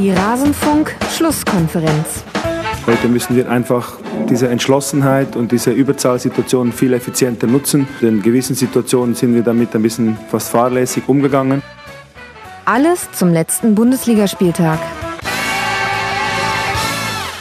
Die Rasenfunk-Schlusskonferenz. Heute müssen wir einfach diese Entschlossenheit und diese Überzahlsituation viel effizienter nutzen. In gewissen Situationen sind wir damit ein bisschen fast fahrlässig umgegangen. Alles zum letzten Bundesligaspieltag.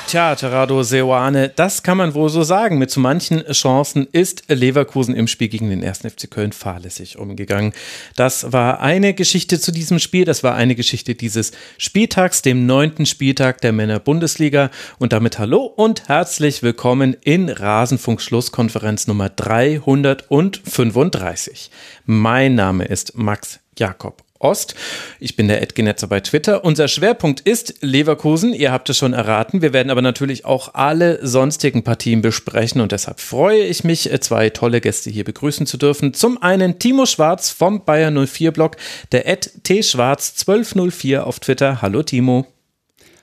Tja, Terrado Seoane, das kann man wohl so sagen. Mit so manchen Chancen ist Leverkusen im Spiel gegen den 1. FC Köln fahrlässig umgegangen. Das war eine Geschichte zu diesem Spiel. Das war eine Geschichte dieses Spieltags, dem neunten Spieltag der Männer-Bundesliga. Und damit hallo und herzlich willkommen in Rasenfunk Schlusskonferenz Nummer 335. Mein Name ist Max Jakob Ost. Ich bin der Edgenetzer bei Twitter. Unser Schwerpunkt ist Leverkusen. Ihr habt es schon erraten. Wir werden aber natürlich auch alle sonstigen Partien besprechen und deshalb freue ich mich, zwei tolle Gäste hier begrüßen zu dürfen. Zum einen Timo Schwarz vom Bayer 04 Blog, der Ed T Schwarz 1204 auf Twitter. Hallo Timo.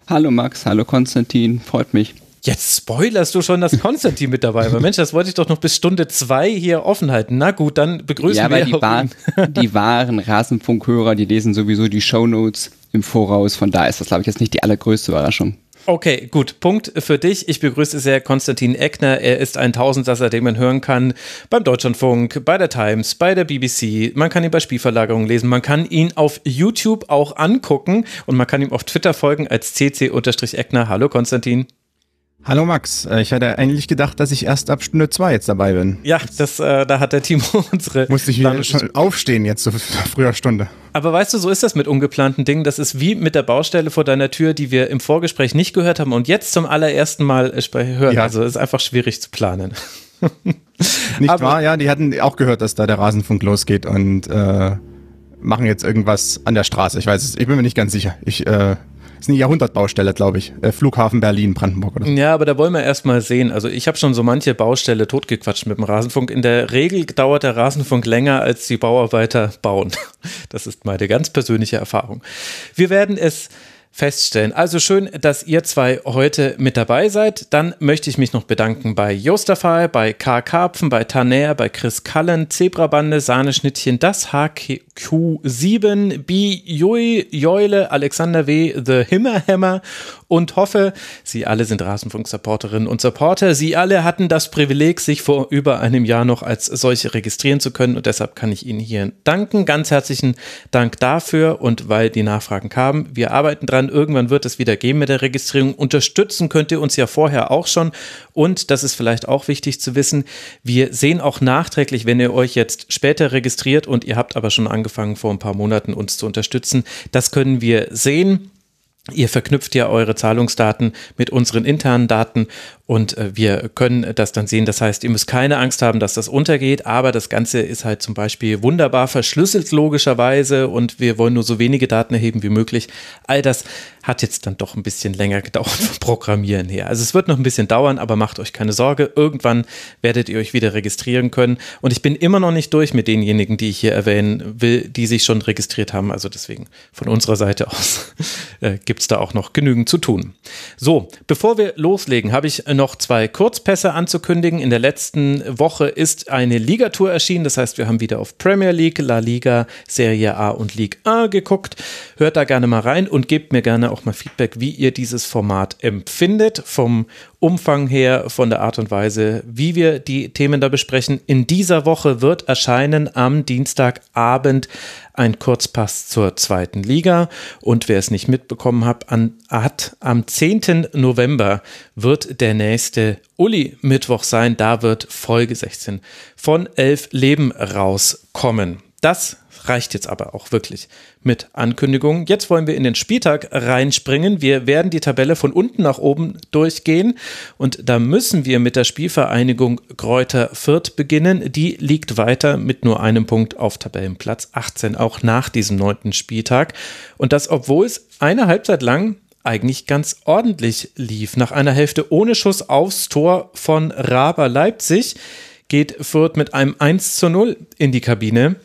Hallo Max, hallo Konstantin, freut mich. Jetzt spoilerst du schon, dass Konstantin mit dabei war. Mensch, das wollte ich doch noch bis Stunde zwei hier offen halten. Na gut, dann begrüßen ja, wir die, wahr, die wahren Rasenfunkhörer, die lesen sowieso die Shownotes im Voraus. Von da ist das, glaube ich, jetzt nicht die allergrößte Überraschung. Okay, gut. Punkt für dich. Ich begrüße sehr Konstantin Eckner. Er ist ein Tausendsasser, den man hören kann beim Deutschlandfunk, bei der Times, bei der BBC. Man kann ihn bei Spielverlagerungen lesen. Man kann ihn auf YouTube auch angucken und man kann ihm auf Twitter folgen als cc-eckner. Hallo Konstantin. Hallo Max, äh, ich hatte eigentlich gedacht, dass ich erst ab Stunde zwei jetzt dabei bin. Ja, das, äh, da hat der Timo unsere. Musste ich wieder schon aufstehen jetzt so früher Stunde. Aber weißt du, so ist das mit ungeplanten Dingen. Das ist wie mit der Baustelle vor deiner Tür, die wir im Vorgespräch nicht gehört haben und jetzt zum allerersten Mal äh, hören. Ja. Also ist einfach schwierig zu planen. nicht Aber, wahr? Ja, die hatten auch gehört, dass da der Rasenfunk losgeht und äh, machen jetzt irgendwas an der Straße. Ich weiß es, ich bin mir nicht ganz sicher. Ich äh, ist eine Jahrhundertbaustelle, glaube ich. Äh, Flughafen Berlin, Brandenburg oder. Ja, aber da wollen wir erstmal sehen. Also ich habe schon so manche Baustelle totgequatscht mit dem Rasenfunk. In der Regel dauert der Rasenfunk länger, als die Bauarbeiter bauen. Das ist meine ganz persönliche Erfahrung. Wir werden es feststellen. Also schön, dass ihr zwei heute mit dabei seid. Dann möchte ich mich noch bedanken bei Jostafy, bei K. Karpfen, bei Taner, bei Chris Cullen, Zebrabande, Sahneschnittchen, das HQ7, B. Jui, Joile, Alexander W., The Himmerhammer und hoffe, Sie alle sind Rasenfunk-Supporterinnen und Supporter. Sie alle hatten das Privileg, sich vor über einem Jahr noch als solche registrieren zu können und deshalb kann ich Ihnen hier danken. Ganz herzlichen Dank dafür und weil die Nachfragen kamen. Wir arbeiten dran. Irgendwann wird es wieder gehen mit der Registrierung. Unterstützen könnt ihr uns ja vorher auch schon und das ist vielleicht auch wichtig zu wissen. Wir sehen auch nachträglich, wenn ihr euch jetzt später registriert und ihr habt aber schon angefangen vor ein paar Monaten uns zu unterstützen. Das können wir sehen. Ihr verknüpft ja eure Zahlungsdaten mit unseren internen Daten und äh, wir können das dann sehen. Das heißt, ihr müsst keine Angst haben, dass das untergeht, aber das Ganze ist halt zum Beispiel wunderbar verschlüsselt logischerweise und wir wollen nur so wenige Daten erheben wie möglich. All das hat jetzt dann doch ein bisschen länger gedauert vom Programmieren her. Also es wird noch ein bisschen dauern, aber macht euch keine Sorge. Irgendwann werdet ihr euch wieder registrieren können und ich bin immer noch nicht durch mit denjenigen, die ich hier erwähnen will, die sich schon registriert haben. Also deswegen von unserer Seite aus äh, gibt es da auch noch genügend zu tun. So, bevor wir loslegen, habe ich noch zwei Kurzpässe anzukündigen. In der letzten Woche ist eine Ligatour erschienen. Das heißt, wir haben wieder auf Premier League, La Liga, Serie A und League A geguckt. Hört da gerne mal rein und gebt mir gerne auch mal Feedback, wie ihr dieses Format empfindet. Vom Umfang her, von der Art und Weise, wie wir die Themen da besprechen. In dieser Woche wird erscheinen am Dienstagabend ein Kurzpass zur zweiten Liga. Und wer es nicht mitbekommen hat, an, hat am 10. November wird der nächste Uli-Mittwoch sein. Da wird Folge 16 von Elf Leben rauskommen. Das reicht jetzt aber auch wirklich mit Ankündigungen. Jetzt wollen wir in den Spieltag reinspringen. Wir werden die Tabelle von unten nach oben durchgehen und da müssen wir mit der Spielvereinigung Kräuter Fürth beginnen. Die liegt weiter mit nur einem Punkt auf Tabellenplatz 18, auch nach diesem neunten Spieltag. Und das, obwohl es eine Halbzeit lang eigentlich ganz ordentlich lief. Nach einer Hälfte ohne Schuss aufs Tor von Raber Leipzig geht Fürth mit einem 1 zu 0 in die Kabine.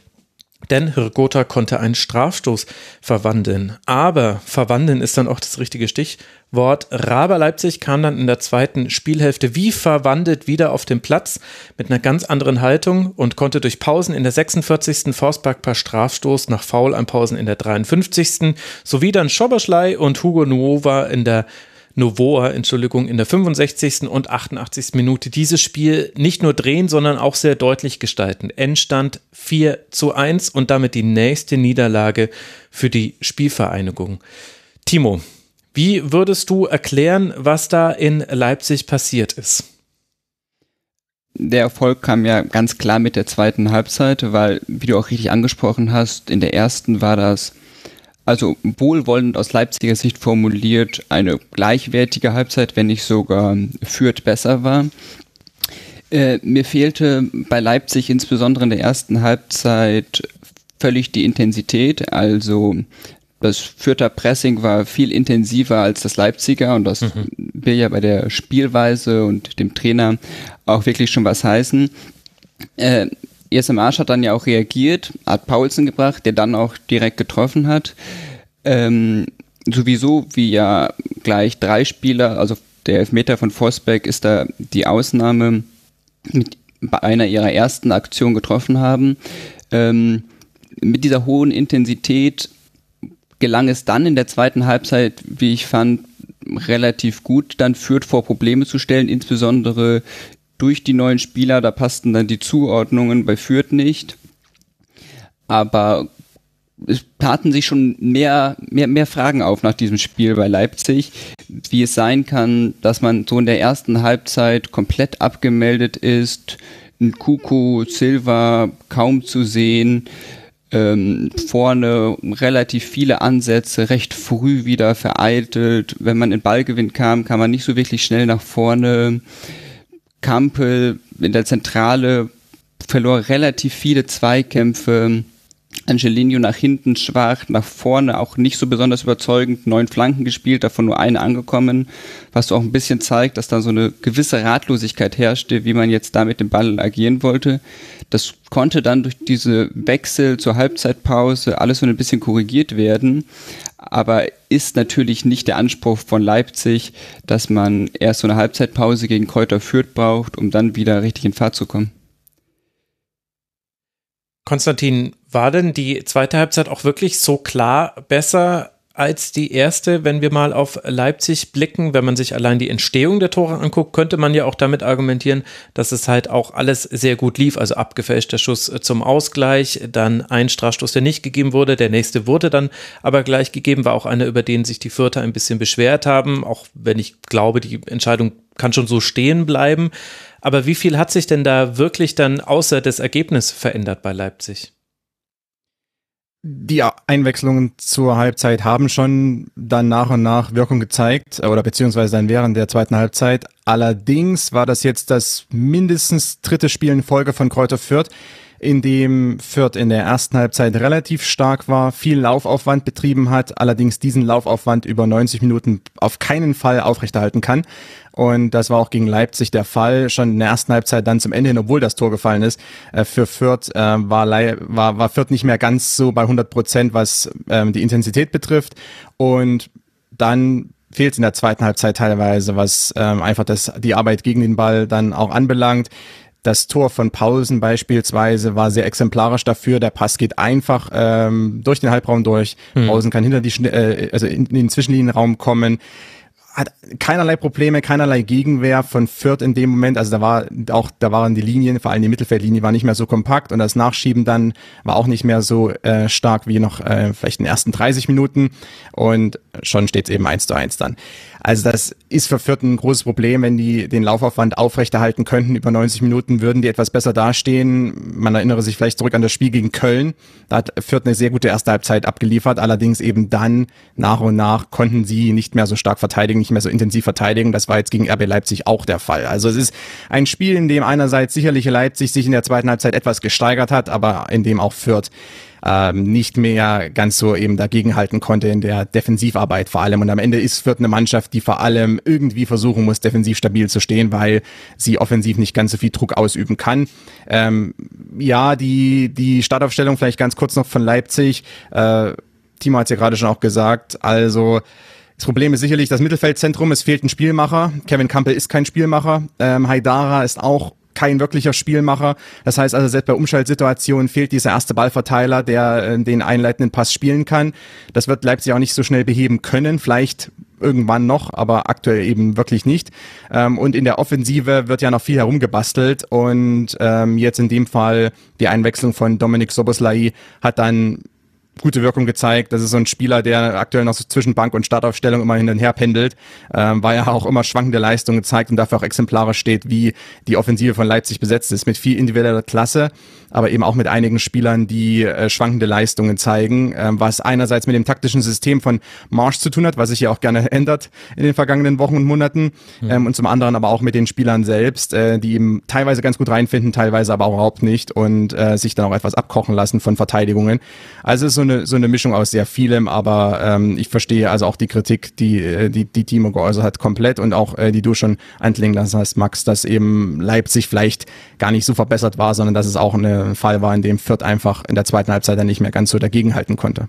Denn Hirgota konnte einen Strafstoß verwandeln. Aber verwandeln ist dann auch das richtige Stichwort. Raber Leipzig kam dann in der zweiten Spielhälfte wie verwandelt wieder auf den Platz mit einer ganz anderen Haltung und konnte durch Pausen in der 46. Forstberg per Strafstoß nach Foul an Pausen in der 53. sowie dann Schoberschlei und Hugo Nuova in der Novoa, Entschuldigung, in der 65. und 88. Minute dieses Spiel nicht nur drehen, sondern auch sehr deutlich gestalten. Endstand 4 zu 1 und damit die nächste Niederlage für die Spielvereinigung. Timo, wie würdest du erklären, was da in Leipzig passiert ist? Der Erfolg kam ja ganz klar mit der zweiten Halbzeit, weil, wie du auch richtig angesprochen hast, in der ersten war das also wohlwollend aus Leipziger Sicht formuliert, eine gleichwertige Halbzeit, wenn nicht sogar Fürth besser war. Äh, mir fehlte bei Leipzig insbesondere in der ersten Halbzeit völlig die Intensität. Also das Fürther Pressing war viel intensiver als das Leipziger und das mhm. will ja bei der Spielweise und dem Trainer auch wirklich schon was heißen. Äh, ESM Arsch hat dann ja auch reagiert, hat Paulsen gebracht, der dann auch direkt getroffen hat. Ähm, sowieso, wie ja gleich drei Spieler, also der Elfmeter von Forsbeck ist da die Ausnahme, mit bei einer ihrer ersten Aktionen getroffen haben. Ähm, mit dieser hohen Intensität gelang es dann in der zweiten Halbzeit, wie ich fand, relativ gut, dann führt vor Probleme zu stellen, insbesondere durch die neuen Spieler, da passten dann die Zuordnungen bei Fürth nicht. Aber es taten sich schon mehr, mehr, mehr Fragen auf nach diesem Spiel bei Leipzig, wie es sein kann, dass man so in der ersten Halbzeit komplett abgemeldet ist, ein Kuku, Silva kaum zu sehen, ähm, vorne relativ viele Ansätze, recht früh wieder vereitelt. Wenn man in Ballgewinn kam, kam man nicht so wirklich schnell nach vorne. Kampel in der Zentrale verlor relativ viele Zweikämpfe. Angelino nach hinten schwach, nach vorne auch nicht so besonders überzeugend, neun Flanken gespielt, davon nur eine angekommen, was auch ein bisschen zeigt, dass da so eine gewisse Ratlosigkeit herrschte, wie man jetzt da mit dem Ball agieren wollte. Das konnte dann durch diese Wechsel zur Halbzeitpause alles so ein bisschen korrigiert werden, aber ist natürlich nicht der Anspruch von Leipzig, dass man erst so eine Halbzeitpause gegen Kräuter Fürth braucht, um dann wieder richtig in Fahrt zu kommen. Konstantin, war denn die zweite Halbzeit auch wirklich so klar besser als die erste, wenn wir mal auf Leipzig blicken, wenn man sich allein die Entstehung der Tore anguckt, könnte man ja auch damit argumentieren, dass es halt auch alles sehr gut lief. Also abgefälschter Schuss zum Ausgleich, dann ein Strafstoß, der nicht gegeben wurde, der nächste wurde dann aber gleich gegeben, war auch einer, über den sich die Vierter ein bisschen beschwert haben, auch wenn ich glaube, die Entscheidung kann schon so stehen bleiben. Aber wie viel hat sich denn da wirklich dann außer das Ergebnis verändert bei Leipzig? Die Einwechslungen zur Halbzeit haben schon dann nach und nach Wirkung gezeigt oder beziehungsweise dann während der zweiten Halbzeit. Allerdings war das jetzt das mindestens dritte Spiel in Folge von Kräuter Fürth, in dem Fürth in der ersten Halbzeit relativ stark war, viel Laufaufwand betrieben hat, allerdings diesen Laufaufwand über 90 Minuten auf keinen Fall aufrechterhalten kann. Und das war auch gegen Leipzig der Fall. Schon in der ersten Halbzeit dann zum Ende hin, obwohl das Tor gefallen ist, äh, für Fürth äh, war, war, war Fürth nicht mehr ganz so bei 100 Prozent, was ähm, die Intensität betrifft. Und dann fehlt in der zweiten Halbzeit teilweise, was ähm, einfach das, die Arbeit gegen den Ball dann auch anbelangt. Das Tor von Paulsen beispielsweise war sehr exemplarisch dafür. Der Pass geht einfach ähm, durch den Halbraum durch. Mhm. Paulsen kann hinter die, äh, also in, in den Zwischenlinienraum kommen hat keinerlei Probleme, keinerlei Gegenwehr von Fürth in dem Moment. Also da war auch, da waren die Linien, vor allem die Mittelfeldlinie war nicht mehr so kompakt und das Nachschieben dann war auch nicht mehr so äh, stark wie noch äh, vielleicht in den ersten 30 Minuten und schon steht es eben eins zu eins dann. Also das ist für Fürth ein großes Problem, wenn die den Laufaufwand aufrechterhalten könnten über 90 Minuten, würden die etwas besser dastehen. Man erinnere sich vielleicht zurück an das Spiel gegen Köln. Da hat Fürth eine sehr gute erste Halbzeit abgeliefert. Allerdings eben dann nach und nach konnten sie nicht mehr so stark verteidigen, nicht mehr so intensiv verteidigen. Das war jetzt gegen RB Leipzig auch der Fall. Also es ist ein Spiel, in dem einerseits sicherlich Leipzig sich in der zweiten Halbzeit etwas gesteigert hat, aber in dem auch Fürth ähm, nicht mehr ganz so eben dagegenhalten konnte in der Defensivarbeit vor allem. Und am Ende ist Fürth eine Mannschaft, die vor allem irgendwie versuchen muss, defensiv stabil zu stehen, weil sie offensiv nicht ganz so viel Druck ausüben kann. Ähm, ja, die, die Startaufstellung vielleicht ganz kurz noch von Leipzig. Äh, Timo hat es ja gerade schon auch gesagt. Also das Problem ist sicherlich das Mittelfeldzentrum. Es fehlt ein Spielmacher. Kevin Campbell ist kein Spielmacher. Ähm, Haidara ist auch kein wirklicher Spielmacher. Das heißt also, selbst bei Umschaltsituationen fehlt dieser erste Ballverteiler, der äh, den einleitenden Pass spielen kann. Das wird Leipzig auch nicht so schnell beheben können. Vielleicht irgendwann noch, aber aktuell eben wirklich nicht. Ähm, und in der Offensive wird ja noch viel herumgebastelt und ähm, jetzt in dem Fall die Einwechslung von Dominik Soboslai hat dann gute Wirkung gezeigt. Das ist so ein Spieler, der aktuell noch so zwischen Bank und Startaufstellung immer hin und her pendelt, ähm, weil er auch immer schwankende Leistungen zeigt und dafür auch exemplarisch steht, wie die Offensive von Leipzig besetzt ist, mit viel individueller Klasse, aber eben auch mit einigen Spielern, die äh, schwankende Leistungen zeigen, ähm, was einerseits mit dem taktischen System von Marsch zu tun hat, was sich ja auch gerne ändert in den vergangenen Wochen und Monaten, mhm. ähm, und zum anderen aber auch mit den Spielern selbst, äh, die eben teilweise ganz gut reinfinden, teilweise aber auch überhaupt nicht und äh, sich dann auch etwas abkochen lassen von Verteidigungen. Also es ist so eine, so eine Mischung aus sehr vielem, aber ähm, ich verstehe also auch die Kritik, die, äh, die, die Timo geäußert hat, komplett und auch äh, die du schon anklingen lassen hast, Max, dass eben Leipzig vielleicht gar nicht so verbessert war, sondern dass es auch ein Fall war, in dem Fürth einfach in der zweiten Halbzeit dann nicht mehr ganz so dagegenhalten konnte.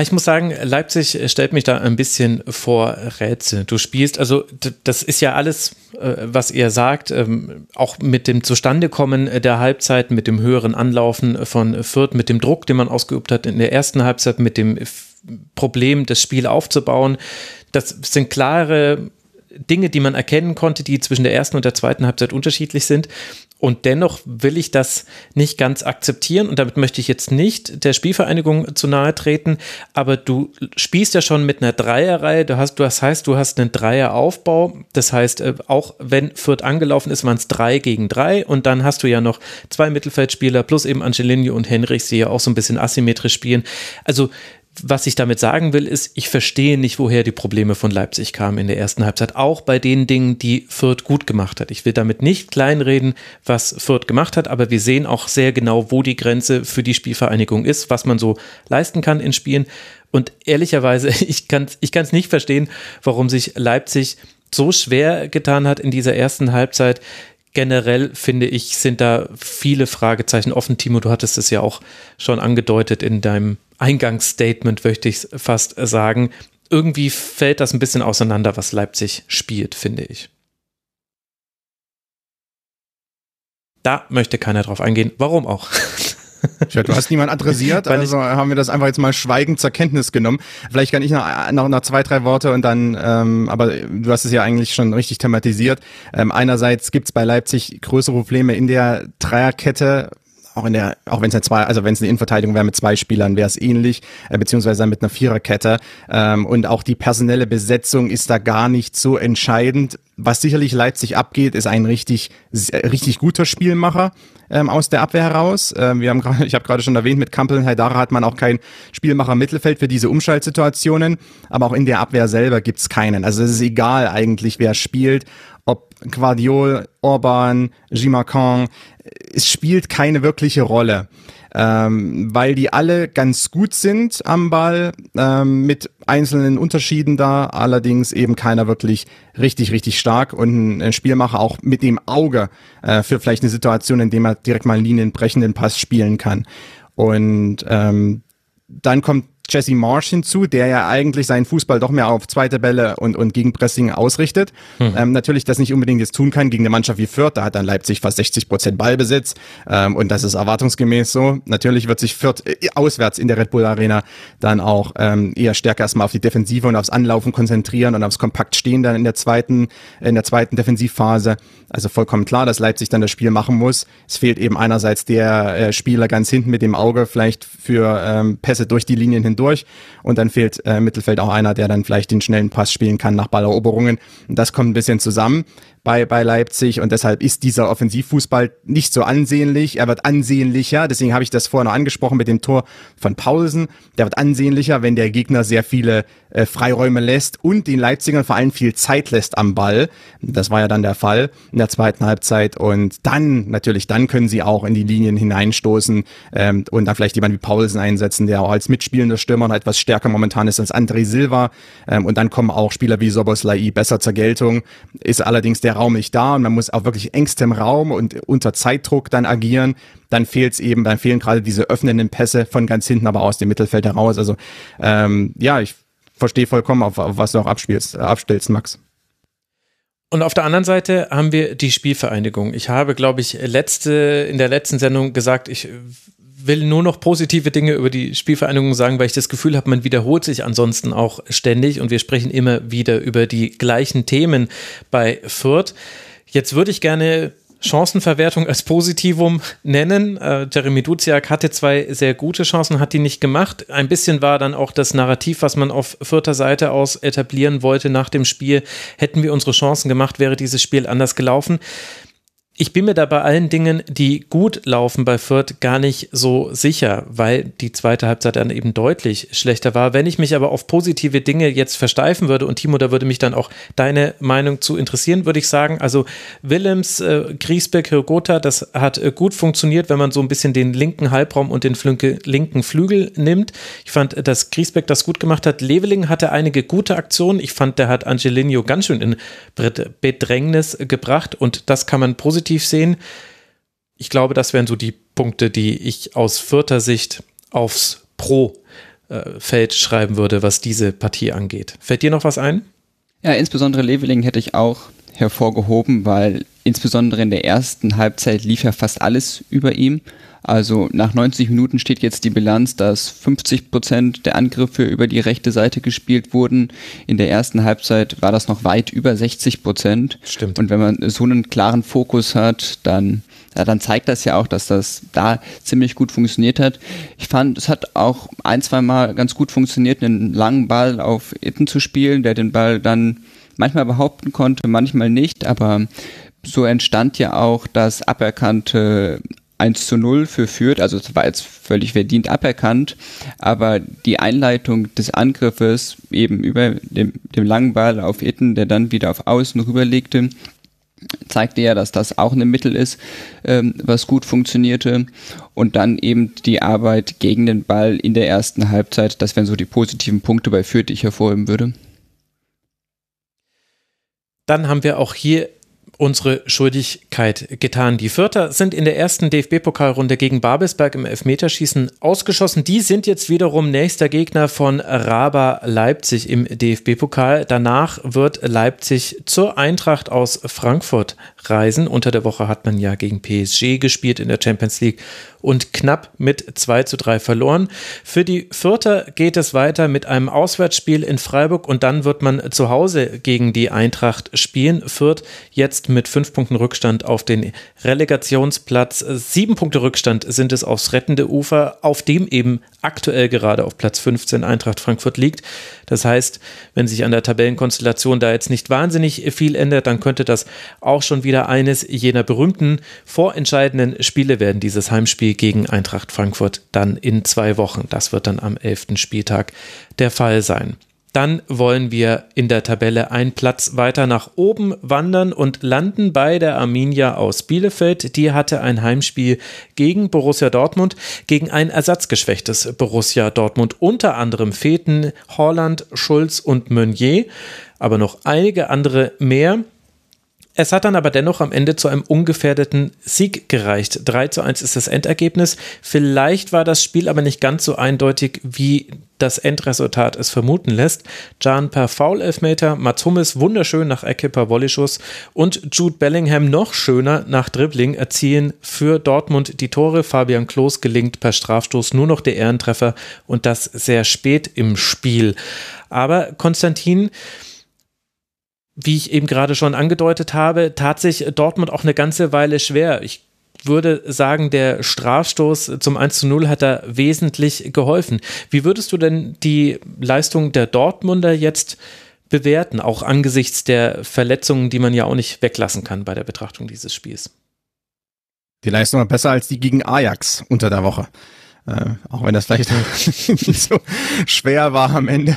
Ich muss sagen, Leipzig stellt mich da ein bisschen vor Rätsel. Du spielst, also das ist ja alles, äh, was ihr sagt, ähm, auch mit dem Zustandekommen der Halbzeit, mit dem höheren Anlaufen von Fürth, mit dem Druck, den man ausgeübt hat in der ersten Halbzeit, mit dem Problem, das Spiel aufzubauen. Das sind klare Dinge, die man erkennen konnte, die zwischen der ersten und der zweiten Halbzeit unterschiedlich sind. Und dennoch will ich das nicht ganz akzeptieren. Und damit möchte ich jetzt nicht der Spielvereinigung zu nahe treten. Aber du spielst ja schon mit einer Dreierreihe. Du hast, das heißt, du hast einen Dreieraufbau. Das heißt, äh, auch wenn Fürth angelaufen ist, waren es drei gegen drei. Und dann hast du ja noch zwei Mittelfeldspieler plus eben Angelini und Henrichs, die ja auch so ein bisschen asymmetrisch spielen. Also was ich damit sagen will, ist, ich verstehe nicht, woher die Probleme von Leipzig kamen in der ersten Halbzeit, auch bei den Dingen, die Fürth gut gemacht hat. Ich will damit nicht kleinreden, was Fürth gemacht hat, aber wir sehen auch sehr genau, wo die Grenze für die Spielvereinigung ist, was man so leisten kann in Spielen. Und ehrlicherweise, ich kann es ich kann's nicht verstehen, warum sich Leipzig so schwer getan hat in dieser ersten Halbzeit generell finde ich, sind da viele Fragezeichen offen. Timo, du hattest es ja auch schon angedeutet in deinem Eingangsstatement, möchte ich fast sagen. Irgendwie fällt das ein bisschen auseinander, was Leipzig spielt, finde ich. Da möchte keiner drauf eingehen. Warum auch? Ja, du hast niemand adressiert, also haben wir das einfach jetzt mal schweigend zur Kenntnis genommen. Vielleicht kann ich noch, noch, noch zwei, drei Worte und dann, ähm, aber du hast es ja eigentlich schon richtig thematisiert. Ähm, einerseits gibt es bei Leipzig größere Probleme in der Dreierkette, auch in der, auch wenn es eine zwei, also wenn es eine Innenverteidigung wäre mit zwei Spielern, wäre es ähnlich, äh, beziehungsweise mit einer Viererkette. Ähm, und auch die personelle Besetzung ist da gar nicht so entscheidend. Was sicherlich Leipzig abgeht, ist ein richtig, richtig guter Spielmacher ähm, aus der Abwehr heraus. Ähm, wir haben gerade, ich habe gerade schon erwähnt, mit Kampel und Haidara hat man auch kein Spielmacher Mittelfeld für diese Umschaltsituationen, aber auch in der Abwehr selber gibt's keinen. Also es ist egal eigentlich, wer spielt Guardiol, Orban, Gimacan, es spielt keine wirkliche Rolle. Ähm, weil die alle ganz gut sind am Ball, ähm, mit einzelnen Unterschieden da, allerdings eben keiner wirklich richtig, richtig stark und ein Spielmacher auch mit dem Auge äh, für vielleicht eine Situation, in dem er direkt mal einen linienbrechenden Pass spielen kann. Und ähm, dann kommt Jesse Marsh hinzu, der ja eigentlich seinen Fußball doch mehr auf zweite Bälle und, und Gegenpressing ausrichtet. Hm. Ähm, natürlich das nicht unbedingt jetzt tun kann gegen eine Mannschaft wie Fürth, da hat dann Leipzig fast 60 Prozent Ballbesitz ähm, und das ist erwartungsgemäß so. Natürlich wird sich Fürth äh, auswärts in der Red Bull Arena dann auch ähm, eher stärker erstmal auf die Defensive und aufs Anlaufen konzentrieren und aufs Kompakt stehen dann in der zweiten, in der zweiten Defensivphase. Also vollkommen klar, dass Leipzig dann das Spiel machen muss. Es fehlt eben einerseits der äh, Spieler ganz hinten mit dem Auge vielleicht für ähm, Pässe durch die Linien hindurch und dann fehlt äh, im Mittelfeld auch einer, der dann vielleicht den schnellen Pass spielen kann nach Balleroberungen. Und das kommt ein bisschen zusammen bei, bei Leipzig und deshalb ist dieser Offensivfußball nicht so ansehnlich. Er wird ansehnlicher, deswegen habe ich das vorhin noch angesprochen mit dem Tor von Paulsen. Der wird ansehnlicher, wenn der Gegner sehr viele äh, Freiräume lässt und den Leipzigern vor allem viel Zeit lässt am Ball. Das war ja dann der Fall in der zweiten Halbzeit und dann, natürlich, dann können sie auch in die Linien hineinstoßen ähm, und dann vielleicht jemand wie Paulsen einsetzen, der auch als mitspielender Stürmer noch etwas stärker momentan ist als André Silva ähm, und dann kommen auch Spieler wie Soboslai besser zur Geltung, ist allerdings der Raum nicht da und man muss auch wirklich engstem Raum und unter Zeitdruck dann agieren, dann fehlt es eben, dann fehlen gerade diese öffnenden Pässe von ganz hinten, aber aus dem Mittelfeld heraus. Also ähm, ja, ich verstehe vollkommen, auf, auf was du auch abspielst, äh, abstellst, Max. Und auf der anderen Seite haben wir die Spielvereinigung. Ich habe, glaube ich, letzte, in der letzten Sendung gesagt, ich will nur noch positive Dinge über die Spielvereinigung sagen, weil ich das Gefühl habe, man wiederholt sich ansonsten auch ständig und wir sprechen immer wieder über die gleichen Themen bei Fürth. Jetzt würde ich gerne Chancenverwertung als Positivum nennen. Äh, Jeremy Duziak hatte zwei sehr gute Chancen, hat die nicht gemacht. Ein bisschen war dann auch das Narrativ, was man auf vierter Seite aus etablieren wollte nach dem Spiel. Hätten wir unsere Chancen gemacht, wäre dieses Spiel anders gelaufen ich bin mir da bei allen Dingen, die gut laufen bei Fürth, gar nicht so sicher, weil die zweite Halbzeit dann eben deutlich schlechter war. Wenn ich mich aber auf positive Dinge jetzt versteifen würde, und Timo, da würde mich dann auch deine Meinung zu interessieren, würde ich sagen, also Willems, äh, Griesbeck, Hirgota, das hat äh, gut funktioniert, wenn man so ein bisschen den linken Halbraum und den Flünke, linken Flügel nimmt. Ich fand, dass Griesbeck das gut gemacht hat. Leveling hatte einige gute Aktionen. Ich fand, der hat Angelino ganz schön in Bedrängnis gebracht und das kann man positiv positiv sehen. Ich glaube, das wären so die Punkte, die ich aus vierter Sicht aufs Pro-Feld schreiben würde, was diese Partie angeht. Fällt dir noch was ein? Ja, insbesondere Leveling hätte ich auch hervorgehoben, weil insbesondere in der ersten Halbzeit lief ja fast alles über ihm. Also nach 90 Minuten steht jetzt die Bilanz, dass 50 Prozent der Angriffe über die rechte Seite gespielt wurden. In der ersten Halbzeit war das noch weit über 60 Prozent. Stimmt. Und wenn man so einen klaren Fokus hat, dann ja, dann zeigt das ja auch, dass das da ziemlich gut funktioniert hat. Ich fand, es hat auch ein, zwei Mal ganz gut funktioniert, einen langen Ball auf Itten zu spielen, der den Ball dann manchmal behaupten konnte, manchmal nicht, aber so entstand ja auch das aberkannte 1 zu 0 für Fürth, also es war jetzt völlig verdient aberkannt, aber die Einleitung des Angriffes eben über dem, dem langen Ball auf Itten, der dann wieder auf Außen rüberlegte, zeigte ja, dass das auch ein Mittel ist, ähm, was gut funktionierte. Und dann eben die Arbeit gegen den Ball in der ersten Halbzeit, das wären so die positiven Punkte bei Fürth, die ich hervorheben würde. Dann haben wir auch hier unsere Schuldigkeit getan. Die Vierter sind in der ersten DFB-Pokalrunde gegen Babelsberg im Elfmeterschießen ausgeschossen. Die sind jetzt wiederum nächster Gegner von Raba Leipzig im DFB-Pokal. Danach wird Leipzig zur Eintracht aus Frankfurt reisen. Unter der Woche hat man ja gegen PSG gespielt in der Champions League und knapp mit 2 zu 3 verloren. Für die Vierter geht es weiter mit einem Auswärtsspiel in Freiburg und dann wird man zu Hause gegen die Eintracht spielen. Fürth jetzt mit fünf Punkten Rückstand auf den Relegationsplatz. Sieben Punkte Rückstand sind es aufs rettende Ufer, auf dem eben aktuell gerade auf Platz 15 Eintracht Frankfurt liegt. Das heißt, wenn sich an der Tabellenkonstellation da jetzt nicht wahnsinnig viel ändert, dann könnte das auch schon wieder eines jener berühmten vorentscheidenden Spiele werden, dieses Heimspiel gegen Eintracht Frankfurt dann in zwei Wochen. Das wird dann am 11. Spieltag der Fall sein. Dann wollen wir in der Tabelle einen Platz weiter nach oben wandern und landen bei der Arminia aus Bielefeld. Die hatte ein Heimspiel gegen Borussia Dortmund, gegen ein ersatzgeschwächtes Borussia Dortmund. Unter anderem fehlten Holland, Schulz und Meunier, aber noch einige andere mehr. Es hat dann aber dennoch am Ende zu einem ungefährdeten Sieg gereicht. 3 zu 1 ist das Endergebnis. Vielleicht war das Spiel aber nicht ganz so eindeutig, wie das Endresultat es vermuten lässt. Jan per Foul-Elfmeter, Mats Hummels wunderschön nach Ecke per Volleyschuss und Jude Bellingham noch schöner nach Dribbling erzielen für Dortmund die Tore. Fabian Klos gelingt per Strafstoß nur noch der Ehrentreffer und das sehr spät im Spiel. Aber Konstantin, wie ich eben gerade schon angedeutet habe, tat sich Dortmund auch eine ganze Weile schwer. Ich würde sagen, der Strafstoß zum 1 zu 0 hat da wesentlich geholfen. Wie würdest du denn die Leistung der Dortmunder jetzt bewerten, auch angesichts der Verletzungen, die man ja auch nicht weglassen kann bei der Betrachtung dieses Spiels? Die Leistung war besser als die gegen Ajax unter der Woche. Äh, auch wenn das vielleicht nicht so schwer war am Ende.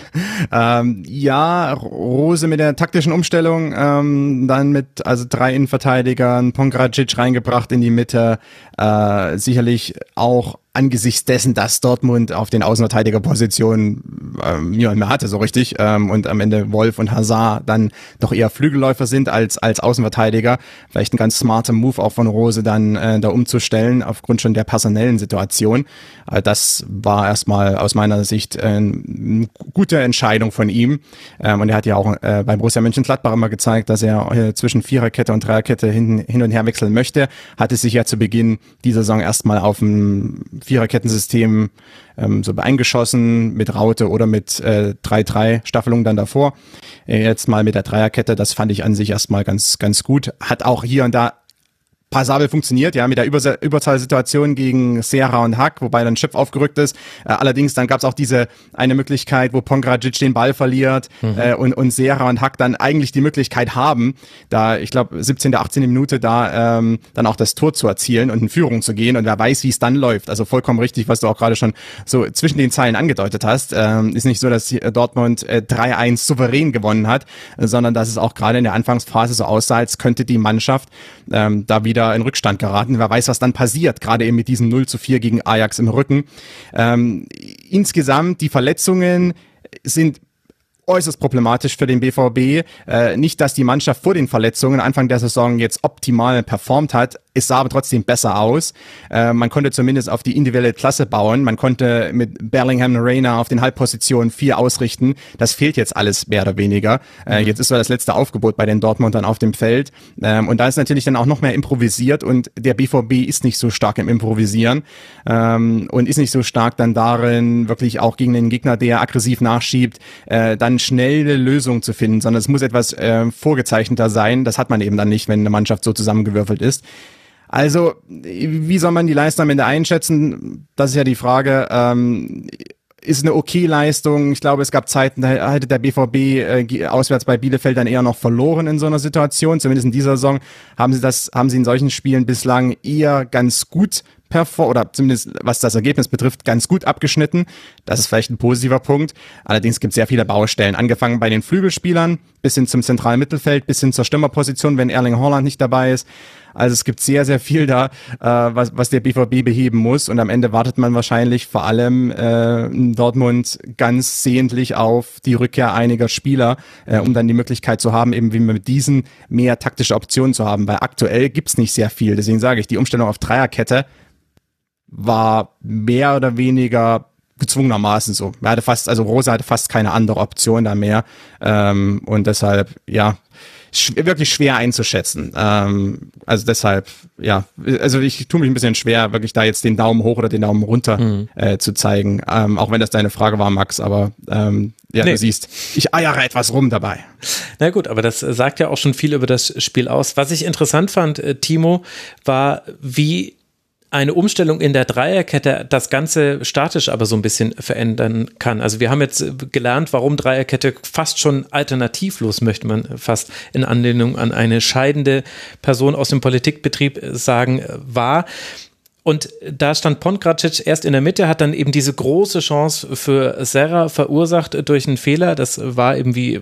Ähm, ja, Rose mit der taktischen Umstellung, ähm, dann mit also drei Innenverteidigern, Pongracic reingebracht in die Mitte, äh, sicherlich auch angesichts dessen, dass Dortmund auf den Außenverteidigerpositionen ähm, niemand mehr hatte so richtig ähm, und am Ende Wolf und Hazard dann doch eher Flügelläufer sind als als Außenverteidiger. Vielleicht ein ganz smarter Move auch von Rose dann äh, da umzustellen aufgrund schon der personellen Situation. Äh, das war erstmal aus meiner Sicht äh, eine gute Entscheidung von ihm ähm, und er hat ja auch äh, bei Borussia Mönchengladbach immer gezeigt, dass er äh, zwischen Viererkette und Dreierkette hin, hin und her wechseln möchte. Hatte sich ja zu Beginn dieser Saison erstmal auf dem Viererkettensystem ähm, so eingeschossen mit Raute oder mit äh, 3-3-Staffelung dann davor. Äh, jetzt mal mit der Dreierkette, das fand ich an sich erstmal ganz, ganz gut. Hat auch hier und da passabel funktioniert, ja, mit der Über Überzahlsituation gegen Serra und Hack, wobei dann Schiff aufgerückt ist. Äh, allerdings dann gab es auch diese eine Möglichkeit, wo Pongradzic den Ball verliert mhm. äh, und, und Serra und Hack dann eigentlich die Möglichkeit haben, da, ich glaube, 17., 18. Minute da ähm, dann auch das Tor zu erzielen und in Führung zu gehen und wer weiß, wie es dann läuft. Also vollkommen richtig, was du auch gerade schon so zwischen den Zeilen angedeutet hast. Ähm, ist nicht so, dass Dortmund äh, 3-1 souverän gewonnen hat, sondern dass es auch gerade in der Anfangsphase so aussah, als könnte die Mannschaft ähm, da wieder wieder in Rückstand geraten. Wer weiß, was dann passiert, gerade eben mit diesem 0 zu 4 gegen Ajax im Rücken. Ähm, insgesamt, die Verletzungen sind äußerst problematisch für den BVB. Äh, nicht, dass die Mannschaft vor den Verletzungen Anfang der Saison jetzt optimal performt hat, es sah aber trotzdem besser aus. Äh, man konnte zumindest auf die individuelle Klasse bauen. Man konnte mit Bellingham Reina auf den Halbpositionen vier ausrichten. Das fehlt jetzt alles mehr oder weniger. Äh, mhm. Jetzt ist so das letzte Aufgebot bei den Dortmundern auf dem Feld. Ähm, und da ist natürlich dann auch noch mehr improvisiert und der BVB ist nicht so stark im Improvisieren ähm, und ist nicht so stark dann darin, wirklich auch gegen den Gegner, der aggressiv nachschiebt, äh, dann schnell eine Lösung zu finden, sondern es muss etwas äh, vorgezeichneter sein. Das hat man eben dann nicht, wenn eine Mannschaft so zusammengewürfelt ist. Also, wie soll man die Leistung am Ende einschätzen? Das ist ja die Frage. Ähm, ist eine okay Leistung. Ich glaube, es gab Zeiten, da hätte der BVB äh, auswärts bei Bielefeld dann eher noch verloren in so einer Situation. Zumindest in dieser Saison haben sie das, haben sie in solchen Spielen bislang eher ganz gut performt oder zumindest was das Ergebnis betrifft, ganz gut abgeschnitten. Das ist vielleicht ein positiver Punkt. Allerdings gibt es sehr viele Baustellen, angefangen bei den Flügelspielern bis hin zum zentralen Mittelfeld, bis hin zur Stürmerposition, wenn Erling Holland nicht dabei ist. Also es gibt sehr, sehr viel da, äh, was, was der BVB beheben muss. Und am Ende wartet man wahrscheinlich vor allem äh, in Dortmund ganz sehentlich auf die Rückkehr einiger Spieler, äh, um dann die Möglichkeit zu haben, eben wie mit diesen mehr taktische Optionen zu haben. Weil aktuell gibt's nicht sehr viel. Deswegen sage ich, die Umstellung auf Dreierkette war mehr oder weniger gezwungenermaßen so. Er hatte fast, also Rosa hatte fast keine andere Option da mehr. Ähm, und deshalb, ja, sch wirklich schwer einzuschätzen. Ähm, also deshalb, ja, also ich tue mich ein bisschen schwer, wirklich da jetzt den Daumen hoch oder den Daumen runter mhm. äh, zu zeigen. Ähm, auch wenn das deine Frage war, Max, aber ähm, ja, nee. du siehst, ich eiere etwas rum dabei. Na gut, aber das sagt ja auch schon viel über das Spiel aus. Was ich interessant fand, äh, Timo, war, wie eine Umstellung in der Dreierkette das Ganze statisch aber so ein bisschen verändern kann. Also wir haben jetzt gelernt, warum Dreierkette fast schon alternativlos, möchte man fast in Anlehnung an eine scheidende Person aus dem Politikbetrieb sagen, war. Und da stand Pongracic erst in der Mitte, hat dann eben diese große Chance für Serra verursacht durch einen Fehler. Das war eben wie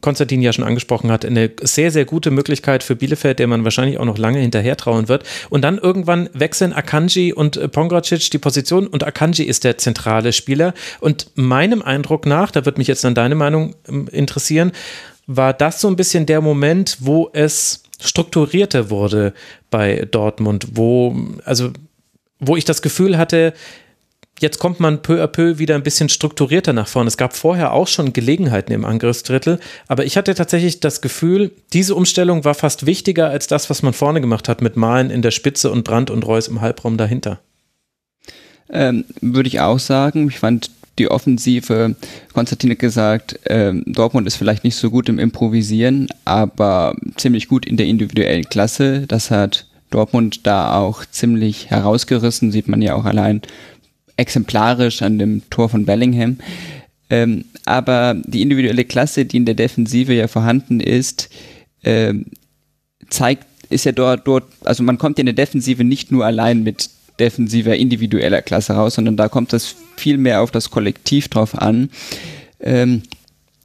Konstantin ja schon angesprochen hat, eine sehr, sehr gute Möglichkeit für Bielefeld, der man wahrscheinlich auch noch lange hinterher trauen wird. Und dann irgendwann wechseln Akanji und äh, Pongracic die Position und Akanji ist der zentrale Spieler. Und meinem Eindruck nach, da wird mich jetzt dann deine Meinung ähm, interessieren, war das so ein bisschen der Moment, wo es strukturierter wurde bei Dortmund, wo, also, wo ich das Gefühl hatte, jetzt kommt man peu à peu wieder ein bisschen strukturierter nach vorne. Es gab vorher auch schon Gelegenheiten im Angriffsdrittel, aber ich hatte tatsächlich das Gefühl, diese Umstellung war fast wichtiger als das, was man vorne gemacht hat mit Malen in der Spitze und Brand und Reus im Halbraum dahinter. Ähm, Würde ich auch sagen. Ich fand die Offensive, Konstantin hat gesagt, ähm, Dortmund ist vielleicht nicht so gut im Improvisieren, aber ziemlich gut in der individuellen Klasse. Das hat Dortmund da auch ziemlich herausgerissen, sieht man ja auch allein exemplarisch an dem Tor von Bellingham. Ähm, aber die individuelle Klasse, die in der Defensive ja vorhanden ist, ähm, zeigt, ist ja dort, dort, also man kommt in der Defensive nicht nur allein mit defensiver, individueller Klasse raus, sondern da kommt es viel mehr auf das Kollektiv drauf an. Ähm,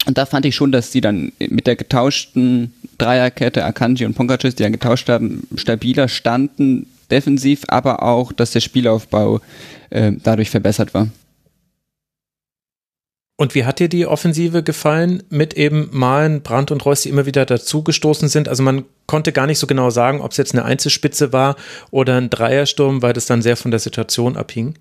und da fand ich schon, dass die dann mit der getauschten Dreierkette, Akanji und Pongacic, die dann getauscht haben, stabiler standen, defensiv, aber auch, dass der Spielaufbau äh, dadurch verbessert war. Und wie hat dir die Offensive gefallen mit eben Malen, Brandt und Reus, die immer wieder dazugestoßen sind? Also man konnte gar nicht so genau sagen, ob es jetzt eine Einzelspitze war oder ein Dreiersturm, weil das dann sehr von der Situation abhing.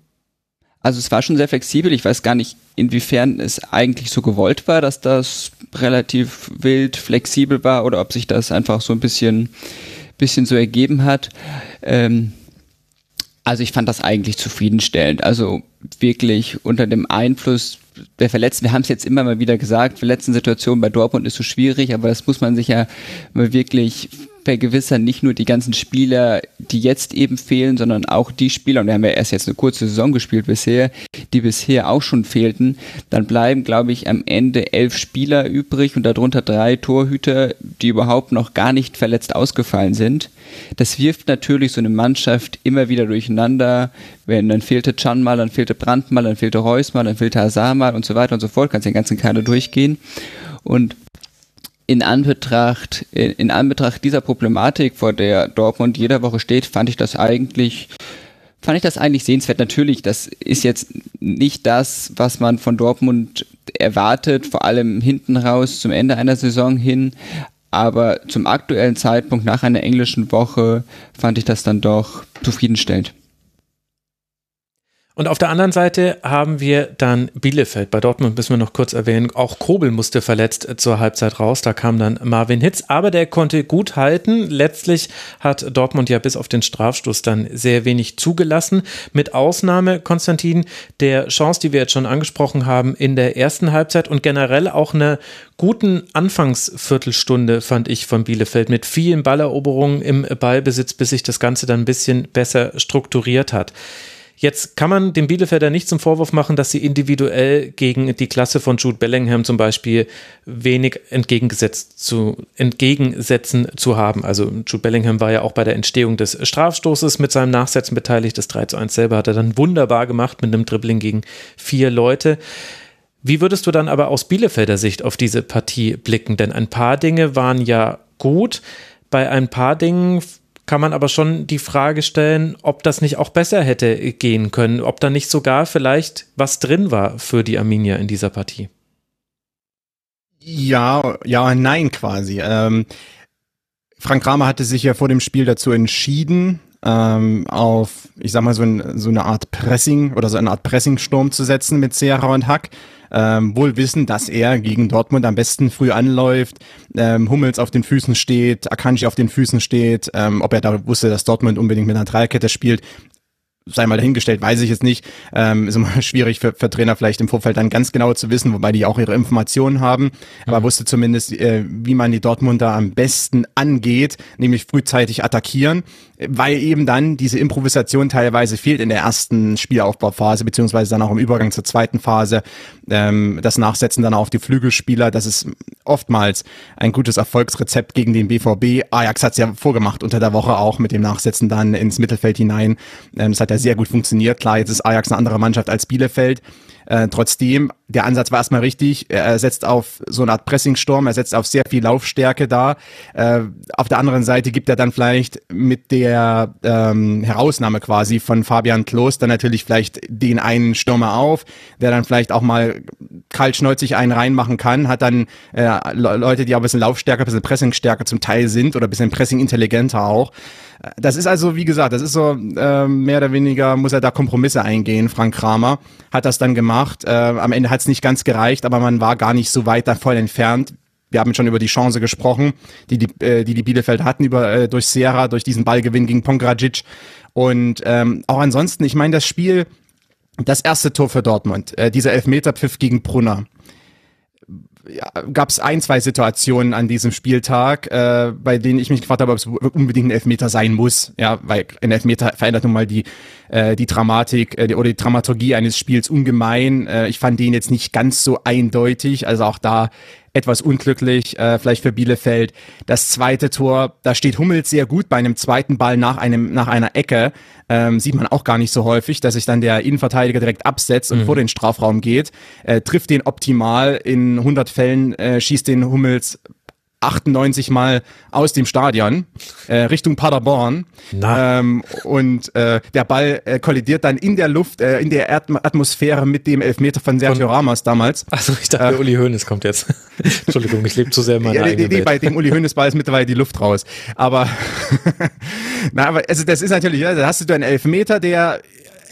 Also es war schon sehr flexibel. Ich weiß gar nicht, inwiefern es eigentlich so gewollt war, dass das relativ wild flexibel war oder ob sich das einfach so ein bisschen, bisschen so ergeben hat. Ähm, also ich fand das eigentlich zufriedenstellend. Also wirklich unter dem Einfluss der Verletzten, wir haben es jetzt immer mal wieder gesagt, Verletzten-Situation bei Dortmund ist so schwierig, aber das muss man sich ja mal wirklich vergewissern, nicht nur die ganzen Spieler, die jetzt eben fehlen, sondern auch die Spieler, und wir haben ja erst jetzt eine kurze Saison gespielt bisher, die bisher auch schon fehlten, dann bleiben, glaube ich, am Ende elf Spieler übrig und darunter drei Torhüter, die überhaupt noch gar nicht verletzt ausgefallen sind. Das wirft natürlich so eine Mannschaft immer wieder durcheinander, wenn dann fehlte Can mal, dann fehlte Brandt mal, dann fehlte Reus mal, dann fehlte Hazard mal und so weiter und so fort, kannst den ganzen Kader durchgehen. Und in Anbetracht, in Anbetracht dieser Problematik, vor der Dortmund jeder Woche steht, fand ich das eigentlich fand ich das eigentlich sehenswert. Natürlich, das ist jetzt nicht das, was man von Dortmund erwartet, vor allem hinten raus zum Ende einer Saison hin. Aber zum aktuellen Zeitpunkt nach einer englischen Woche fand ich das dann doch zufriedenstellend. Und auf der anderen Seite haben wir dann Bielefeld. Bei Dortmund müssen wir noch kurz erwähnen, auch Kobel musste verletzt zur Halbzeit raus. Da kam dann Marvin Hitz, aber der konnte gut halten. Letztlich hat Dortmund ja bis auf den Strafstoß dann sehr wenig zugelassen. Mit Ausnahme, Konstantin, der Chance, die wir jetzt schon angesprochen haben, in der ersten Halbzeit und generell auch eine guten Anfangsviertelstunde fand ich von Bielefeld mit vielen Balleroberungen im Ballbesitz, bis sich das Ganze dann ein bisschen besser strukturiert hat. Jetzt kann man dem Bielefelder nicht zum Vorwurf machen, dass sie individuell gegen die Klasse von Jude Bellingham zum Beispiel wenig entgegengesetzt zu, entgegensetzen zu haben. Also Jude Bellingham war ja auch bei der Entstehung des Strafstoßes mit seinem Nachsetzen beteiligt. Das 3 zu 1 selber hat er dann wunderbar gemacht mit einem Dribbling gegen vier Leute. Wie würdest du dann aber aus Bielefelder Sicht auf diese Partie blicken? Denn ein paar Dinge waren ja gut. Bei ein paar Dingen kann man aber schon die Frage stellen, ob das nicht auch besser hätte gehen können, ob da nicht sogar vielleicht was drin war für die Arminia in dieser Partie. Ja, ja, nein quasi. Ähm, Frank Kramer hatte sich ja vor dem Spiel dazu entschieden, ähm, auf, ich sag mal, so, ein, so eine Art Pressing oder so eine Art Pressingsturm zu setzen mit Serra und Hack ähm, wohl wissen, dass er gegen Dortmund am besten früh anläuft, ähm, Hummels auf den Füßen steht, Akanji auf den Füßen steht, ähm, ob er da wusste, dass Dortmund unbedingt mit einer Dreierkette spielt, sei mal dahingestellt, weiß ich jetzt nicht. Ähm, ist immer schwierig für, für Trainer vielleicht im Vorfeld dann ganz genau zu wissen, wobei die auch ihre Informationen haben. Aber wusste zumindest, äh, wie man die Dortmunder am besten angeht, nämlich frühzeitig attackieren, weil eben dann diese Improvisation teilweise fehlt in der ersten Spielaufbauphase, beziehungsweise dann auch im Übergang zur zweiten Phase. Ähm, das Nachsetzen dann auf die Flügelspieler, das ist oftmals ein gutes Erfolgsrezept gegen den BVB. Ajax hat es ja vorgemacht unter der Woche auch mit dem Nachsetzen dann ins Mittelfeld hinein. Ähm, das hat ja sehr gut funktioniert. Klar, jetzt ist Ajax eine andere Mannschaft als Bielefeld. Äh, trotzdem, der Ansatz war erstmal richtig. Er setzt auf so eine Art Pressingsturm, er setzt auf sehr viel Laufstärke da. Äh, auf der anderen Seite gibt er dann vielleicht mit der ähm, Herausnahme quasi von Fabian Klos dann natürlich vielleicht den einen Stürmer auf, der dann vielleicht auch mal kaltschnäuzig einen reinmachen kann, hat dann äh, Leute, die auch ein bisschen Laufstärker, ein bisschen Pressingstärker zum Teil sind oder ein bisschen Pressing-intelligenter auch. Das ist also, wie gesagt, das ist so äh, mehr oder weniger, muss er da Kompromisse eingehen, Frank Kramer. Hat das dann gemacht. Äh, am Ende hat es nicht ganz gereicht, aber man war gar nicht so weit davon entfernt. Wir haben schon über die Chance gesprochen, die die, äh, die, die Bielefeld hatten über, äh, durch Sierra, durch diesen Ballgewinn gegen Pongradzic. Und ähm, auch ansonsten, ich meine, das Spiel, das erste Tor für Dortmund, äh, dieser Elfmeterpfiff gegen Brunner ja, gab es ein, zwei Situationen an diesem Spieltag, äh, bei denen ich mich gefragt habe, ob es unbedingt ein Elfmeter sein muss. Ja, weil ein Elfmeter verändert nun mal die, äh, die Dramatik äh, oder die Dramaturgie eines Spiels ungemein. Äh, ich fand den jetzt nicht ganz so eindeutig. Also auch da etwas unglücklich, äh, vielleicht für Bielefeld. Das zweite Tor, da steht Hummels sehr gut bei einem zweiten Ball nach einem nach einer Ecke. Ähm, sieht man auch gar nicht so häufig, dass sich dann der Innenverteidiger direkt absetzt und mhm. vor den Strafraum geht, äh, trifft den optimal. In 100 Fällen äh, schießt den Hummels 98 Mal aus dem Stadion äh, Richtung Paderborn. Ähm, und äh, der Ball äh, kollidiert dann in der Luft, äh, in der Erd Atmosphäre mit dem Elfmeter von Sergio von, Ramos damals. Achso, ich dachte, äh, Uli Hoeneß kommt jetzt. Entschuldigung, ich lebe zu sehr in meiner ja, eigenen nee, nee, bei dem Uli Hoeneß Ball ist mittlerweile die Luft raus. Aber, na, aber also das ist natürlich, ja, da hast du einen Elfmeter, der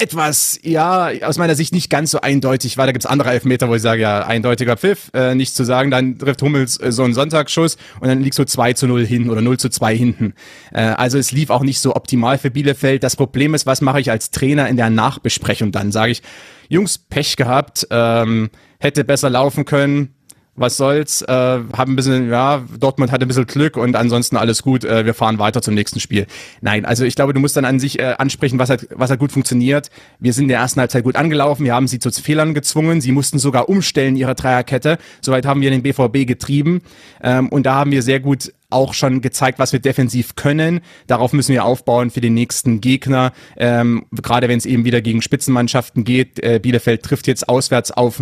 etwas, ja, aus meiner Sicht nicht ganz so eindeutig war. Da gibt's andere Elfmeter, wo ich sage, ja, eindeutiger Pfiff, äh, nichts zu sagen. Dann trifft Hummels äh, so einen Sonntagsschuss und dann liegst du 2 zu 0 hin oder 0 zu 2 hinten. Äh, also es lief auch nicht so optimal für Bielefeld. Das Problem ist, was mache ich als Trainer in der Nachbesprechung dann? Sage ich, Jungs, Pech gehabt, ähm, hätte besser laufen können, was soll's, äh, haben ein bisschen, ja, Dortmund hatte ein bisschen Glück und ansonsten alles gut, äh, wir fahren weiter zum nächsten Spiel. Nein, also ich glaube, du musst dann an sich äh, ansprechen, was hat, was hat gut funktioniert. Wir sind in der ersten Halbzeit gut angelaufen, wir haben sie zu Fehlern gezwungen, sie mussten sogar umstellen ihre Dreierkette, soweit haben wir den BVB getrieben ähm, und da haben wir sehr gut auch schon gezeigt, was wir defensiv können. Darauf müssen wir aufbauen für den nächsten Gegner. Ähm, gerade wenn es eben wieder gegen Spitzenmannschaften geht. Äh, Bielefeld trifft jetzt auswärts auf,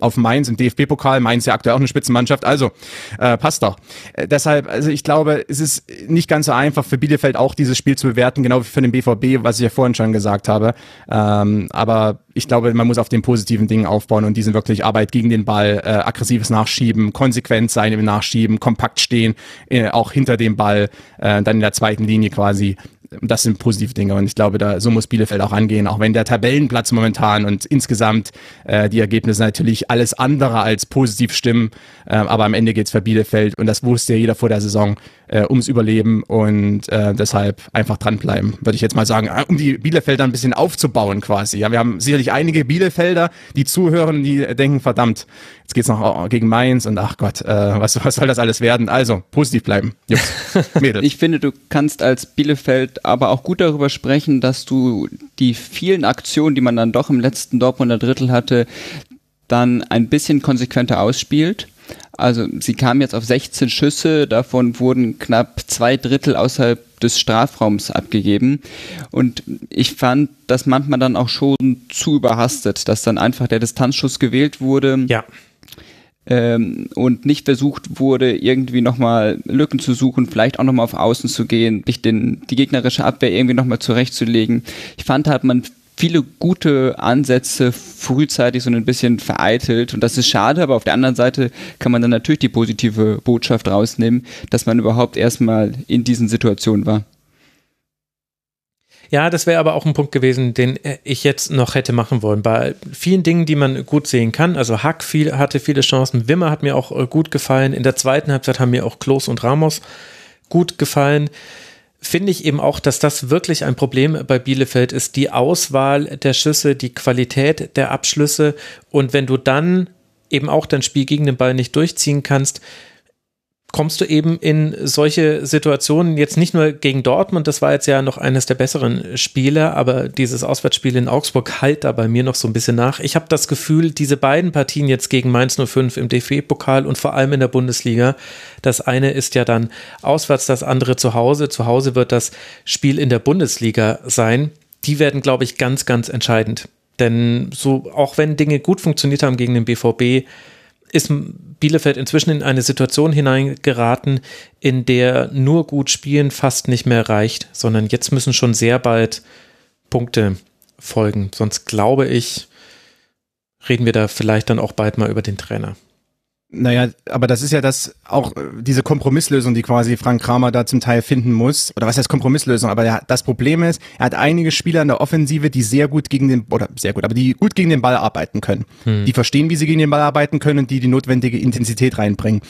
auf Mainz im DFB-Pokal. Mainz ja aktuell auch eine Spitzenmannschaft. Also äh, passt doch. Äh, deshalb, also ich glaube, es ist nicht ganz so einfach für Bielefeld auch dieses Spiel zu bewerten, genau wie für den BVB, was ich ja vorhin schon gesagt habe. Ähm, aber ich glaube, man muss auf den positiven Dingen aufbauen und diesen wirklich Arbeit gegen den Ball, äh, aggressives Nachschieben, konsequent sein im Nachschieben, kompakt stehen, äh, auch hinter dem Ball, äh, dann in der zweiten Linie quasi das sind positive Dinge und ich glaube, da so muss Bielefeld auch angehen, auch wenn der Tabellenplatz momentan und insgesamt äh, die Ergebnisse natürlich alles andere als positiv stimmen, äh, aber am Ende geht's für Bielefeld und das wusste ja jeder vor der Saison äh, ums Überleben und äh, deshalb einfach dranbleiben, würde ich jetzt mal sagen, äh, um die Bielefelder ein bisschen aufzubauen quasi. Ja, wir haben sicherlich einige Bielefelder, die zuhören, die denken, verdammt, jetzt geht's noch gegen Mainz und ach Gott, äh, was, was soll das alles werden? Also positiv bleiben, Jungs, Mädels. Ich finde, du kannst als Bielefeld aber auch gut darüber sprechen, dass du die vielen Aktionen, die man dann doch im letzten Dortmunder Drittel hatte, dann ein bisschen konsequenter ausspielt. Also sie kamen jetzt auf 16 Schüsse, davon wurden knapp zwei Drittel außerhalb des Strafraums abgegeben. Und ich fand das manchmal dann auch schon zu überhastet, dass dann einfach der Distanzschuss gewählt wurde. Ja ähm, und nicht versucht wurde, irgendwie nochmal Lücken zu suchen, vielleicht auch nochmal auf Außen zu gehen, sich den, die gegnerische Abwehr irgendwie nochmal zurechtzulegen. Ich fand, hat man viele gute Ansätze frühzeitig so ein bisschen vereitelt und das ist schade, aber auf der anderen Seite kann man dann natürlich die positive Botschaft rausnehmen, dass man überhaupt erstmal in diesen Situationen war. Ja, das wäre aber auch ein Punkt gewesen, den ich jetzt noch hätte machen wollen. Bei vielen Dingen, die man gut sehen kann. Also Hack viel, hatte viele Chancen. Wimmer hat mir auch äh, gut gefallen. In der zweiten Halbzeit haben mir auch Klos und Ramos gut gefallen. Finde ich eben auch, dass das wirklich ein Problem bei Bielefeld ist. Die Auswahl der Schüsse, die Qualität der Abschlüsse. Und wenn du dann eben auch dein Spiel gegen den Ball nicht durchziehen kannst, kommst du eben in solche Situationen, jetzt nicht nur gegen Dortmund, das war jetzt ja noch eines der besseren Spiele, aber dieses Auswärtsspiel in Augsburg halt da bei mir noch so ein bisschen nach. Ich habe das Gefühl, diese beiden Partien jetzt gegen Mainz 05 im DFB-Pokal und vor allem in der Bundesliga, das eine ist ja dann auswärts, das andere zu Hause. Zu Hause wird das Spiel in der Bundesliga sein. Die werden, glaube ich, ganz, ganz entscheidend. Denn so, auch wenn Dinge gut funktioniert haben gegen den BVB, ist Bielefeld inzwischen in eine Situation hineingeraten, in der nur gut spielen fast nicht mehr reicht, sondern jetzt müssen schon sehr bald Punkte folgen. Sonst glaube ich, reden wir da vielleicht dann auch bald mal über den Trainer. Naja, aber das ist ja das auch äh, diese Kompromisslösung, die quasi Frank Kramer da zum Teil finden muss. Oder was heißt Kompromisslösung? Aber der, das Problem ist, er hat einige Spieler in der Offensive, die sehr gut gegen den, oder sehr gut, aber die gut gegen den Ball arbeiten können. Hm. Die verstehen, wie sie gegen den Ball arbeiten können und die die notwendige Intensität reinbringen.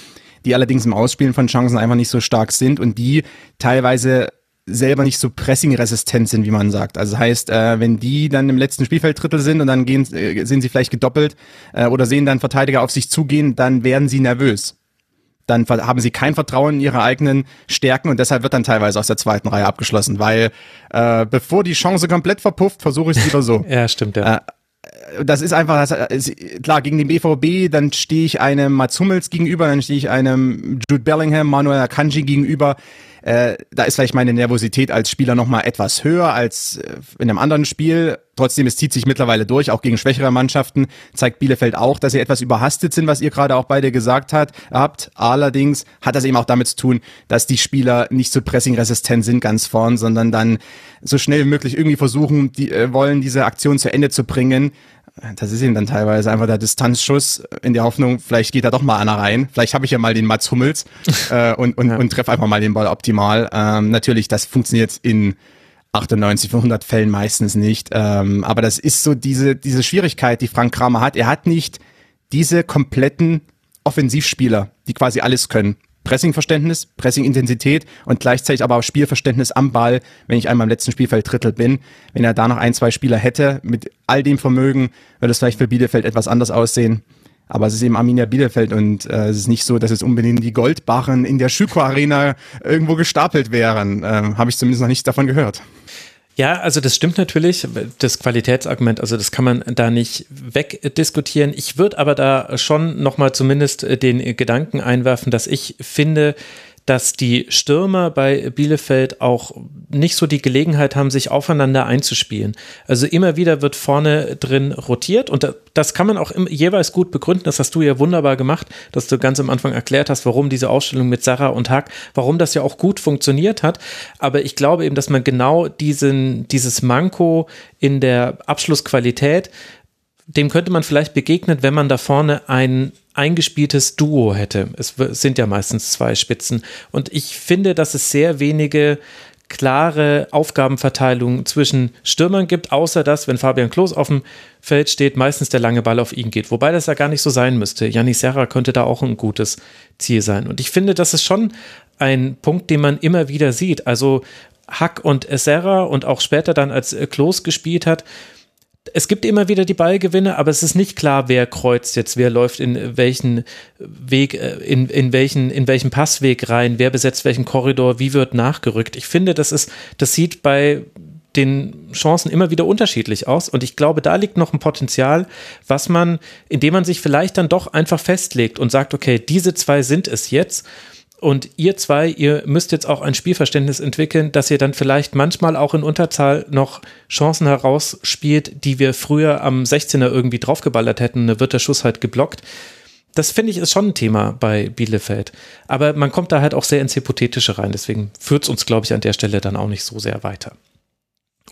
Die allerdings im Ausspielen von Chancen einfach nicht so stark sind und die teilweise selber nicht so pressingresistent sind, wie man sagt. Also heißt, äh, wenn die dann im letzten Spielfelddrittel sind und dann gehen, äh, sind sie vielleicht gedoppelt äh, oder sehen dann Verteidiger auf sich zugehen, dann werden sie nervös. Dann haben sie kein Vertrauen in ihre eigenen Stärken und deshalb wird dann teilweise aus der zweiten Reihe abgeschlossen, weil äh, bevor die Chance komplett verpufft, versuche ich es lieber so. ja, stimmt, ja. Äh, das ist einfach, das, klar, gegen den BVB, dann stehe ich einem Mats Hummels gegenüber, dann stehe ich einem Jude Bellingham, Manuel Akanji gegenüber äh, da ist vielleicht meine Nervosität als Spieler nochmal etwas höher als äh, in einem anderen Spiel. Trotzdem, es zieht sich mittlerweile durch, auch gegen schwächere Mannschaften. Zeigt Bielefeld auch, dass sie etwas überhastet sind, was ihr gerade auch beide gesagt hat, habt. Allerdings hat das eben auch damit zu tun, dass die Spieler nicht so pressingresistent sind ganz vorn, sondern dann so schnell wie möglich irgendwie versuchen, die äh, wollen diese Aktion zu Ende zu bringen das ist eben dann teilweise einfach der Distanzschuss in der Hoffnung, vielleicht geht da doch mal einer rein. Vielleicht habe ich ja mal den Mats Hummels äh, und, und, ja. und treffe einfach mal den Ball optimal. Ähm, natürlich, das funktioniert in 98 von 100 Fällen meistens nicht. Ähm, aber das ist so diese, diese Schwierigkeit, die Frank Kramer hat. Er hat nicht diese kompletten Offensivspieler, die quasi alles können. Pressingverständnis, Pressingintensität und gleichzeitig aber auch Spielverständnis am Ball, wenn ich einmal im letzten Spielfeld Drittel bin. Wenn er da noch ein, zwei Spieler hätte, mit all dem Vermögen, würde es vielleicht für Bielefeld etwas anders aussehen. Aber es ist eben Arminia Bielefeld und äh, es ist nicht so, dass es unbedingt die Goldbarren in der Schüko Arena irgendwo gestapelt wären. Ähm, Habe ich zumindest noch nichts davon gehört. Ja, also das stimmt natürlich, das Qualitätsargument, also das kann man da nicht wegdiskutieren. Ich würde aber da schon nochmal zumindest den Gedanken einwerfen, dass ich finde, dass die Stürmer bei Bielefeld auch nicht so die Gelegenheit haben, sich aufeinander einzuspielen. Also immer wieder wird vorne drin rotiert und das kann man auch jeweils gut begründen. Das hast du ja wunderbar gemacht, dass du ganz am Anfang erklärt hast, warum diese Ausstellung mit Sarah und Hack, warum das ja auch gut funktioniert hat. Aber ich glaube eben, dass man genau diesen, dieses Manko in der Abschlussqualität dem könnte man vielleicht begegnen, wenn man da vorne ein eingespieltes Duo hätte. Es sind ja meistens zwei Spitzen. Und ich finde, dass es sehr wenige klare Aufgabenverteilung zwischen Stürmern gibt, außer dass, wenn Fabian Klos auf dem Feld steht, meistens der lange Ball auf ihn geht. Wobei das ja gar nicht so sein müsste. Janis Serra könnte da auch ein gutes Ziel sein. Und ich finde, das ist schon ein Punkt, den man immer wieder sieht. Also Hack und Serra und auch später dann, als Klos gespielt hat, es gibt immer wieder die Ballgewinne, aber es ist nicht klar, wer kreuzt jetzt, wer läuft in welchen Weg, äh, in, in welchen, in welchen Passweg rein, wer besetzt welchen Korridor, wie wird nachgerückt. Ich finde, das ist, das sieht bei den Chancen immer wieder unterschiedlich aus. Und ich glaube, da liegt noch ein Potenzial, was man, indem man sich vielleicht dann doch einfach festlegt und sagt, okay, diese zwei sind es jetzt. Und ihr zwei, ihr müsst jetzt auch ein Spielverständnis entwickeln, dass ihr dann vielleicht manchmal auch in Unterzahl noch Chancen herausspielt, die wir früher am 16er irgendwie draufgeballert hätten. Da wird der Schuss halt geblockt. Das finde ich ist schon ein Thema bei Bielefeld. Aber man kommt da halt auch sehr ins Hypothetische rein. Deswegen führt es uns, glaube ich, an der Stelle dann auch nicht so sehr weiter.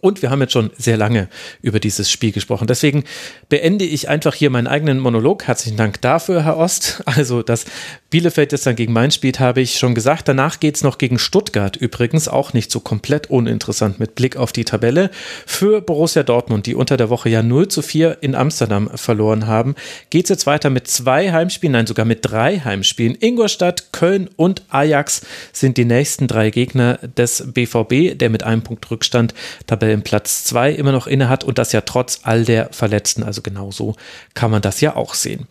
Und wir haben jetzt schon sehr lange über dieses Spiel gesprochen. Deswegen beende ich einfach hier meinen eigenen Monolog. Herzlichen Dank dafür, Herr Ost. Also, dass Bielefeld jetzt dann gegen Mainz spielt, habe ich schon gesagt. Danach geht es noch gegen Stuttgart übrigens. Auch nicht so komplett uninteressant mit Blick auf die Tabelle. Für Borussia Dortmund, die unter der Woche ja 0 zu 4 in Amsterdam verloren haben, geht es jetzt weiter mit zwei Heimspielen, nein, sogar mit drei Heimspielen. Ingolstadt, Köln und Ajax sind die nächsten drei Gegner des BVB, der mit einem Punkt Rückstand Tabelle Tabellenplatz 2 immer noch inne hat und das ja trotz all der Verletzten. Also genauso kann man das ja auch sehen.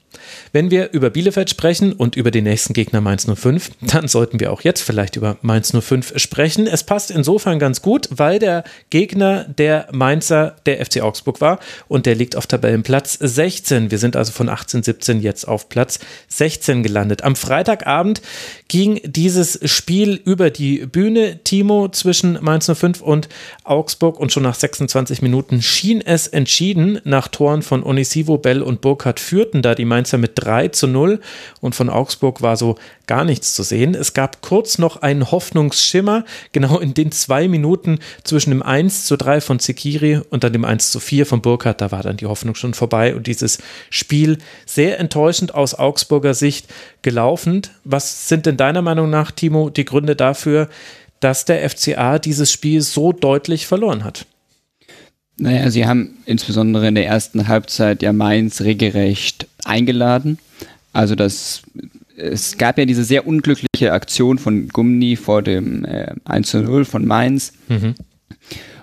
Wenn wir über Bielefeld sprechen und über den nächsten Gegner Mainz 05, dann sollten wir auch jetzt vielleicht über Mainz 05 sprechen. Es passt insofern ganz gut, weil der Gegner der Mainzer der FC Augsburg war und der liegt auf Tabellenplatz 16. Wir sind also von 18, 17 jetzt auf Platz 16 gelandet. Am Freitagabend ging dieses Spiel über die Bühne, Timo, zwischen Mainz 05 und Augsburg und schon nach 26 Minuten schien es entschieden. Nach Toren von Onisivo, Bell und Burkhardt führten da die Mainzer Mainzer mit 3 zu 0 und von Augsburg war so gar nichts zu sehen. Es gab kurz noch einen Hoffnungsschimmer, genau in den zwei Minuten zwischen dem 1 zu 3 von Zekiri und dann dem 1 zu 4 von Burkhardt. Da war dann die Hoffnung schon vorbei und dieses Spiel sehr enttäuschend aus Augsburger Sicht gelaufen. Was sind denn deiner Meinung nach, Timo, die Gründe dafür, dass der FCA dieses Spiel so deutlich verloren hat? Naja, sie haben insbesondere in der ersten Halbzeit ja Mainz regelrecht eingeladen. Also das, es gab ja diese sehr unglückliche Aktion von Gumni vor dem äh, 1 zu 0 von Mainz. Mhm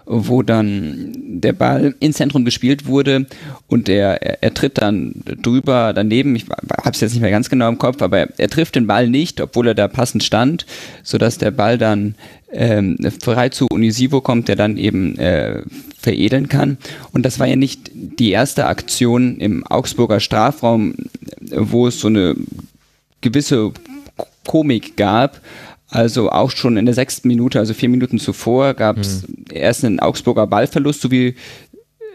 wo dann der Ball ins Zentrum gespielt wurde und er, er, er tritt dann drüber daneben. Ich habe es jetzt nicht mehr ganz genau im Kopf, aber er, er, trifft den Ball nicht, obwohl er da passend stand, sodass der Ball dann ähm, frei zu Unisivo kommt, der dann eben äh, veredeln kann. Und das war ja nicht die erste Aktion im Augsburger Strafraum, wo es so eine gewisse Komik gab, Also auch schon in der sechsten Minute, also vier Minuten zuvor, gab es hm. erst einen Augsburger Ballverlust, so wie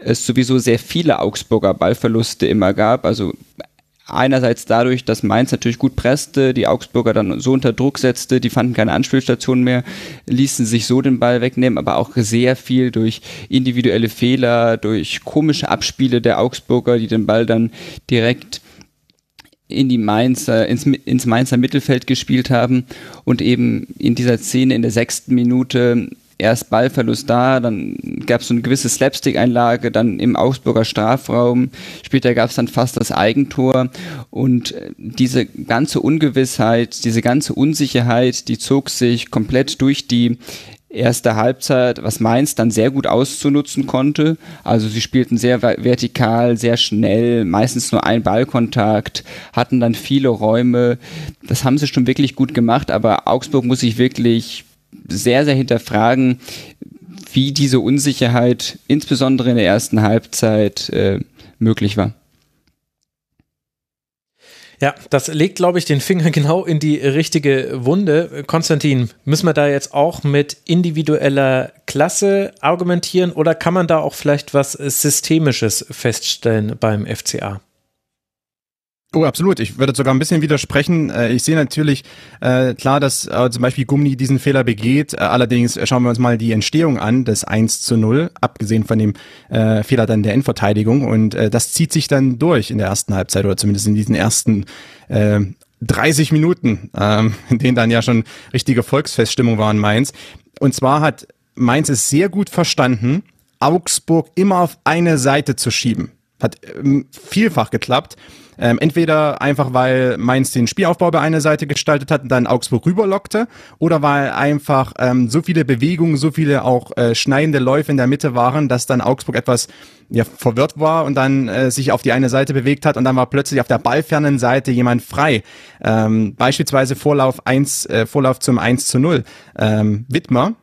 es sowieso sehr viele Augsburger Ballverluste immer gab. Also einerseits dadurch, dass Mainz natürlich gut presste, die Augsburger dann so unter Druck setzte, die fanden keine Anspielstation mehr, ließen sich so den Ball wegnehmen, aber auch sehr viel durch individuelle Fehler, durch komische Abspiele der Augsburger, die den Ball dann direkt in die Mainzer, ins, ins Mainzer Mittelfeld gespielt haben und eben in dieser Szene in der sechsten Minute erst Ballverlust da, dann gab es so eine gewisse Slapstick-Einlage, dann im Augsburger Strafraum, später gab es dann fast das Eigentor und äh, diese ganze Ungewissheit, diese ganze Unsicherheit, die zog sich komplett durch die erste Halbzeit, was Mainz dann sehr gut auszunutzen konnte. Also sie spielten sehr vertikal, sehr schnell, meistens nur ein Ballkontakt, hatten dann viele Räume. Das haben sie schon wirklich gut gemacht, aber Augsburg muss sich wirklich sehr, sehr hinterfragen, wie diese Unsicherheit insbesondere in der ersten Halbzeit äh, möglich war. Ja, das legt, glaube ich, den Finger genau in die richtige Wunde. Konstantin, müssen wir da jetzt auch mit individueller Klasse argumentieren oder kann man da auch vielleicht was Systemisches feststellen beim FCA? Oh, absolut. Ich würde sogar ein bisschen widersprechen. Äh, ich sehe natürlich äh, klar, dass äh, zum Beispiel Gummi diesen Fehler begeht. Äh, allerdings schauen wir uns mal die Entstehung an, des 1 zu 0, abgesehen von dem äh, Fehler dann der Endverteidigung. Und äh, das zieht sich dann durch in der ersten Halbzeit oder zumindest in diesen ersten äh, 30 Minuten, ähm, in denen dann ja schon richtige Volksfeststimmung war in Mainz. Und zwar hat Mainz es sehr gut verstanden, Augsburg immer auf eine Seite zu schieben. Hat ähm, vielfach geklappt. Ähm, entweder einfach, weil Mainz den Spielaufbau bei einer Seite gestaltet hat und dann Augsburg rüberlockte, oder weil einfach ähm, so viele Bewegungen, so viele auch äh, schneidende Läufe in der Mitte waren, dass dann Augsburg etwas ja, verwirrt war und dann äh, sich auf die eine Seite bewegt hat und dann war plötzlich auf der ballfernen Seite jemand frei. Ähm, beispielsweise Vorlauf 1, äh, Vorlauf zum 1 zu 0. Ähm, Wittmer,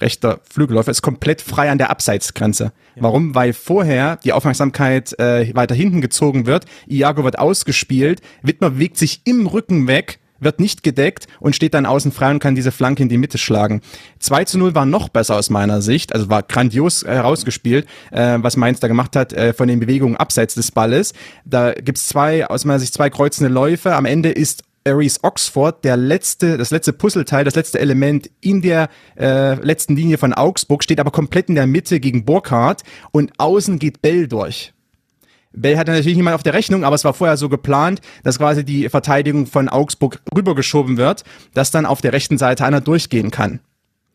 rechter Flügelläufer, ist komplett frei an der Abseitsgrenze. Ja. Warum? Weil vorher die Aufmerksamkeit äh, weiter hinten gezogen wird, Iago wird ausgespielt, Wittmer bewegt sich im Rücken weg, wird nicht gedeckt und steht dann außen frei und kann diese Flanke in die Mitte schlagen. 2 zu 0 war noch besser aus meiner Sicht, also war grandios herausgespielt, äh, was Mainz da gemacht hat äh, von den Bewegungen abseits des Balles. Da gibt's zwei, aus meiner Sicht zwei kreuzende Läufe. Am Ende ist Aries Oxford der letzte, das letzte Puzzleteil, das letzte Element in der äh, letzten Linie von Augsburg, steht aber komplett in der Mitte gegen Burkhardt und außen geht Bell durch. Bell hatte natürlich niemand auf der Rechnung, aber es war vorher so geplant, dass quasi die Verteidigung von Augsburg rübergeschoben wird, dass dann auf der rechten Seite einer durchgehen kann.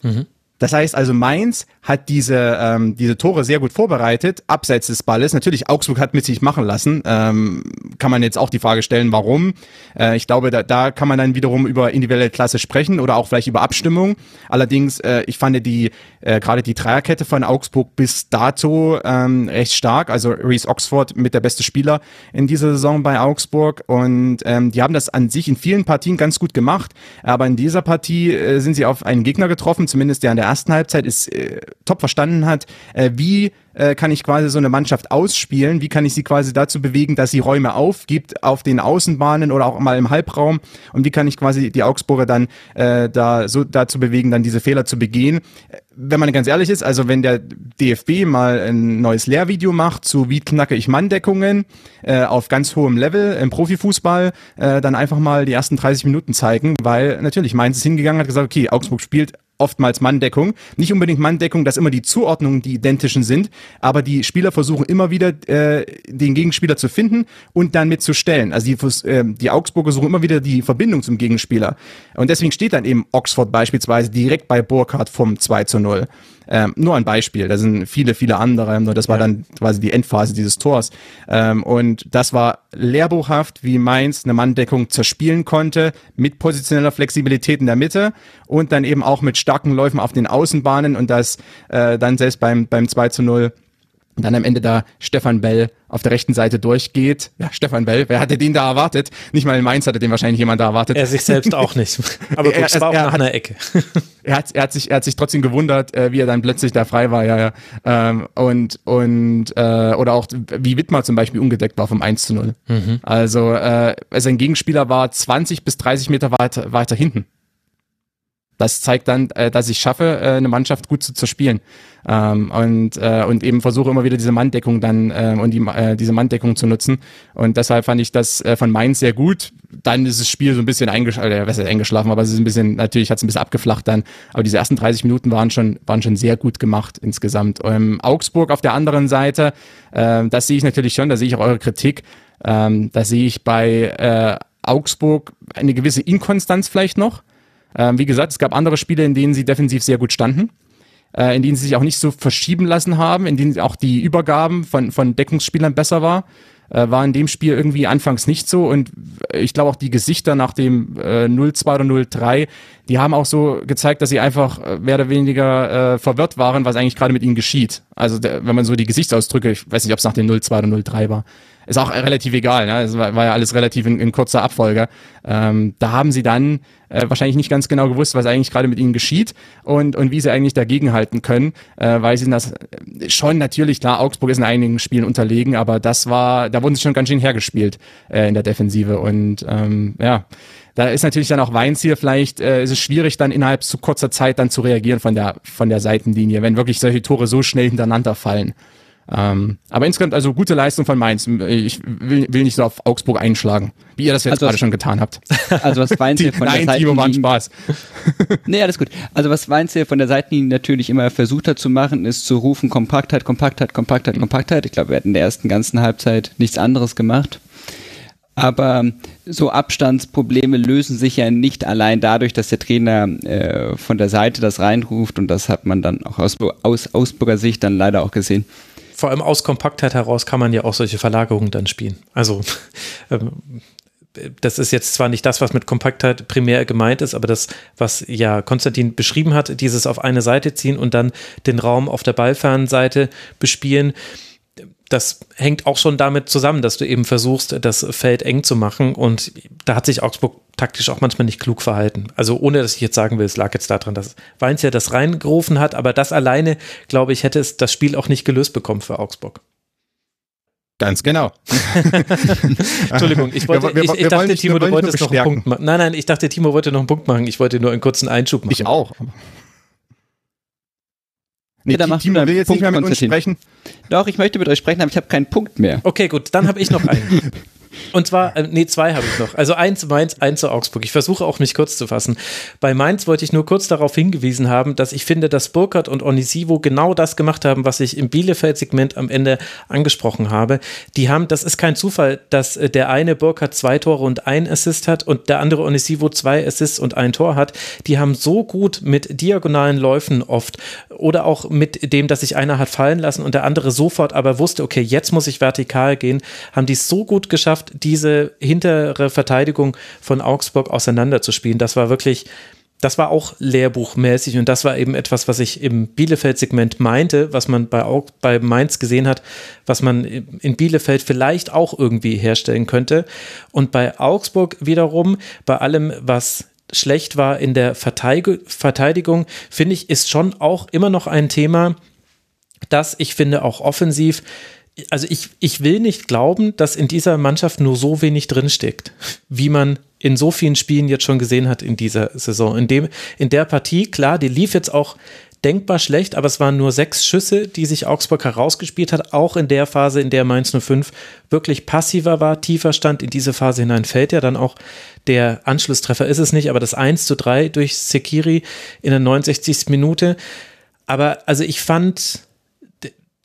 Mhm. Das heißt also, Mainz hat diese, ähm, diese Tore sehr gut vorbereitet, abseits des Balles. Natürlich, Augsburg hat mit sich machen lassen. Ähm, kann man jetzt auch die Frage stellen, warum. Äh, ich glaube, da, da kann man dann wiederum über individuelle Klasse sprechen oder auch vielleicht über Abstimmung. Allerdings, äh, ich fand die, äh, gerade die Dreierkette von Augsburg bis dato ähm, recht stark. Also Reese Oxford mit der beste Spieler in dieser Saison bei Augsburg. Und ähm, die haben das an sich in vielen Partien ganz gut gemacht. Aber in dieser Partie äh, sind sie auf einen Gegner getroffen, zumindest der an der ersten Halbzeit ist äh, top verstanden hat, äh, wie äh, kann ich quasi so eine Mannschaft ausspielen, wie kann ich sie quasi dazu bewegen, dass sie Räume aufgibt auf den Außenbahnen oder auch mal im Halbraum und wie kann ich quasi die Augsburger dann äh, da so dazu bewegen, dann diese Fehler zu begehen. Wenn man ganz ehrlich ist, also wenn der DFB mal ein neues Lehrvideo macht zu wie knacke ich Manndeckungen äh, auf ganz hohem Level im Profifußball, äh, dann einfach mal die ersten 30 Minuten zeigen, weil natürlich Mainz ist hingegangen hat gesagt, okay, Augsburg spielt oftmals Manndeckung. Nicht unbedingt Manndeckung, dass immer die Zuordnungen die identischen sind, aber die Spieler versuchen immer wieder äh, den Gegenspieler zu finden und dann mitzustellen. Also die, äh, die Augsburger suchen immer wieder die Verbindung zum Gegenspieler. Und deswegen steht dann eben Oxford beispielsweise direkt bei Burkhardt vom 2 zu 0. Ähm, nur ein Beispiel, da sind viele, viele andere, nur das war ja. dann quasi die Endphase dieses Tors. Ähm, und das war lehrbuchhaft, wie Mainz eine Manndeckung zerspielen konnte, mit positioneller Flexibilität in der Mitte und dann eben auch mit starken Läufen auf den Außenbahnen und das äh, dann selbst beim, beim 2 zu 0 dann am Ende da Stefan Bell auf der rechten Seite durchgeht. Ja, Stefan Bell, wer hatte den da erwartet? Nicht mal in Mainz hatte den wahrscheinlich jemand da erwartet. Er sich selbst auch nicht. Aber gut, es war auch nach einer Ecke. er, hat, er, hat sich, er hat sich trotzdem gewundert, äh, wie er dann plötzlich da frei war, ja, ja. Ähm, und, und äh, oder auch wie Wittmer zum Beispiel ungedeckt war vom 1 zu 0. Mhm. Also äh, sein Gegenspieler war 20 bis 30 Meter weiter, weiter hinten. Das zeigt dann, äh, dass ich schaffe, äh, eine Mannschaft gut zu zerspielen. Ähm, und, äh, und eben versuche immer wieder diese Manndeckung dann äh, und die, äh, diese Manndeckung zu nutzen. Und deshalb fand ich das äh, von Mainz sehr gut. Dann ist das Spiel so ein bisschen eingeschlafen, äh, eingeschlafen, aber es ist ein bisschen, natürlich hat es ein bisschen abgeflacht dann. Aber diese ersten 30 Minuten waren schon, waren schon sehr gut gemacht insgesamt. Ähm, Augsburg auf der anderen Seite, äh, das sehe ich natürlich schon, da sehe ich auch eure Kritik. Ähm, da sehe ich bei äh, Augsburg eine gewisse Inkonstanz vielleicht noch. Ähm, wie gesagt, es gab andere Spiele, in denen sie defensiv sehr gut standen, äh, in denen sie sich auch nicht so verschieben lassen haben, in denen auch die Übergaben von, von Deckungsspielern besser war. Äh, war in dem Spiel irgendwie anfangs nicht so und ich glaube auch die Gesichter nach dem äh, 0-2 oder 0-3, die haben auch so gezeigt, dass sie einfach äh, mehr oder weniger äh, verwirrt waren, was eigentlich gerade mit ihnen geschieht. Also der, wenn man so die Gesichtsausdrücke, ich weiß nicht, ob es nach dem 0-2 oder 0-3 war, ist auch relativ egal, ne? Es war, war ja alles relativ in, in kurzer Abfolge. Ähm, da haben sie dann äh, wahrscheinlich nicht ganz genau gewusst, was eigentlich gerade mit ihnen geschieht und, und wie sie eigentlich dagegenhalten können, äh, weil sie das äh, schon natürlich, klar, Augsburg ist in einigen Spielen unterlegen, aber das war, da wurden sie schon ganz schön hergespielt äh, in der Defensive und ähm, ja, da ist natürlich dann auch Weins hier vielleicht, äh, ist es schwierig dann innerhalb zu kurzer Zeit dann zu reagieren von der, von der Seitenlinie, wenn wirklich solche Tore so schnell hintereinander fallen. Ähm, aber insgesamt also gute Leistung von Mainz. Ich will, will nicht so auf Augsburg einschlagen, wie ihr das jetzt also gerade schon getan habt. Also was Mainz hier von Nein, der Timo, war ein Spaß. nee, alles gut. Also was Mainz hier von der Seitenlinie natürlich immer versucht hat zu machen, ist zu rufen Kompaktheit, Kompaktheit, Kompaktheit, Kompaktheit. Ich glaube, wir hatten in der ersten ganzen Halbzeit nichts anderes gemacht. Aber so Abstandsprobleme lösen sich ja nicht allein dadurch, dass der Trainer äh, von der Seite das reinruft und das hat man dann auch aus, aus Augsburger Sicht dann leider auch gesehen vor allem aus Kompaktheit heraus kann man ja auch solche Verlagerungen dann spielen. Also ähm, das ist jetzt zwar nicht das, was mit Kompaktheit primär gemeint ist, aber das, was ja Konstantin beschrieben hat, dieses auf eine Seite ziehen und dann den Raum auf der ballfernen Seite bespielen, das hängt auch schon damit zusammen, dass du eben versuchst, das Feld eng zu machen. Und da hat sich Augsburg taktisch auch manchmal nicht klug verhalten. Also ohne, dass ich jetzt sagen will, es lag jetzt daran, dass Weins ja das reingerufen hat, aber das alleine, glaube ich, hätte es das Spiel auch nicht gelöst bekommen für Augsburg. Ganz genau. Entschuldigung, ich, wollte, wir, wir, ich, ich dachte, nicht, Timo, du wolltest noch einen Punkt machen. Nein, nein, ich dachte, Timo wollte noch einen Punkt machen. Ich wollte nur einen kurzen Einschub machen. Ich auch. Nee, ja, dann Timo will jetzt Punkt nicht mehr mit uns sprechen. Doch, ich möchte mit euch sprechen, aber ich habe keinen Punkt mehr. Okay, gut, dann habe ich noch einen. Und zwar, äh, nee, zwei habe ich noch. Also eins Mainz, eins zu Augsburg. Ich versuche auch mich kurz zu fassen. Bei Mainz wollte ich nur kurz darauf hingewiesen haben, dass ich finde, dass Burkhardt und Onisivo genau das gemacht haben, was ich im Bielefeld-Segment am Ende angesprochen habe. Die haben, das ist kein Zufall, dass äh, der eine Burkhardt zwei Tore und ein Assist hat und der andere Onisivo zwei Assists und ein Tor hat. Die haben so gut mit diagonalen Läufen oft oder auch mit dem, dass sich einer hat fallen lassen und der andere sofort aber wusste, okay, jetzt muss ich vertikal gehen, haben die es so gut geschafft, diese hintere Verteidigung von Augsburg auseinanderzuspielen. Das war wirklich, das war auch lehrbuchmäßig und das war eben etwas, was ich im Bielefeld-Segment meinte, was man bei, bei Mainz gesehen hat, was man in Bielefeld vielleicht auch irgendwie herstellen könnte. Und bei Augsburg wiederum, bei allem, was schlecht war in der Verteidigung, finde ich, ist schon auch immer noch ein Thema, das ich finde auch offensiv also ich, ich will nicht glauben, dass in dieser Mannschaft nur so wenig drinsteckt, wie man in so vielen Spielen jetzt schon gesehen hat in dieser Saison. In, dem, in der Partie, klar, die lief jetzt auch denkbar schlecht, aber es waren nur sechs Schüsse, die sich Augsburg herausgespielt hat, auch in der Phase, in der Mainz 05 wirklich passiver war, tiefer stand. In diese Phase hinein fällt ja dann auch der Anschlusstreffer, ist es nicht, aber das 1 zu 3 durch Sekiri in der 69. Minute. Aber also ich fand,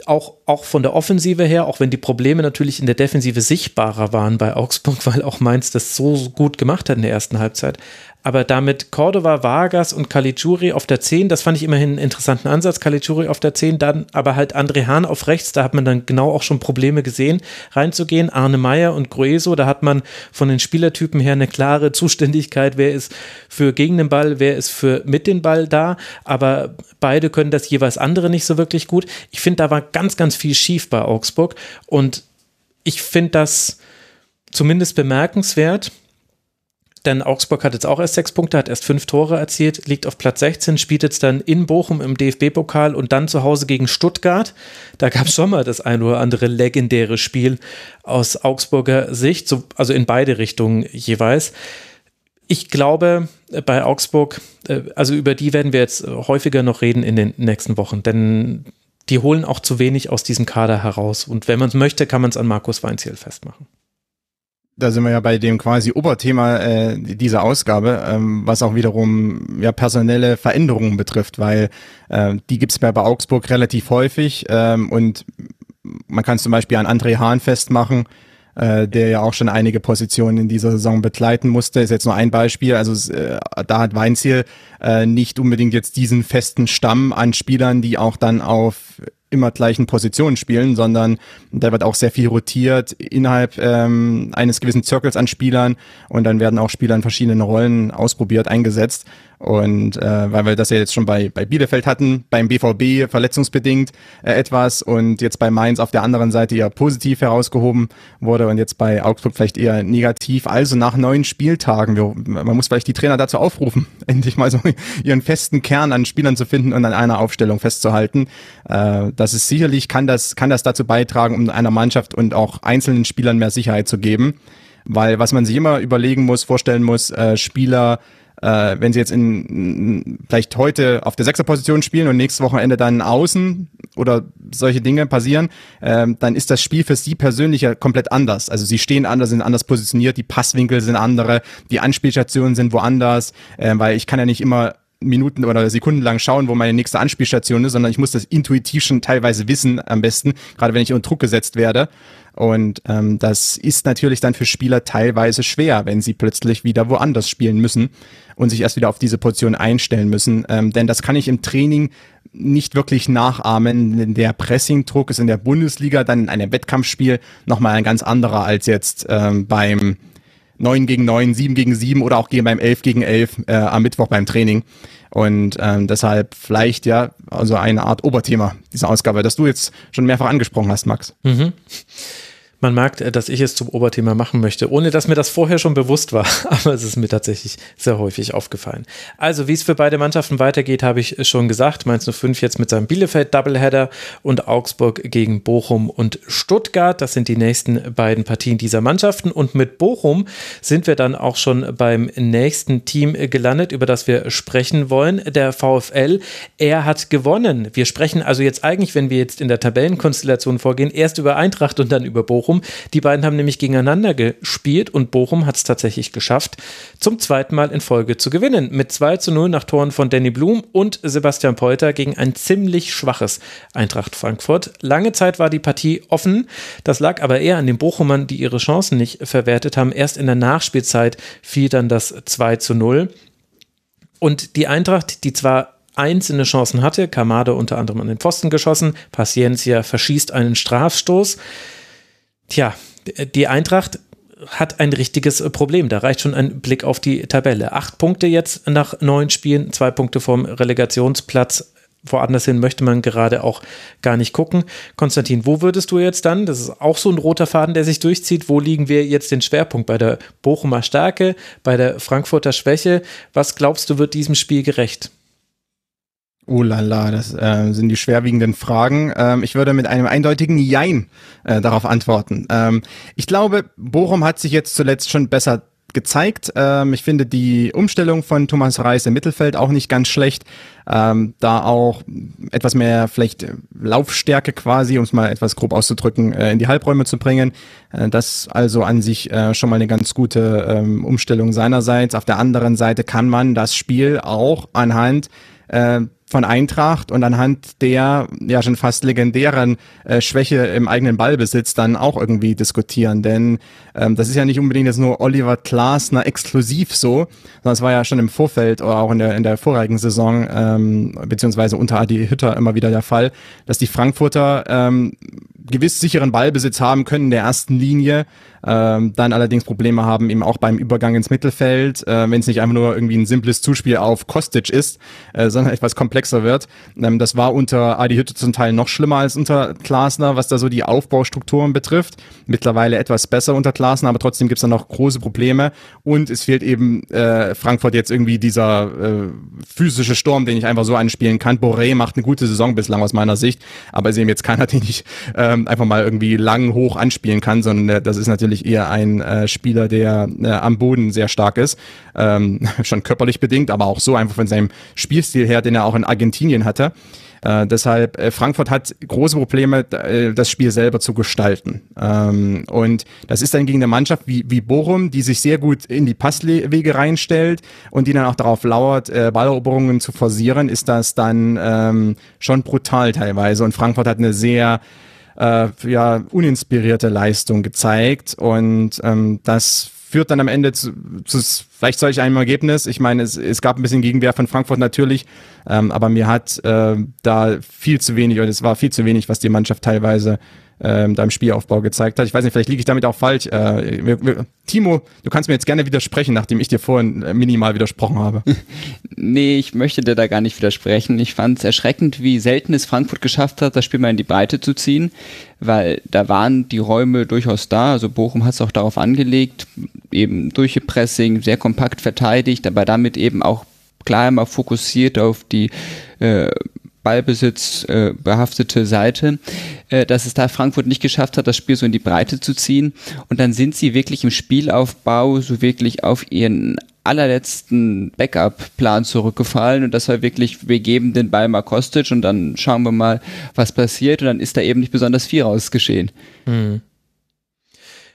auch, auch von der Offensive her, auch wenn die Probleme natürlich in der Defensive sichtbarer waren bei Augsburg, weil auch Mainz das so gut gemacht hat in der ersten Halbzeit aber damit Cordova, Vargas und Caligiuri auf der 10, das fand ich immerhin einen interessanten Ansatz. Caligiuri auf der 10, dann aber halt André Hahn auf rechts, da hat man dann genau auch schon Probleme gesehen, reinzugehen. Arne Meyer und Grueso, da hat man von den Spielertypen her eine klare Zuständigkeit, wer ist für gegen den Ball, wer ist für mit den Ball da, aber beide können das jeweils andere nicht so wirklich gut. Ich finde, da war ganz, ganz viel schief bei Augsburg und ich finde das zumindest bemerkenswert, denn Augsburg hat jetzt auch erst sechs Punkte, hat erst fünf Tore erzielt, liegt auf Platz 16, spielt jetzt dann in Bochum im DFB-Pokal und dann zu Hause gegen Stuttgart. Da gab es schon mal das ein oder andere legendäre Spiel aus Augsburger Sicht, so, also in beide Richtungen jeweils. ich glaube, bei Augsburg, äh, also über die werden wir jetzt häufiger noch reden in den nächsten Wochen, denn die holen auch zu wenig aus diesem Kader heraus. Und wenn man es möchte, kann man es an Markus Weinziel festmachen. Da sind wir ja bei dem quasi Oberthema äh, dieser Ausgabe, ähm, was auch wiederum ja personelle Veränderungen betrifft, weil äh, die gibt's bei, bei Augsburg relativ häufig ähm, und man kann zum Beispiel an André Hahn festmachen, äh, der ja auch schon einige Positionen in dieser Saison begleiten musste. Ist jetzt nur ein Beispiel. Also äh, da hat Weinziel äh, nicht unbedingt jetzt diesen festen Stamm an Spielern, die auch dann auf immer gleichen Positionen spielen, sondern da wird auch sehr viel rotiert innerhalb ähm, eines gewissen Circles an Spielern und dann werden auch Spieler in verschiedenen Rollen ausprobiert, eingesetzt. Und äh, weil wir das ja jetzt schon bei, bei Bielefeld hatten, beim BVB verletzungsbedingt äh, etwas und jetzt bei Mainz auf der anderen Seite eher positiv herausgehoben wurde und jetzt bei Augsburg vielleicht eher negativ. Also nach neun Spieltagen, wir, man muss vielleicht die Trainer dazu aufrufen, endlich mal so ihren festen Kern an Spielern zu finden und an einer Aufstellung festzuhalten. Äh, das ist sicherlich, kann das, kann das dazu beitragen, um einer Mannschaft und auch einzelnen Spielern mehr Sicherheit zu geben. Weil was man sich immer überlegen muss, vorstellen muss, äh, Spieler äh, wenn sie jetzt in vielleicht heute auf der Sechserposition spielen und nächstes Wochenende dann außen oder solche Dinge passieren, äh, dann ist das Spiel für sie persönlich ja komplett anders. Also sie stehen anders, sind anders positioniert, die Passwinkel sind andere, die Anspielstationen sind woanders, äh, weil ich kann ja nicht immer Minuten oder Sekunden lang schauen, wo meine nächste Anspielstation ist, sondern ich muss das intuitiv schon teilweise wissen, am besten, gerade wenn ich unter Druck gesetzt werde. Und ähm, das ist natürlich dann für Spieler teilweise schwer, wenn sie plötzlich wieder woanders spielen müssen und sich erst wieder auf diese Position einstellen müssen. Ähm, denn das kann ich im Training nicht wirklich nachahmen. Der Pressingdruck ist in der Bundesliga dann in einem Wettkampfspiel nochmal ein ganz anderer als jetzt ähm, beim 9 gegen 9, 7 gegen 7 oder auch beim 11 gegen 11 äh, am Mittwoch beim Training. Und ähm, deshalb vielleicht ja also eine Art Oberthema dieser Ausgabe, das du jetzt schon mehrfach angesprochen hast, Max. Mhm. Man merkt, äh, dass ich es zum Oberthema machen möchte, ohne dass mir das vorher schon bewusst war. Aber es ist mir tatsächlich sehr häufig aufgefallen. Also, wie es für beide Mannschaften weitergeht, habe ich schon gesagt. Mainz 05 jetzt mit seinem Bielefeld-Doubleheader und Augsburg gegen Bochum und Stuttgart. Das sind die nächsten beiden Partien dieser Mannschaften. Und mit Bochum sind wir dann auch schon beim nächsten Team gelandet, über das wir sprechen wollen. Der VfL. Er hat gewonnen. Wir sprechen also jetzt eigentlich, wenn wir jetzt in der Tabellenkonstellation vorgehen, erst über Eintracht und dann über Bochum. Bochum. Die beiden haben nämlich gegeneinander gespielt und Bochum hat es tatsächlich geschafft, zum zweiten Mal in Folge zu gewinnen. Mit 2 zu 0 nach Toren von Danny Blum und Sebastian Polter gegen ein ziemlich schwaches Eintracht Frankfurt. Lange Zeit war die Partie offen. Das lag aber eher an den Bochumern, die ihre Chancen nicht verwertet haben. Erst in der Nachspielzeit fiel dann das 2 zu 0. Und die Eintracht, die zwar einzelne Chancen hatte, Kamade unter anderem an den Pfosten geschossen, Paciencia verschießt einen Strafstoß. Tja, die Eintracht hat ein richtiges Problem. Da reicht schon ein Blick auf die Tabelle. Acht Punkte jetzt nach neun Spielen, zwei Punkte vom Relegationsplatz. Woanders hin möchte man gerade auch gar nicht gucken. Konstantin, wo würdest du jetzt dann? Das ist auch so ein roter Faden, der sich durchzieht. Wo liegen wir jetzt den Schwerpunkt? Bei der Bochumer Stärke, bei der Frankfurter Schwäche? Was glaubst du, wird diesem Spiel gerecht? Oh la la, das äh, sind die schwerwiegenden Fragen. Ähm, ich würde mit einem eindeutigen Jein äh, darauf antworten. Ähm, ich glaube, Bochum hat sich jetzt zuletzt schon besser gezeigt. Ähm, ich finde die Umstellung von Thomas Reis im Mittelfeld auch nicht ganz schlecht. Ähm, da auch etwas mehr vielleicht Laufstärke quasi, um es mal etwas grob auszudrücken, äh, in die Halbräume zu bringen. Äh, das also an sich äh, schon mal eine ganz gute ähm, Umstellung seinerseits. Auf der anderen Seite kann man das Spiel auch anhand äh, von Eintracht und anhand der ja schon fast legendären äh, Schwäche im eigenen Ballbesitz dann auch irgendwie diskutieren. Denn ähm, das ist ja nicht unbedingt jetzt nur Oliver Glasner exklusiv so, sondern es war ja schon im Vorfeld oder auch in der, in der vorigen Saison, ähm, beziehungsweise unter Adi Hütter immer wieder der Fall, dass die Frankfurter ähm, gewiss sicheren Ballbesitz haben können in der ersten Linie, ähm, dann allerdings Probleme haben eben auch beim Übergang ins Mittelfeld, äh, wenn es nicht einfach nur irgendwie ein simples Zuspiel auf Kostic ist, äh, sondern etwas komplexer wird. Ähm, das war unter Adi Hütte zum Teil noch schlimmer als unter Glasner, was da so die Aufbaustrukturen betrifft. Mittlerweile etwas besser unter Glasner, aber trotzdem gibt es da noch große Probleme und es fehlt eben äh, Frankfurt jetzt irgendwie dieser äh, physische Sturm, den ich einfach so anspielen kann. Boré macht eine gute Saison bislang aus meiner Sicht, aber ist eben jetzt keiner, den ich äh, ähm, einfach mal irgendwie lang hoch anspielen kann, sondern das ist natürlich eher ein äh, Spieler, der äh, am Boden sehr stark ist, ähm, schon körperlich bedingt, aber auch so einfach von seinem Spielstil her, den er auch in Argentinien hatte. Äh, deshalb, äh, Frankfurt hat große Probleme, äh, das Spiel selber zu gestalten. Ähm, und das ist dann gegen eine Mannschaft wie, wie Bochum, die sich sehr gut in die Passwege reinstellt und die dann auch darauf lauert, äh, Balleroberungen zu forcieren, ist das dann ähm, schon brutal teilweise. Und Frankfurt hat eine sehr äh, ja, uninspirierte Leistung gezeigt und ähm, das führt dann am Ende zu, zu vielleicht solch einem Ergebnis. Ich meine, es, es gab ein bisschen Gegenwehr von Frankfurt natürlich, ähm, aber mir hat äh, da viel zu wenig, oder es war viel zu wenig, was die Mannschaft teilweise ähm, da Spielaufbau gezeigt hat. Ich weiß nicht, vielleicht liege ich damit auch falsch. Äh, wir, wir, Timo, du kannst mir jetzt gerne widersprechen, nachdem ich dir vorhin äh, minimal widersprochen habe. nee, ich möchte dir da gar nicht widersprechen. Ich fand es erschreckend, wie selten es Frankfurt geschafft hat, das Spiel mal in die Breite zu ziehen, weil da waren die Räume durchaus da. Also Bochum hat es auch darauf angelegt, eben durch Pressing, sehr kompakt verteidigt, aber damit eben auch klar immer fokussiert auf die äh, Ballbesitz äh, behaftete Seite, äh, dass es da Frankfurt nicht geschafft hat, das Spiel so in die Breite zu ziehen. Und dann sind sie wirklich im Spielaufbau so wirklich auf ihren allerletzten Backup-Plan zurückgefallen und das war wirklich, wir geben den Ball mal Kostic und dann schauen wir mal, was passiert und dann ist da eben nicht besonders viel rausgeschehen. Mhm.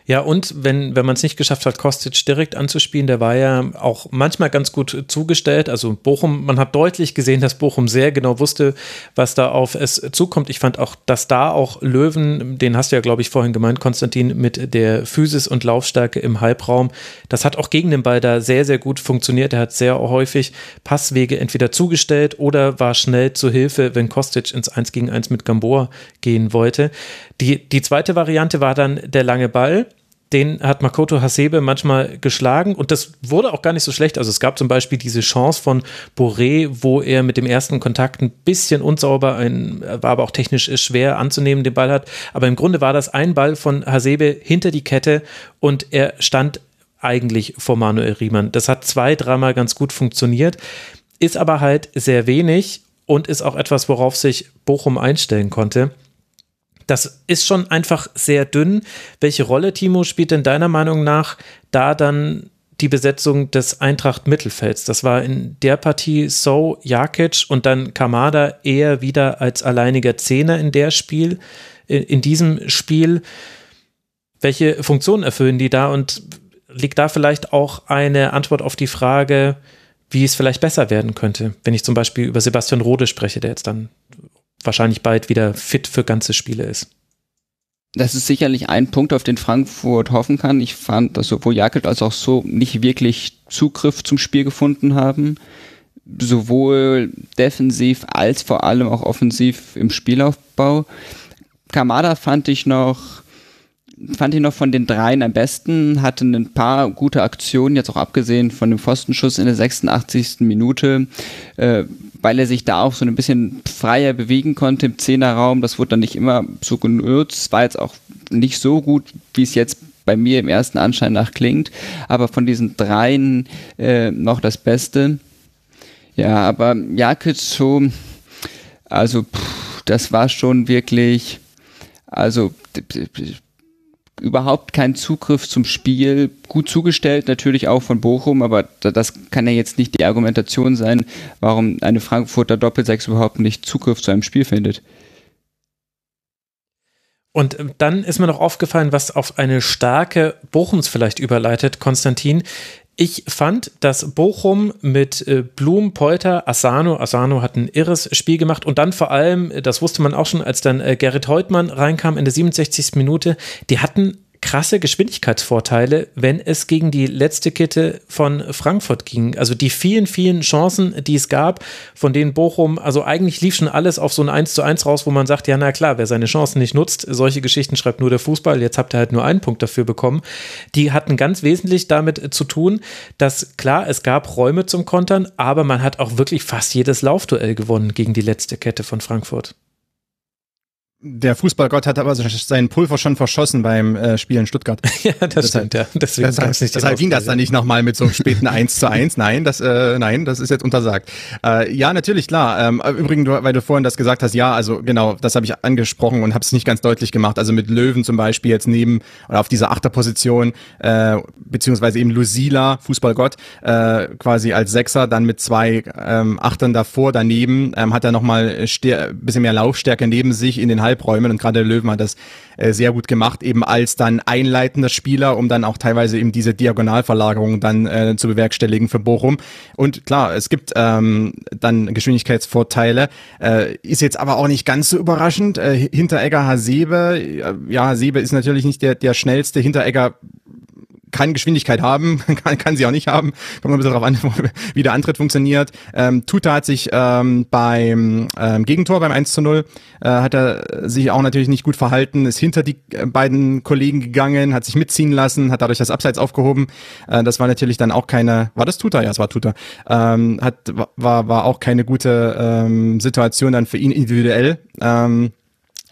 Ja, und wenn, wenn man es nicht geschafft hat, Kostic direkt anzuspielen, der war ja auch manchmal ganz gut zugestellt. Also Bochum, man hat deutlich gesehen, dass Bochum sehr genau wusste, was da auf es zukommt. Ich fand auch, dass da auch Löwen, den hast du ja, glaube ich, vorhin gemeint, Konstantin, mit der Physis und Laufstärke im Halbraum, das hat auch gegen den Ball da sehr, sehr gut funktioniert. Er hat sehr häufig Passwege entweder zugestellt oder war schnell zu Hilfe, wenn Kostic ins 1 gegen 1 mit Gambor gehen wollte. Die, die zweite Variante war dann der lange Ball den hat Makoto Hasebe manchmal geschlagen und das wurde auch gar nicht so schlecht. Also es gab zum Beispiel diese Chance von Boré, wo er mit dem ersten Kontakt ein bisschen unsauber, ein, war aber auch technisch schwer anzunehmen, den Ball hat. Aber im Grunde war das ein Ball von Hasebe hinter die Kette und er stand eigentlich vor Manuel Riemann. Das hat zwei, dreimal ganz gut funktioniert, ist aber halt sehr wenig und ist auch etwas, worauf sich Bochum einstellen konnte. Das ist schon einfach sehr dünn. Welche Rolle, Timo, spielt denn deiner Meinung nach da dann die Besetzung des Eintracht-Mittelfelds? Das war in der Partie So, Jakic und dann Kamada eher wieder als alleiniger Zehner in der Spiel, in diesem Spiel. Welche Funktion erfüllen die da und liegt da vielleicht auch eine Antwort auf die Frage, wie es vielleicht besser werden könnte, wenn ich zum Beispiel über Sebastian Rode spreche, der jetzt dann wahrscheinlich bald wieder fit für ganze Spiele ist. Das ist sicherlich ein Punkt, auf den Frankfurt hoffen kann. Ich fand, dass sowohl Jakob als auch so nicht wirklich Zugriff zum Spiel gefunden haben. Sowohl defensiv als vor allem auch offensiv im Spielaufbau. Kamada fand ich noch fand ich noch von den dreien am besten, hatte ein paar gute Aktionen, jetzt auch abgesehen von dem Pfostenschuss in der 86. Minute, äh, weil er sich da auch so ein bisschen freier bewegen konnte im Zehnerraum. Das wurde dann nicht immer so genutzt, war jetzt auch nicht so gut, wie es jetzt bei mir im ersten Anschein nach klingt, aber von diesen dreien äh, noch das Beste. Ja, aber Jakic so, also pff, das war schon wirklich, also überhaupt keinen Zugriff zum Spiel. Gut zugestellt natürlich auch von Bochum, aber das kann ja jetzt nicht die Argumentation sein, warum eine Frankfurter Doppelsechs überhaupt nicht Zugriff zu einem Spiel findet. Und ähm, dann ist mir noch aufgefallen, was auf eine starke Bochums vielleicht überleitet, Konstantin. Ich fand, dass Bochum mit äh, Blum, Polter, Asano, Asano hat ein irres Spiel gemacht und dann vor allem, äh, das wusste man auch schon, als dann äh, Gerrit Heutmann reinkam in der 67. Minute, die hatten krasse Geschwindigkeitsvorteile, wenn es gegen die letzte Kette von Frankfurt ging. Also die vielen, vielen Chancen, die es gab, von denen Bochum, also eigentlich lief schon alles auf so ein 1 zu 1 raus, wo man sagt, ja, na klar, wer seine Chancen nicht nutzt, solche Geschichten schreibt nur der Fußball, jetzt habt ihr halt nur einen Punkt dafür bekommen. Die hatten ganz wesentlich damit zu tun, dass klar, es gab Räume zum Kontern, aber man hat auch wirklich fast jedes Laufduell gewonnen gegen die letzte Kette von Frankfurt. Der Fußballgott hat aber seinen Pulver schon verschossen beim äh, Spiel in Stuttgart. ja, das deshalb, stimmt, ja. Deswegen deshalb, nicht deshalb ging das dann nicht nochmal mit so einem späten 1 zu 1. Nein, das, äh, nein, das ist jetzt untersagt. Äh, ja, natürlich, klar. Ähm, übrigens, weil du vorhin das gesagt hast, ja, also genau, das habe ich angesprochen und habe es nicht ganz deutlich gemacht. Also mit Löwen zum Beispiel jetzt neben oder auf dieser Achterposition, äh, beziehungsweise eben Lusila, Fußballgott, äh, quasi als Sechser, dann mit zwei ähm, Achtern davor, daneben, ähm, hat er nochmal ein bisschen mehr Laufstärke neben sich in den Halb Halbräumen und gerade der Löwen hat das äh, sehr gut gemacht, eben als dann einleitender Spieler, um dann auch teilweise eben diese Diagonalverlagerung dann äh, zu bewerkstelligen für Bochum. Und klar, es gibt ähm, dann Geschwindigkeitsvorteile, äh, ist jetzt aber auch nicht ganz so überraschend. Äh, Hinteregger Hasebe, äh, ja, Hasebe ist natürlich nicht der, der schnellste. Hinteregger kann Geschwindigkeit haben, kann, kann sie auch nicht haben. Kommt ein bisschen darauf an, wie der Antritt funktioniert. Ähm, Tuta hat sich ähm, beim ähm, Gegentor, beim 1 zu 0, äh, hat er sich auch natürlich nicht gut verhalten, ist hinter die äh, beiden Kollegen gegangen, hat sich mitziehen lassen, hat dadurch das Abseits aufgehoben. Äh, das war natürlich dann auch keine, war das Tuta? Ja, es war Tuta. Ähm, hat, war, war auch keine gute ähm, Situation dann für ihn individuell. Ähm,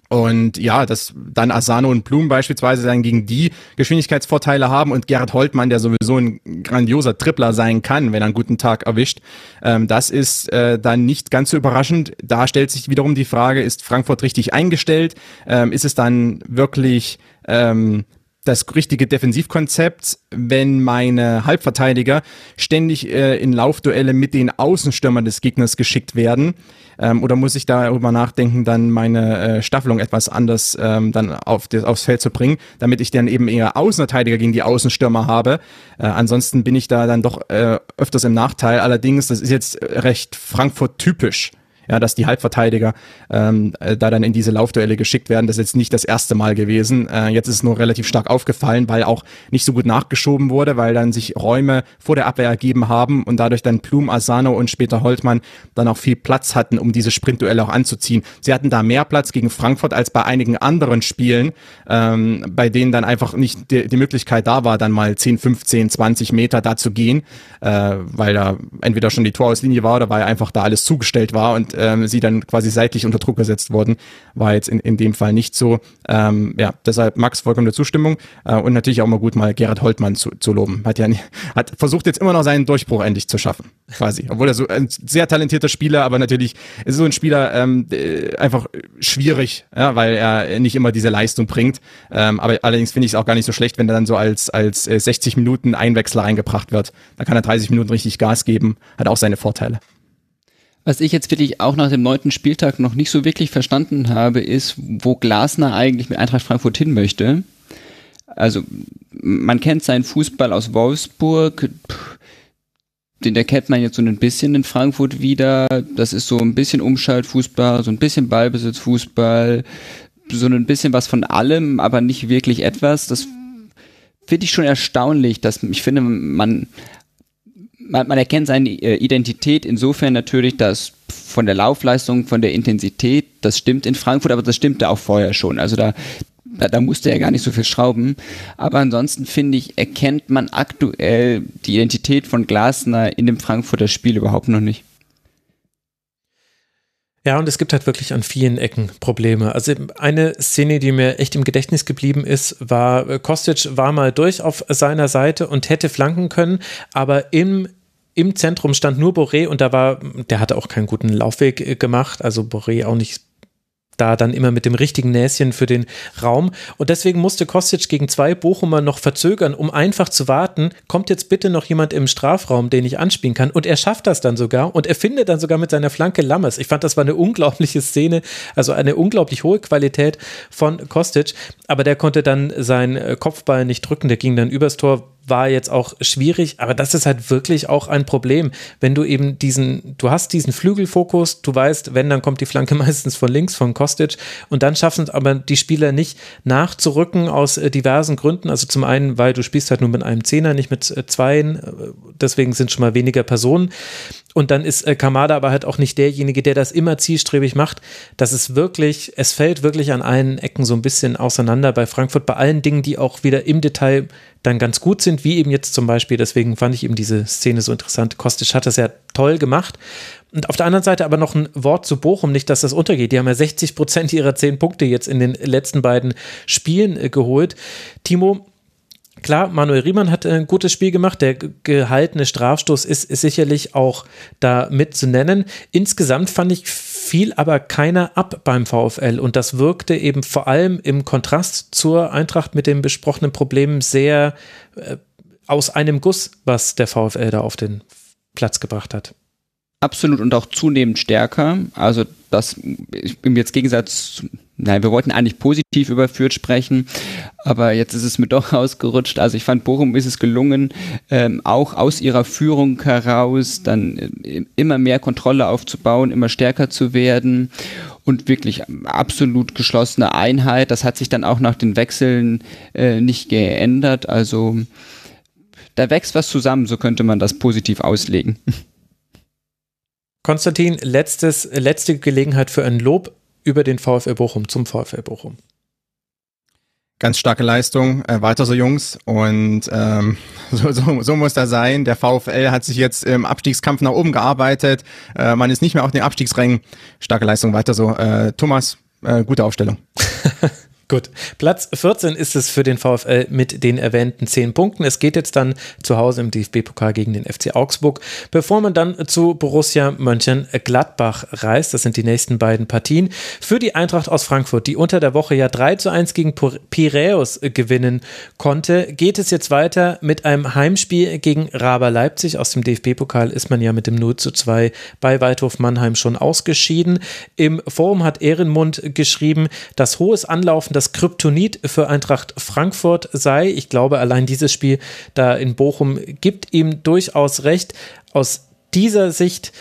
und ja, dass dann Asano und Blum beispielsweise dann gegen die Geschwindigkeitsvorteile haben und Gerhard Holtmann, der sowieso ein grandioser Tripler sein kann, wenn er einen guten Tag erwischt, ähm, das ist äh, dann nicht ganz so überraschend. Da stellt sich wiederum die Frage, ist Frankfurt richtig eingestellt? Ähm, ist es dann wirklich ähm, das richtige Defensivkonzept, wenn meine Halbverteidiger ständig äh, in Laufduelle mit den Außenstürmern des Gegners geschickt werden? Ähm, oder muss ich darüber nachdenken, dann meine äh, Staffelung etwas anders ähm, dann auf das, aufs Feld zu bringen, damit ich dann eben eher Außenverteidiger gegen die Außenstürmer habe? Äh, ansonsten bin ich da dann doch äh, öfters im Nachteil. Allerdings, das ist jetzt recht Frankfurt-typisch ja, dass die Halbverteidiger ähm, äh, da dann in diese Laufduelle geschickt werden. Das ist jetzt nicht das erste Mal gewesen. Äh, jetzt ist es nur relativ stark aufgefallen, weil auch nicht so gut nachgeschoben wurde, weil dann sich Räume vor der Abwehr ergeben haben und dadurch dann Plum, Asano und später Holtmann dann auch viel Platz hatten, um diese Sprintduelle auch anzuziehen. Sie hatten da mehr Platz gegen Frankfurt als bei einigen anderen Spielen, ähm, bei denen dann einfach nicht die, die Möglichkeit da war, dann mal 10, 15, 20 Meter da zu gehen, äh, weil da entweder schon die Torauslinie war oder weil einfach da alles zugestellt war und ähm, sie dann quasi seitlich unter Druck gesetzt wurden, war jetzt in, in dem Fall nicht so. Ähm, ja, deshalb Max vollkommene Zustimmung äh, und natürlich auch mal gut mal Gerhard Holtmann zu, zu loben. Hat ja hat versucht jetzt immer noch seinen Durchbruch endlich zu schaffen, quasi. Obwohl er so ein sehr talentierter Spieler, aber natürlich ist so ein Spieler ähm, äh, einfach schwierig, ja, weil er nicht immer diese Leistung bringt. Ähm, aber allerdings finde ich es auch gar nicht so schlecht, wenn er dann so als als äh, 60 Minuten Einwechsler reingebracht wird. Da kann er 30 Minuten richtig Gas geben, hat auch seine Vorteile. Was ich jetzt wirklich auch nach dem neunten Spieltag noch nicht so wirklich verstanden habe, ist, wo Glasner eigentlich mit Eintracht Frankfurt hin möchte. Also, man kennt seinen Fußball aus Wolfsburg, den erkennt man jetzt so ein bisschen in Frankfurt wieder. Das ist so ein bisschen Umschaltfußball, so ein bisschen Ballbesitzfußball, so ein bisschen was von allem, aber nicht wirklich etwas. Das finde ich schon erstaunlich, dass ich finde, man man, man erkennt seine äh, Identität insofern natürlich, dass von der Laufleistung, von der Intensität, das stimmt in Frankfurt, aber das stimmte auch vorher schon. Also da, da, da musste er gar nicht so viel schrauben. Aber ansonsten finde ich, erkennt man aktuell die Identität von Glasner in dem Frankfurter Spiel überhaupt noch nicht. Ja, und es gibt halt wirklich an vielen Ecken Probleme. Also eine Szene, die mir echt im Gedächtnis geblieben ist, war, äh, Kostic war mal durch auf seiner Seite und hätte flanken können, aber im im Zentrum stand nur Boré und da war, der hatte auch keinen guten Laufweg äh, gemacht, also Boré auch nicht da dann immer mit dem richtigen Näschen für den Raum. Und deswegen musste Kostic gegen zwei Bochumer noch verzögern, um einfach zu warten, kommt jetzt bitte noch jemand im Strafraum, den ich anspielen kann. Und er schafft das dann sogar und er findet dann sogar mit seiner Flanke Lammers. Ich fand, das war eine unglaubliche Szene, also eine unglaublich hohe Qualität von Kostic. Aber der konnte dann seinen Kopfball nicht drücken, der ging dann übers Tor war jetzt auch schwierig, aber das ist halt wirklich auch ein Problem, wenn du eben diesen, du hast diesen Flügelfokus, du weißt, wenn, dann kommt die Flanke meistens von links, von Kostic und dann schaffen es aber die Spieler nicht nachzurücken aus äh, diversen Gründen, also zum einen, weil du spielst halt nur mit einem Zehner, nicht mit äh, zweien, äh, deswegen sind schon mal weniger Personen. Und dann ist Kamada aber halt auch nicht derjenige, der das immer zielstrebig macht. Das ist wirklich, es fällt wirklich an allen Ecken so ein bisschen auseinander bei Frankfurt, bei allen Dingen, die auch wieder im Detail dann ganz gut sind, wie eben jetzt zum Beispiel, deswegen fand ich eben diese Szene so interessant. Kostic hat das ja toll gemacht. Und auf der anderen Seite aber noch ein Wort zu Bochum, nicht, dass das untergeht. Die haben ja 60 Prozent ihrer zehn Punkte jetzt in den letzten beiden Spielen äh, geholt. Timo, Klar, Manuel Riemann hat ein gutes Spiel gemacht. Der gehaltene Strafstoß ist, ist sicherlich auch da mit zu nennen. Insgesamt fand ich fiel aber keiner ab beim VfL und das wirkte eben vor allem im Kontrast zur Eintracht mit den besprochenen Problemen sehr äh, aus einem Guss, was der VfL da auf den Platz gebracht hat. Absolut und auch zunehmend stärker. Also das im jetzt Gegensatz, nein, wir wollten eigentlich positiv über Fürth sprechen, aber jetzt ist es mir doch ausgerutscht. Also ich fand Bochum ist es gelungen, ähm, auch aus ihrer Führung heraus dann äh, immer mehr Kontrolle aufzubauen, immer stärker zu werden und wirklich absolut geschlossene Einheit. Das hat sich dann auch nach den Wechseln äh, nicht geändert. Also da wächst was zusammen, so könnte man das positiv auslegen. Konstantin, letztes, letzte Gelegenheit für ein Lob über den VfL Bochum zum VfL Bochum. Ganz starke Leistung, äh, weiter so Jungs und ähm, so, so, so muss das sein. Der VfL hat sich jetzt im Abstiegskampf nach oben gearbeitet. Äh, man ist nicht mehr auf den Abstiegsrängen. Starke Leistung, weiter so. Äh, Thomas, äh, gute Aufstellung. Gut, Platz 14 ist es für den VfL mit den erwähnten 10 Punkten. Es geht jetzt dann zu Hause im DFB-Pokal gegen den FC Augsburg, bevor man dann zu Borussia Mönchengladbach reist. Das sind die nächsten beiden Partien. Für die Eintracht aus Frankfurt, die unter der Woche ja 3 zu 1 gegen Piräus gewinnen konnte, geht es jetzt weiter mit einem Heimspiel gegen Raber Leipzig. Aus dem DFB-Pokal ist man ja mit dem 0 zu 2 bei Waldhof Mannheim schon ausgeschieden. Im Forum hat Ehrenmund geschrieben, dass hohes Anlaufen das Kryptonit für Eintracht Frankfurt sei. Ich glaube, allein dieses Spiel da in Bochum gibt ihm durchaus recht. Aus dieser Sicht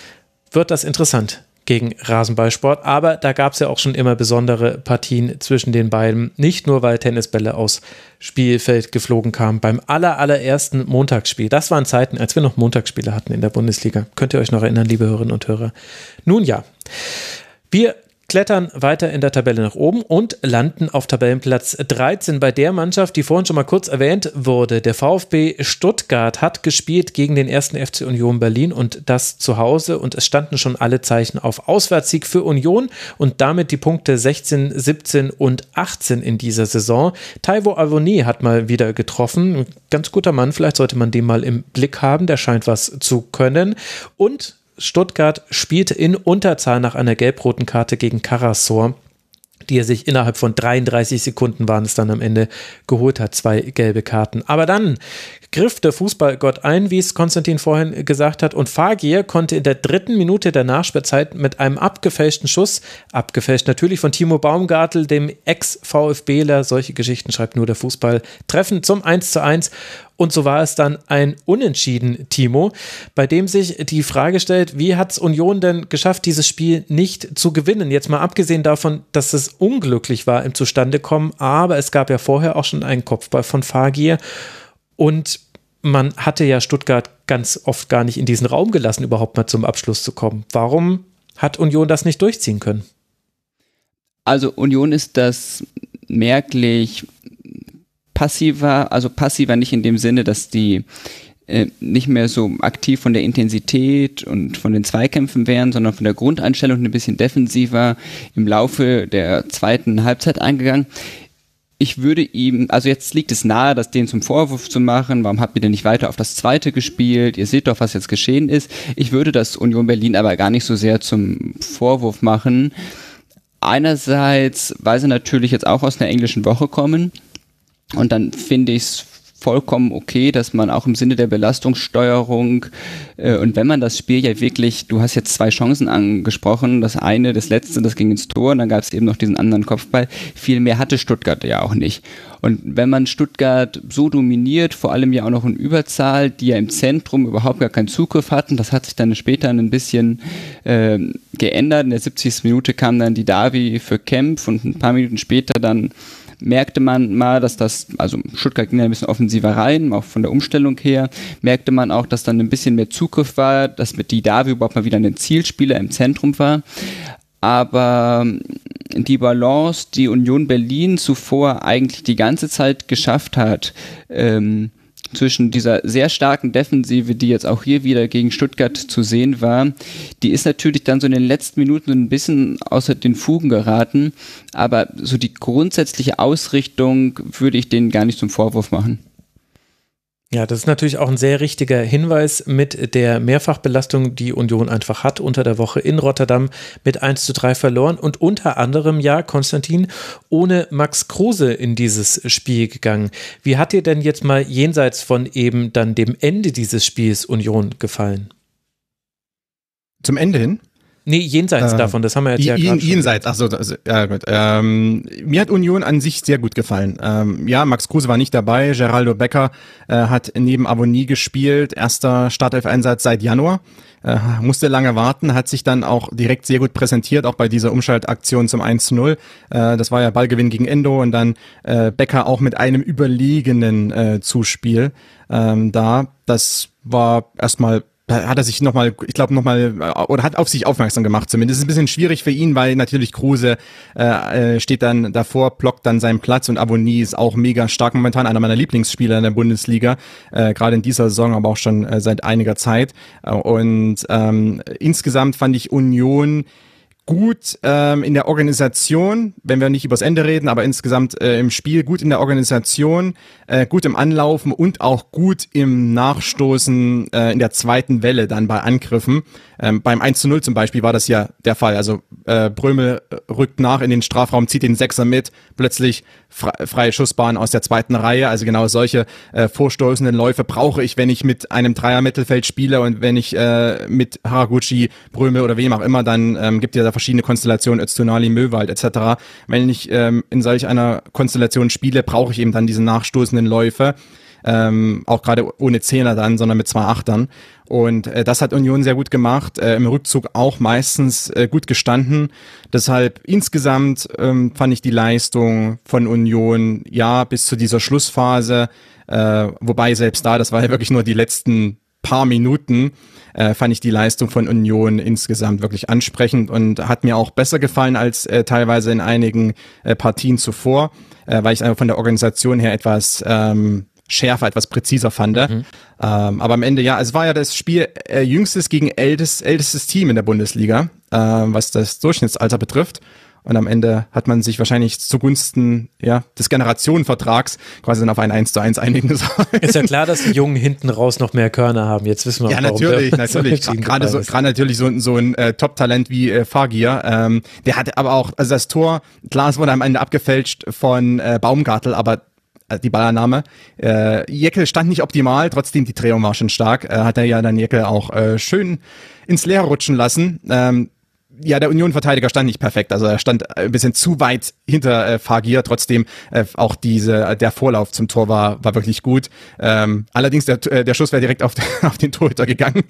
wird das interessant gegen Rasenballsport, aber da gab es ja auch schon immer besondere Partien zwischen den beiden. Nicht nur, weil Tennisbälle aus Spielfeld geflogen kamen beim aller, allerersten Montagsspiel. Das waren Zeiten, als wir noch Montagsspiele hatten in der Bundesliga. Könnt ihr euch noch erinnern, liebe Hörerinnen und Hörer? Nun ja. Wir klettern weiter in der Tabelle nach oben und landen auf Tabellenplatz 13 bei der Mannschaft, die vorhin schon mal kurz erwähnt wurde. Der VfB Stuttgart hat gespielt gegen den ersten FC Union Berlin und das zu Hause und es standen schon alle Zeichen auf Auswärtssieg für Union und damit die Punkte 16, 17 und 18 in dieser Saison. Taiwo Avoni hat mal wieder getroffen. Ganz guter Mann, vielleicht sollte man den mal im Blick haben, der scheint was zu können. Und Stuttgart spielte in Unterzahl nach einer gelb-roten Karte gegen Karasor die er sich innerhalb von 33 Sekunden waren es dann am Ende geholt hat, zwei gelbe Karten. Aber dann griff der Fußballgott ein, wie es Konstantin vorhin gesagt hat, und Fagir konnte in der dritten Minute der Nachspielzeit mit einem abgefälschten Schuss, abgefälscht natürlich von Timo Baumgartel, dem Ex-VfBler, solche Geschichten schreibt nur der Fußball, treffen zum 1 zu 1 und so war es dann ein Unentschieden, Timo, bei dem sich die Frage stellt, wie hat es Union denn geschafft, dieses Spiel nicht zu gewinnen? Jetzt mal abgesehen davon, dass es unglücklich war im Zustandekommen, aber es gab ja vorher auch schon einen Kopfball von Fagir und man hatte ja Stuttgart ganz oft gar nicht in diesen Raum gelassen, überhaupt mal zum Abschluss zu kommen. Warum hat Union das nicht durchziehen können? Also Union ist das merklich passiver, also passiver nicht in dem Sinne, dass die äh, nicht mehr so aktiv von der Intensität und von den Zweikämpfen wären, sondern von der Grundeinstellung ein bisschen defensiver im Laufe der zweiten Halbzeit eingegangen. Ich würde ihm, also jetzt liegt es nahe, das denen zum Vorwurf zu machen, warum habt ihr denn nicht weiter auf das zweite gespielt? Ihr seht doch, was jetzt geschehen ist. Ich würde das Union Berlin aber gar nicht so sehr zum Vorwurf machen. Einerseits, weil sie natürlich jetzt auch aus einer englischen Woche kommen, und dann finde ich es vollkommen okay, dass man auch im Sinne der Belastungssteuerung äh, und wenn man das Spiel ja wirklich, du hast jetzt zwei Chancen angesprochen, das eine, das letzte, das ging ins Tor und dann gab es eben noch diesen anderen Kopfball. Viel mehr hatte Stuttgart ja auch nicht. Und wenn man Stuttgart so dominiert, vor allem ja auch noch in Überzahl, die ja im Zentrum überhaupt gar keinen Zugriff hatten, das hat sich dann später ein bisschen äh, geändert. In der 70. Minute kam dann die Davi für Kempf und ein paar Minuten später dann merkte man mal, dass das, also Stuttgart ging ein bisschen offensiver rein, auch von der Umstellung her, merkte man auch, dass dann ein bisschen mehr Zugriff war, dass mit die Davi überhaupt mal wieder ein Zielspieler im Zentrum war. Aber die Balance, die Union Berlin zuvor eigentlich die ganze Zeit geschafft hat, ähm, zwischen dieser sehr starken Defensive, die jetzt auch hier wieder gegen Stuttgart zu sehen war, die ist natürlich dann so in den letzten Minuten ein bisschen außer den Fugen geraten, aber so die grundsätzliche Ausrichtung würde ich denen gar nicht zum Vorwurf machen. Ja, das ist natürlich auch ein sehr richtiger Hinweis mit der Mehrfachbelastung, die Union einfach hat unter der Woche in Rotterdam mit 1 zu 3 verloren und unter anderem ja, Konstantin, ohne Max Kruse in dieses Spiel gegangen. Wie hat dir denn jetzt mal jenseits von eben dann dem Ende dieses Spiels Union gefallen? Zum Ende hin? Nee, jenseits äh, davon, das haben wir jetzt ja gerade Jenseits, ach so, also, ja gut. Ähm, mir hat Union an sich sehr gut gefallen. Ähm, ja, Max Kruse war nicht dabei, Geraldo Becker äh, hat neben Avonie gespielt, erster Startelf-Einsatz seit Januar. Äh, musste lange warten, hat sich dann auch direkt sehr gut präsentiert, auch bei dieser Umschaltaktion zum 1-0. Äh, das war ja Ballgewinn gegen Endo und dann äh, Becker auch mit einem überlegenen äh, Zuspiel ähm, da. Das war erstmal hat er sich nochmal, ich glaube nochmal, äh, oder hat auf sich aufmerksam gemacht zumindest. Es ist ein bisschen schwierig für ihn, weil natürlich Kruse äh, äh, steht dann davor, blockt dann seinen Platz und Abonni ist auch mega stark momentan, einer meiner Lieblingsspieler in der Bundesliga, äh, gerade in dieser Saison, aber auch schon äh, seit einiger Zeit. Äh, und ähm, insgesamt fand ich Union gut ähm, in der Organisation, wenn wir nicht übers Ende reden, aber insgesamt äh, im Spiel gut in der Organisation, äh, gut im Anlaufen und auch gut im Nachstoßen äh, in der zweiten Welle dann bei Angriffen. Ähm, beim 1 zu 0 zum Beispiel war das ja der Fall. Also äh, Brömel rückt nach in den Strafraum, zieht den Sechser mit, plötzlich fre freie Schussbahn aus der zweiten Reihe. Also genau solche äh, vorstoßenden Läufe brauche ich, wenn ich mit einem Dreier-Mittelfeld spiele und wenn ich äh, mit Haraguchi, Brömel oder wem auch immer, dann ähm, gibt ja da verschiedene Konstellationen, Öztunali, Möwald etc. Wenn ich ähm, in solch einer Konstellation spiele, brauche ich eben dann diese nachstoßenden Läufe. Ähm, auch gerade ohne Zehner dann, sondern mit zwei Achtern. Und äh, das hat Union sehr gut gemacht, äh, im Rückzug auch meistens äh, gut gestanden. Deshalb insgesamt ähm, fand ich die Leistung von Union ja bis zu dieser Schlussphase, äh, wobei selbst da, das war ja wirklich nur die letzten paar Minuten, äh, fand ich die Leistung von Union insgesamt wirklich ansprechend und hat mir auch besser gefallen als äh, teilweise in einigen äh, Partien zuvor, äh, weil ich einfach von der Organisation her etwas ähm, schärfer, etwas präziser fand. Mhm. Ähm, aber am Ende, ja, es war ja das Spiel äh, jüngstes gegen ältest, ältestes Team in der Bundesliga, äh, was das Durchschnittsalter betrifft. Und am Ende hat man sich wahrscheinlich zugunsten ja, des Generationenvertrags quasi dann auf ein 1 zu 1 einigen sollen. Ist ja klar, dass die Jungen hinten raus noch mehr Körner haben. Jetzt wissen wir Ja, natürlich, natürlich. Gerade so, gerade natürlich so, so ein äh, Top-Talent wie äh, Fagir. Ähm, der hatte aber auch, also das Tor, klar, es wurde am Ende abgefälscht von äh, Baumgartel, aber äh, die Ballername. Äh, Jekyll stand nicht optimal, trotzdem die Drehung war schon stark. Äh, hat er ja dann Jekyll auch äh, schön ins Leere rutschen lassen. Ähm, ja, der Union-Verteidiger stand nicht perfekt. Also er stand ein bisschen zu weit hinter äh, Fagir. Trotzdem äh, auch diese der Vorlauf zum Tor war war wirklich gut. Ähm, allerdings der äh, der Schuss wäre direkt auf, auf den Torhüter gegangen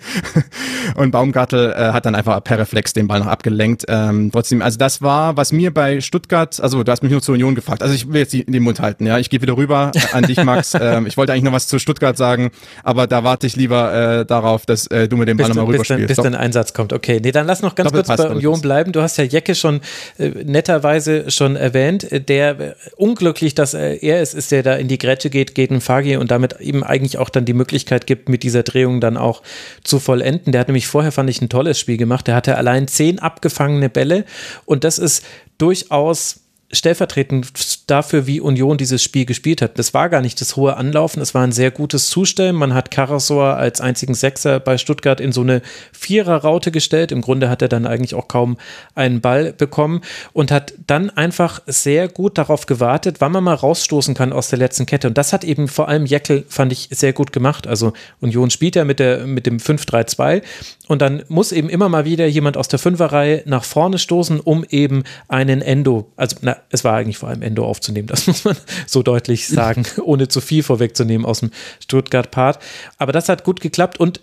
und Baumgartel äh, hat dann einfach per Reflex den Ball noch abgelenkt. Ähm, trotzdem, also das war, was mir bei Stuttgart, also du hast mich nur zur Union gefragt. Also ich will jetzt den Mund halten. Ja, ich gehe wieder rüber an dich, Max. ähm, ich wollte eigentlich noch was zu Stuttgart sagen, aber da warte ich lieber äh, darauf, dass äh, du mir den Ball nochmal rüberspielst. Bis, bis dein Einsatz kommt. Okay, nee, dann lass noch ganz Doppel kurz bei Union bleiben. Du hast ja Jecke schon äh, netterweise schon erwähnt. Der äh, unglücklich, dass äh, er es ist, der da in die Grätsche geht gegen Fagi und damit ihm eigentlich auch dann die Möglichkeit gibt, mit dieser Drehung dann auch zu vollenden. Der hat nämlich vorher, fand ich, ein tolles Spiel gemacht. Der hatte allein zehn abgefangene Bälle und das ist durchaus stellvertretend dafür, wie Union dieses Spiel gespielt hat. Das war gar nicht das hohe Anlaufen, es war ein sehr gutes Zustellen. Man hat Karasor als einzigen Sechser bei Stuttgart in so eine Vierer-Raute gestellt. Im Grunde hat er dann eigentlich auch kaum einen Ball bekommen und hat dann einfach sehr gut darauf gewartet, wann man mal rausstoßen kann aus der letzten Kette. Und das hat eben vor allem Jeckel, fand ich, sehr gut gemacht. Also Union spielt ja mit, der, mit dem 5-3-2 und dann muss eben immer mal wieder jemand aus der Fünferreihe nach vorne stoßen, um eben einen Endo, also na, es war eigentlich vor allem Endo aufzunehmen, das muss man so deutlich sagen, ohne zu viel vorwegzunehmen aus dem Stuttgart-Part. Aber das hat gut geklappt und,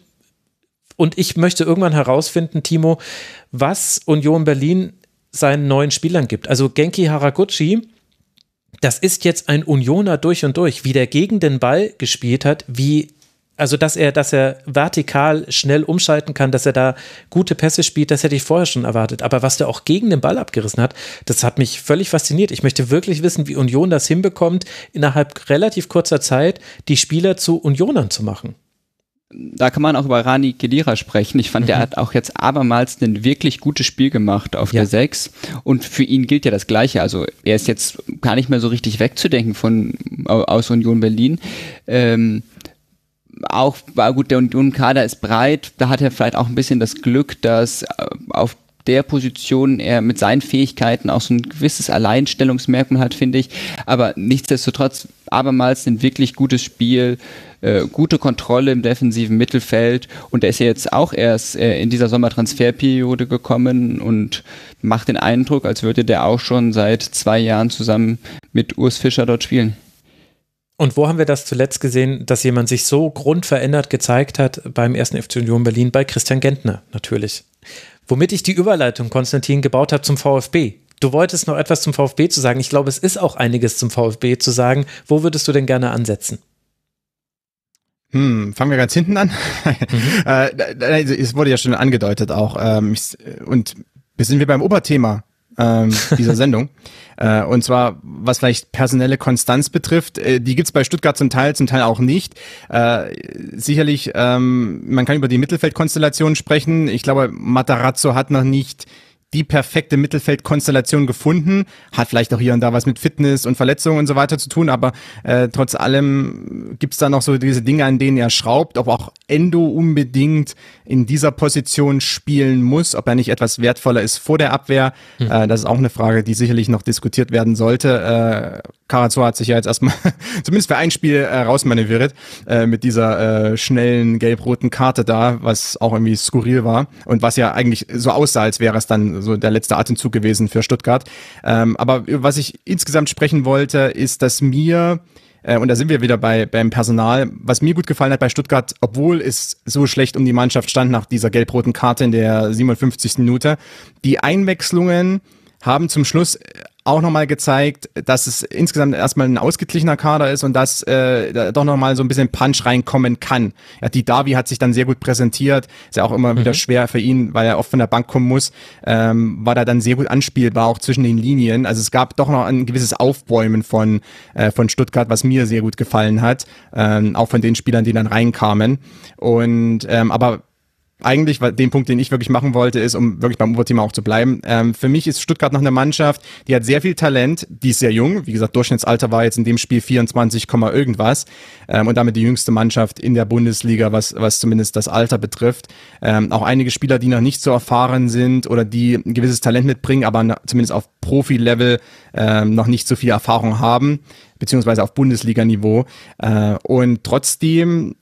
und ich möchte irgendwann herausfinden, Timo, was Union Berlin seinen neuen Spielern gibt. Also Genki Haraguchi, das ist jetzt ein Unioner durch und durch, wie der gegen den Ball gespielt hat, wie also dass er, dass er vertikal schnell umschalten kann, dass er da gute Pässe spielt, das hätte ich vorher schon erwartet. Aber was der auch gegen den Ball abgerissen hat, das hat mich völlig fasziniert. Ich möchte wirklich wissen, wie Union das hinbekommt, innerhalb relativ kurzer Zeit die Spieler zu Unionern zu machen da kann man auch über Rani Kedira sprechen. Ich fand, mhm. der hat auch jetzt abermals ein wirklich gutes Spiel gemacht auf ja. der 6. Und für ihn gilt ja das Gleiche. Also er ist jetzt gar nicht mehr so richtig wegzudenken von aus Union Berlin. Ähm, auch, war gut, der Union-Kader ist breit. Da hat er vielleicht auch ein bisschen das Glück, dass äh, auf der Position er mit seinen Fähigkeiten auch so ein gewisses Alleinstellungsmerkmal hat, finde ich. Aber nichtsdestotrotz abermals ein wirklich gutes Spiel, äh, gute Kontrolle im defensiven Mittelfeld und er ist ja jetzt auch erst äh, in dieser Sommertransferperiode gekommen und macht den Eindruck, als würde der auch schon seit zwei Jahren zusammen mit Urs Fischer dort spielen. Und wo haben wir das zuletzt gesehen, dass jemand sich so grundverändert gezeigt hat beim ersten FC Union Berlin? Bei Christian Gentner natürlich. Womit ich die Überleitung, Konstantin, gebaut habe zum VfB. Du wolltest noch etwas zum VfB zu sagen. Ich glaube, es ist auch einiges zum VfB zu sagen. Wo würdest du denn gerne ansetzen? Hm, fangen wir ganz hinten an. Mhm. äh, es wurde ja schon angedeutet auch. Ähm, und wir sind wir beim Oberthema ähm, dieser Sendung. äh, und zwar, was vielleicht personelle Konstanz betrifft, äh, die gibt's bei Stuttgart zum Teil, zum Teil auch nicht. Äh, sicherlich, ähm, man kann über die Mittelfeldkonstellation sprechen. Ich glaube, Matarazzo hat noch nicht die perfekte Mittelfeldkonstellation gefunden. Hat vielleicht auch hier und da was mit Fitness und Verletzungen und so weiter zu tun, aber äh, trotz allem gibt's da noch so diese Dinge, an denen er schraubt, ob auch Endo unbedingt in dieser Position spielen muss, ob er nicht etwas wertvoller ist vor der Abwehr. Mhm. Äh, das ist auch eine Frage, die sicherlich noch diskutiert werden sollte. Äh, Karazor hat sich ja jetzt erstmal zumindest für ein Spiel äh, rausmanövriert äh, mit dieser äh, schnellen gelb-roten Karte da, was auch irgendwie skurril war und was ja eigentlich so aussah, als wäre es dann so der letzte Atemzug gewesen für Stuttgart. Ähm, aber was ich insgesamt sprechen wollte, ist, dass mir äh, und da sind wir wieder bei beim Personal. Was mir gut gefallen hat bei Stuttgart, obwohl es so schlecht um die Mannschaft stand nach dieser gelb-roten Karte in der 57. Minute, die Einwechslungen haben zum Schluss auch nochmal gezeigt, dass es insgesamt erstmal ein ausgeglichener Kader ist und dass äh, da doch nochmal so ein bisschen Punch reinkommen kann. Ja, die Davi hat sich dann sehr gut präsentiert, ist ja auch immer mhm. wieder schwer für ihn, weil er oft von der Bank kommen muss, ähm, war da dann sehr gut anspielbar, auch zwischen den Linien. Also es gab doch noch ein gewisses Aufbäumen von, äh, von Stuttgart, was mir sehr gut gefallen hat, ähm, auch von den Spielern, die dann reinkamen. Und ähm, aber eigentlich den Punkt, den ich wirklich machen wollte, ist, um wirklich beim Oberthema auch zu bleiben. Ähm, für mich ist Stuttgart noch eine Mannschaft, die hat sehr viel Talent, die ist sehr jung. Wie gesagt, Durchschnittsalter war jetzt in dem Spiel 24, irgendwas ähm, und damit die jüngste Mannschaft in der Bundesliga, was, was zumindest das Alter betrifft. Ähm, auch einige Spieler, die noch nicht so erfahren sind oder die ein gewisses Talent mitbringen, aber zumindest auf Profi-Level ähm, noch nicht so viel Erfahrung haben, beziehungsweise auf Bundesliga-Niveau. Äh, und trotzdem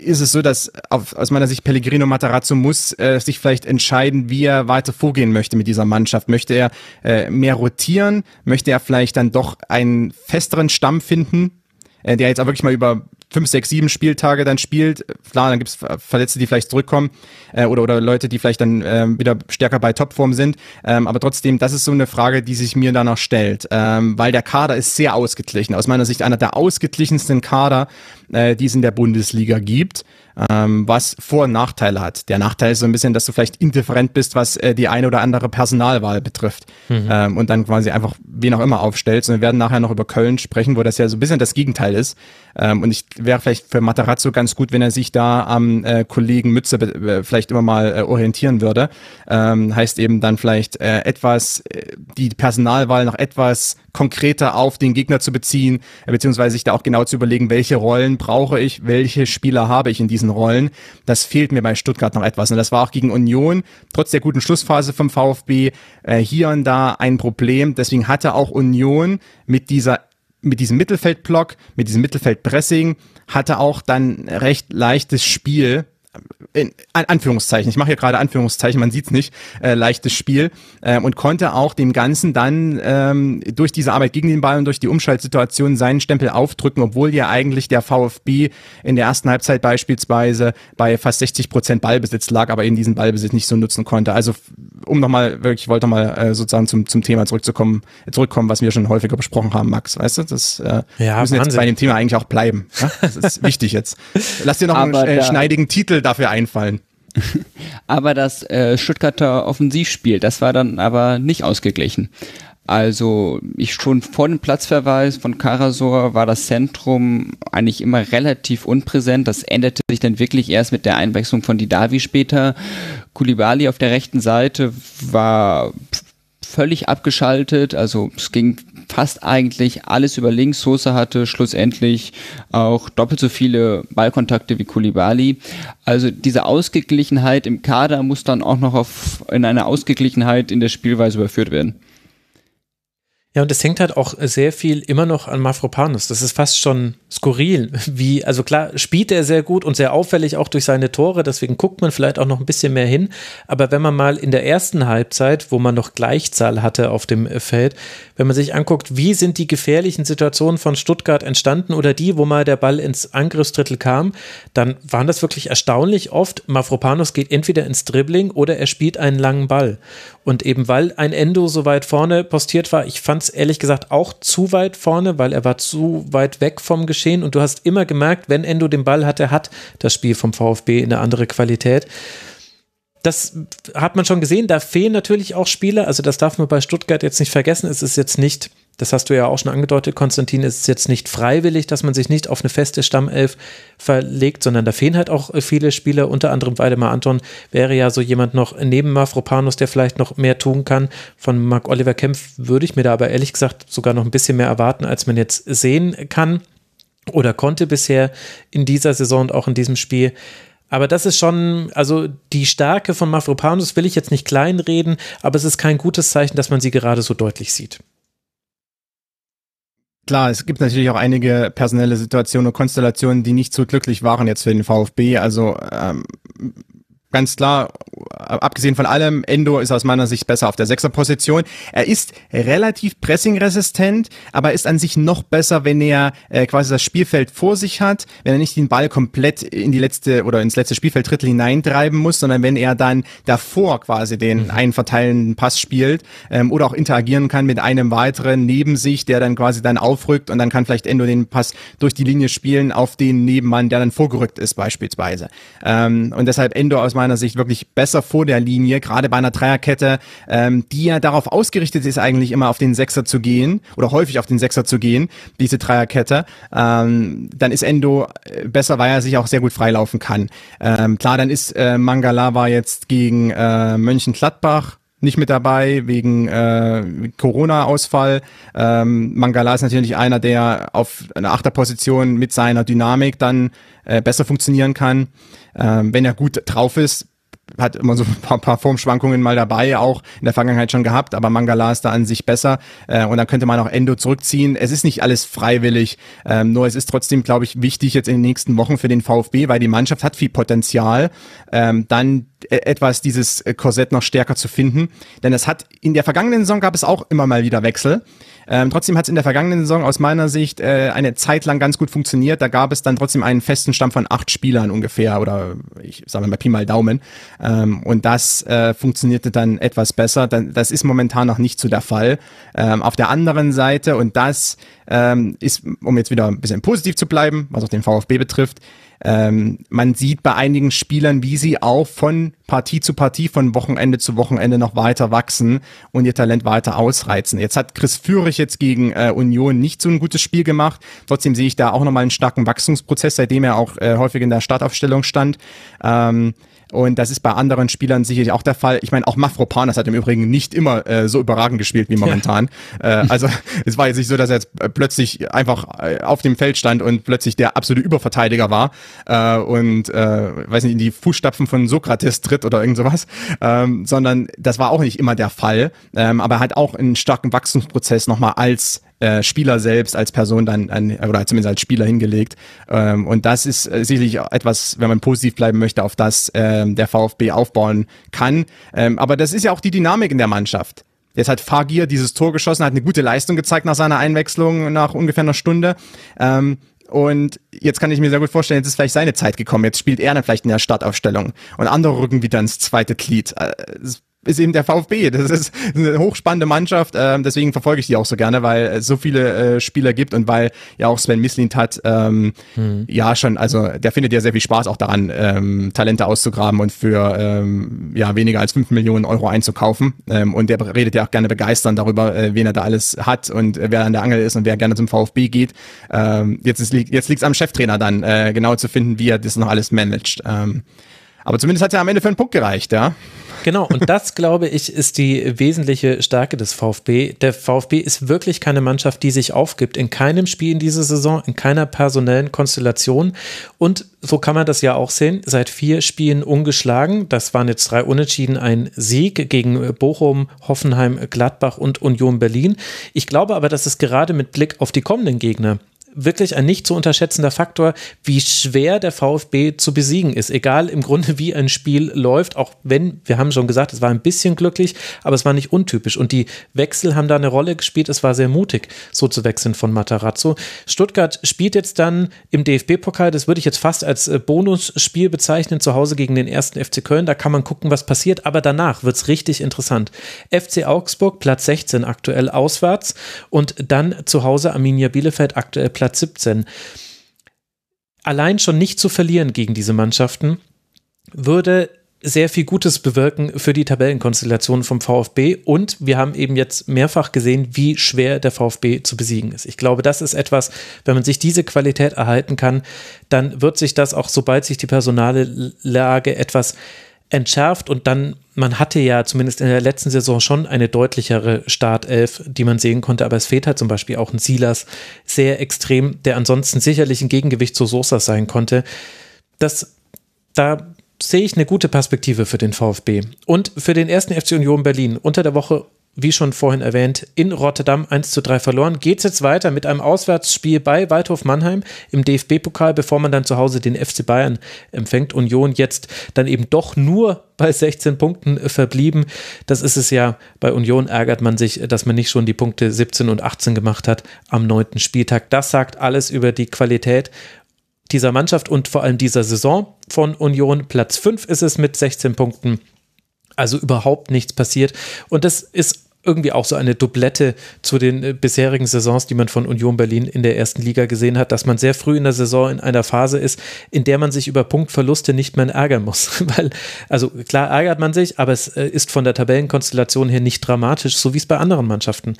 ist es so, dass auf, aus meiner Sicht Pellegrino Matarazzo muss äh, sich vielleicht entscheiden, wie er weiter vorgehen möchte mit dieser Mannschaft. Möchte er äh, mehr rotieren? Möchte er vielleicht dann doch einen festeren Stamm finden, äh, der jetzt auch wirklich mal über fünf, sechs, sieben Spieltage dann spielt. Klar, dann gibt's Verletzte, die vielleicht zurückkommen äh, oder, oder Leute, die vielleicht dann äh, wieder stärker bei Topform sind. Ähm, aber trotzdem, das ist so eine Frage, die sich mir danach stellt, ähm, weil der Kader ist sehr ausgeglichen. Aus meiner Sicht einer der ausgeglichensten Kader, äh, die es in der Bundesliga gibt ähm, was Vor- und Nachteile hat. Der Nachteil ist so ein bisschen, dass du vielleicht indifferent bist, was äh, die eine oder andere Personalwahl betrifft mhm. ähm, und dann quasi einfach wen auch immer aufstellst. Und wir werden nachher noch über Köln sprechen, wo das ja so ein bisschen das Gegenteil ist. Ähm, und ich wäre vielleicht für Matarazzo ganz gut, wenn er sich da am äh, Kollegen Mütze äh, vielleicht immer mal äh, orientieren würde. Ähm, heißt eben dann vielleicht äh, etwas, äh, die Personalwahl noch etwas konkreter auf den Gegner zu beziehen, äh, beziehungsweise sich da auch genau zu überlegen, welche Rollen brauche ich, welche Spieler habe ich in diesen Rollen. Das fehlt mir bei Stuttgart noch etwas. Und das war auch gegen Union, trotz der guten Schlussphase vom VfB, äh, hier und da ein Problem. Deswegen hatte auch Union mit dieser mit diesem Mittelfeldblock, mit diesem Mittelfeldpressing, hatte auch dann recht leichtes Spiel in Anführungszeichen, ich mache hier gerade Anführungszeichen, man sieht's nicht, äh, leichtes Spiel äh, und konnte auch dem Ganzen dann ähm, durch diese Arbeit gegen den Ball und durch die Umschaltsituation seinen Stempel aufdrücken, obwohl ja eigentlich der VfB in der ersten Halbzeit beispielsweise bei fast 60 Prozent Ballbesitz lag, aber eben diesen Ballbesitz nicht so nutzen konnte. Also um nochmal, wirklich, ich wollte mal äh, sozusagen zum, zum Thema zurückzukommen, zurückkommen, was wir schon häufiger besprochen haben, Max, weißt du, das äh, ja, müssen jetzt bei dem Thema eigentlich auch bleiben. Ja? Das ist wichtig jetzt. Lass dir noch einen äh, schneidigen Titel dafür einfallen. aber das äh, Stuttgarter Offensivspiel, das war dann aber nicht ausgeglichen. Also ich schon vor dem Platzverweis von Karasor war das Zentrum eigentlich immer relativ unpräsent. Das änderte sich dann wirklich erst mit der Einwechslung von Didavi später. Kulibali auf der rechten Seite war völlig abgeschaltet. Also es ging fast eigentlich alles über links. Sosa hatte schlussendlich auch doppelt so viele Ballkontakte wie Kulibali. Also diese Ausgeglichenheit im Kader muss dann auch noch auf, in eine Ausgeglichenheit in der Spielweise überführt werden. Ja, und es hängt halt auch sehr viel immer noch an Mafropanus. Das ist fast schon skurril. Wie, also klar, spielt er sehr gut und sehr auffällig auch durch seine Tore, deswegen guckt man vielleicht auch noch ein bisschen mehr hin. Aber wenn man mal in der ersten Halbzeit, wo man noch Gleichzahl hatte auf dem Feld, wenn man sich anguckt, wie sind die gefährlichen Situationen von Stuttgart entstanden oder die, wo mal der Ball ins Angriffsdrittel kam, dann waren das wirklich erstaunlich oft. Mafropanus geht entweder ins Dribbling oder er spielt einen langen Ball. Und eben weil ein Endo so weit vorne postiert war, ich fand es ehrlich gesagt auch zu weit vorne, weil er war zu weit weg vom Geschehen. Und du hast immer gemerkt, wenn Endo den Ball hatte, hat das Spiel vom VfB eine andere Qualität. Das hat man schon gesehen. Da fehlen natürlich auch Spieler. Also das darf man bei Stuttgart jetzt nicht vergessen. Es ist jetzt nicht das hast du ja auch schon angedeutet, Konstantin, ist jetzt nicht freiwillig, dass man sich nicht auf eine feste Stammelf verlegt, sondern da fehlen halt auch viele Spieler, unter anderem Weidemar Anton wäre ja so jemand noch neben Mafropanus, der vielleicht noch mehr tun kann. Von Marc Oliver Kempf würde ich mir da aber ehrlich gesagt sogar noch ein bisschen mehr erwarten, als man jetzt sehen kann oder konnte bisher in dieser Saison und auch in diesem Spiel. Aber das ist schon, also die Stärke von Mafropanus will ich jetzt nicht kleinreden, aber es ist kein gutes Zeichen, dass man sie gerade so deutlich sieht. Klar, es gibt natürlich auch einige personelle Situationen und Konstellationen, die nicht so glücklich waren jetzt für den VfB. Also ähm, ganz klar, abgesehen von allem, Endo ist aus meiner Sicht besser auf der Sechserposition. Er ist relativ pressingresistent, aber ist an sich noch besser, wenn er äh, quasi das Spielfeld vor sich hat, wenn er nicht den Ball komplett in die letzte oder ins letzte Spielfelddrittel hineintreiben muss, sondern wenn er dann davor quasi den mhm. einen verteilenden Pass spielt ähm, oder auch interagieren kann mit einem weiteren neben sich, der dann quasi dann aufrückt und dann kann vielleicht Endo den Pass durch die Linie spielen auf den Nebenmann, der dann vorgerückt ist beispielsweise. Ähm, und deshalb Endo aus meiner Sicht wirklich besser vor der Linie, gerade bei einer Dreierkette, ähm, die ja darauf ausgerichtet ist, eigentlich immer auf den Sechser zu gehen oder häufig auf den Sechser zu gehen, diese Dreierkette, ähm, dann ist Endo äh, besser, weil er sich auch sehr gut freilaufen kann. Ähm, klar, dann ist äh, Mangala war jetzt gegen äh, Mönchengladbach nicht mit dabei wegen äh, Corona-Ausfall. Ähm, Mangala ist natürlich einer, der auf einer Achterposition mit seiner Dynamik dann äh, besser funktionieren kann. Ähm, wenn er gut drauf ist, hat immer so ein paar, paar Formschwankungen mal dabei, auch in der Vergangenheit schon gehabt, aber Mangala ist da an sich besser äh, und dann könnte man auch Endo zurückziehen. Es ist nicht alles freiwillig, ähm, nur es ist trotzdem, glaube ich, wichtig jetzt in den nächsten Wochen für den VfB, weil die Mannschaft hat viel Potenzial, ähm, dann etwas dieses Korsett noch stärker zu finden, denn es hat in der vergangenen Saison gab es auch immer mal wieder Wechsel. Ähm, trotzdem hat es in der vergangenen Saison aus meiner Sicht äh, eine Zeit lang ganz gut funktioniert. Da gab es dann trotzdem einen festen Stamm von acht Spielern ungefähr oder ich sage mal Pi mal Daumen. Ähm, und das äh, funktionierte dann etwas besser. Das ist momentan noch nicht so der Fall. Ähm, auf der anderen Seite, und das ähm, ist, um jetzt wieder ein bisschen positiv zu bleiben, was auch den VfB betrifft, ähm, man sieht bei einigen Spielern, wie sie auch von Partie zu Partie, von Wochenende zu Wochenende noch weiter wachsen und ihr Talent weiter ausreizen. Jetzt hat Chris Führig jetzt gegen äh, Union nicht so ein gutes Spiel gemacht. Trotzdem sehe ich da auch nochmal einen starken Wachstumsprozess, seitdem er auch äh, häufig in der Startaufstellung stand. Ähm, und das ist bei anderen Spielern sicherlich auch der Fall. Ich meine, auch Mafropanos hat im Übrigen nicht immer äh, so überragend gespielt wie momentan. Ja. Äh, also es war jetzt nicht so, dass er jetzt äh, plötzlich einfach äh, auf dem Feld stand und plötzlich der absolute Überverteidiger war äh, und äh, weiß nicht in die Fußstapfen von Sokrates tritt oder irgend sowas, ähm, sondern das war auch nicht immer der Fall. Ähm, aber er hat auch einen starken Wachstumsprozess nochmal als äh, Spieler selbst als Person dann an, oder zumindest als Spieler hingelegt. Ähm, und das ist äh, sicherlich etwas, wenn man positiv bleiben möchte, auf das ähm, der VfB aufbauen kann. Ähm, aber das ist ja auch die Dynamik in der Mannschaft. Jetzt hat Fagir dieses Tor geschossen, hat eine gute Leistung gezeigt nach seiner Einwechslung nach ungefähr einer Stunde. Ähm, und jetzt kann ich mir sehr gut vorstellen, jetzt ist vielleicht seine Zeit gekommen. Jetzt spielt er dann vielleicht in der Startaufstellung. Und andere rücken wieder ins zweite Glied. Äh, ist eben der VfB. Das ist eine hochspannende Mannschaft, äh, deswegen verfolge ich die auch so gerne, weil es so viele äh, Spieler gibt und weil ja auch Sven Mislint hat, ähm, hm. ja schon, also der findet ja sehr viel Spaß auch daran, ähm, Talente auszugraben und für ähm, ja weniger als fünf Millionen Euro einzukaufen. Ähm, und der redet ja auch gerne begeistern darüber, äh, wen er da alles hat und äh, wer an der Angel ist und wer gerne zum VfB geht. Ähm, jetzt ist, jetzt liegt es am Cheftrainer dann, äh, genau zu finden, wie er das noch alles managt. Ähm, aber zumindest hat er am Ende für einen Punkt gereicht, ja. Genau, und das, glaube ich, ist die wesentliche Stärke des VfB. Der VfB ist wirklich keine Mannschaft, die sich aufgibt. In keinem Spiel in dieser Saison, in keiner personellen Konstellation. Und so kann man das ja auch sehen. Seit vier Spielen ungeschlagen. Das waren jetzt drei Unentschieden, ein Sieg gegen Bochum, Hoffenheim, Gladbach und Union Berlin. Ich glaube aber, dass es gerade mit Blick auf die kommenden Gegner wirklich ein nicht zu unterschätzender Faktor, wie schwer der VfB zu besiegen ist. Egal im Grunde, wie ein Spiel läuft, auch wenn, wir haben schon gesagt, es war ein bisschen glücklich, aber es war nicht untypisch. Und die Wechsel haben da eine Rolle gespielt. Es war sehr mutig, so zu wechseln von Matarazzo. Stuttgart spielt jetzt dann im DFB-Pokal, das würde ich jetzt fast als äh, Bonusspiel bezeichnen, zu Hause gegen den ersten FC Köln. Da kann man gucken, was passiert, aber danach wird es richtig interessant. FC Augsburg, Platz 16 aktuell auswärts und dann zu Hause Arminia Bielefeld aktuell Platz 17. Allein schon nicht zu verlieren gegen diese Mannschaften würde sehr viel Gutes bewirken für die Tabellenkonstellation vom VfB und wir haben eben jetzt mehrfach gesehen, wie schwer der VfB zu besiegen ist. Ich glaube, das ist etwas, wenn man sich diese Qualität erhalten kann, dann wird sich das auch, sobald sich die personale Lage etwas entschärft und dann, man hatte ja zumindest in der letzten Saison schon eine deutlichere Startelf, die man sehen konnte, aber es fehlt halt zum Beispiel auch ein Silas sehr extrem, der ansonsten sicherlich ein Gegengewicht zu Sosa sein konnte. Das, da sehe ich eine gute Perspektive für den VfB und für den ersten FC Union Berlin. Unter der Woche wie schon vorhin erwähnt, in Rotterdam 1 zu 3 verloren. Geht es jetzt weiter mit einem Auswärtsspiel bei Waldhof Mannheim im DFB-Pokal, bevor man dann zu Hause den FC Bayern empfängt. Union jetzt dann eben doch nur bei 16 Punkten verblieben. Das ist es ja. Bei Union ärgert man sich, dass man nicht schon die Punkte 17 und 18 gemacht hat am neunten Spieltag. Das sagt alles über die Qualität dieser Mannschaft und vor allem dieser Saison von Union. Platz 5 ist es mit 16 Punkten. Also überhaupt nichts passiert. Und das ist irgendwie auch so eine Doublette zu den äh, bisherigen Saisons, die man von Union Berlin in der ersten Liga gesehen hat, dass man sehr früh in der Saison in einer Phase ist, in der man sich über Punktverluste nicht mehr ärgern muss. Weil, also klar ärgert man sich, aber es äh, ist von der Tabellenkonstellation her nicht dramatisch, so wie es bei anderen Mannschaften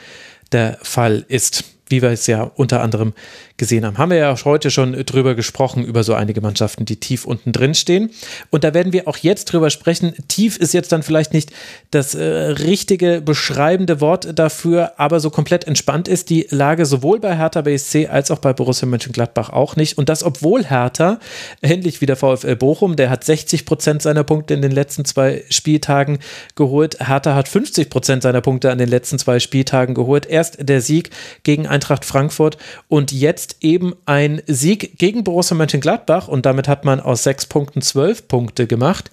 der Fall ist wie wir es ja unter anderem gesehen haben. Haben wir ja auch heute schon drüber gesprochen, über so einige Mannschaften, die tief unten drin stehen. Und da werden wir auch jetzt drüber sprechen. Tief ist jetzt dann vielleicht nicht das äh, richtige beschreibende Wort dafür, aber so komplett entspannt ist die Lage sowohl bei Hertha BSC als auch bei Borussia Mönchengladbach auch nicht. Und das, obwohl Hertha, ähnlich wie der VfL Bochum, der hat 60 Prozent seiner Punkte in den letzten zwei Spieltagen geholt. Hertha hat 50 Prozent seiner Punkte an den letzten zwei Spieltagen geholt. Erst der Sieg gegen Eintracht Frankfurt und jetzt eben ein Sieg gegen Borussia Mönchengladbach und damit hat man aus sechs Punkten zwölf Punkte gemacht.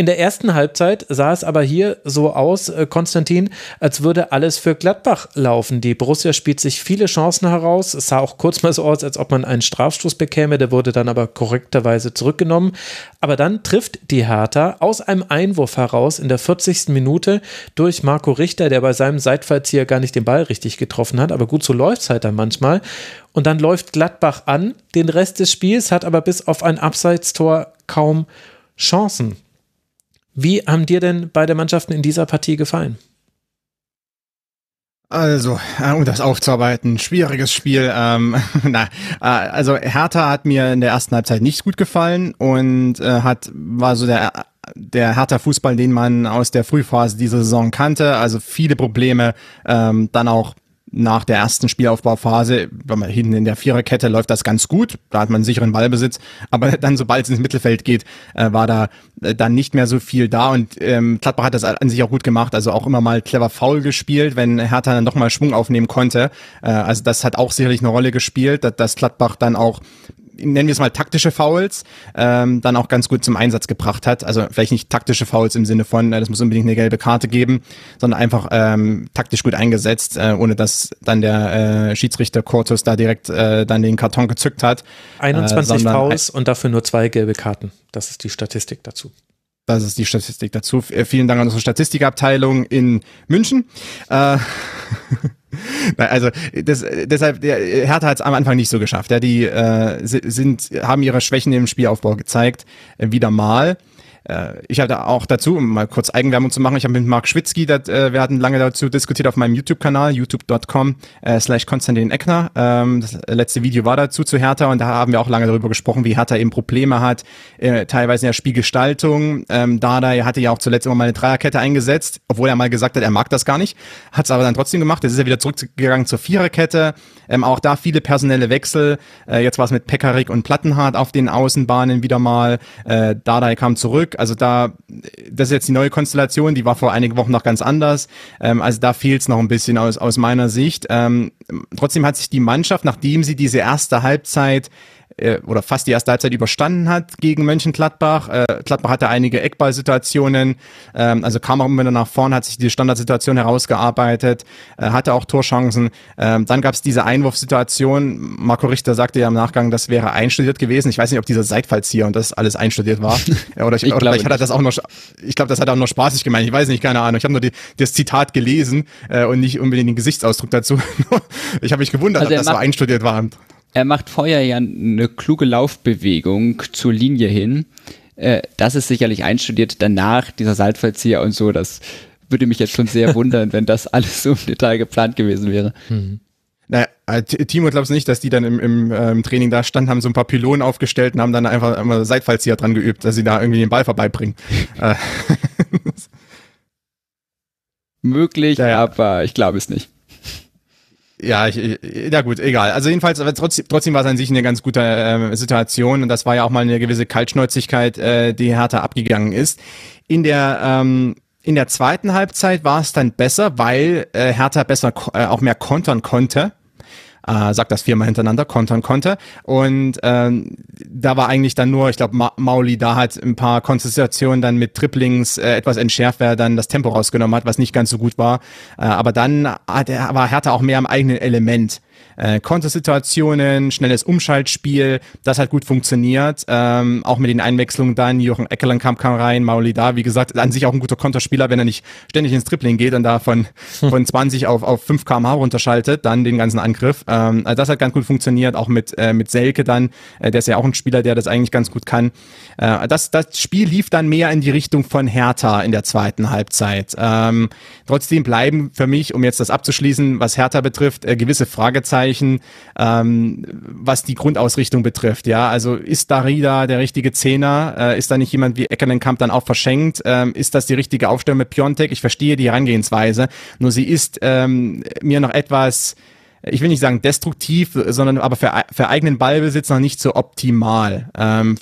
In der ersten Halbzeit sah es aber hier so aus, äh, Konstantin, als würde alles für Gladbach laufen. Die Borussia spielt sich viele Chancen heraus. Es sah auch kurz mal so aus, als ob man einen Strafstoß bekäme. Der wurde dann aber korrekterweise zurückgenommen. Aber dann trifft die Hertha aus einem Einwurf heraus in der 40. Minute durch Marco Richter, der bei seinem Seitfallzieher gar nicht den Ball richtig getroffen hat. Aber gut, so läuft es halt dann manchmal. Und dann läuft Gladbach an, den Rest des Spiels, hat aber bis auf ein Abseitstor kaum Chancen. Wie haben dir denn beide Mannschaften in dieser Partie gefallen? Also, äh, um das aufzuarbeiten, schwieriges Spiel. Ähm, na, äh, also Hertha hat mir in der ersten Halbzeit nicht gut gefallen und äh, hat war so der der Hertha Fußball, den man aus der Frühphase dieser Saison kannte. Also viele Probleme, ähm, dann auch nach der ersten Spielaufbauphase, wenn man hinten in der Viererkette läuft das ganz gut, da hat man einen sicheren Ballbesitz, aber dann, sobald es ins Mittelfeld geht, äh, war da äh, dann nicht mehr so viel da und ähm, Gladbach hat das an sich auch gut gemacht, also auch immer mal clever faul gespielt, wenn Hertha dann doch mal Schwung aufnehmen konnte. Äh, also das hat auch sicherlich eine Rolle gespielt, dass, dass Gladbach dann auch nennen wir es mal taktische Fouls, ähm, dann auch ganz gut zum Einsatz gebracht hat. Also vielleicht nicht taktische Fouls im Sinne von, äh, das muss unbedingt eine gelbe Karte geben, sondern einfach ähm, taktisch gut eingesetzt, äh, ohne dass dann der äh, Schiedsrichter Cortus da direkt äh, dann den Karton gezückt hat. 21 äh, Fouls und dafür nur zwei gelbe Karten. Das ist die Statistik dazu. Das ist die Statistik dazu. Äh, vielen Dank an unsere Statistikabteilung in München. Äh, also das, deshalb, der Hertha hat es am Anfang nicht so geschafft. Ja, die äh, sind, haben ihre Schwächen im Spielaufbau gezeigt, äh, wieder mal. Äh, ich hatte auch dazu, um mal kurz Eigenwerbung zu machen, ich habe mit Marc Schwitzky, das, äh, wir hatten lange dazu diskutiert auf meinem YouTube-Kanal, youtube.com äh, slash Konstantin Eckner. Ähm, das letzte Video war dazu zu Hertha und da haben wir auch lange darüber gesprochen, wie Hertha eben Probleme hat, teilweise in der Spielgestaltung. Ähm, Dada hatte ja auch zuletzt immer mal eine Dreierkette eingesetzt, obwohl er mal gesagt hat, er mag das gar nicht, hat es aber dann trotzdem gemacht. Jetzt ist er wieder zurückgegangen zur Viererkette. Ähm, auch da viele personelle Wechsel. Jetzt war es mit Pekarik und Plattenhardt auf den Außenbahnen wieder mal. Äh, kam zurück. Also da, das ist jetzt die neue Konstellation, die war vor einigen Wochen noch ganz anders. Ähm, also da fehlt es noch ein bisschen aus, aus meiner Sicht. Ähm, trotzdem hat sich die Mannschaft, nachdem sie diese erste Halbzeit äh, oder fast die erste Halbzeit überstanden hat gegen Mönchengladbach. Äh, Gladbach hatte einige Eckballsituationen, ähm, also kam auch immer wieder nach vorn, hat sich die Standardsituation herausgearbeitet, äh, hatte auch Torchancen. Ähm, dann gab es diese Einwurfsituation. Marco Richter sagte ja im Nachgang, das wäre einstudiert gewesen. Ich weiß nicht, ob dieser Seitfallzieher und das alles einstudiert war. oder ich, ich oder vielleicht hat er das auch noch, ich glaube, das hat er auch noch spaßig gemeint. Ich weiß nicht, keine Ahnung. Ich habe nur die, das Zitat gelesen äh, und nicht unbedingt den Gesichtsausdruck dazu. ich habe mich gewundert, also ob das so einstudiert war er macht vorher ja eine kluge Laufbewegung zur Linie hin. Äh, das ist sicherlich einstudiert. Danach dieser Saltverzieher und so, das würde mich jetzt schon sehr wundern, wenn das alles so im Detail geplant gewesen wäre. Mhm. Naja, äh, Timo, glaubst du nicht, dass die dann im, im ähm, Training da standen, haben so ein paar Pylonen aufgestellt und haben dann einfach immer Seitfallzieher dran geübt, dass sie da irgendwie den Ball vorbeibringen? Äh. Möglich, ja, ja. aber ich glaube es nicht. Ja, ich, ja gut, egal. Also jedenfalls, aber trotzdem, trotzdem war es an sich eine ganz gute äh, Situation und das war ja auch mal eine gewisse Kaltschnäuzigkeit, äh, die härter abgegangen ist. In der ähm, in der zweiten Halbzeit war es dann besser, weil äh, Hertha besser äh, auch mehr kontern konnte äh, sagt das viermal hintereinander, kontern konnte. Und ähm, da war eigentlich dann nur, ich glaube, Ma Mauli da hat ein paar Konzentrationen dann mit Triplings äh, etwas entschärft, wer dann das Tempo rausgenommen hat, was nicht ganz so gut war. Äh, aber dann hat war Hertha auch mehr am eigenen Element äh, Kontersituationen, schnelles Umschaltspiel, das hat gut funktioniert. Ähm, auch mit den Einwechslungen dann, Jochen Eckelenkamp kam rein, Mauli da, wie gesagt, an sich auch ein guter Konterspieler, wenn er nicht ständig ins Tripling geht und da von, von 20 auf, auf 5 kmh runterschaltet, dann den ganzen Angriff. Ähm, also das hat ganz gut funktioniert, auch mit, äh, mit Selke dann, äh, der ist ja auch ein Spieler, der das eigentlich ganz gut kann. Äh, das, das Spiel lief dann mehr in die Richtung von Hertha in der zweiten Halbzeit. Ähm, trotzdem bleiben für mich, um jetzt das abzuschließen, was Hertha betrifft, äh, gewisse Fragezeichen Fragezeichen, ähm, was die Grundausrichtung betrifft. Ja, also ist Darida der richtige Zehner? Äh, ist da nicht jemand wie Eckernenkamp dann auch verschenkt? Ähm, ist das die richtige Aufstellung mit Piontek? Ich verstehe die Herangehensweise, nur sie ist ähm, mir noch etwas ich will nicht sagen destruktiv, sondern aber für, für eigenen Ballbesitz noch nicht so optimal. Ähm,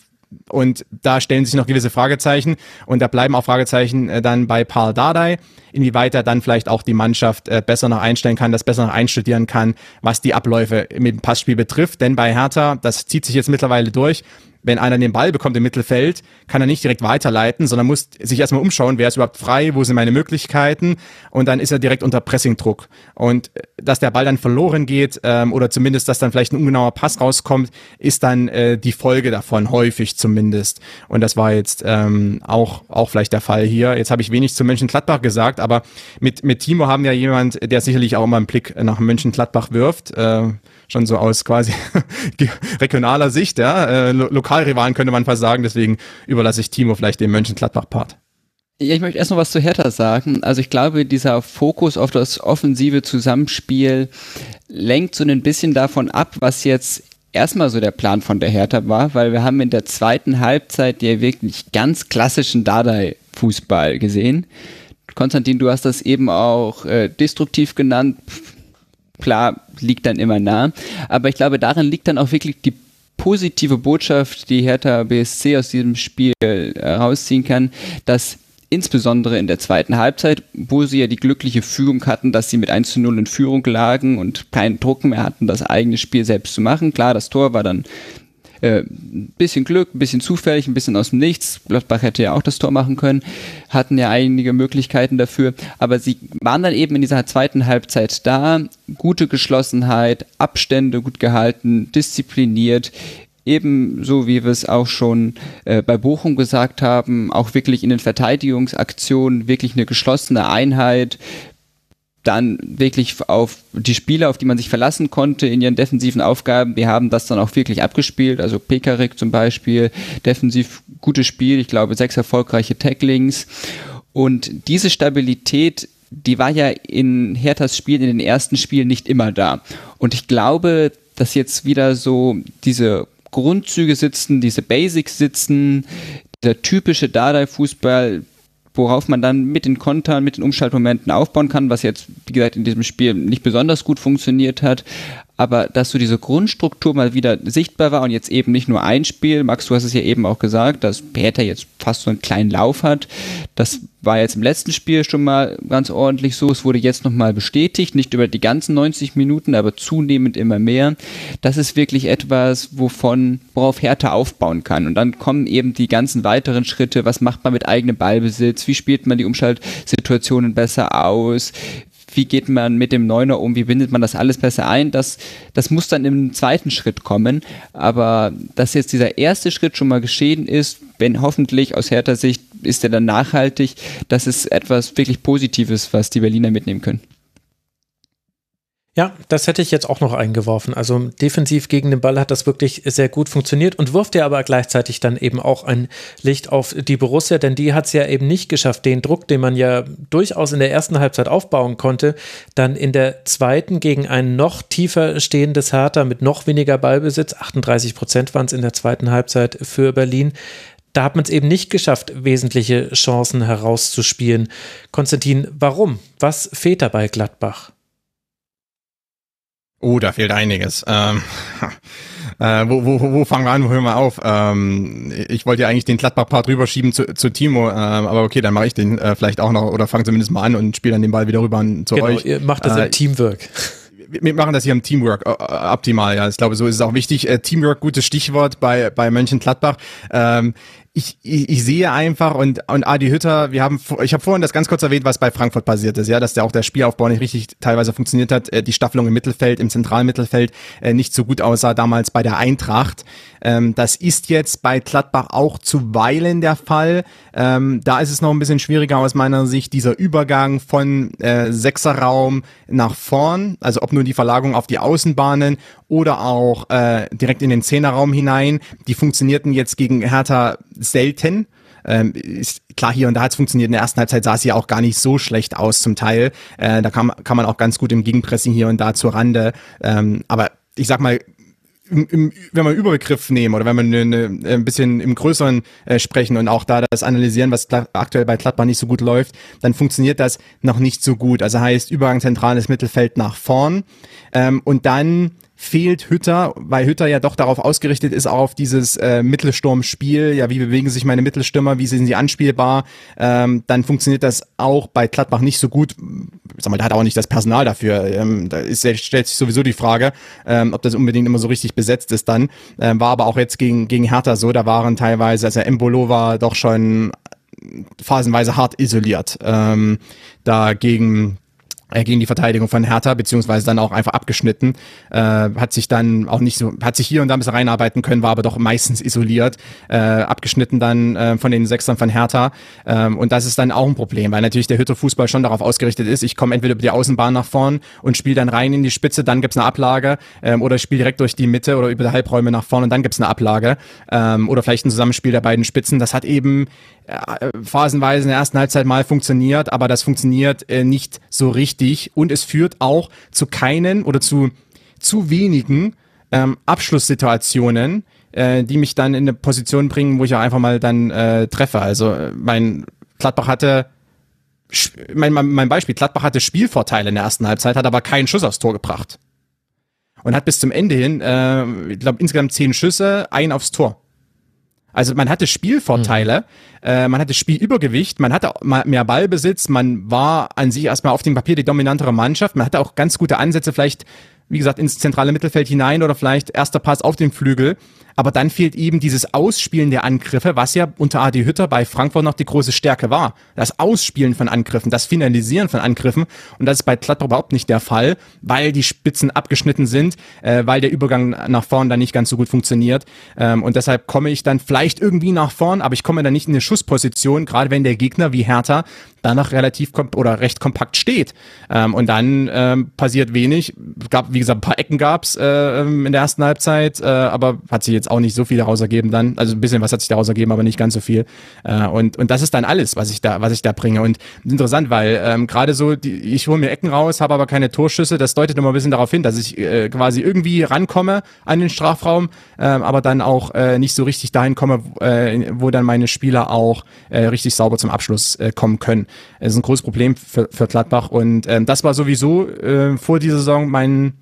und da stellen sich noch gewisse Fragezeichen und da bleiben auch Fragezeichen äh, dann bei Paul Dardai, inwieweit er dann vielleicht auch die Mannschaft äh, besser noch einstellen kann, das besser noch einstudieren kann, was die Abläufe mit dem Passspiel betrifft. Denn bei Hertha, das zieht sich jetzt mittlerweile durch, wenn einer den Ball bekommt im Mittelfeld, kann er nicht direkt weiterleiten, sondern muss sich erstmal umschauen, wer ist überhaupt frei, wo sind meine Möglichkeiten und dann ist er direkt unter Pressingdruck. Und äh, dass der Ball dann verloren geht ähm, oder zumindest, dass dann vielleicht ein ungenauer Pass rauskommt, ist dann äh, die Folge davon, häufig zumindest. Und das war jetzt ähm, auch, auch vielleicht der Fall hier. Jetzt habe ich wenig zu Mönchengladbach gesagt, aber mit, mit Timo haben wir jemand, der sicherlich auch immer einen Blick nach Mönchengladbach wirft. Äh, schon so aus quasi regionaler Sicht, ja. Äh, Lo Lokalrivalen könnte man fast sagen, deswegen überlasse ich Timo vielleicht den Mönchengladbach-Part. Ja, ich möchte erst noch was zu Hertha sagen. Also ich glaube, dieser Fokus auf das offensive Zusammenspiel lenkt so ein bisschen davon ab, was jetzt erstmal so der Plan von der Hertha war, weil wir haben in der zweiten Halbzeit ja wirklich ganz klassischen Dardai-Fußball gesehen. Konstantin, du hast das eben auch äh, destruktiv genannt klar, liegt dann immer nah. Aber ich glaube, darin liegt dann auch wirklich die positive Botschaft, die Hertha BSC aus diesem Spiel herausziehen kann, dass insbesondere in der zweiten Halbzeit, wo sie ja die glückliche Fügung hatten, dass sie mit 1 zu 0 in Führung lagen und keinen Druck mehr hatten, das eigene Spiel selbst zu machen. Klar, das Tor war dann äh, ein bisschen Glück, ein bisschen zufällig, ein bisschen aus dem Nichts. Gladbach hätte ja auch das Tor machen können, hatten ja einige Möglichkeiten dafür, aber sie waren dann eben in dieser zweiten Halbzeit da, gute Geschlossenheit, Abstände gut gehalten, diszipliniert, ebenso wie wir es auch schon äh, bei Bochum gesagt haben, auch wirklich in den Verteidigungsaktionen wirklich eine geschlossene Einheit, dann wirklich auf die Spieler, auf die man sich verlassen konnte in ihren defensiven Aufgaben, die haben das dann auch wirklich abgespielt. Also Pekarik zum Beispiel, defensiv gutes Spiel, ich glaube sechs erfolgreiche Tacklings. Und diese Stabilität, die war ja in Herthas Spiel, in den ersten Spielen nicht immer da. Und ich glaube, dass jetzt wieder so diese Grundzüge sitzen, diese Basics sitzen, der typische Dardai-Fußball, worauf man dann mit den Kontern, mit den Umschaltmomenten aufbauen kann, was jetzt, wie gesagt, in diesem Spiel nicht besonders gut funktioniert hat aber dass so diese Grundstruktur mal wieder sichtbar war und jetzt eben nicht nur ein Spiel, Max, du hast es ja eben auch gesagt, dass Peter jetzt fast so einen kleinen Lauf hat, das war jetzt im letzten Spiel schon mal ganz ordentlich so, es wurde jetzt nochmal bestätigt, nicht über die ganzen 90 Minuten, aber zunehmend immer mehr, das ist wirklich etwas, wovon, worauf Hertha aufbauen kann. Und dann kommen eben die ganzen weiteren Schritte, was macht man mit eigenem Ballbesitz, wie spielt man die Umschaltsituationen besser aus, wie geht man mit dem Neuner um, wie bindet man das alles besser ein, das, das muss dann im zweiten Schritt kommen. Aber dass jetzt dieser erste Schritt schon mal geschehen ist, wenn hoffentlich aus härter Sicht ist er dann nachhaltig, das ist etwas wirklich Positives, was die Berliner mitnehmen können. Ja, das hätte ich jetzt auch noch eingeworfen. Also defensiv gegen den Ball hat das wirklich sehr gut funktioniert und wirft ja aber gleichzeitig dann eben auch ein Licht auf die Borussia, denn die hat es ja eben nicht geschafft, den Druck, den man ja durchaus in der ersten Halbzeit aufbauen konnte, dann in der zweiten gegen ein noch tiefer stehendes Hertha mit noch weniger Ballbesitz, 38 Prozent waren es in der zweiten Halbzeit für Berlin, da hat man es eben nicht geschafft, wesentliche Chancen herauszuspielen. Konstantin, warum? Was fehlt dabei Gladbach? Oh, da fehlt einiges. Ähm, äh, wo, wo, wo fangen wir an, wo hören wir auf? Ähm, ich wollte ja eigentlich den Gladbach-Part rüberschieben zu, zu Timo, ähm, aber okay, dann mache ich den äh, vielleicht auch noch oder fange zumindest mal an und spiele dann den Ball wieder rüber an, zu genau, euch. Ihr macht das äh, im Teamwork wir machen das hier im Teamwork äh, optimal, ja. Ich glaube, so ist es auch wichtig. Äh, Teamwork, gutes Stichwort bei, bei Mönchengladbach. Ähm, ich, ich, ich sehe einfach und, und Adi Hütter, wir haben, ich habe vorhin das ganz kurz erwähnt, was bei Frankfurt passiert ist, ja, dass der auch der Spielaufbau nicht richtig teilweise funktioniert hat, äh, die Staffelung im Mittelfeld, im Zentralmittelfeld äh, nicht so gut aussah damals bei der Eintracht. Ähm, das ist jetzt bei Gladbach auch zuweilen der Fall. Ähm, da ist es noch ein bisschen schwieriger aus meiner Sicht, dieser Übergang von äh, Sechserraum nach vorn, also ob nur die Verlagerung auf die Außenbahnen oder auch äh, direkt in den Zehnerraum hinein. Die funktionierten jetzt gegen Hertha selten. Ähm, ist klar, hier und da hat es funktioniert. In der ersten Halbzeit sah es ja auch gar nicht so schlecht aus zum Teil. Äh, da kann, kann man auch ganz gut im Gegenpressing hier und da zur Rande. Ähm, aber ich sag mal, im, im, wenn wir einen Überbegriff nehmen oder wenn wir eine, eine, ein bisschen im Größeren äh, sprechen und auch da das analysieren, was aktuell bei Gladbach nicht so gut läuft, dann funktioniert das noch nicht so gut. Also heißt Übergang zentrales Mittelfeld nach vorn ähm, und dann fehlt Hütter, weil Hütter ja doch darauf ausgerichtet ist, auch auf dieses äh, Mittelsturmspiel. Ja, wie bewegen sich meine Mittelstürmer, wie sind sie anspielbar? Ähm, dann funktioniert das auch bei Gladbach nicht so gut. Sag mal, da hat auch nicht das Personal dafür. Ähm, da ist, stellt sich sowieso die Frage, ähm, ob das unbedingt immer so richtig besetzt ist dann. Ähm, war aber auch jetzt gegen, gegen Hertha so, da waren teilweise, also Embolo war doch schon phasenweise hart isoliert. Ähm, da gegen gegen die Verteidigung von Hertha, beziehungsweise dann auch einfach abgeschnitten. Äh, hat sich dann auch nicht so, hat sich hier und da ein bisschen reinarbeiten können, war aber doch meistens isoliert, äh, abgeschnitten dann äh, von den Sechsern von Hertha. Ähm, und das ist dann auch ein Problem, weil natürlich der Hütter-Fußball schon darauf ausgerichtet ist, ich komme entweder über die Außenbahn nach vorn und spiele dann rein in die Spitze, dann gibt's eine Ablage, ähm, oder ich spiele direkt durch die Mitte oder über die Halbräume nach vorn und dann gibt's eine Ablage. Ähm, oder vielleicht ein Zusammenspiel der beiden Spitzen. Das hat eben äh, phasenweise in der ersten Halbzeit mal funktioniert, aber das funktioniert äh, nicht so richtig und es führt auch zu keinen oder zu zu wenigen ähm, Abschlusssituationen, äh, die mich dann in eine Position bringen, wo ich auch einfach mal dann äh, treffe. Also äh, mein Gladbach hatte mein, mein Beispiel, Gladbach hatte Spielvorteile in der ersten Halbzeit, hat aber keinen Schuss aufs Tor gebracht. Und hat bis zum Ende hin, äh, ich glaube, insgesamt zehn Schüsse, ein aufs Tor. Also man hatte Spielvorteile, mhm. äh, man hatte Spielübergewicht, man hatte mehr Ballbesitz, man war an sich erstmal auf dem Papier die dominantere Mannschaft, man hatte auch ganz gute Ansätze, vielleicht, wie gesagt, ins zentrale Mittelfeld hinein oder vielleicht erster Pass auf den Flügel. Aber dann fehlt eben dieses Ausspielen der Angriffe, was ja unter Adi Hütter bei Frankfurt noch die große Stärke war. Das Ausspielen von Angriffen, das Finalisieren von Angriffen. Und das ist bei Gladbach überhaupt nicht der Fall, weil die Spitzen abgeschnitten sind, äh, weil der Übergang nach vorn dann nicht ganz so gut funktioniert. Ähm, und deshalb komme ich dann vielleicht irgendwie nach vorn, aber ich komme dann nicht in eine Schussposition, gerade wenn der Gegner wie Hertha danach relativ oder recht kompakt steht. Ähm, und dann ähm, passiert wenig. Gab, wie gesagt, ein paar Ecken gab's äh, ähm, in der ersten Halbzeit, äh, aber hat sich jetzt auch nicht so viel daraus ergeben dann. Also ein bisschen was hat sich daraus ergeben, aber nicht ganz so viel. Äh, und, und das ist dann alles, was ich da, was ich da bringe. Und interessant, weil ähm, gerade so, die, ich hole mir Ecken raus, habe aber keine Torschüsse. Das deutet immer ein bisschen darauf hin, dass ich äh, quasi irgendwie rankomme an den Strafraum, äh, aber dann auch äh, nicht so richtig dahin komme, äh, wo dann meine Spieler auch äh, richtig sauber zum Abschluss äh, kommen können. Es ist ein großes Problem für, für Gladbach und ähm, das war sowieso äh, vor dieser Saison mein,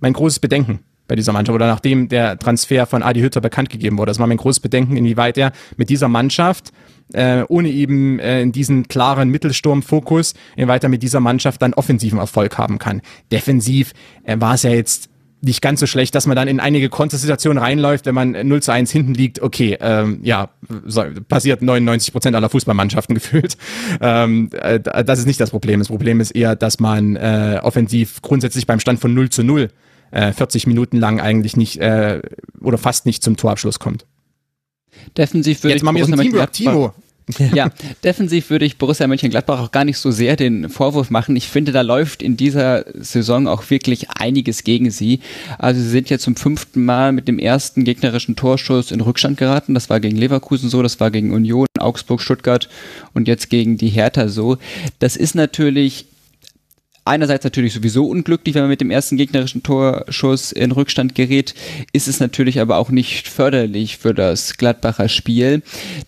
mein großes Bedenken bei dieser Mannschaft oder nachdem der Transfer von Adi Hütter bekannt gegeben wurde. Das war mein großes Bedenken, inwieweit er mit dieser Mannschaft äh, ohne eben äh, in diesen klaren Mittelsturmfokus, inwieweit er mit dieser Mannschaft dann offensiven Erfolg haben kann. Defensiv äh, war es ja jetzt nicht ganz so schlecht, dass man dann in einige Kontersituationen reinläuft, wenn man 0 zu 1 hinten liegt. Okay, ähm, ja, so, passiert 99 Prozent aller Fußballmannschaften gefühlt. Ähm, äh, das ist nicht das Problem. Das Problem ist eher, dass man äh, offensiv grundsätzlich beim Stand von 0 zu 0 äh, 40 Minuten lang eigentlich nicht äh, oder fast nicht zum Torabschluss kommt. Defensiv würde Jetzt ich machen wir jetzt ein Teamwork, Timo. Ja, defensiv würde ich Borussia Mönchengladbach auch gar nicht so sehr den Vorwurf machen. Ich finde, da läuft in dieser Saison auch wirklich einiges gegen sie. Also sie sind jetzt zum fünften Mal mit dem ersten gegnerischen Torschuss in Rückstand geraten. Das war gegen Leverkusen so, das war gegen Union, Augsburg, Stuttgart und jetzt gegen die Hertha so. Das ist natürlich einerseits natürlich sowieso unglücklich, wenn man mit dem ersten gegnerischen Torschuss in Rückstand gerät, ist es natürlich aber auch nicht förderlich für das Gladbacher Spiel,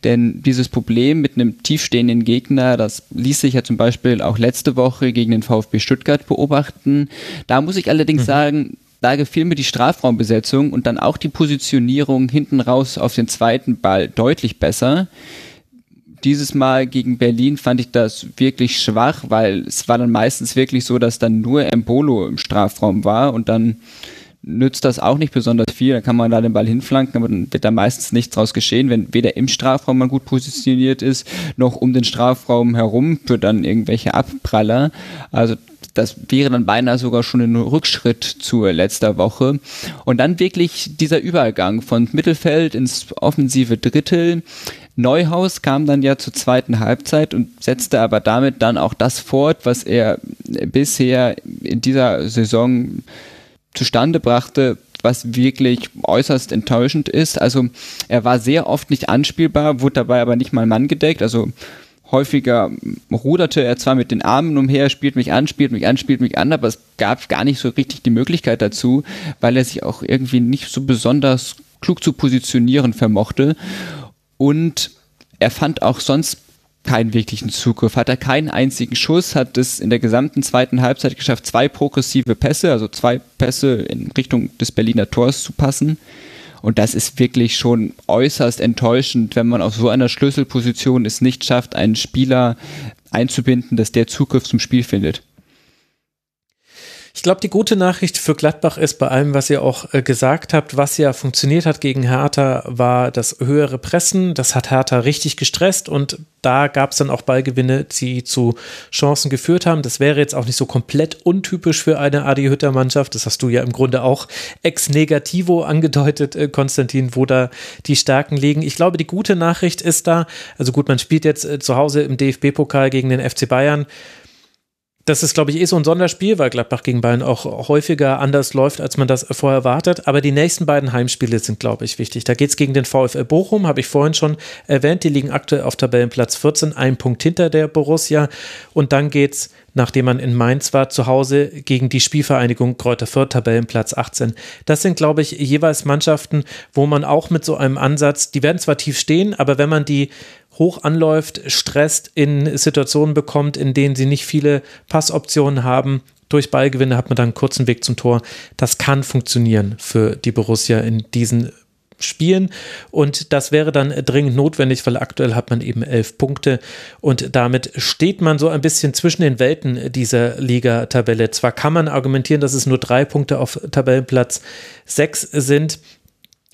denn dieses Problem mit einem tiefstehenden Gegner, das ließ sich ja zum Beispiel auch letzte Woche gegen den VfB Stuttgart beobachten. Da muss ich allerdings mhm. sagen, da gefiel mir die Strafraumbesetzung und dann auch die Positionierung hinten raus auf den zweiten Ball deutlich besser. Dieses Mal gegen Berlin fand ich das wirklich schwach, weil es war dann meistens wirklich so, dass dann nur Embolo im Strafraum war und dann nützt das auch nicht besonders viel. Dann kann man da den Ball hinflanken, aber dann wird da meistens nichts draus geschehen, wenn weder im Strafraum man gut positioniert ist, noch um den Strafraum herum für dann irgendwelche Abpraller. Also das wäre dann beinahe sogar schon ein Rückschritt zur letzter Woche. Und dann wirklich dieser Übergang von Mittelfeld ins offensive Drittel. Neuhaus kam dann ja zur zweiten Halbzeit und setzte aber damit dann auch das fort, was er bisher in dieser Saison zustande brachte, was wirklich äußerst enttäuschend ist. Also er war sehr oft nicht anspielbar, wurde dabei aber nicht mal Mann gedeckt. Also häufiger ruderte er zwar mit den Armen umher, spielt mich an, spielt mich an, spielt mich an, aber es gab gar nicht so richtig die Möglichkeit dazu, weil er sich auch irgendwie nicht so besonders klug zu positionieren vermochte. Und er fand auch sonst keinen wirklichen Zugriff, hat er keinen einzigen Schuss, hat es in der gesamten zweiten Halbzeit geschafft, zwei progressive Pässe, also zwei Pässe in Richtung des Berliner Tors zu passen. Und das ist wirklich schon äußerst enttäuschend, wenn man auf so einer Schlüsselposition es nicht schafft, einen Spieler einzubinden, dass der Zugriff zum Spiel findet. Ich glaube, die gute Nachricht für Gladbach ist bei allem, was ihr auch äh, gesagt habt, was ja funktioniert hat gegen Hertha, war das höhere Pressen. Das hat Hertha richtig gestresst und da gab es dann auch Ballgewinne, die zu Chancen geführt haben. Das wäre jetzt auch nicht so komplett untypisch für eine Adi Hütter Mannschaft. Das hast du ja im Grunde auch ex negativo angedeutet, äh, Konstantin, wo da die Stärken liegen. Ich glaube, die gute Nachricht ist da, also gut, man spielt jetzt äh, zu Hause im DFB-Pokal gegen den FC Bayern das ist, glaube ich, eh so ein Sonderspiel, weil Gladbach gegen Bayern auch häufiger anders läuft, als man das vorher erwartet. Aber die nächsten beiden Heimspiele sind, glaube ich, wichtig. Da geht es gegen den VfL Bochum, habe ich vorhin schon erwähnt. Die liegen aktuell auf Tabellenplatz 14, ein Punkt hinter der Borussia. Und dann geht es nachdem man in Mainz war, zu Hause gegen die Spielvereinigung Kräuter Fürth, Tabellenplatz 18. Das sind, glaube ich, jeweils Mannschaften, wo man auch mit so einem Ansatz, die werden zwar tief stehen, aber wenn man die hoch anläuft, stresst, in Situationen bekommt, in denen sie nicht viele Passoptionen haben, durch Ballgewinne hat man dann einen kurzen Weg zum Tor. Das kann funktionieren für die Borussia in diesen Spielen und das wäre dann dringend notwendig, weil aktuell hat man eben elf Punkte und damit steht man so ein bisschen zwischen den Welten dieser Liga-Tabelle. Zwar kann man argumentieren, dass es nur drei Punkte auf Tabellenplatz sechs sind,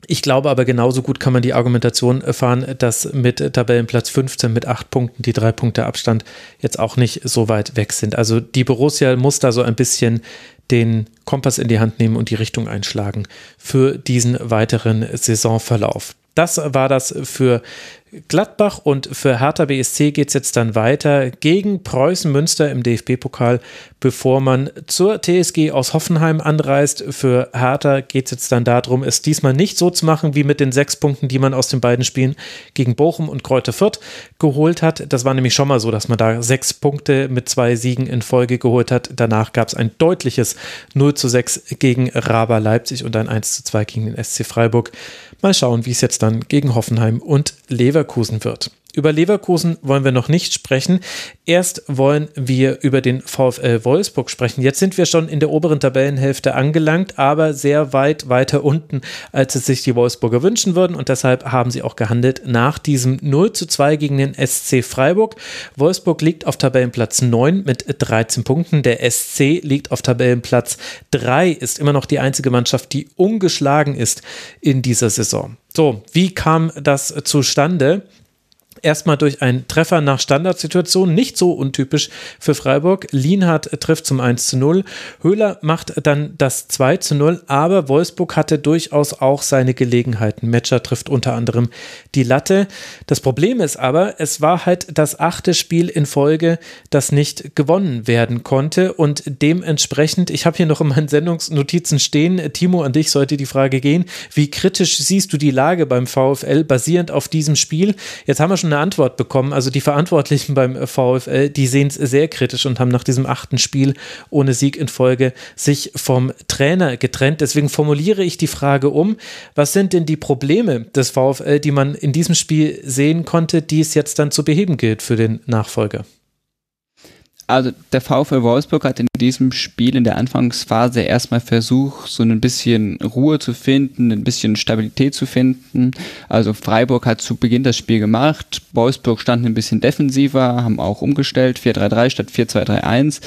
ich glaube aber genauso gut kann man die Argumentation fahren, dass mit Tabellenplatz 15 mit acht Punkten die drei Punkte Abstand jetzt auch nicht so weit weg sind. Also die Borussia muss da so ein bisschen den Kompass in die Hand nehmen und die Richtung einschlagen für diesen weiteren Saisonverlauf. Das war das für Gladbach und für Hertha BSC geht es jetzt dann weiter gegen Preußen Münster im DFB-Pokal, bevor man zur TSG aus Hoffenheim anreist. Für Hertha geht es jetzt dann darum, es diesmal nicht so zu machen wie mit den sechs Punkten, die man aus den beiden Spielen gegen Bochum und Kräuter Fürth geholt hat. Das war nämlich schon mal so, dass man da sechs Punkte mit zwei Siegen in Folge geholt hat. Danach gab es ein deutliches 0 zu 6 gegen Raba Leipzig und ein 1 zu 2 gegen den SC Freiburg. Mal schauen, wie es jetzt dann gegen Hoffenheim und Leverkusen wird. Über Leverkusen wollen wir noch nicht sprechen. Erst wollen wir über den VfL Wolfsburg sprechen. Jetzt sind wir schon in der oberen Tabellenhälfte angelangt, aber sehr weit weiter unten, als es sich die Wolfsburger wünschen würden. Und deshalb haben sie auch gehandelt nach diesem 0 zu 2 gegen den SC Freiburg. Wolfsburg liegt auf Tabellenplatz 9 mit 13 Punkten. Der SC liegt auf Tabellenplatz 3, ist immer noch die einzige Mannschaft, die ungeschlagen ist in dieser Saison. So, wie kam das zustande? Erstmal durch einen Treffer nach Standardsituation, nicht so untypisch für Freiburg. Lienhardt trifft zum 1 zu 0. Höhler macht dann das 2 zu 0, aber Wolfsburg hatte durchaus auch seine Gelegenheiten. Metscher trifft unter anderem die Latte. Das Problem ist aber, es war halt das achte Spiel in Folge, das nicht gewonnen werden konnte und dementsprechend, ich habe hier noch in meinen Sendungsnotizen stehen, Timo, an dich sollte die Frage gehen, wie kritisch siehst du die Lage beim VfL basierend auf diesem Spiel? Jetzt haben wir schon eine Antwort bekommen. Also die Verantwortlichen beim VfL, die sehen es sehr kritisch und haben nach diesem achten Spiel ohne Sieg in Folge sich vom Trainer getrennt. Deswegen formuliere ich die Frage um, was sind denn die Probleme des VfL, die man in diesem Spiel sehen konnte, die es jetzt dann zu beheben gilt für den Nachfolger? Also der VfL Wolfsburg hat in diesem Spiel in der Anfangsphase erstmal versucht, so ein bisschen Ruhe zu finden, ein bisschen Stabilität zu finden. Also Freiburg hat zu Beginn das Spiel gemacht, Wolfsburg stand ein bisschen defensiver, haben auch umgestellt, 4-3-3 statt 4-2-3-1.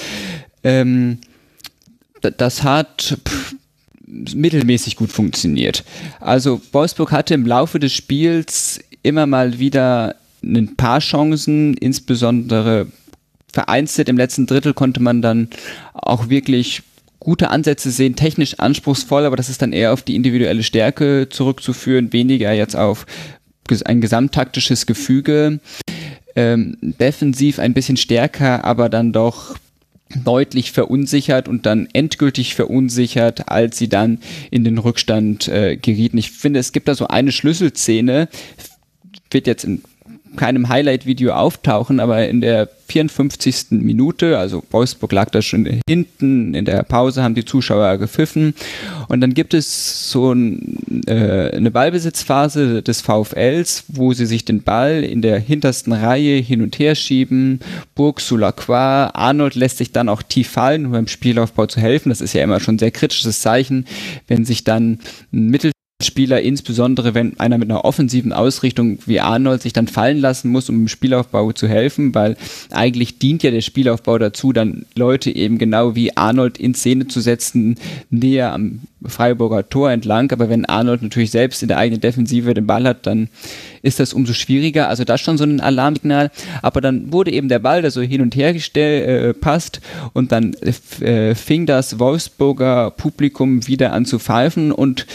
Ähm, das hat mittelmäßig gut funktioniert. Also Wolfsburg hatte im Laufe des Spiels immer mal wieder ein paar Chancen, insbesondere vereinzelt im letzten Drittel konnte man dann auch wirklich gute Ansätze sehen, technisch anspruchsvoll, aber das ist dann eher auf die individuelle Stärke zurückzuführen, weniger jetzt auf ein gesamttaktisches Gefüge. Ähm, defensiv ein bisschen stärker, aber dann doch deutlich verunsichert und dann endgültig verunsichert, als sie dann in den Rückstand äh, gerieten. Ich finde, es gibt da so eine Schlüsselszene, wird jetzt in keinem Highlight-Video auftauchen, aber in der 54. Minute, also Wolfsburg lag da schon hinten, in der Pause haben die Zuschauer gepfiffen und dann gibt es so ein, äh, eine Ballbesitzphase des VfLs, wo sie sich den Ball in der hintersten Reihe hin und her schieben, Burg Sulacroix, Arnold lässt sich dann auch tief fallen, um beim Spielaufbau zu helfen, das ist ja immer schon ein sehr kritisches Zeichen, wenn sich dann ein Mittel Spieler, insbesondere wenn einer mit einer offensiven Ausrichtung wie Arnold sich dann fallen lassen muss, um im Spielaufbau zu helfen, weil eigentlich dient ja der Spielaufbau dazu, dann Leute eben genau wie Arnold in Szene zu setzen, näher am Freiburger Tor entlang. Aber wenn Arnold natürlich selbst in der eigenen Defensive den Ball hat, dann ist das umso schwieriger. Also das schon so ein Alarmsignal. Aber dann wurde eben der Ball, der so hin und her gestellt, äh, passt und dann äh, fing das Wolfsburger Publikum wieder an zu pfeifen und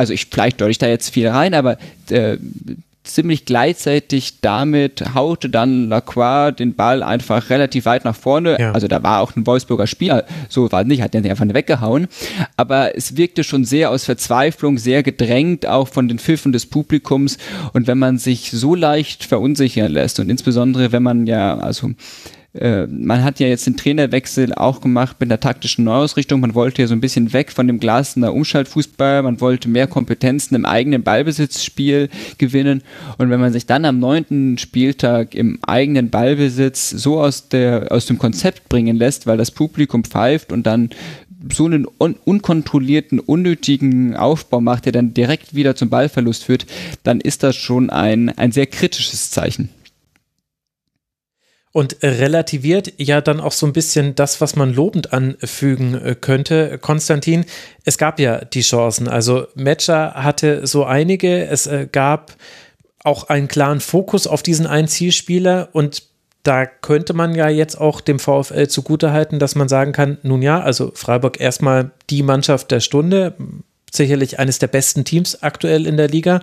also ich vielleicht deute ich da jetzt viel rein, aber äh, ziemlich gleichzeitig damit haute dann Lacroix den Ball einfach relativ weit nach vorne. Ja. Also da war auch ein Wolfsburger Spieler, so war nicht, hat den einfach weggehauen. Aber es wirkte schon sehr aus Verzweiflung, sehr gedrängt, auch von den Pfiffen des Publikums. Und wenn man sich so leicht verunsichern lässt und insbesondere wenn man ja, also äh, man hat ja jetzt den Trainerwechsel auch gemacht mit einer taktischen Neuausrichtung. Man wollte ja so ein bisschen weg von dem Glasner Umschaltfußball. Man wollte mehr Kompetenzen im eigenen Ballbesitzspiel gewinnen. Und wenn man sich dann am neunten Spieltag im eigenen Ballbesitz so aus, der, aus dem Konzept bringen lässt, weil das Publikum pfeift und dann so einen un unkontrollierten, unnötigen Aufbau macht, der dann direkt wieder zum Ballverlust führt, dann ist das schon ein, ein sehr kritisches Zeichen und relativiert ja dann auch so ein bisschen das, was man lobend anfügen äh, könnte. Konstantin, es gab ja die Chancen. Also Matcher hatte so einige. Es äh, gab auch einen klaren Fokus auf diesen einen Zielspieler und da könnte man ja jetzt auch dem VfL zugutehalten, dass man sagen kann, nun ja, also Freiburg erstmal die Mannschaft der Stunde, sicherlich eines der besten Teams aktuell in der Liga.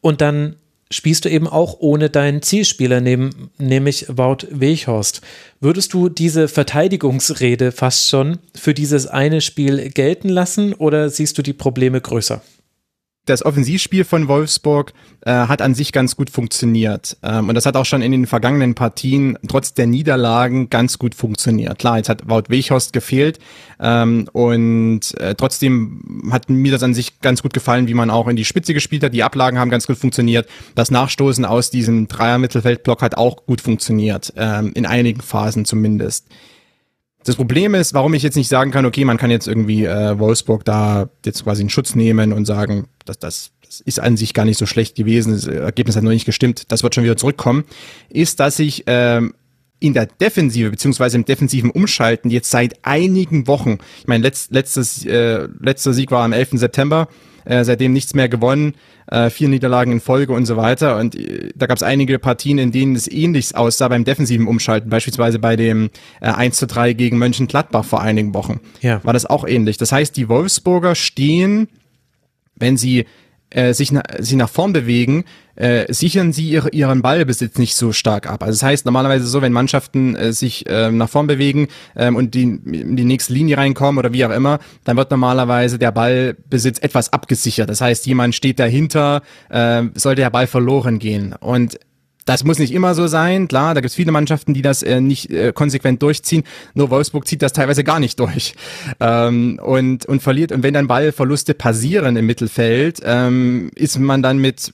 Und dann spielst du eben auch ohne deinen Zielspieler, neben, nämlich Wout Weghorst. Würdest du diese Verteidigungsrede fast schon für dieses eine Spiel gelten lassen oder siehst du die Probleme größer? Das Offensivspiel von Wolfsburg äh, hat an sich ganz gut funktioniert. Ähm, und das hat auch schon in den vergangenen Partien trotz der Niederlagen ganz gut funktioniert. Klar, jetzt hat Wout Weghorst gefehlt. Ähm, und äh, trotzdem hat mir das an sich ganz gut gefallen, wie man auch in die Spitze gespielt hat. Die Ablagen haben ganz gut funktioniert. Das Nachstoßen aus diesem Dreier-Mittelfeldblock hat auch gut funktioniert. Ähm, in einigen Phasen zumindest. Das Problem ist, warum ich jetzt nicht sagen kann, okay, man kann jetzt irgendwie äh, Wolfsburg da jetzt quasi in Schutz nehmen und sagen, dass das, das ist an sich gar nicht so schlecht gewesen, das Ergebnis hat noch nicht gestimmt, das wird schon wieder zurückkommen, ist, dass ich ähm, in der Defensive beziehungsweise im defensiven Umschalten jetzt seit einigen Wochen, ich meine, letzt, letztes, äh, letzter Sieg war am 11. September, äh, seitdem nichts mehr gewonnen, äh, vier Niederlagen in Folge und so weiter. Und äh, da gab es einige Partien, in denen es ähnlich aussah beim defensiven Umschalten, beispielsweise bei dem äh, 1 zu 3 gegen Mönchengladbach vor einigen Wochen. Ja. War das auch ähnlich. Das heißt, die Wolfsburger stehen, wenn sie äh, sich, na, sich nach vorn bewegen, äh, sichern sie ihre, ihren Ballbesitz nicht so stark ab. Also das heißt normalerweise so, wenn Mannschaften äh, sich äh, nach vorn bewegen ähm, und die in die nächste Linie reinkommen oder wie auch immer, dann wird normalerweise der Ballbesitz etwas abgesichert. Das heißt, jemand steht dahinter, äh, sollte der Ball verloren gehen. Und das muss nicht immer so sein, klar, da gibt es viele Mannschaften, die das äh, nicht äh, konsequent durchziehen. Nur Wolfsburg zieht das teilweise gar nicht durch ähm, und, und verliert. Und wenn dann Ballverluste passieren im Mittelfeld, ähm, ist man dann mit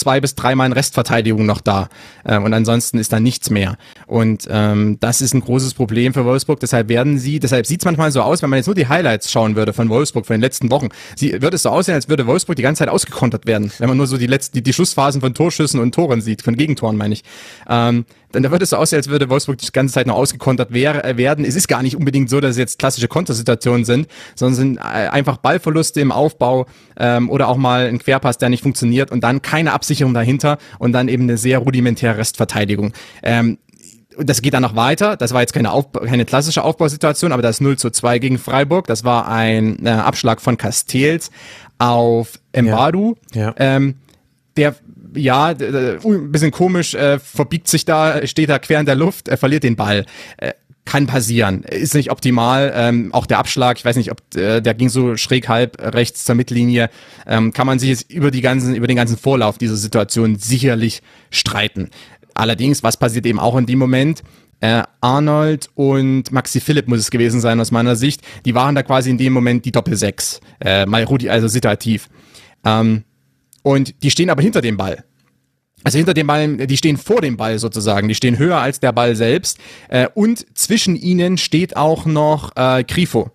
zwei bis dreimal in Restverteidigung noch da. Ähm, und ansonsten ist da nichts mehr. Und ähm, das ist ein großes Problem für Wolfsburg. Deshalb werden sie, deshalb sieht es manchmal so aus, wenn man jetzt nur die Highlights schauen würde von Wolfsburg von den letzten Wochen, sie, würde es so aussehen, als würde Wolfsburg die ganze Zeit ausgekontert werden. Wenn man nur so die letzten, die, die Schussphasen von Torschüssen und Toren sieht, von Gegentoren meine ich. Ähm, dann da würde es so aussehen, als würde Wolfsburg die ganze Zeit noch ausgekontert wär, äh, werden. Es ist gar nicht unbedingt so, dass es jetzt klassische Kontersituationen sind, sondern sind äh, einfach Ballverluste im Aufbau ähm, oder auch mal ein Querpass, der nicht funktioniert und dann keine Absicherung dahinter und dann eben eine sehr rudimentäre Restverteidigung. Ähm, das geht dann noch weiter. Das war jetzt keine, Aufbau, keine klassische Aufbausituation, aber das 0 zu 2 gegen Freiburg. Das war ein äh, Abschlag von Castells auf Mbadu. Ja. ja. Ähm, der ja, ein bisschen komisch, äh, verbiegt sich da, steht da quer in der Luft, er verliert den Ball. Äh, kann passieren. Ist nicht optimal. Ähm, auch der Abschlag, ich weiß nicht, ob äh, der ging so schräg halb rechts zur Mittellinie. Ähm, kann man sich jetzt über die ganzen, über den ganzen Vorlauf dieser Situation sicherlich streiten. Allerdings, was passiert eben auch in dem Moment? Äh, Arnold und Maxi Philipp muss es gewesen sein aus meiner Sicht. Die waren da quasi in dem Moment die Doppelsechs. Äh, mal Rudi, also situativ. Ähm, und die stehen aber hinter dem Ball. Also hinter dem Ball, die stehen vor dem Ball sozusagen, die stehen höher als der Ball selbst. Äh, und zwischen ihnen steht auch noch äh, Grifo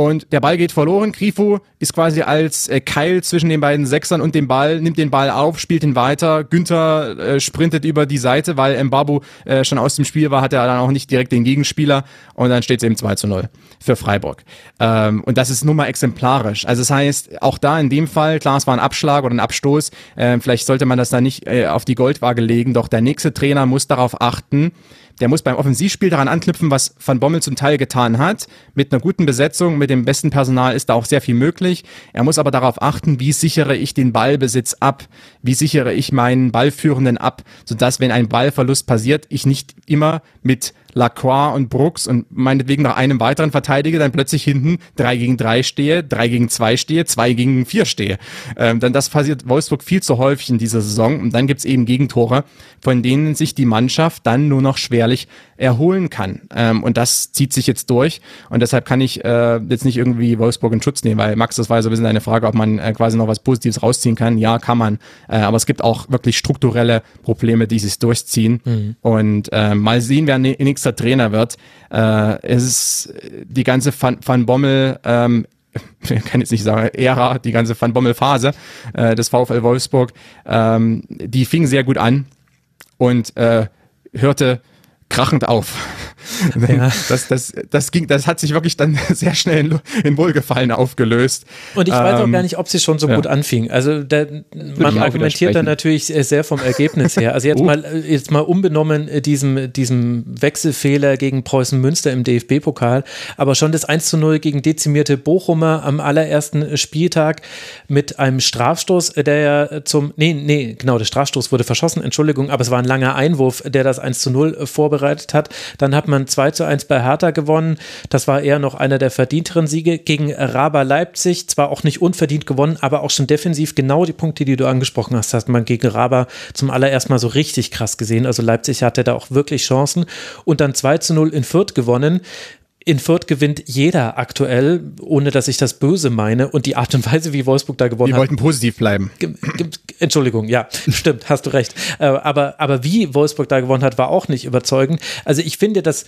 und der Ball geht verloren. Grifo ist quasi als äh, Keil zwischen den beiden Sechsern und dem Ball, nimmt den Ball auf, spielt ihn weiter. Günther äh, sprintet über die Seite, weil Mbabu äh, schon aus dem Spiel war, hat er dann auch nicht direkt den Gegenspieler und dann steht es eben 2 zu 0 für Freiburg. Ähm, und das ist nun mal exemplarisch. Also das heißt, auch da in dem Fall, klar, es war ein Abschlag oder ein Abstoß, äh, vielleicht sollte man das da nicht äh, auf die Goldwaage legen, doch der nächste Trainer muss darauf achten, der muss beim Offensivspiel daran anknüpfen, was Van Bommel zum Teil getan hat. Mit einer guten Besetzung, mit dem besten Personal ist da auch sehr viel möglich. Er muss aber darauf achten, wie sichere ich den Ballbesitz ab, wie sichere ich meinen Ballführenden ab, sodass, wenn ein Ballverlust passiert, ich nicht immer mit Lacroix und Brooks und meinetwegen nach einem weiteren Verteidiger dann plötzlich hinten drei gegen drei stehe, drei gegen zwei stehe, zwei gegen vier stehe. Ähm, denn das passiert Wolfsburg viel zu häufig in dieser Saison und dann gibt's eben Gegentore, von denen sich die Mannschaft dann nur noch schwerlich erholen kann. Ähm, und das zieht sich jetzt durch und deshalb kann ich äh, jetzt nicht irgendwie Wolfsburg in Schutz nehmen, weil Max, das war ja so ein bisschen eine Frage, ob man äh, quasi noch was Positives rausziehen kann. Ja, kann man, äh, aber es gibt auch wirklich strukturelle Probleme, die sich durchziehen mhm. und äh, mal sehen, wer nächster Trainer wird. Äh, es ist die ganze Van, Van Bommel ähm, ich kann jetzt nicht sagen, Ära, die ganze Van Bommel-Phase äh, des VfL Wolfsburg, ähm, die fing sehr gut an und äh, hörte krachend auf. Ja. Das, das, das, ging, das hat sich wirklich dann sehr schnell in, in Wohlgefallen aufgelöst. Und ich weiß auch ähm, gar nicht, ob sie schon so ja. gut anfing. Also der, man argumentiert dann natürlich sehr vom Ergebnis her. Also jetzt uh. mal jetzt mal unbenommen äh, diesem, diesem Wechselfehler gegen Preußen Münster im DFB-Pokal, aber schon das 1 zu 0 gegen dezimierte Bochumer am allerersten Spieltag mit einem Strafstoß, der ja zum, nee, nee, genau, der Strafstoß wurde verschossen, Entschuldigung, aber es war ein langer Einwurf, der das 1 zu 0 vorbereitet hat. Dann hat man 2 zu 1 bei Hertha gewonnen. Das war eher noch einer der verdienteren Siege gegen Raba Leipzig. Zwar auch nicht unverdient gewonnen, aber auch schon defensiv genau die Punkte, die du angesprochen hast, hat man gegen Raba zum allerersten Mal so richtig krass gesehen. Also Leipzig hatte da auch wirklich Chancen. Und dann 2 zu 0 in Fürth gewonnen in Fürth gewinnt jeder aktuell, ohne dass ich das böse meine. Und die Art und Weise, wie Wolfsburg da gewonnen hat. Wir wollten positiv bleiben. Entschuldigung, ja, stimmt, hast du recht. Äh, aber, aber wie Wolfsburg da gewonnen hat, war auch nicht überzeugend. Also ich finde, dass,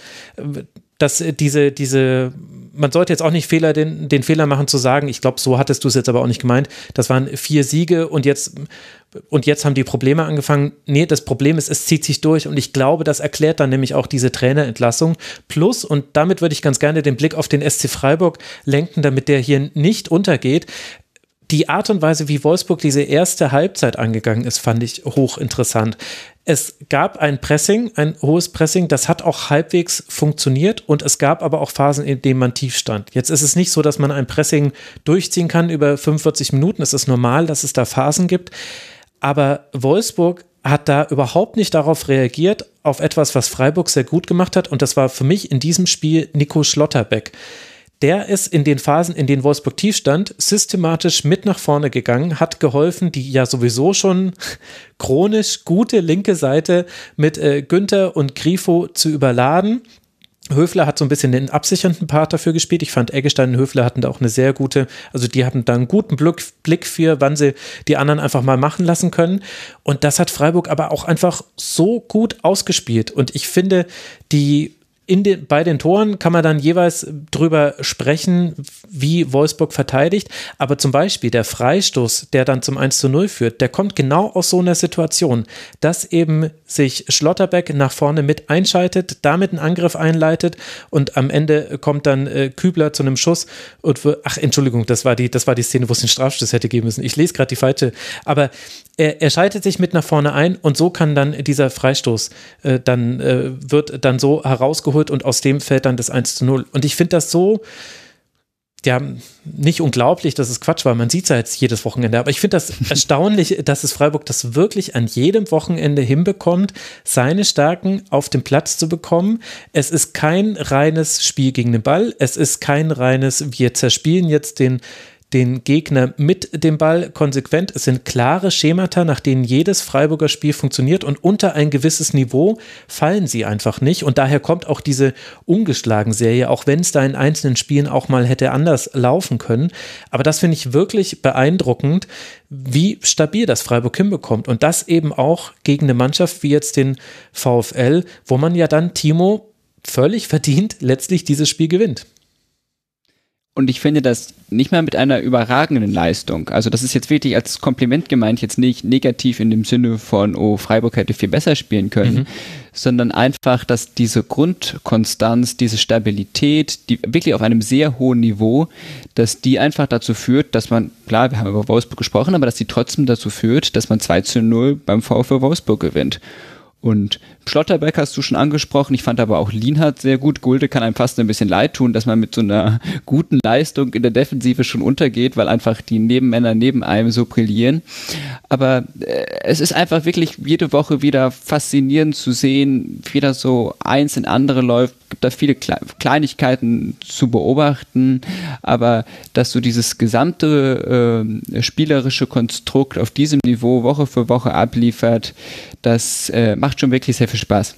dass diese, diese man sollte jetzt auch nicht Fehler, den, den Fehler machen zu sagen, ich glaube, so hattest du es jetzt aber auch nicht gemeint, das waren vier Siege und jetzt, und jetzt haben die Probleme angefangen. Nee, das Problem ist, es zieht sich durch und ich glaube, das erklärt dann nämlich auch diese Trainerentlassung. Plus, und damit würde ich ganz gerne den Blick auf den SC Freiburg lenken, damit der hier nicht untergeht die Art und Weise, wie Wolfsburg diese erste Halbzeit angegangen ist, fand ich hochinteressant. Es gab ein Pressing, ein hohes Pressing, das hat auch halbwegs funktioniert und es gab aber auch Phasen, in denen man tief stand. Jetzt ist es nicht so, dass man ein Pressing durchziehen kann über 45 Minuten. Es ist normal, dass es da Phasen gibt. Aber Wolfsburg hat da überhaupt nicht darauf reagiert, auf etwas, was Freiburg sehr gut gemacht hat. Und das war für mich in diesem Spiel Nico Schlotterbeck der ist in den Phasen, in denen Wolfsburg tief stand, systematisch mit nach vorne gegangen, hat geholfen, die ja sowieso schon chronisch gute linke Seite mit äh, Günther und Grifo zu überladen. Höfler hat so ein bisschen den absichernden Part dafür gespielt. Ich fand Eggestein und Höfler hatten da auch eine sehr gute, also die hatten da einen guten Blick für, wann sie die anderen einfach mal machen lassen können. Und das hat Freiburg aber auch einfach so gut ausgespielt. Und ich finde, die in den, bei den Toren kann man dann jeweils drüber sprechen, wie Wolfsburg verteidigt. Aber zum Beispiel der Freistoß, der dann zum 1 zu 0 führt, der kommt genau aus so einer Situation, dass eben sich Schlotterbeck nach vorne mit einschaltet, damit einen Angriff einleitet und am Ende kommt dann äh, Kübler zu einem Schuss und ach Entschuldigung, das war die, das war die Szene, wo es den Strafstoß hätte geben müssen. Ich lese gerade die falsche, aber er, er, schaltet sich mit nach vorne ein und so kann dann dieser Freistoß äh, dann äh, wird dann so herausgeholt und aus dem fällt dann das 1 zu 0. Und ich finde das so, ja, nicht unglaublich, dass es Quatsch war. Man sieht es ja jetzt jedes Wochenende. Aber ich finde das erstaunlich, dass es Freiburg das wirklich an jedem Wochenende hinbekommt, seine Stärken auf dem Platz zu bekommen. Es ist kein reines Spiel gegen den Ball. Es ist kein reines, wir zerspielen jetzt den den Gegner mit dem Ball konsequent. Es sind klare Schemata, nach denen jedes Freiburger Spiel funktioniert und unter ein gewisses Niveau fallen sie einfach nicht. Und daher kommt auch diese ungeschlagen Serie, auch wenn es da in einzelnen Spielen auch mal hätte anders laufen können. Aber das finde ich wirklich beeindruckend, wie stabil das Freiburg hinbekommt. Und das eben auch gegen eine Mannschaft wie jetzt den VfL, wo man ja dann Timo völlig verdient letztlich dieses Spiel gewinnt. Und ich finde das nicht mal mit einer überragenden Leistung. Also das ist jetzt wirklich als Kompliment gemeint, jetzt nicht negativ in dem Sinne von, oh, Freiburg hätte viel besser spielen können, mhm. sondern einfach, dass diese Grundkonstanz, diese Stabilität, die wirklich auf einem sehr hohen Niveau, dass die einfach dazu führt, dass man, klar, wir haben über Wolfsburg gesprochen, aber dass die trotzdem dazu führt, dass man 2 zu 0 beim VfL Wolfsburg gewinnt. Und Schlotterbeck hast du schon angesprochen. Ich fand aber auch Lienhardt sehr gut. Gulde kann einem fast ein bisschen leid tun, dass man mit so einer guten Leistung in der Defensive schon untergeht, weil einfach die Nebenmänner neben einem so brillieren. Aber äh, es ist einfach wirklich jede Woche wieder faszinierend zu sehen, wie das so eins in andere läuft. Gibt da viele Kle Kleinigkeiten zu beobachten, aber dass so dieses gesamte äh, spielerische Konstrukt auf diesem Niveau Woche für Woche abliefert, das äh, macht schon wirklich sehr viel Spaß.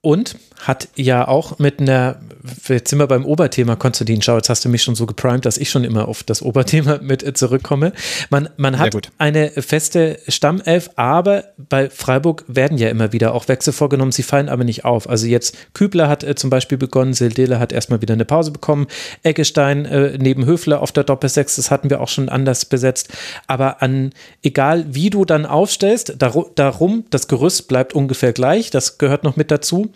Und hat ja auch mit einer, jetzt sind wir beim Oberthema, Konstantin, schau, jetzt hast du mich schon so geprimed, dass ich schon immer auf das Oberthema mit zurückkomme. Man, man hat eine feste Stammelf, aber bei Freiburg werden ja immer wieder auch Wechsel vorgenommen, sie fallen aber nicht auf. Also jetzt Kübler hat äh, zum Beispiel begonnen, Sildele hat erstmal wieder eine Pause bekommen, Eggestein äh, neben Höfler auf der Doppelsechs, das hatten wir auch schon anders besetzt. Aber an, egal wie du dann aufstellst, darum, darum das Gerüst bleibt ungefähr gleich, das gehört noch mit dazu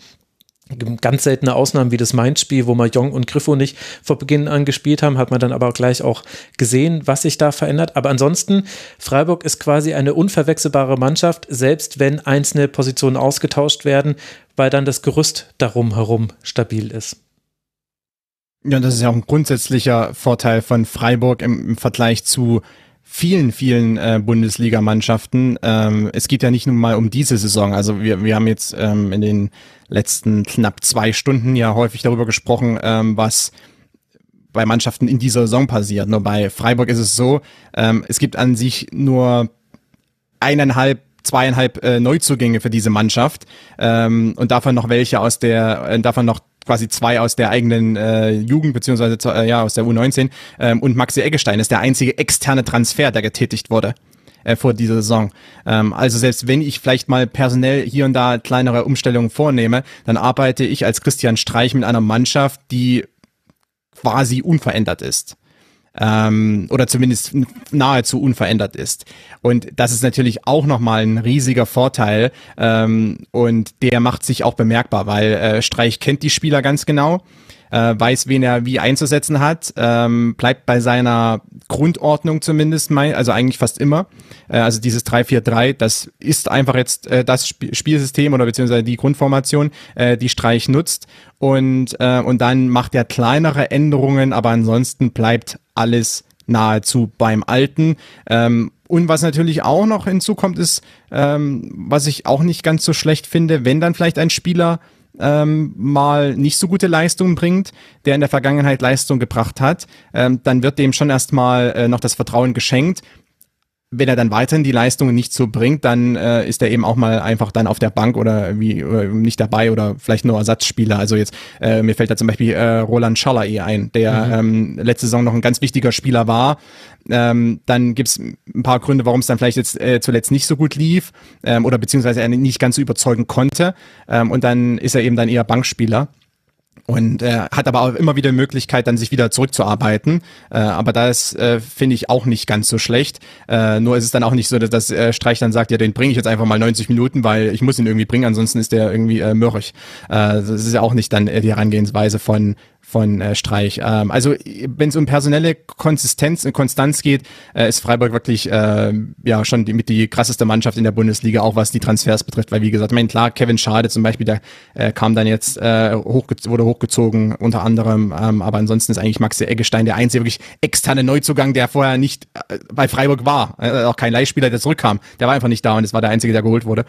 ganz seltene Ausnahmen wie das Mainz-Spiel, wo mal Jong und Griffo nicht vor Beginn an gespielt haben, hat man dann aber gleich auch gesehen, was sich da verändert. Aber ansonsten, Freiburg ist quasi eine unverwechselbare Mannschaft, selbst wenn einzelne Positionen ausgetauscht werden, weil dann das Gerüst darum herum stabil ist. Ja, das ist ja auch ein grundsätzlicher Vorteil von Freiburg im, im Vergleich zu vielen, vielen äh, Bundesligamannschaften. Ähm, es geht ja nicht nur mal um diese Saison. Also wir, wir haben jetzt ähm, in den letzten knapp zwei Stunden ja häufig darüber gesprochen, ähm, was bei Mannschaften in dieser Saison passiert. Nur bei Freiburg ist es so, ähm, es gibt an sich nur eineinhalb zweieinhalb äh, Neuzugänge für diese Mannschaft ähm, und davon noch welche aus der, äh, davon noch quasi zwei aus der eigenen äh, Jugend, beziehungsweise äh, ja, aus der U19. Ähm, und Maxi Eggestein ist der einzige externe Transfer, der getätigt wurde äh, vor dieser Saison. Ähm, also selbst wenn ich vielleicht mal personell hier und da kleinere Umstellungen vornehme, dann arbeite ich als Christian Streich mit einer Mannschaft, die quasi unverändert ist ähm, oder zumindest nahezu unverändert ist. Und das ist natürlich auch nochmal ein riesiger Vorteil ähm, und der macht sich auch bemerkbar, weil äh, Streich kennt die Spieler ganz genau äh, weiß, wen er wie einzusetzen hat, ähm, bleibt bei seiner Grundordnung zumindest, mein, also eigentlich fast immer. Äh, also dieses 3-4-3, das ist einfach jetzt äh, das Sp Spielsystem oder beziehungsweise die Grundformation, äh, die Streich nutzt. Und, äh, und dann macht er kleinere Änderungen, aber ansonsten bleibt alles nahezu beim Alten. Ähm, und was natürlich auch noch hinzukommt, ist, ähm, was ich auch nicht ganz so schlecht finde, wenn dann vielleicht ein Spieler ähm, mal nicht so gute Leistungen bringt, der in der Vergangenheit Leistung gebracht hat, ähm, dann wird dem schon erstmal äh, noch das Vertrauen geschenkt, wenn er dann weiterhin die Leistungen nicht so bringt, dann äh, ist er eben auch mal einfach dann auf der Bank oder wie oder nicht dabei oder vielleicht nur Ersatzspieler. Also jetzt äh, mir fällt da zum Beispiel äh, Roland Schaller eh ein, der mhm. ähm, letzte Saison noch ein ganz wichtiger Spieler war. Ähm, dann gibt's ein paar Gründe, warum es dann vielleicht jetzt äh, zuletzt nicht so gut lief ähm, oder beziehungsweise er nicht ganz so überzeugen konnte. Ähm, und dann ist er eben dann eher Bankspieler und äh, hat aber auch immer wieder die Möglichkeit, dann sich wieder zurückzuarbeiten. Äh, aber das äh, finde ich auch nicht ganz so schlecht. Äh, nur ist es dann auch nicht so, dass das äh, Streich dann sagt, ja, den bringe ich jetzt einfach mal 90 Minuten, weil ich muss ihn irgendwie bringen, ansonsten ist der irgendwie äh, mürrig. Äh, das ist ja auch nicht dann äh, die Herangehensweise von von äh, Streich. Ähm, also wenn es um personelle Konsistenz und Konstanz geht, äh, ist Freiburg wirklich äh, ja schon die, mit die krasseste Mannschaft in der Bundesliga, auch was die Transfers betrifft. Weil wie gesagt, ich meine, klar, Kevin Schade zum Beispiel, der äh, kam dann jetzt, äh, hochge wurde hochgezogen unter anderem, ähm, aber ansonsten ist eigentlich Maxi Eggestein der einzige wirklich externe Neuzugang, der vorher nicht äh, bei Freiburg war. Äh, auch kein Leihspieler, der zurückkam. Der war einfach nicht da und es war der einzige, der geholt wurde.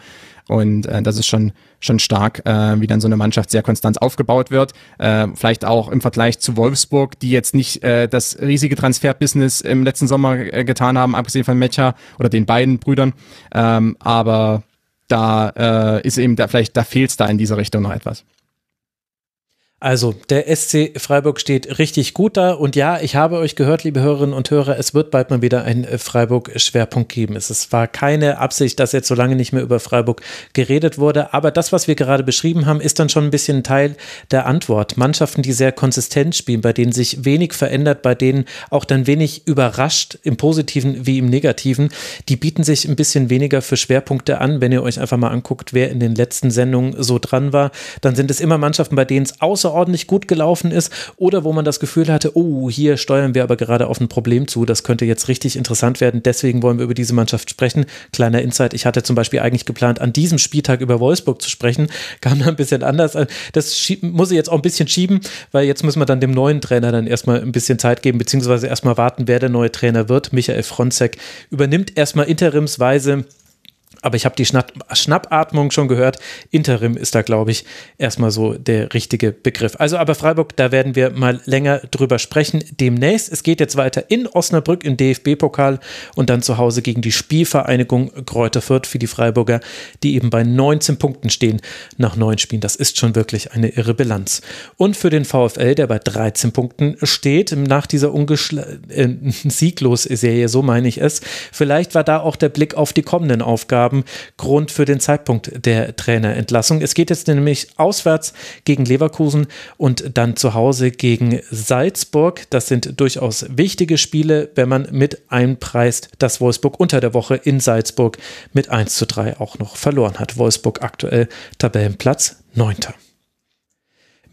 Und äh, das ist schon, schon stark, äh, wie dann so eine Mannschaft sehr konstant aufgebaut wird. Äh, vielleicht auch im Vergleich zu Wolfsburg, die jetzt nicht äh, das riesige Transferbusiness im letzten Sommer äh, getan haben, abgesehen von Mecha oder den beiden Brüdern. Ähm, aber da äh, ist eben da vielleicht, da fehlt es da in dieser Richtung noch etwas. Also, der SC Freiburg steht richtig gut da. Und ja, ich habe euch gehört, liebe Hörerinnen und Hörer, es wird bald mal wieder ein äh, Freiburg-Schwerpunkt geben. Es war keine Absicht, dass jetzt so lange nicht mehr über Freiburg geredet wurde. Aber das, was wir gerade beschrieben haben, ist dann schon ein bisschen Teil der Antwort. Mannschaften, die sehr konsistent spielen, bei denen sich wenig verändert, bei denen auch dann wenig überrascht, im Positiven wie im Negativen, die bieten sich ein bisschen weniger für Schwerpunkte an. Wenn ihr euch einfach mal anguckt, wer in den letzten Sendungen so dran war, dann sind es immer Mannschaften, bei denen es außer außerordentlich gut gelaufen ist oder wo man das Gefühl hatte, oh, hier steuern wir aber gerade auf ein Problem zu, das könnte jetzt richtig interessant werden, deswegen wollen wir über diese Mannschaft sprechen. Kleiner Insight, ich hatte zum Beispiel eigentlich geplant, an diesem Spieltag über Wolfsburg zu sprechen, kam dann ein bisschen anders. Das muss ich jetzt auch ein bisschen schieben, weil jetzt müssen wir dann dem neuen Trainer dann erstmal ein bisschen Zeit geben, beziehungsweise erstmal warten, wer der neue Trainer wird. Michael Fronzek übernimmt erstmal interimsweise aber ich habe die Schnapp Schnappatmung schon gehört. Interim ist da, glaube ich, erstmal so der richtige Begriff. Also aber Freiburg, da werden wir mal länger drüber sprechen demnächst. Es geht jetzt weiter in Osnabrück im DFB-Pokal und dann zu Hause gegen die Spielvereinigung Kräuter Fürth für die Freiburger, die eben bei 19 Punkten stehen nach neun Spielen. Das ist schon wirklich eine irre Bilanz. Und für den VfL, der bei 13 Punkten steht, nach dieser äh, Sieglos-Serie, so meine ich es, vielleicht war da auch der Blick auf die kommenden Aufgaben haben, Grund für den Zeitpunkt der Trainerentlassung. Es geht jetzt nämlich auswärts gegen Leverkusen und dann zu Hause gegen Salzburg. Das sind durchaus wichtige Spiele, wenn man mit einpreist, dass Wolfsburg unter der Woche in Salzburg mit 1 zu 3 auch noch verloren hat. Wolfsburg aktuell Tabellenplatz 9.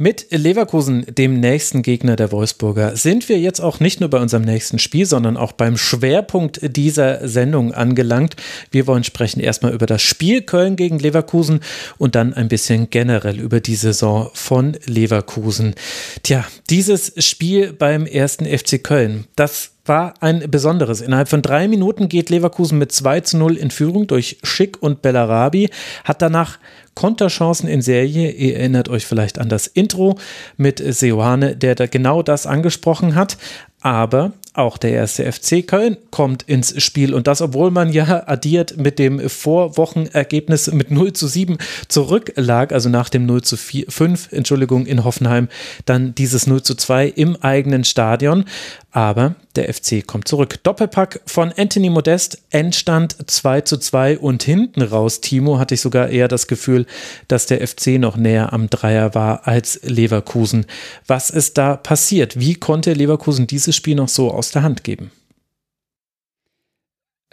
Mit Leverkusen, dem nächsten Gegner der Wolfsburger, sind wir jetzt auch nicht nur bei unserem nächsten Spiel, sondern auch beim Schwerpunkt dieser Sendung angelangt. Wir wollen sprechen erstmal über das Spiel Köln gegen Leverkusen und dann ein bisschen generell über die Saison von Leverkusen. Tja, dieses Spiel beim ersten FC Köln, das war ein besonderes. Innerhalb von drei Minuten geht Leverkusen mit 2 zu 0 in Führung durch Schick und Bellarabi, hat danach Konterchancen in Serie. Ihr erinnert euch vielleicht an das Intro mit Seoane, der da genau das angesprochen hat. Aber auch der erste FC Köln kommt ins Spiel und das, obwohl man ja addiert mit dem Vorwochenergebnis mit 0 zu 7 zurücklag, also nach dem 0 zu 4, 5, Entschuldigung, in Hoffenheim, dann dieses 0 zu 2 im eigenen Stadion. Aber der FC kommt zurück. Doppelpack von Anthony Modest, Endstand 2 zu 2 und hinten raus, Timo, hatte ich sogar eher das Gefühl, dass der FC noch näher am Dreier war als Leverkusen. Was ist da passiert? Wie konnte Leverkusen dieses Spiel noch so aus aus der Hand geben.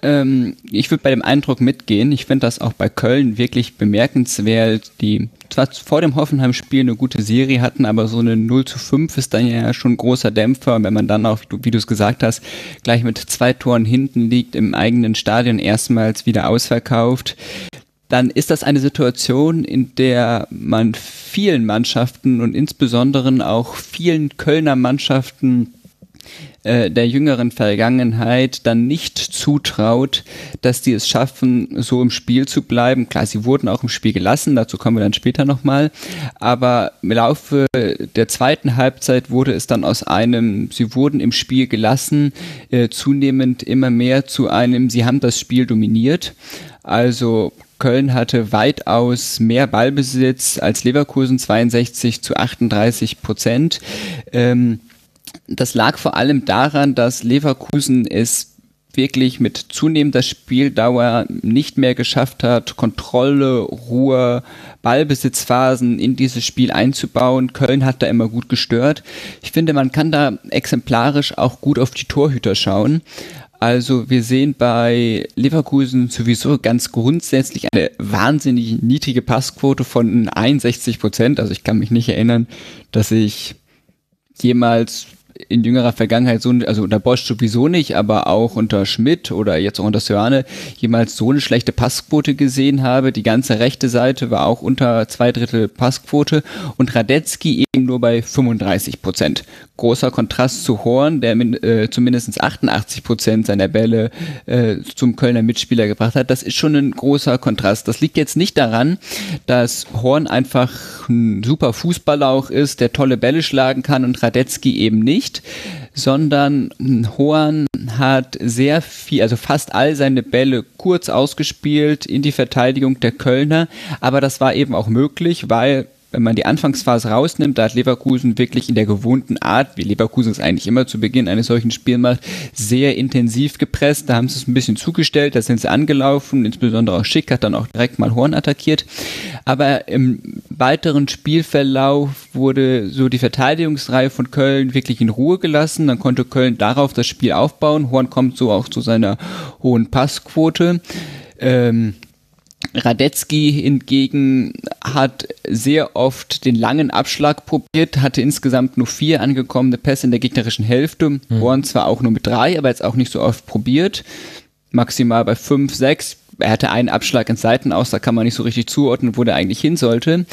Ähm, ich würde bei dem Eindruck mitgehen. Ich finde das auch bei Köln wirklich bemerkenswert, die zwar vor dem Hoffenheim-Spiel eine gute Serie hatten, aber so eine 0 zu 5 ist dann ja schon ein großer Dämpfer. Und wenn man dann auch, wie du es gesagt hast, gleich mit zwei Toren hinten liegt, im eigenen Stadion erstmals wieder ausverkauft, dann ist das eine Situation, in der man vielen Mannschaften und insbesondere auch vielen Kölner Mannschaften äh, der jüngeren Vergangenheit dann nicht zutraut, dass die es schaffen, so im Spiel zu bleiben. Klar, sie wurden auch im Spiel gelassen, dazu kommen wir dann später nochmal. Aber im Laufe der zweiten Halbzeit wurde es dann aus einem, sie wurden im Spiel gelassen, äh, zunehmend immer mehr zu einem, sie haben das Spiel dominiert. Also Köln hatte weitaus mehr Ballbesitz als Leverkusen, 62 zu 38 Prozent. Ähm, das lag vor allem daran, dass Leverkusen es wirklich mit zunehmender Spieldauer nicht mehr geschafft hat, Kontrolle, Ruhe, Ballbesitzphasen in dieses Spiel einzubauen. Köln hat da immer gut gestört. Ich finde, man kann da exemplarisch auch gut auf die Torhüter schauen. Also wir sehen bei Leverkusen sowieso ganz grundsätzlich eine wahnsinnig niedrige Passquote von 61 Prozent. Also ich kann mich nicht erinnern, dass ich jemals in jüngerer Vergangenheit so, also unter Bosch sowieso nicht, aber auch unter Schmidt oder jetzt auch unter Söane jemals so eine schlechte Passquote gesehen habe. Die ganze rechte Seite war auch unter zwei Drittel Passquote und Radetzky eben nur bei 35 Prozent. Großer Kontrast zu Horn, der äh, zumindest 88 Prozent seiner Bälle äh, zum Kölner Mitspieler gebracht hat. Das ist schon ein großer Kontrast. Das liegt jetzt nicht daran, dass Horn einfach ein super Fußballer auch ist, der tolle Bälle schlagen kann und Radetzky eben nicht, sondern Horn hat sehr viel, also fast all seine Bälle kurz ausgespielt in die Verteidigung der Kölner, aber das war eben auch möglich, weil wenn man die Anfangsphase rausnimmt, da hat Leverkusen wirklich in der gewohnten Art, wie Leverkusen es eigentlich immer zu Beginn eines solchen Spiels macht, sehr intensiv gepresst. Da haben sie es ein bisschen zugestellt, da sind sie angelaufen, insbesondere auch Schick hat dann auch direkt mal Horn attackiert. Aber im weiteren Spielverlauf wurde so die Verteidigungsreihe von Köln wirklich in Ruhe gelassen. Dann konnte Köln darauf das Spiel aufbauen. Horn kommt so auch zu seiner hohen Passquote. Ähm, Radetzky hingegen hat sehr oft den langen Abschlag probiert, hatte insgesamt nur vier angekommene Pässe in der gegnerischen Hälfte, mhm. waren zwar auch nur mit drei, aber jetzt auch nicht so oft probiert. Maximal bei fünf, sechs. Er hatte einen Abschlag ins Seiten aus, da kann man nicht so richtig zuordnen, wo der eigentlich hin sollte.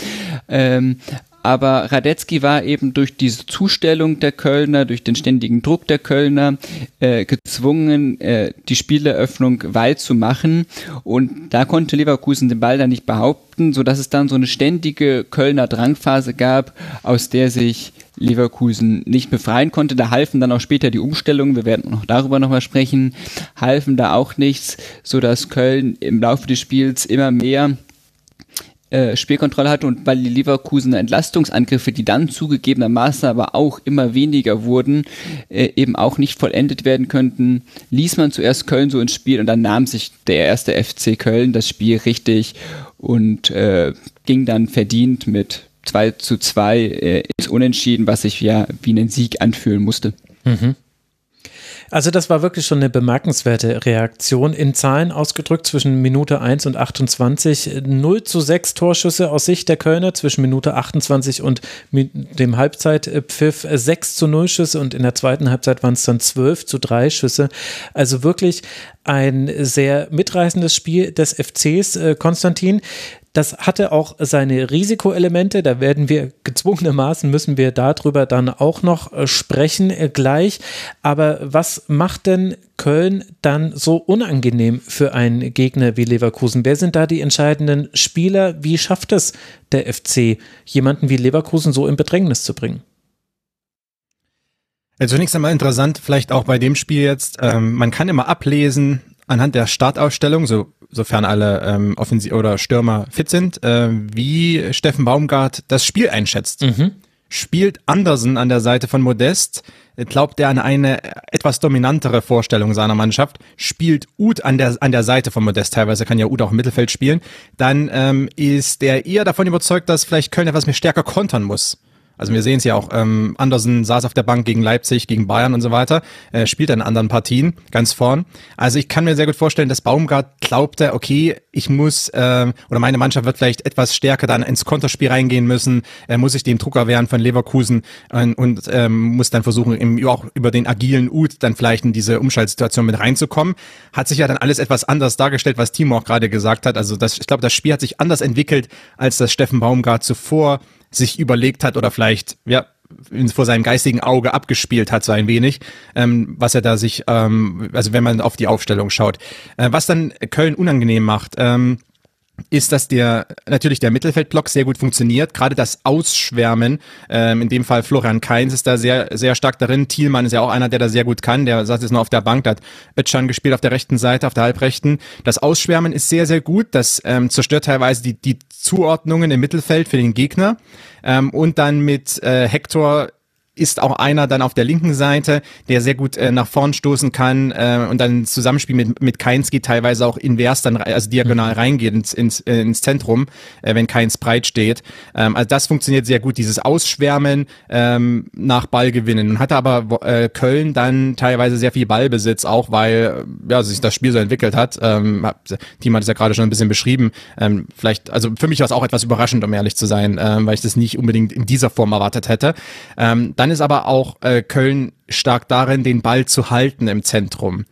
Ähm, aber Radetzky war eben durch diese Zustellung der Kölner, durch den ständigen Druck der Kölner äh, gezwungen, äh, die Spieleröffnung weit zu machen. Und da konnte Leverkusen den Ball dann nicht behaupten, sodass es dann so eine ständige Kölner Drangphase gab, aus der sich Leverkusen nicht befreien konnte. Da halfen dann auch später die Umstellungen, wir werden noch darüber nochmal sprechen, halfen da auch nichts, sodass Köln im Laufe des Spiels immer mehr äh, Spielkontrolle hatte und weil die Leverkusener Entlastungsangriffe, die dann zugegebenermaßen aber auch immer weniger wurden, äh, eben auch nicht vollendet werden könnten, ließ man zuerst Köln so ins Spiel und dann nahm sich der erste FC Köln das Spiel richtig und äh, ging dann verdient mit 2 zu 2 äh, ins Unentschieden, was sich ja wie einen Sieg anfühlen musste. Mhm. Also das war wirklich schon eine bemerkenswerte Reaktion. In Zahlen ausgedrückt zwischen Minute 1 und 28 0 zu 6 Torschüsse aus Sicht der Kölner zwischen Minute 28 und dem Halbzeitpfiff 6 zu 0 Schüsse und in der zweiten Halbzeit waren es dann 12 zu 3 Schüsse. Also wirklich ein sehr mitreißendes Spiel des FCs, äh, Konstantin. Das hatte auch seine Risikoelemente. Da werden wir gezwungenermaßen müssen wir darüber dann auch noch äh, sprechen äh, gleich. Aber was macht denn Köln dann so unangenehm für einen Gegner wie Leverkusen? Wer sind da die entscheidenden Spieler? Wie schafft es der FC, jemanden wie Leverkusen so in Bedrängnis zu bringen? Also zunächst einmal interessant, vielleicht auch bei dem Spiel jetzt, ähm, man kann immer ablesen anhand der Startausstellung, so sofern alle ähm, Offensiv oder Stürmer fit sind, äh, wie Steffen Baumgart das Spiel einschätzt. Mhm. Spielt Andersen an der Seite von Modest, glaubt er an eine etwas dominantere Vorstellung seiner Mannschaft, spielt Uth an der, an der Seite von Modest, teilweise kann ja Uth auch im Mittelfeld spielen, dann ähm, ist er eher davon überzeugt, dass vielleicht Köln etwas mehr stärker kontern muss. Also wir sehen es ja auch, ähm, Andersen saß auf der Bank gegen Leipzig, gegen Bayern und so weiter, äh, spielt in anderen Partien ganz vorn. Also ich kann mir sehr gut vorstellen, dass Baumgart glaubte, okay, ich muss, äh, oder meine Mannschaft wird vielleicht etwas stärker dann ins Konterspiel reingehen müssen, äh, muss ich dem Drucker wehren von Leverkusen äh, und ähm, muss dann versuchen, im, auch über den agilen Ut dann vielleicht in diese Umschaltsituation mit reinzukommen. Hat sich ja dann alles etwas anders dargestellt, was Timo auch gerade gesagt hat. Also das, ich glaube, das Spiel hat sich anders entwickelt, als das Steffen Baumgart zuvor sich überlegt hat oder vielleicht, ja, vor seinem geistigen Auge abgespielt hat, so ein wenig, ähm, was er da sich, ähm, also wenn man auf die Aufstellung schaut. Äh, was dann Köln unangenehm macht, ähm, ist, dass der natürlich der Mittelfeldblock sehr gut funktioniert. Gerade das Ausschwärmen, ähm, in dem Fall Florian Kainz ist da sehr sehr stark darin. Thielmann ist ja auch einer, der da sehr gut kann. Der saß jetzt noch auf der Bank, da hat Özcan gespielt auf der rechten Seite, auf der halbrechten. Das Ausschwärmen ist sehr sehr gut. Das ähm, zerstört teilweise die die Zuordnungen im Mittelfeld für den Gegner. Ähm, und dann mit äh, Hector ist auch einer dann auf der linken Seite, der sehr gut äh, nach vorn stoßen kann äh, und dann Zusammenspiel mit, mit Keinski teilweise auch invers dann, also diagonal mhm. reingeht ins, ins, äh, ins Zentrum, äh, wenn Keins breit steht. Ähm, also das funktioniert sehr gut, dieses Ausschwärmen ähm, nach Ballgewinnen. Und hatte aber äh, Köln dann teilweise sehr viel Ballbesitz, auch weil ja, sich das Spiel so entwickelt hat. Ähm, Team hat es ja gerade schon ein bisschen beschrieben. Ähm, vielleicht, also für mich war es auch etwas überraschend, um ehrlich zu sein, ähm, weil ich das nicht unbedingt in dieser Form erwartet hätte. Ähm, dann ist aber auch äh, Köln stark darin, den Ball zu halten im Zentrum.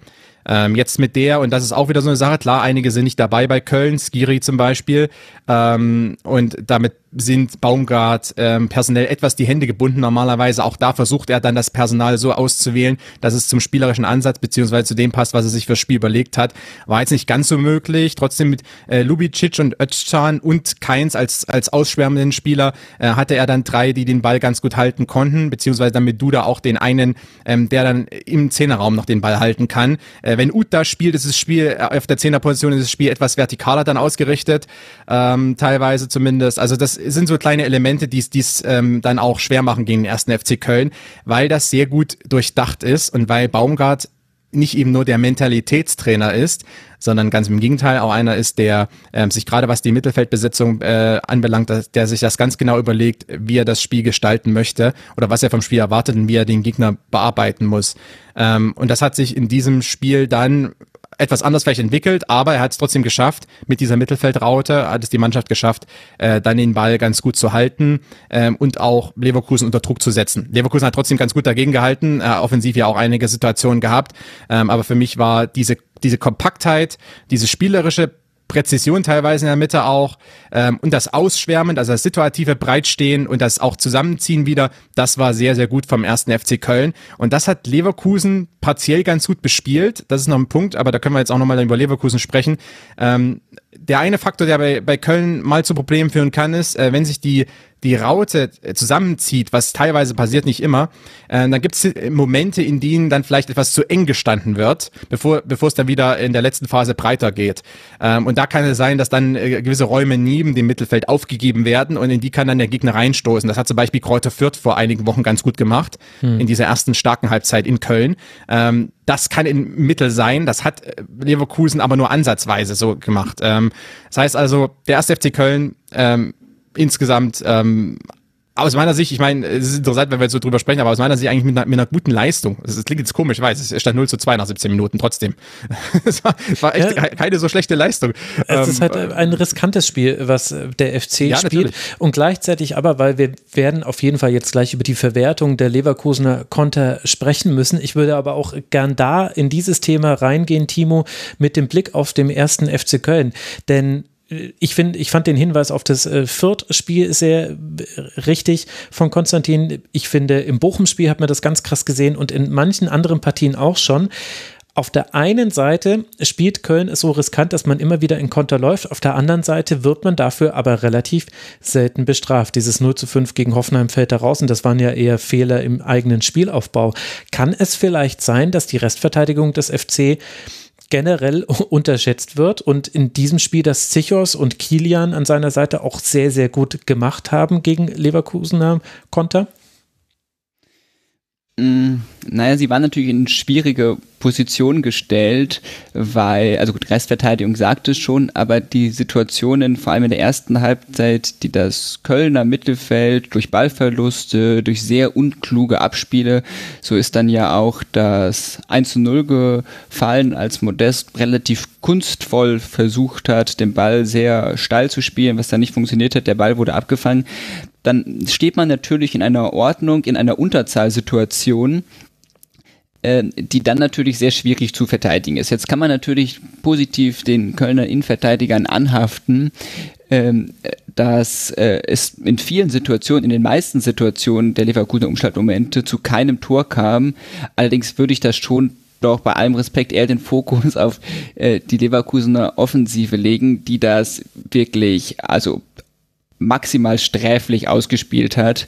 Ähm, jetzt mit der, und das ist auch wieder so eine Sache, klar, einige sind nicht dabei bei Köln, Skiri zum Beispiel, ähm, und damit sind Baumgart ähm, personell etwas die Hände gebunden normalerweise. Auch da versucht er dann das Personal so auszuwählen, dass es zum spielerischen Ansatz beziehungsweise zu dem passt, was er sich fürs Spiel überlegt hat. War jetzt nicht ganz so möglich. Trotzdem mit äh, Lubicic und Özcan und Keins als, als ausschwärmenden Spieler äh, hatte er dann drei, die den Ball ganz gut halten konnten, beziehungsweise dann mit Duda auch den einen, ähm, der dann im Zehnerraum noch den Ball halten kann. Äh, wenn Ut da spielt, ist das Spiel äh, auf der Zehnerposition ist das Spiel etwas vertikaler dann ausgerichtet, ähm, teilweise zumindest. Also das sind so kleine Elemente, die es ähm, dann auch schwer machen gegen den ersten FC Köln, weil das sehr gut durchdacht ist und weil Baumgart nicht eben nur der Mentalitätstrainer ist, sondern ganz im Gegenteil auch einer ist, der ähm, sich gerade was die Mittelfeldbesetzung äh, anbelangt, der sich das ganz genau überlegt, wie er das Spiel gestalten möchte oder was er vom Spiel erwartet und wie er den Gegner bearbeiten muss. Ähm, und das hat sich in diesem Spiel dann etwas anders vielleicht entwickelt, aber er hat es trotzdem geschafft, mit dieser Mittelfeldraute hat es die Mannschaft geschafft, äh, dann den Ball ganz gut zu halten ähm, und auch Leverkusen unter Druck zu setzen. Leverkusen hat trotzdem ganz gut dagegen gehalten, äh, offensiv ja auch einige Situationen gehabt, ähm, aber für mich war diese, diese Kompaktheit, diese spielerische Präzision teilweise in der Mitte auch ähm, und das Ausschwärmen, also das situative Breitstehen und das auch Zusammenziehen wieder, das war sehr, sehr gut vom ersten FC Köln und das hat Leverkusen partiell ganz gut bespielt, das ist noch ein Punkt, aber da können wir jetzt auch nochmal über Leverkusen sprechen. Ähm, der eine Faktor, der bei, bei Köln mal zu Problemen führen kann, ist, äh, wenn sich die die Raute äh, zusammenzieht, was teilweise passiert, nicht immer, äh, dann gibt es Momente, in denen dann vielleicht etwas zu eng gestanden wird, bevor, bevor es dann wieder in der letzten Phase breiter geht. Ähm, und da kann es sein, dass dann äh, gewisse Räume neben dem Mittelfeld aufgegeben werden und in die kann dann der Gegner reinstoßen. Das hat zum Beispiel Kräuter Fürth vor einigen Wochen ganz gut gemacht, hm. in dieser ersten starken Halbzeit in Köln. Ähm, das kann in Mittel sein, das hat äh, Leverkusen aber nur ansatzweise so gemacht. Ähm, das heißt also, der erste FC Köln ähm, insgesamt ähm, aus meiner Sicht, ich meine, es ist interessant, wenn wir jetzt so drüber sprechen, aber aus meiner Sicht eigentlich mit einer, mit einer guten Leistung. Das, klingt jetzt komisch, ich weiß, es stand 0 zu 2 nach 17 Minuten trotzdem. es, war, es war echt ja. keine so schlechte Leistung. Es ähm, ist halt ein riskantes Spiel, was der FC ja, spielt. Natürlich. Und gleichzeitig aber, weil wir werden auf jeden Fall jetzt gleich über die Verwertung der Leverkusener Konter sprechen müssen. Ich würde aber auch gern da in dieses Thema reingehen, Timo, mit dem Blick auf den ersten FC Köln. Denn ich finde, ich fand den Hinweis auf das äh, Fürth-Spiel sehr äh, richtig von Konstantin. Ich finde, im Bochum-Spiel hat man das ganz krass gesehen und in manchen anderen Partien auch schon. Auf der einen Seite spielt Köln es so riskant, dass man immer wieder in Konter läuft. Auf der anderen Seite wird man dafür aber relativ selten bestraft. Dieses 0 zu 5 gegen Hoffenheim fällt da raus und das waren ja eher Fehler im eigenen Spielaufbau. Kann es vielleicht sein, dass die Restverteidigung des FC generell unterschätzt wird und in diesem Spiel das Zichos und Kilian an seiner Seite auch sehr, sehr gut gemacht haben gegen Leverkusener Konter? Mm, naja, sie waren natürlich in schwierige Position gestellt, weil, also gut, Restverteidigung sagt es schon, aber die Situationen, vor allem in der ersten Halbzeit, die das Kölner Mittelfeld durch Ballverluste, durch sehr unkluge Abspiele, so ist dann ja auch das 1 zu 0 gefallen, als Modest relativ kunstvoll versucht hat, den Ball sehr steil zu spielen, was dann nicht funktioniert hat, der Ball wurde abgefangen. Dann steht man natürlich in einer Ordnung, in einer Unterzahlsituation, die dann natürlich sehr schwierig zu verteidigen ist. Jetzt kann man natürlich positiv den Kölner Innenverteidigern anhaften, ähm, dass äh, es in vielen Situationen, in den meisten Situationen der Leverkusener Umschaltmomente zu keinem Tor kam. Allerdings würde ich das schon doch bei allem Respekt eher den Fokus auf äh, die Leverkusener Offensive legen, die das wirklich, also maximal sträflich ausgespielt hat.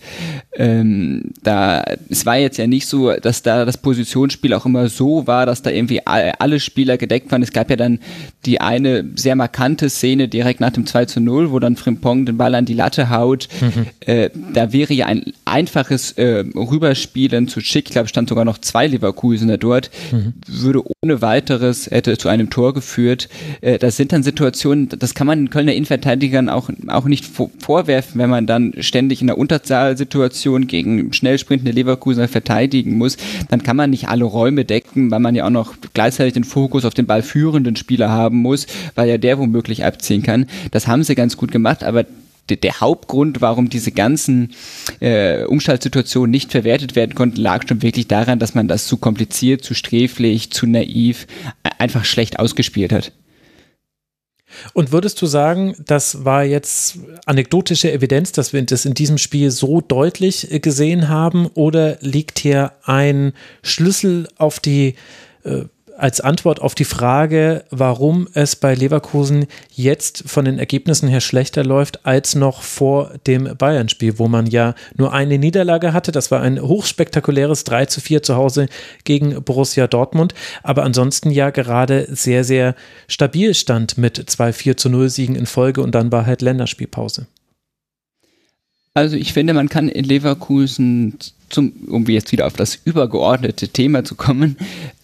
Ähm, da, es war jetzt ja nicht so, dass da das Positionsspiel auch immer so war, dass da irgendwie alle Spieler gedeckt waren. Es gab ja dann die eine sehr markante Szene direkt nach dem 2 zu 0, wo dann Frimpong den Ball an die Latte haut. Mhm. Äh, da wäre ja ein einfaches äh, Rüberspielen zu Schick, ich glaube, stand sogar noch zwei Leverkusener dort, mhm. würde ohne weiteres, hätte zu einem Tor geführt. Äh, das sind dann Situationen, das kann man den Kölner Innenverteidigern auch, auch nicht vorwerfen, wenn man dann ständig in der Unterzahlsituation gegen schnell sprintende Leverkusener verteidigen muss, dann kann man nicht alle Räume decken, weil man ja auch noch gleichzeitig den Fokus auf den ballführenden Spieler haben muss, weil ja der womöglich abziehen kann. Das haben sie ganz gut gemacht, aber der Hauptgrund, warum diese ganzen äh, Umschaltsituationen nicht verwertet werden konnten, lag schon wirklich daran, dass man das zu kompliziert, zu sträflich, zu naiv, einfach schlecht ausgespielt hat. Und würdest du sagen, das war jetzt anekdotische Evidenz, dass wir das in diesem Spiel so deutlich äh, gesehen haben? Oder liegt hier ein Schlüssel auf die äh, als Antwort auf die Frage, warum es bei Leverkusen jetzt von den Ergebnissen her schlechter läuft als noch vor dem Bayern-Spiel, wo man ja nur eine Niederlage hatte. Das war ein hochspektakuläres 3 zu 4 zu Hause gegen Borussia Dortmund, aber ansonsten ja gerade sehr, sehr stabil stand mit zwei 4 zu 0 Siegen in Folge und dann war halt Länderspielpause. Also ich finde, man kann in Leverkusen, zum, um jetzt wieder auf das übergeordnete Thema zu kommen,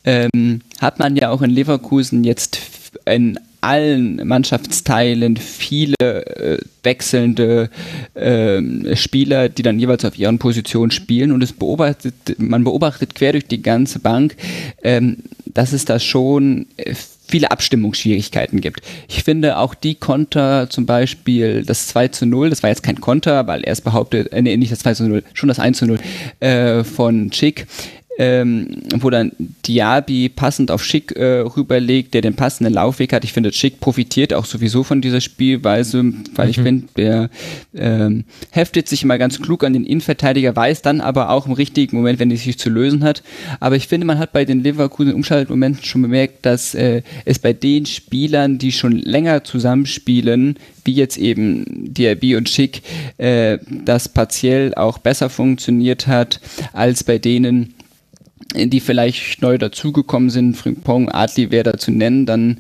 ähm, hat man ja auch in Leverkusen jetzt in allen Mannschaftsteilen viele äh, wechselnde äh, Spieler, die dann jeweils auf ihren Positionen spielen. Und es beobachtet, man beobachtet quer durch die ganze Bank, ähm, dass es da schon viele Abstimmungsschwierigkeiten gibt. Ich finde auch die Konter, zum Beispiel das 2 zu 0, das war jetzt kein Konter, weil er es behauptet, äh, nee, nicht das 2 zu 0, schon das 1 zu 0 äh, von Chick, ähm, wo dann Diaby passend auf Schick äh, rüberlegt, der den passenden Laufweg hat. Ich finde, Schick profitiert auch sowieso von dieser Spielweise, weil mhm. ich finde, der ähm, heftet sich immer ganz klug an den Innenverteidiger, weiß dann aber auch im richtigen Moment, wenn er sich zu lösen hat. Aber ich finde, man hat bei den Leverkusen Umschaltmomenten schon bemerkt, dass äh, es bei den Spielern, die schon länger zusammenspielen, wie jetzt eben Diaby und Schick, äh, das partiell auch besser funktioniert hat, als bei denen, die vielleicht neu dazugekommen sind, Frimpong, Adli wäre da zu nennen, dann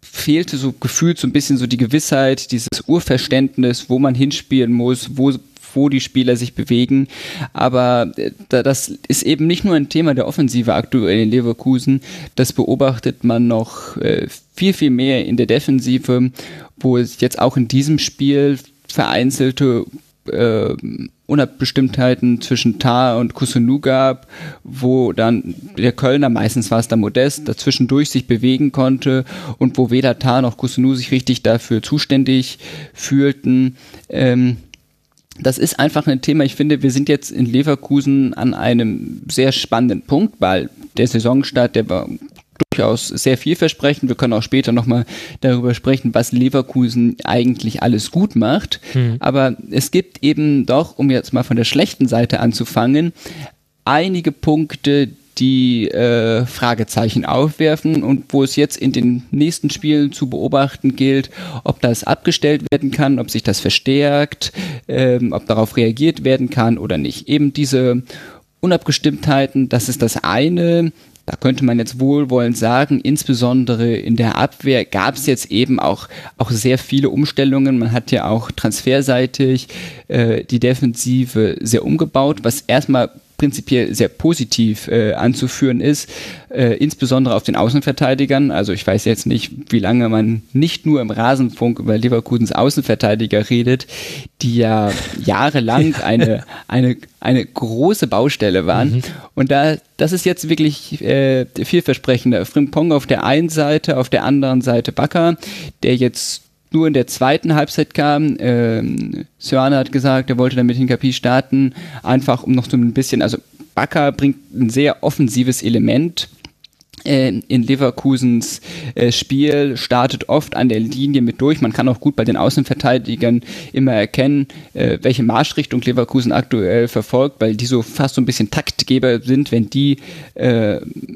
fehlte so gefühlt so ein bisschen so die Gewissheit, dieses Urverständnis, wo man hinspielen muss, wo wo die Spieler sich bewegen. Aber äh, das ist eben nicht nur ein Thema der Offensive aktuell in Leverkusen. Das beobachtet man noch äh, viel, viel mehr in der Defensive, wo es jetzt auch in diesem Spiel vereinzelte äh, Unabestimmtheiten zwischen Tar und Kusunu gab, wo dann der Kölner, meistens war es der Modest, dazwischendurch sich bewegen konnte und wo weder Tar noch Kusunu sich richtig dafür zuständig fühlten. Ähm, das ist einfach ein Thema. Ich finde, wir sind jetzt in Leverkusen an einem sehr spannenden Punkt, weil der Saisonstart, der war durchaus sehr vielversprechend. Wir können auch später nochmal darüber sprechen, was Leverkusen eigentlich alles gut macht. Mhm. Aber es gibt eben doch, um jetzt mal von der schlechten Seite anzufangen, einige Punkte, die äh, Fragezeichen aufwerfen und wo es jetzt in den nächsten Spielen zu beobachten gilt, ob das abgestellt werden kann, ob sich das verstärkt, ähm, ob darauf reagiert werden kann oder nicht. Eben diese Unabgestimmtheiten, das ist das eine. Da könnte man jetzt wohlwollend sagen, insbesondere in der Abwehr gab es jetzt eben auch, auch sehr viele Umstellungen. Man hat ja auch transferseitig äh, die Defensive sehr umgebaut, was erstmal prinzipiell sehr positiv äh, anzuführen ist, äh, insbesondere auf den Außenverteidigern. Also ich weiß jetzt nicht, wie lange man nicht nur im Rasenfunk über Leverkusens Außenverteidiger redet, die ja jahrelang eine, eine, eine große Baustelle waren. Mhm. Und da, das ist jetzt wirklich äh, vielversprechender. Frimpong auf der einen Seite, auf der anderen Seite Bakker, der jetzt nur in der zweiten Halbzeit kam. Ähm, Sörne hat gesagt, er wollte damit Hinkapi starten, einfach um noch so ein bisschen, also Bakker bringt ein sehr offensives Element in Leverkusens äh, Spiel startet oft an der Linie mit durch. Man kann auch gut bei den Außenverteidigern immer erkennen, äh, welche Marschrichtung Leverkusen aktuell verfolgt, weil die so fast so ein bisschen Taktgeber sind. Wenn die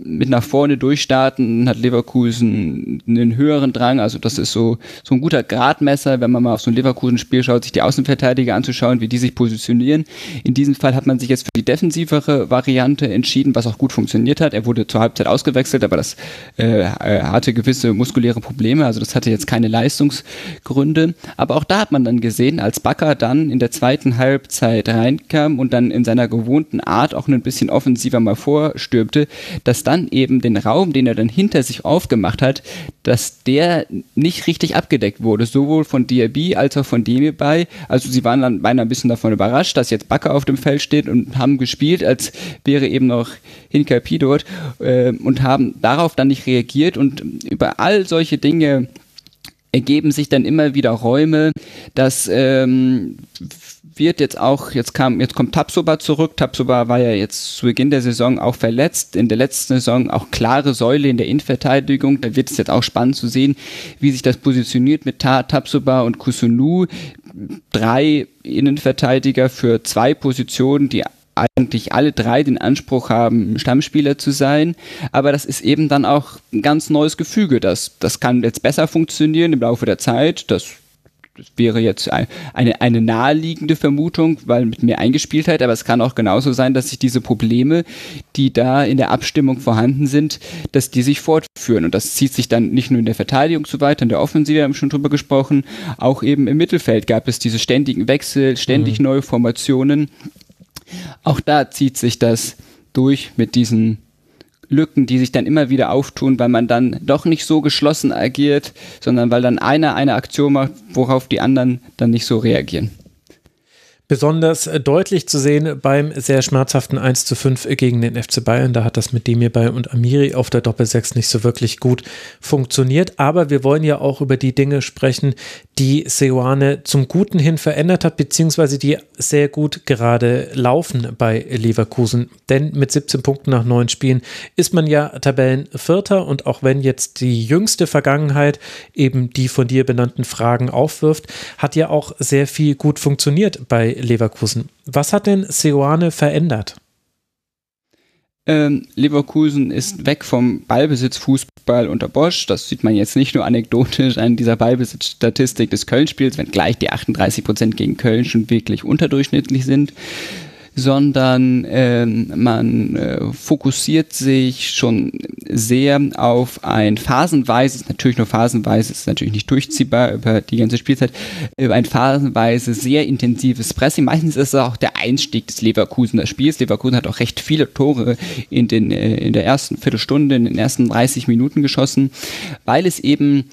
mit nach vorne durchstarten, hat Leverkusen einen höheren Drang. Also das ist so, so ein guter Gradmesser, wenn man mal auf so ein Leverkusen-Spiel schaut, sich die Außenverteidiger anzuschauen, wie die sich positionieren. In diesem Fall hat man sich jetzt für die defensivere Variante entschieden, was auch gut funktioniert hat. Er wurde zur Halbzeit ausgewechselt gewechselt, aber das äh, äh, hatte gewisse muskuläre Probleme, also das hatte jetzt keine Leistungsgründe. Aber auch da hat man dann gesehen, als Bakker dann in der zweiten Halbzeit reinkam und dann in seiner gewohnten Art auch ein bisschen offensiver mal vorstürmte, dass dann eben den Raum, den er dann hinter sich aufgemacht hat, dass der nicht richtig abgedeckt wurde, sowohl von Diaby als auch von Demirbay. Also sie waren dann beinahe ein bisschen davon überrascht, dass jetzt Bakker auf dem Feld steht und haben gespielt, als wäre eben noch Hinkapi dort äh, und haben darauf dann nicht reagiert und über all solche Dinge ergeben sich dann immer wieder Räume, das ähm, wird jetzt auch, jetzt kam, jetzt kommt Tapsoba zurück. Tapsoba war ja jetzt zu Beginn der Saison auch verletzt. In der letzten Saison auch klare Säule in der Innenverteidigung. Da wird es jetzt auch spannend zu sehen, wie sich das positioniert mit Ta Tapsoba und Kusunu. Drei Innenverteidiger für zwei Positionen, die eigentlich alle drei den Anspruch haben, Stammspieler zu sein. Aber das ist eben dann auch ein ganz neues Gefüge. Das, das kann jetzt besser funktionieren im Laufe der Zeit. Das wäre jetzt eine, eine naheliegende Vermutung, weil mit mehr Eingespieltheit, aber es kann auch genauso sein, dass sich diese Probleme, die da in der Abstimmung vorhanden sind, dass die sich fortführen. Und das zieht sich dann nicht nur in der Verteidigung so weiter, in der Offensive haben wir schon drüber gesprochen, auch eben im Mittelfeld gab es diese ständigen Wechsel, ständig mhm. neue Formationen. Auch da zieht sich das durch mit diesen Lücken, die sich dann immer wieder auftun, weil man dann doch nicht so geschlossen agiert, sondern weil dann einer eine Aktion macht, worauf die anderen dann nicht so reagieren. Besonders äh, deutlich zu sehen beim sehr schmerzhaften 1 zu 5 gegen den FC Bayern. Da hat das mit Demir bei und Amiri auf der Doppel-6 nicht so wirklich gut funktioniert. Aber wir wollen ja auch über die Dinge sprechen, die Seoane zum Guten hin verändert hat, beziehungsweise die sehr gut gerade laufen bei Leverkusen. Denn mit 17 Punkten nach neun Spielen ist man ja Tabellenvierter und auch wenn jetzt die jüngste Vergangenheit eben die von dir benannten Fragen aufwirft, hat ja auch sehr viel gut funktioniert bei Leverkusen. Was hat denn Seoane verändert? Ähm, Leverkusen ist weg vom Ballbesitzfußball unter Bosch. Das sieht man jetzt nicht nur anekdotisch an dieser Ballbesitzstatistik des Köln-Spiels, wenngleich die 38 Prozent gegen Köln schon wirklich unterdurchschnittlich sind sondern äh, man äh, fokussiert sich schon sehr auf ein phasenweise, natürlich nur phasenweise, ist natürlich nicht durchziehbar über die ganze Spielzeit, über ein phasenweise sehr intensives Pressing. Meistens ist es auch der Einstieg des Leverkusener Spiels. Leverkusen hat auch recht viele Tore in, den, äh, in der ersten Viertelstunde, in den ersten 30 Minuten geschossen, weil es eben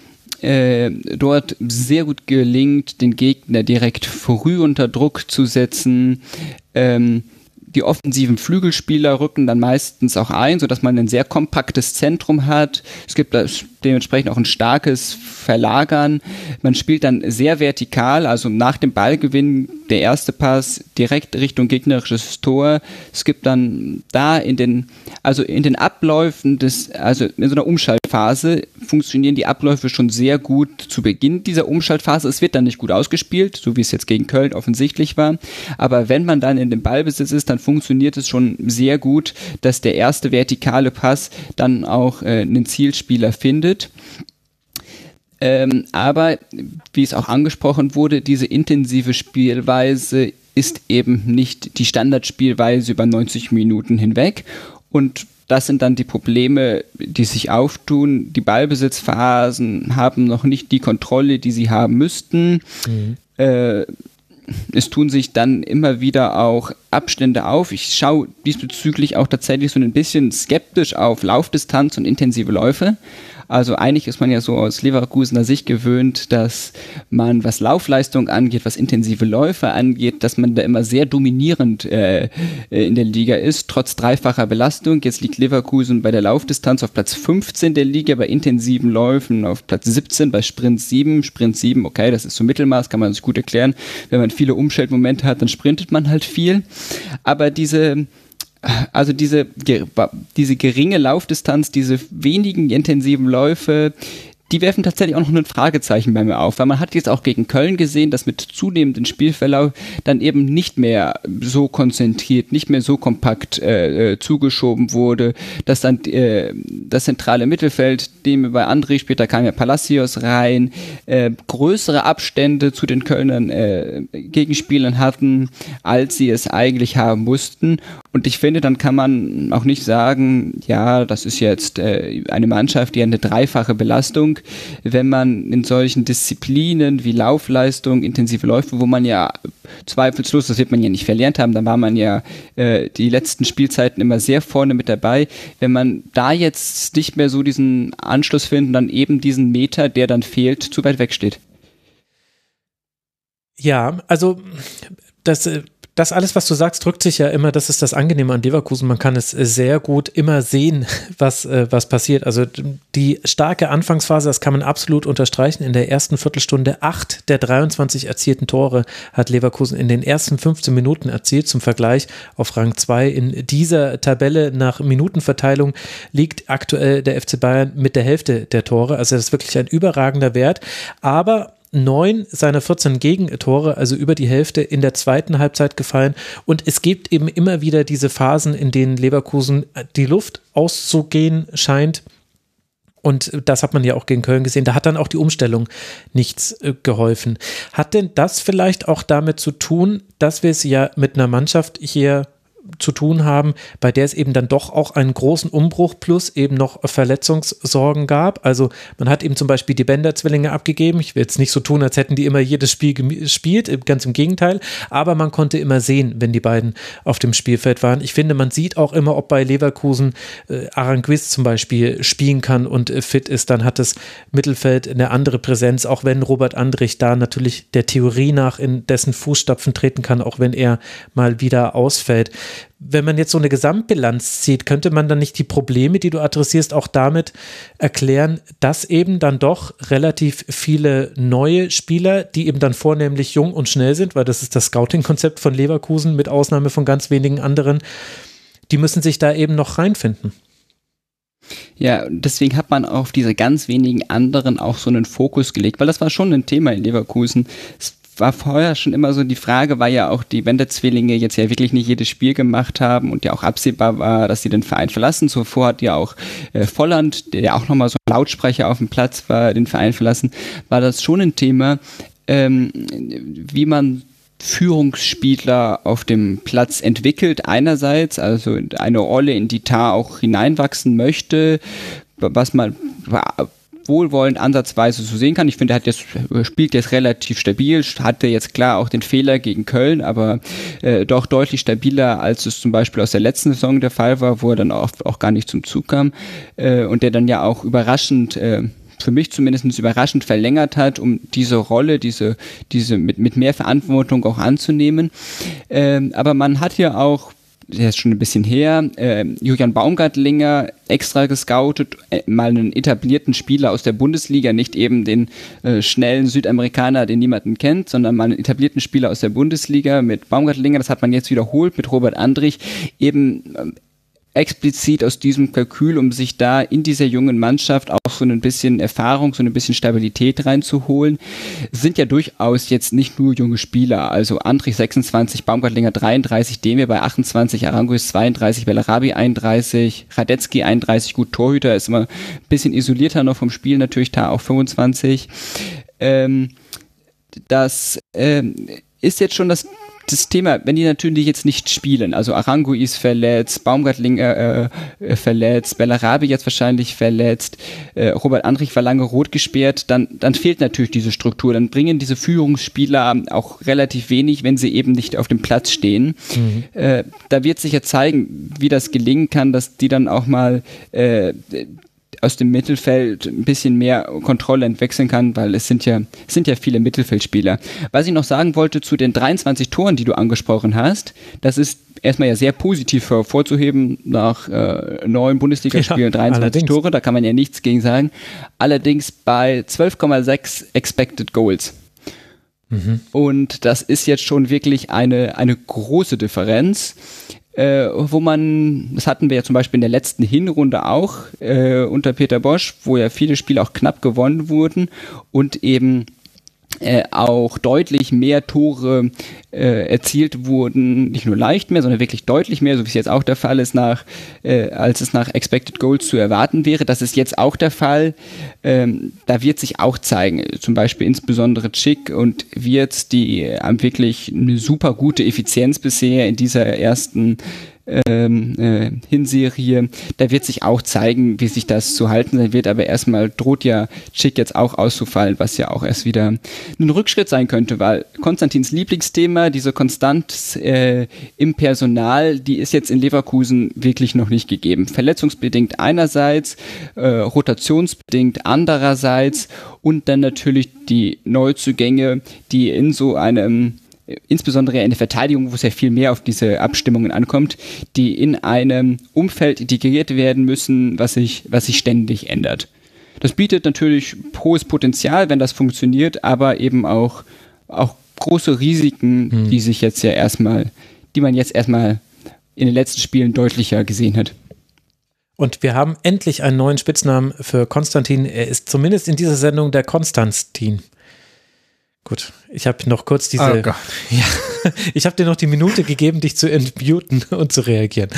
äh, dort sehr gut gelingt, den Gegner direkt früh unter Druck zu setzen. Ähm, die offensiven Flügelspieler rücken dann meistens auch ein, sodass man ein sehr kompaktes Zentrum hat. Es gibt dementsprechend auch ein starkes Verlagern. Man spielt dann sehr vertikal, also nach dem Ballgewinn der erste Pass direkt Richtung gegnerisches Tor. Es gibt dann da in den, also in den Abläufen des, also in so einer Umschaltphase funktionieren die Abläufe schon sehr gut zu Beginn dieser Umschaltphase. Es wird dann nicht gut ausgespielt, so wie es jetzt gegen Köln offensichtlich war. Aber wenn man dann in dem Ballbesitz ist, dann funktioniert es schon sehr gut, dass der erste vertikale Pass dann auch äh, einen Zielspieler findet. Ähm, aber wie es auch angesprochen wurde, diese intensive Spielweise ist eben nicht die Standardspielweise über 90 Minuten hinweg. Und das sind dann die Probleme, die sich auftun. Die Ballbesitzphasen haben noch nicht die Kontrolle, die sie haben müssten. Mhm. Äh, es tun sich dann immer wieder auch Abstände auf. Ich schaue diesbezüglich auch tatsächlich so ein bisschen skeptisch auf Laufdistanz und intensive Läufe. Also eigentlich ist man ja so aus Leverkusener Sicht gewöhnt, dass man, was Laufleistung angeht, was intensive Läufe angeht, dass man da immer sehr dominierend äh, in der Liga ist, trotz dreifacher Belastung. Jetzt liegt Leverkusen bei der Laufdistanz auf Platz 15 der Liga, bei intensiven Läufen auf Platz 17, bei Sprint 7. Sprint 7, okay, das ist so Mittelmaß, kann man sich gut erklären. Wenn man viele Umschaltmomente hat, dann sprintet man halt viel. Aber diese also diese, diese geringe Laufdistanz, diese wenigen intensiven Läufe, die werfen tatsächlich auch noch ein Fragezeichen bei mir auf, weil man hat jetzt auch gegen Köln gesehen, dass mit zunehmendem Spielverlauf dann eben nicht mehr so konzentriert, nicht mehr so kompakt äh, äh, zugeschoben wurde, dass dann äh, das zentrale Mittelfeld, dem bei André später kam ja Palacios rein, äh, größere Abstände zu den Kölnern äh, Gegenspielern hatten, als sie es eigentlich haben mussten. Und ich finde, dann kann man auch nicht sagen, ja, das ist jetzt äh, eine Mannschaft, die eine dreifache Belastung wenn man in solchen Disziplinen wie Laufleistung, intensive Läufe, wo man ja zweifellos, das wird man ja nicht verlernt haben, dann war man ja äh, die letzten Spielzeiten immer sehr vorne mit dabei. Wenn man da jetzt nicht mehr so diesen Anschluss findet, dann eben diesen Meter, der dann fehlt, zu weit weg. Ja, also das äh, das alles, was du sagst, drückt sich ja immer, das ist das Angenehme an Leverkusen. Man kann es sehr gut immer sehen, was, äh, was passiert. Also die starke Anfangsphase, das kann man absolut unterstreichen. In der ersten Viertelstunde acht der 23 erzielten Tore hat Leverkusen in den ersten 15 Minuten erzielt. Zum Vergleich auf Rang 2 in dieser Tabelle nach Minutenverteilung liegt aktuell der FC Bayern mit der Hälfte der Tore. Also das ist wirklich ein überragender Wert. Aber neun seiner 14 Gegentore, also über die Hälfte, in der zweiten Halbzeit gefallen. Und es gibt eben immer wieder diese Phasen, in denen Leverkusen die Luft auszugehen scheint. Und das hat man ja auch gegen Köln gesehen. Da hat dann auch die Umstellung nichts äh, geholfen. Hat denn das vielleicht auch damit zu tun, dass wir es ja mit einer Mannschaft hier zu tun haben, bei der es eben dann doch auch einen großen Umbruch plus eben noch Verletzungssorgen gab. Also man hat eben zum Beispiel die Bender-Zwillinge abgegeben. Ich will jetzt nicht so tun, als hätten die immer jedes Spiel gespielt, ganz im Gegenteil. Aber man konnte immer sehen, wenn die beiden auf dem Spielfeld waren. Ich finde, man sieht auch immer, ob bei Leverkusen äh, Aranguiz zum Beispiel spielen kann und äh, fit ist, dann hat das Mittelfeld eine andere Präsenz, auch wenn Robert Andrich da natürlich der Theorie nach in dessen Fußstapfen treten kann, auch wenn er mal wieder ausfällt. Wenn man jetzt so eine Gesamtbilanz zieht, könnte man dann nicht die Probleme, die du adressierst, auch damit erklären, dass eben dann doch relativ viele neue Spieler, die eben dann vornehmlich jung und schnell sind, weil das ist das Scouting-Konzept von Leverkusen mit Ausnahme von ganz wenigen anderen, die müssen sich da eben noch reinfinden. Ja, deswegen hat man auf diese ganz wenigen anderen auch so einen Fokus gelegt, weil das war schon ein Thema in Leverkusen. Es war vorher schon immer so die Frage, weil ja auch die Wender-Zwillinge jetzt ja wirklich nicht jedes Spiel gemacht haben und ja auch absehbar war, dass sie den Verein verlassen. Zuvor hat ja auch äh, Volland, der ja auch nochmal so ein Lautsprecher auf dem Platz war, den Verein verlassen, war das schon ein Thema, ähm, wie man Führungsspieler auf dem Platz entwickelt, einerseits, also eine Rolle, in die Tar auch hineinwachsen möchte, was man wohlwollend ansatzweise so sehen kann. Ich finde, er hat jetzt, spielt jetzt relativ stabil, hatte jetzt klar auch den Fehler gegen Köln, aber äh, doch deutlich stabiler, als es zum Beispiel aus der letzten Saison der Fall war, wo er dann auch, auch gar nicht zum Zug kam äh, und der dann ja auch überraschend äh, für mich zumindest überraschend verlängert hat, um diese Rolle, diese, diese mit, mit mehr Verantwortung auch anzunehmen. Ähm, aber man hat ja auch der ist schon ein bisschen her, äh, Julian Baumgartlinger extra gescoutet, äh, mal einen etablierten Spieler aus der Bundesliga, nicht eben den äh, schnellen Südamerikaner, den niemanden kennt, sondern mal einen etablierten Spieler aus der Bundesliga mit Baumgartlinger, das hat man jetzt wiederholt mit Robert Andrich, eben ähm, explizit aus diesem Kalkül, um sich da in dieser jungen Mannschaft auch so ein bisschen Erfahrung, so ein bisschen Stabilität reinzuholen, sind ja durchaus jetzt nicht nur junge Spieler. Also Andrich 26, Baumgartlinger 33, Demir bei 28, Aranguis 32, Bellarabi 31, Radetzky 31, gut, Torhüter ist immer ein bisschen isolierter noch vom Spiel, natürlich da auch 25. Ähm, das ähm, ist jetzt schon das das Thema, wenn die natürlich jetzt nicht spielen, also Arango ist verletzt, Baumgartling äh, äh, verletzt, Bellarabi jetzt wahrscheinlich verletzt, äh, Robert Andrich war lange rot gesperrt, dann, dann fehlt natürlich diese Struktur. Dann bringen diese Führungsspieler auch relativ wenig, wenn sie eben nicht auf dem Platz stehen. Mhm. Äh, da wird sich ja zeigen, wie das gelingen kann, dass die dann auch mal äh, aus dem Mittelfeld ein bisschen mehr Kontrolle entwechseln kann, weil es sind ja, es sind ja viele Mittelfeldspieler. Was ich noch sagen wollte zu den 23 Toren, die du angesprochen hast, das ist erstmal ja sehr positiv hervorzuheben nach äh, neun Bundesligaspielen ja, 23 allerdings. Tore, da kann man ja nichts gegen sagen. Allerdings bei 12,6 Expected Goals. Mhm. Und das ist jetzt schon wirklich eine, eine große Differenz äh, wo man, das hatten wir ja zum Beispiel in der letzten Hinrunde auch äh, unter Peter Bosch, wo ja viele Spiele auch knapp gewonnen wurden und eben äh, auch deutlich mehr Tore äh, erzielt wurden, nicht nur leicht mehr, sondern wirklich deutlich mehr, so wie es jetzt auch der Fall ist, nach, äh, als es nach Expected Goals zu erwarten wäre. Das ist jetzt auch der Fall. Ähm, da wird sich auch zeigen, zum Beispiel insbesondere Chick und Wirtz, die haben wirklich eine super gute Effizienz bisher in dieser ersten ähm, äh, Hinserie. Da wird sich auch zeigen, wie sich das zu halten sein wird, aber erstmal droht ja Chick jetzt auch auszufallen, was ja auch erst wieder ein Rückschritt sein könnte, weil Konstantins Lieblingsthema, diese Konstanz äh, im Personal, die ist jetzt in Leverkusen wirklich noch nicht gegeben. Verletzungsbedingt einerseits, äh, rotationsbedingt andererseits und dann natürlich die Neuzugänge, die in so einem insbesondere in der Verteidigung, wo es ja viel mehr auf diese Abstimmungen ankommt, die in einem Umfeld integriert werden müssen, was sich, was sich ständig ändert. Das bietet natürlich hohes Potenzial, wenn das funktioniert, aber eben auch, auch große Risiken, hm. die sich jetzt ja erstmal, die man jetzt erstmal in den letzten Spielen deutlicher gesehen hat. Und wir haben endlich einen neuen Spitznamen für Konstantin. Er ist zumindest in dieser Sendung der Konstantin. Gut, ich habe noch kurz diese. Oh. Ja, ich habe dir noch die Minute gegeben, dich zu entmuten und zu reagieren.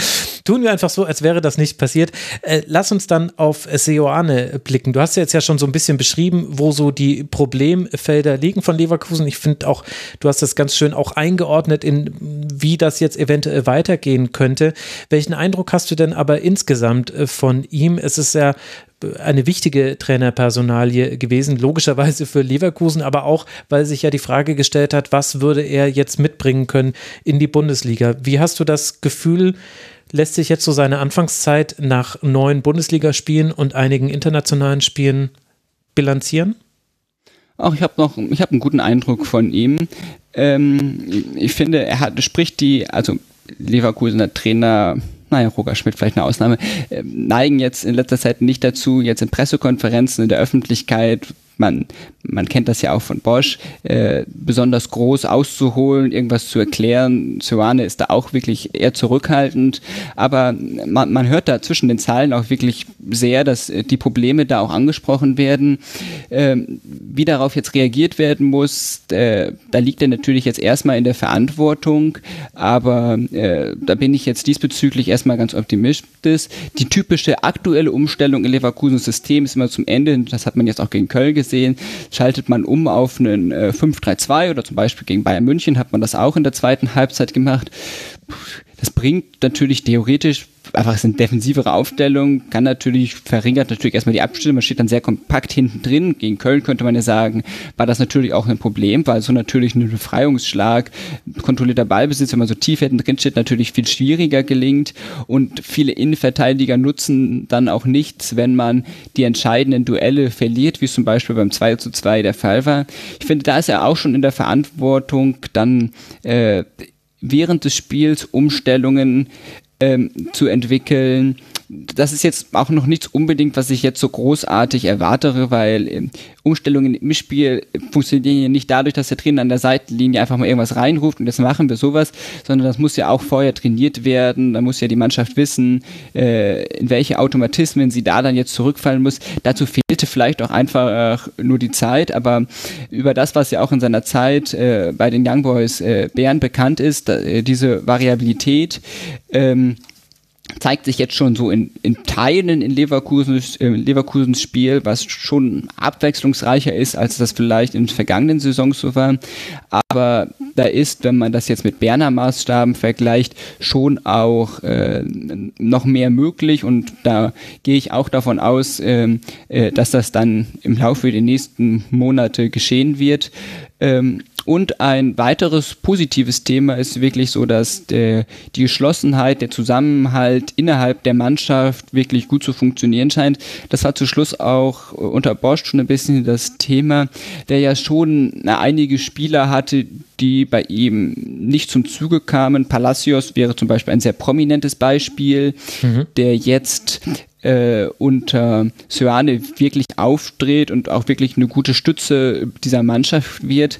Tun wir einfach so, als wäre das nicht passiert. Äh, lass uns dann auf Seoane blicken. Du hast ja jetzt ja schon so ein bisschen beschrieben, wo so die Problemfelder liegen von Leverkusen. Ich finde auch, du hast das ganz schön auch eingeordnet in, wie das jetzt eventuell weitergehen könnte. Welchen Eindruck hast du denn aber insgesamt äh, von ihm? Es ist ja eine wichtige Trainerpersonalie gewesen, logischerweise für Leverkusen, aber auch, weil sich ja die Frage gestellt hat, was würde er jetzt mitbringen können in die Bundesliga. Wie hast du das Gefühl, lässt sich jetzt so seine Anfangszeit nach neun Bundesligaspielen und einigen internationalen Spielen bilanzieren? Auch ich habe noch, ich habe einen guten Eindruck von ihm. Ähm, ich finde, er hat, spricht die, also Leverkusener Trainer naja, Roger Schmidt vielleicht eine Ausnahme, äh, neigen jetzt in letzter Zeit nicht dazu, jetzt in Pressekonferenzen in der Öffentlichkeit man, man kennt das ja auch von Bosch, äh, besonders groß auszuholen, irgendwas zu erklären. Suane ist da auch wirklich eher zurückhaltend, aber man, man hört da zwischen den Zahlen auch wirklich sehr, dass äh, die Probleme da auch angesprochen werden. Ähm, wie darauf jetzt reagiert werden muss, äh, da liegt er natürlich jetzt erstmal in der Verantwortung, aber äh, da bin ich jetzt diesbezüglich erstmal ganz optimistisch. Die typische aktuelle Umstellung im Leverkusen System ist immer zum Ende, das hat man jetzt auch gegen Köln gesehen, gesehen, schaltet man um auf einen äh, 5-3-2 oder zum Beispiel gegen Bayern München hat man das auch in der zweiten Halbzeit gemacht. Das bringt natürlich theoretisch einfach ist eine defensivere Aufstellung, kann natürlich, verringert natürlich erstmal die Abstände, man steht dann sehr kompakt hinten drin. Gegen Köln könnte man ja sagen, war das natürlich auch ein Problem, weil so natürlich ein Befreiungsschlag, kontrollierter Ballbesitz, wenn man so tief hinten drin steht, natürlich viel schwieriger gelingt und viele Innenverteidiger nutzen dann auch nichts, wenn man die entscheidenden Duelle verliert, wie es zum Beispiel beim 2 zu 2 der Fall war. Ich finde, da ist er auch schon in der Verantwortung, dann äh, während des Spiels Umstellungen ähm, zu entwickeln. Das ist jetzt auch noch nichts unbedingt, was ich jetzt so großartig erwartere, weil ähm, Umstellungen im Spiel funktionieren ja nicht dadurch, dass der Trainer an der Seitenlinie einfach mal irgendwas reinruft und jetzt machen wir sowas, sondern das muss ja auch vorher trainiert werden. Da muss ja die Mannschaft wissen, äh, in welche Automatismen sie da dann jetzt zurückfallen muss. Dazu fehlte vielleicht auch einfach nur die Zeit, aber über das, was ja auch in seiner Zeit äh, bei den Young Boys äh, Bären bekannt ist, diese Variabilität, ähm, zeigt sich jetzt schon so in, in Teilen in Leverkusens, äh, Leverkusens Spiel, was schon abwechslungsreicher ist, als das vielleicht in vergangenen Saisons so war. Aber da ist, wenn man das jetzt mit Berner Maßstaben vergleicht, schon auch äh, noch mehr möglich und da gehe ich auch davon aus, äh, äh, dass das dann im Laufe der nächsten Monate geschehen wird. Ähm, und ein weiteres positives Thema ist wirklich so, dass der, die Geschlossenheit, der Zusammenhalt innerhalb der Mannschaft wirklich gut zu funktionieren scheint. Das war zu Schluss auch unter Bosch schon ein bisschen das Thema, der ja schon einige Spieler hatte, die bei ihm nicht zum Zuge kamen. Palacios wäre zum Beispiel ein sehr prominentes Beispiel, mhm. der jetzt äh, unter Söane wirklich aufdreht und auch wirklich eine gute Stütze dieser Mannschaft wird.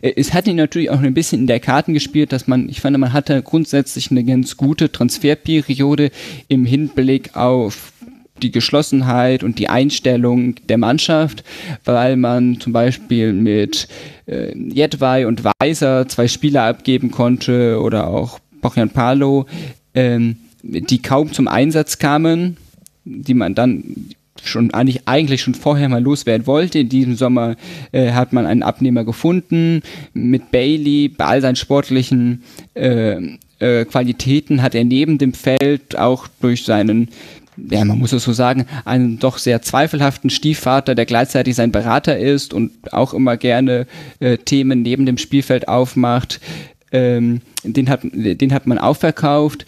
Äh, es hat ihn natürlich auch ein bisschen in der Karten gespielt, dass man, ich fand, man hatte grundsätzlich eine ganz gute Transferperiode im Hinblick auf die Geschlossenheit und die Einstellung der Mannschaft, weil man zum Beispiel mit äh, Jedwai und Weiser zwei Spieler abgeben konnte oder auch Bocjan Palo, ähm, die kaum zum Einsatz kamen die man dann schon eigentlich, eigentlich schon vorher mal loswerden wollte. In diesem Sommer äh, hat man einen Abnehmer gefunden. Mit Bailey, bei all seinen sportlichen äh, äh, Qualitäten hat er neben dem Feld auch durch seinen ja, man muss es so sagen, einen doch sehr zweifelhaften Stiefvater, der gleichzeitig sein Berater ist und auch immer gerne äh, Themen neben dem Spielfeld aufmacht. Ähm, den, hat, den hat man auch verkauft.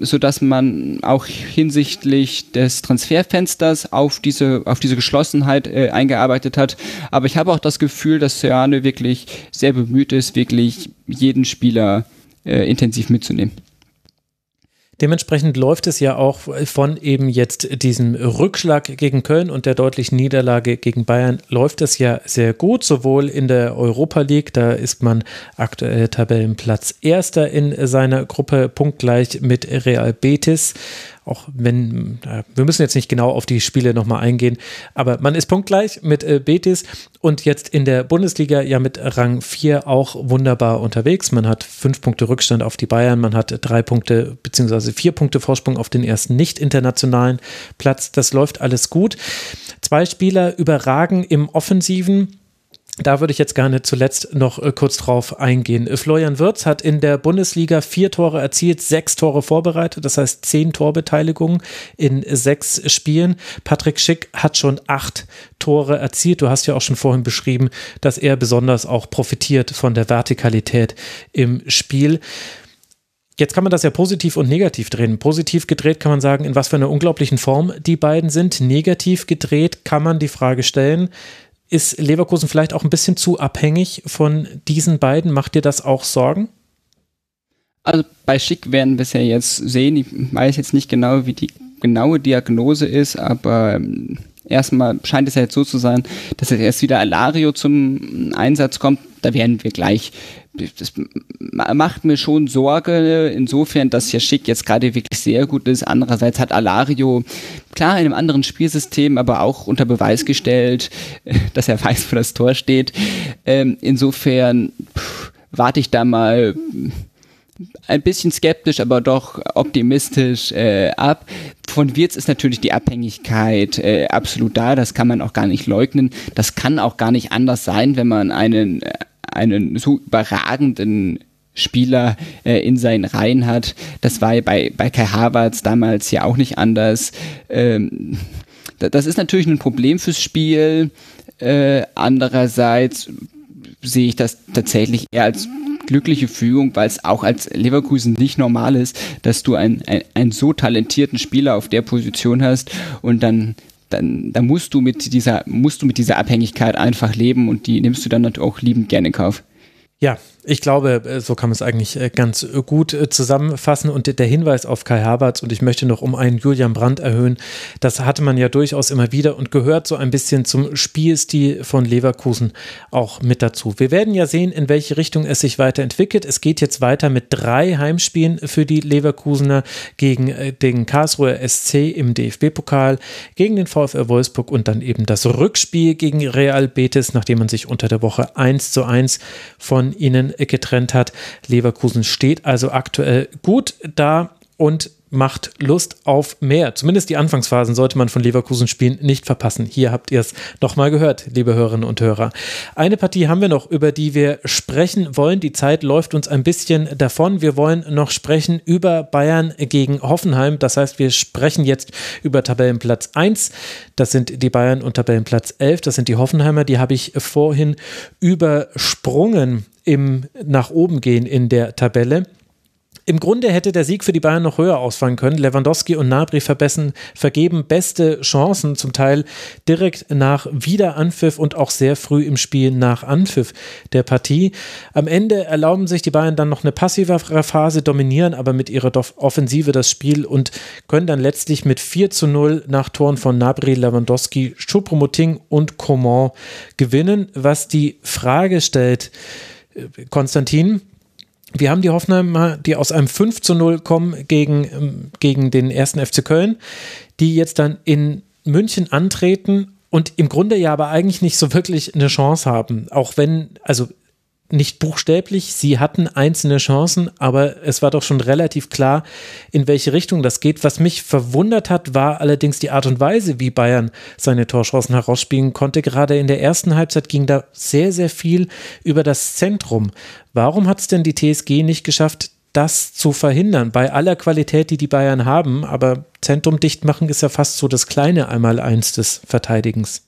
So dass man auch hinsichtlich des Transferfensters auf diese, auf diese Geschlossenheit äh, eingearbeitet hat. Aber ich habe auch das Gefühl, dass Seane wirklich sehr bemüht ist, wirklich jeden Spieler äh, intensiv mitzunehmen. Dementsprechend läuft es ja auch von eben jetzt diesem Rückschlag gegen Köln und der deutlichen Niederlage gegen Bayern läuft es ja sehr gut, sowohl in der Europa League, da ist man aktuell Tabellenplatz Erster in seiner Gruppe, punktgleich mit Real Betis, auch wenn, wir müssen jetzt nicht genau auf die Spiele nochmal eingehen, aber man ist punktgleich mit äh, Betis und jetzt in der Bundesliga ja mit Rang 4 auch wunderbar unterwegs. Man hat fünf Punkte Rückstand auf die Bayern, man hat drei Punkte beziehungsweise vier Punkte Vorsprung auf den ersten nicht internationalen Platz. Das läuft alles gut. Zwei Spieler überragen im Offensiven da würde ich jetzt gerne zuletzt noch äh, kurz drauf eingehen. Florian Wirz hat in der Bundesliga vier Tore erzielt, sechs Tore vorbereitet, das heißt zehn Torbeteiligungen in sechs Spielen. Patrick Schick hat schon acht Tore erzielt. Du hast ja auch schon vorhin beschrieben, dass er besonders auch profitiert von der Vertikalität im Spiel. Jetzt kann man das ja positiv und negativ drehen. Positiv gedreht kann man sagen, in was für einer unglaublichen Form die beiden sind. Negativ gedreht kann man die Frage stellen, ist Leverkusen vielleicht auch ein bisschen zu abhängig von diesen beiden? Macht dir das auch Sorgen? Also bei Schick werden wir es ja jetzt sehen. Ich weiß jetzt nicht genau, wie die genaue Diagnose ist, aber ähm, erstmal scheint es ja jetzt so zu sein, dass jetzt erst wieder Alario zum Einsatz kommt. Da werden wir gleich das macht mir schon Sorge, insofern, dass ja Schick jetzt gerade wirklich sehr gut ist. Andererseits hat Alario, klar, in einem anderen Spielsystem, aber auch unter Beweis gestellt, dass er weiß, wo das Tor steht. Ähm, insofern pff, warte ich da mal ein bisschen skeptisch, aber doch optimistisch äh, ab. Von Wirtz ist natürlich die Abhängigkeit äh, absolut da, das kann man auch gar nicht leugnen. Das kann auch gar nicht anders sein, wenn man einen äh, einen so überragenden Spieler äh, in seinen Reihen hat. Das war bei, bei Kai Havertz damals ja auch nicht anders. Ähm, das ist natürlich ein Problem fürs Spiel. Äh, andererseits sehe ich das tatsächlich eher als glückliche Fügung, weil es auch als Leverkusen nicht normal ist, dass du einen, einen so talentierten Spieler auf der Position hast und dann dann, dann musst du mit dieser, musst du mit dieser Abhängigkeit einfach leben und die nimmst du dann natürlich auch liebend gerne in Kauf. Ja, ich glaube, äh, so kann man es eigentlich äh, ganz äh, gut zusammenfassen. Und der Hinweis auf Kai Havertz, und ich möchte noch um einen Julian Brandt erhöhen, das hatte man ja durchaus immer wieder und gehört so ein bisschen zum Spielstil von Leverkusen auch mit dazu. Wir werden ja sehen, in welche Richtung es sich weiterentwickelt. Es geht jetzt weiter mit drei Heimspielen für die Leverkusener gegen den Karlsruher SC im DFB-Pokal, gegen den VfR Wolfsburg und dann eben das Rückspiel gegen Real Betis, nachdem man sich unter der Woche 1 zu 1 von ihnen getrennt hat. Leverkusen steht also aktuell gut da und macht Lust auf mehr. Zumindest die Anfangsphasen sollte man von Leverkusen spielen nicht verpassen. Hier habt ihr es nochmal gehört, liebe Hörerinnen und Hörer. Eine Partie haben wir noch, über die wir sprechen wollen. Die Zeit läuft uns ein bisschen davon. Wir wollen noch sprechen über Bayern gegen Hoffenheim. Das heißt, wir sprechen jetzt über Tabellenplatz 1. Das sind die Bayern und Tabellenplatz 11. Das sind die Hoffenheimer. Die habe ich vorhin übersprungen im nach oben gehen in der Tabelle. Im Grunde hätte der Sieg für die Bayern noch höher ausfallen können. Lewandowski und Nabri vergeben beste Chancen, zum Teil direkt nach Wiederanpfiff und auch sehr früh im Spiel nach Anpfiff der Partie. Am Ende erlauben sich die Bayern dann noch eine passivere Phase, dominieren aber mit ihrer Offensive das Spiel und können dann letztlich mit 4 zu 0 nach Toren von Nabri, Lewandowski, Choupo-Moting und Coman gewinnen, was die Frage stellt, Konstantin, wir haben die Hoffenheimer, die aus einem 5 zu 0 kommen gegen, ähm, gegen den ersten FC Köln, die jetzt dann in München antreten und im Grunde ja aber eigentlich nicht so wirklich eine Chance haben. Auch wenn, also nicht buchstäblich, sie hatten einzelne Chancen, aber es war doch schon relativ klar, in welche Richtung das geht. Was mich verwundert hat, war allerdings die Art und Weise, wie Bayern seine Torchancen herausspielen konnte. Gerade in der ersten Halbzeit ging da sehr, sehr viel über das Zentrum. Warum hat es denn die TSG nicht geschafft, das zu verhindern? Bei aller Qualität, die die Bayern haben, aber Zentrum dicht machen ist ja fast so das kleine Einmaleins des Verteidigens.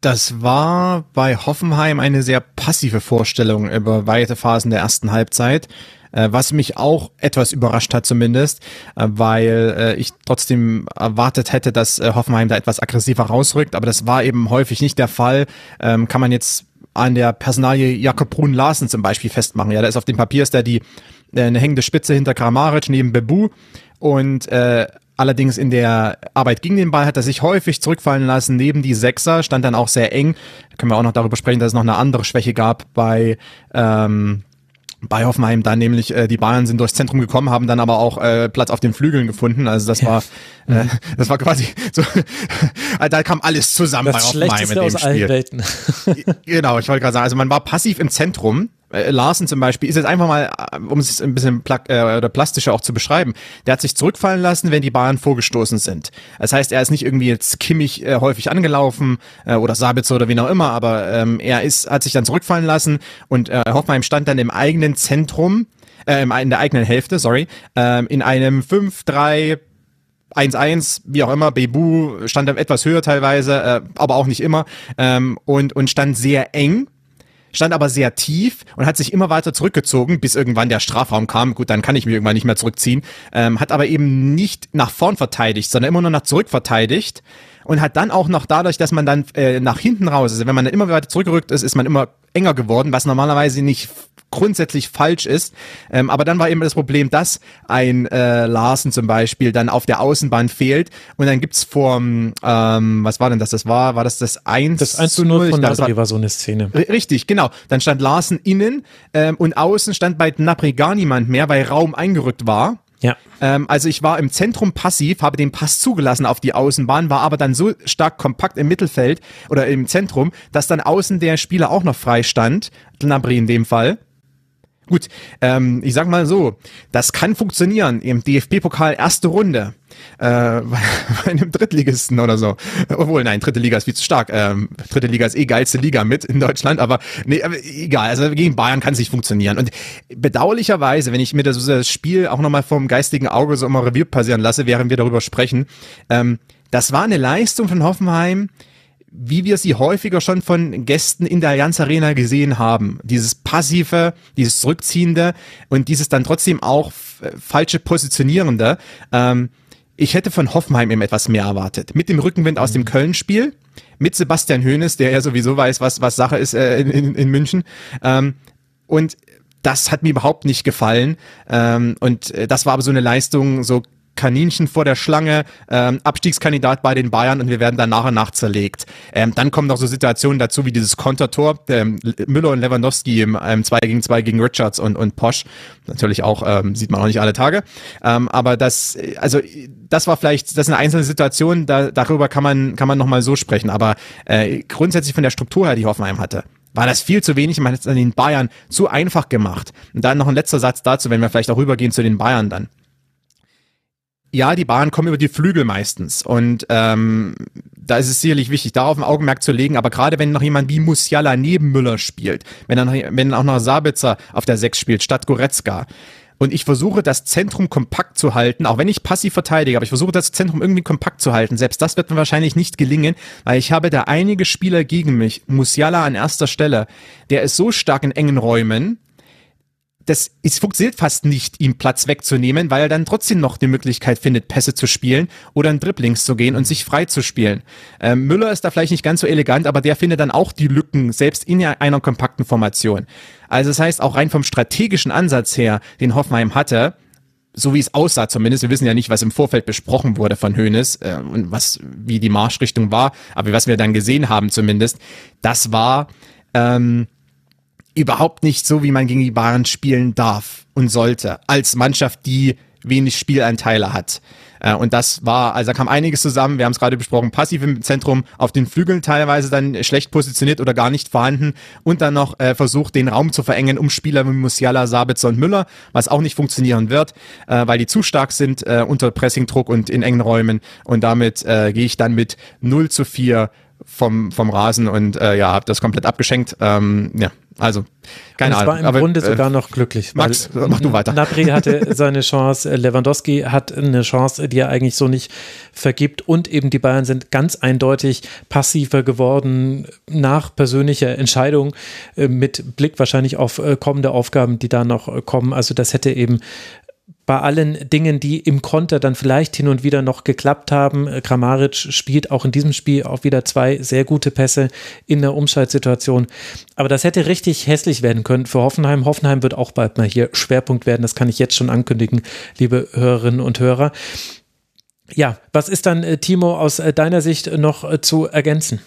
Das war bei Hoffenheim eine sehr passive Vorstellung über weite Phasen der ersten Halbzeit, äh, was mich auch etwas überrascht hat zumindest, äh, weil äh, ich trotzdem erwartet hätte, dass Hoffenheim da etwas aggressiver rausrückt, aber das war eben häufig nicht der Fall. Ähm, kann man jetzt an der Personalie Jakob Brun Larsen zum Beispiel festmachen. Ja, da ist auf dem Papier ist der die eine hängende Spitze hinter Kramaric neben Bebu und äh, Allerdings in der Arbeit gegen den Ball hat er sich häufig zurückfallen lassen. Neben die Sechser stand dann auch sehr eng. Da können wir auch noch darüber sprechen, dass es noch eine andere Schwäche gab bei, ähm, bei Hoffenheim dann nämlich äh, die Bayern sind durchs Zentrum gekommen, haben dann aber auch äh, Platz auf den Flügeln gefunden. Also das ja. war äh, mhm. das war quasi so da kam alles zusammen das bei Hoffenheim in dem aus Spiel. Allen Welten. genau, ich wollte gerade sagen, also man war passiv im Zentrum äh, Larsen zum Beispiel ist jetzt einfach mal, äh, um es ein bisschen pla äh, oder plastischer auch zu beschreiben, der hat sich zurückfallen lassen, wenn die Bayern vorgestoßen sind. Das heißt, er ist nicht irgendwie jetzt Kimmich äh, häufig angelaufen äh, oder Sabitzer oder wie auch immer, aber ähm, er ist, hat sich dann zurückfallen lassen und äh, Hoffenheim stand dann im eigenen Zentrum, äh, in der eigenen Hälfte, sorry, äh, in einem 5-3 1-1, wie auch immer, Bebu stand etwas höher teilweise, äh, aber auch nicht immer ähm, und, und stand sehr eng stand aber sehr tief und hat sich immer weiter zurückgezogen, bis irgendwann der Strafraum kam. Gut, dann kann ich mich irgendwann nicht mehr zurückziehen. Ähm, hat aber eben nicht nach vorn verteidigt, sondern immer nur nach zurück verteidigt und hat dann auch noch dadurch, dass man dann äh, nach hinten raus, also wenn man dann immer weiter zurückgerückt ist, ist man immer enger geworden, was normalerweise nicht grundsätzlich falsch ist. Ähm, aber dann war eben das Problem, dass ein äh, Larsen zum Beispiel dann auf der Außenbahn fehlt und dann gibt's vor, ähm, was war denn das? Das war, war das das 1 Das 1 zu 0 von Gnabry war, war so eine Szene. Richtig, genau. Dann stand Larsen innen ähm, und außen stand bei Gnabry gar niemand mehr, weil Raum eingerückt war. Ja. Ähm, also ich war im Zentrum passiv, habe den Pass zugelassen auf die Außenbahn, war aber dann so stark kompakt im Mittelfeld oder im Zentrum, dass dann außen der Spieler auch noch frei stand, Gnabry in dem Fall. Gut, ähm, ich sag mal so, das kann funktionieren im DFB-Pokal erste Runde. Äh, bei einem Drittligisten oder so. Obwohl, nein, dritte Liga ist viel zu stark. Ähm, dritte Liga ist eh geilste Liga mit in Deutschland, aber nee, egal. Also gegen Bayern kann es nicht funktionieren. Und bedauerlicherweise, wenn ich mir das, das Spiel auch nochmal vom geistigen Auge so immer Revier passieren lasse, während wir darüber sprechen, ähm, das war eine Leistung von Hoffenheim, wie wir sie häufiger schon von Gästen in der Allianz Arena gesehen haben. Dieses passive, dieses zurückziehende und dieses dann trotzdem auch falsche positionierende. Ähm, ich hätte von Hoffenheim eben etwas mehr erwartet. Mit dem Rückenwind aus dem mhm. Köln-Spiel, mit Sebastian Hoeneß, der ja sowieso weiß, was, was Sache ist äh, in, in, in München. Ähm, und das hat mir überhaupt nicht gefallen. Ähm, und äh, das war aber so eine Leistung, so Kaninchen vor der Schlange, ähm, Abstiegskandidat bei den Bayern und wir werden dann nach und nach zerlegt. Ähm, dann kommen noch so Situationen dazu wie dieses Kontertor, ähm, Müller und Lewandowski im ähm, 2 gegen 2 gegen Richards und, und Posch. Natürlich auch, ähm, sieht man auch nicht alle Tage. Ähm, aber das, also das war vielleicht, das ist eine einzelne Situation, da, darüber kann man, kann man nochmal so sprechen. Aber äh, grundsätzlich von der Struktur her, die Hoffenheim hatte, war das viel zu wenig. Man hat es an den Bayern zu einfach gemacht. Und dann noch ein letzter Satz dazu, wenn wir vielleicht auch rübergehen zu den Bayern dann ja, die Bahnen kommen über die Flügel meistens. Und ähm, da ist es sicherlich wichtig, darauf ein Augenmerk zu legen. Aber gerade wenn noch jemand wie Musiala neben Müller spielt, wenn dann, wenn auch noch Sabitzer auf der Sechs spielt, statt Goretzka, und ich versuche das Zentrum kompakt zu halten, auch wenn ich passiv verteidige, aber ich versuche das Zentrum irgendwie kompakt zu halten. Selbst das wird mir wahrscheinlich nicht gelingen, weil ich habe da einige Spieler gegen mich. Musiala an erster Stelle, der ist so stark in engen Räumen, das es funktioniert fast nicht, ihm Platz wegzunehmen, weil er dann trotzdem noch die Möglichkeit findet, Pässe zu spielen oder in Dribblings zu gehen und sich frei zu spielen. Ähm, Müller ist da vielleicht nicht ganz so elegant, aber der findet dann auch die Lücken, selbst in einer kompakten Formation. Also das heißt, auch rein vom strategischen Ansatz her, den Hoffenheim hatte, so wie es aussah zumindest, wir wissen ja nicht, was im Vorfeld besprochen wurde von Hoeneß äh, und was, wie die Marschrichtung war, aber was wir dann gesehen haben zumindest, das war ähm, überhaupt nicht so, wie man gegen die Bayern spielen darf und sollte, als Mannschaft, die wenig Spielanteile hat. Äh, und das war, also da kam einiges zusammen, wir haben es gerade besprochen, passiv im Zentrum, auf den Flügeln teilweise dann schlecht positioniert oder gar nicht vorhanden und dann noch äh, versucht, den Raum zu verengen um Spieler wie Musiala, Sabitzer und Müller, was auch nicht funktionieren wird, äh, weil die zu stark sind äh, unter Pressingdruck und in engen Räumen und damit äh, gehe ich dann mit 0 zu 4 vom, vom Rasen und äh, ja, habe das komplett abgeschenkt. Ähm, ja, also, keine Ahnung. Es war im aber, Grunde äh, sogar noch glücklich. Max, mach du weiter. Napri hatte seine Chance, Lewandowski hat eine Chance, die er eigentlich so nicht vergibt und eben die Bayern sind ganz eindeutig passiver geworden nach persönlicher Entscheidung äh, mit Blick wahrscheinlich auf äh, kommende Aufgaben, die da noch kommen. Also das hätte eben bei allen Dingen, die im Konter dann vielleicht hin und wieder noch geklappt haben. Äh, Kramaric spielt auch in diesem Spiel auch wieder zwei sehr gute Pässe in der Umschaltsituation. Aber das hätte richtig hässlich werden können für Hoffenheim. Hoffenheim wird auch bald mal hier Schwerpunkt werden. Das kann ich jetzt schon ankündigen, liebe Hörerinnen und Hörer. Ja, was ist dann, äh, Timo, aus äh, deiner Sicht noch zu ergänzen?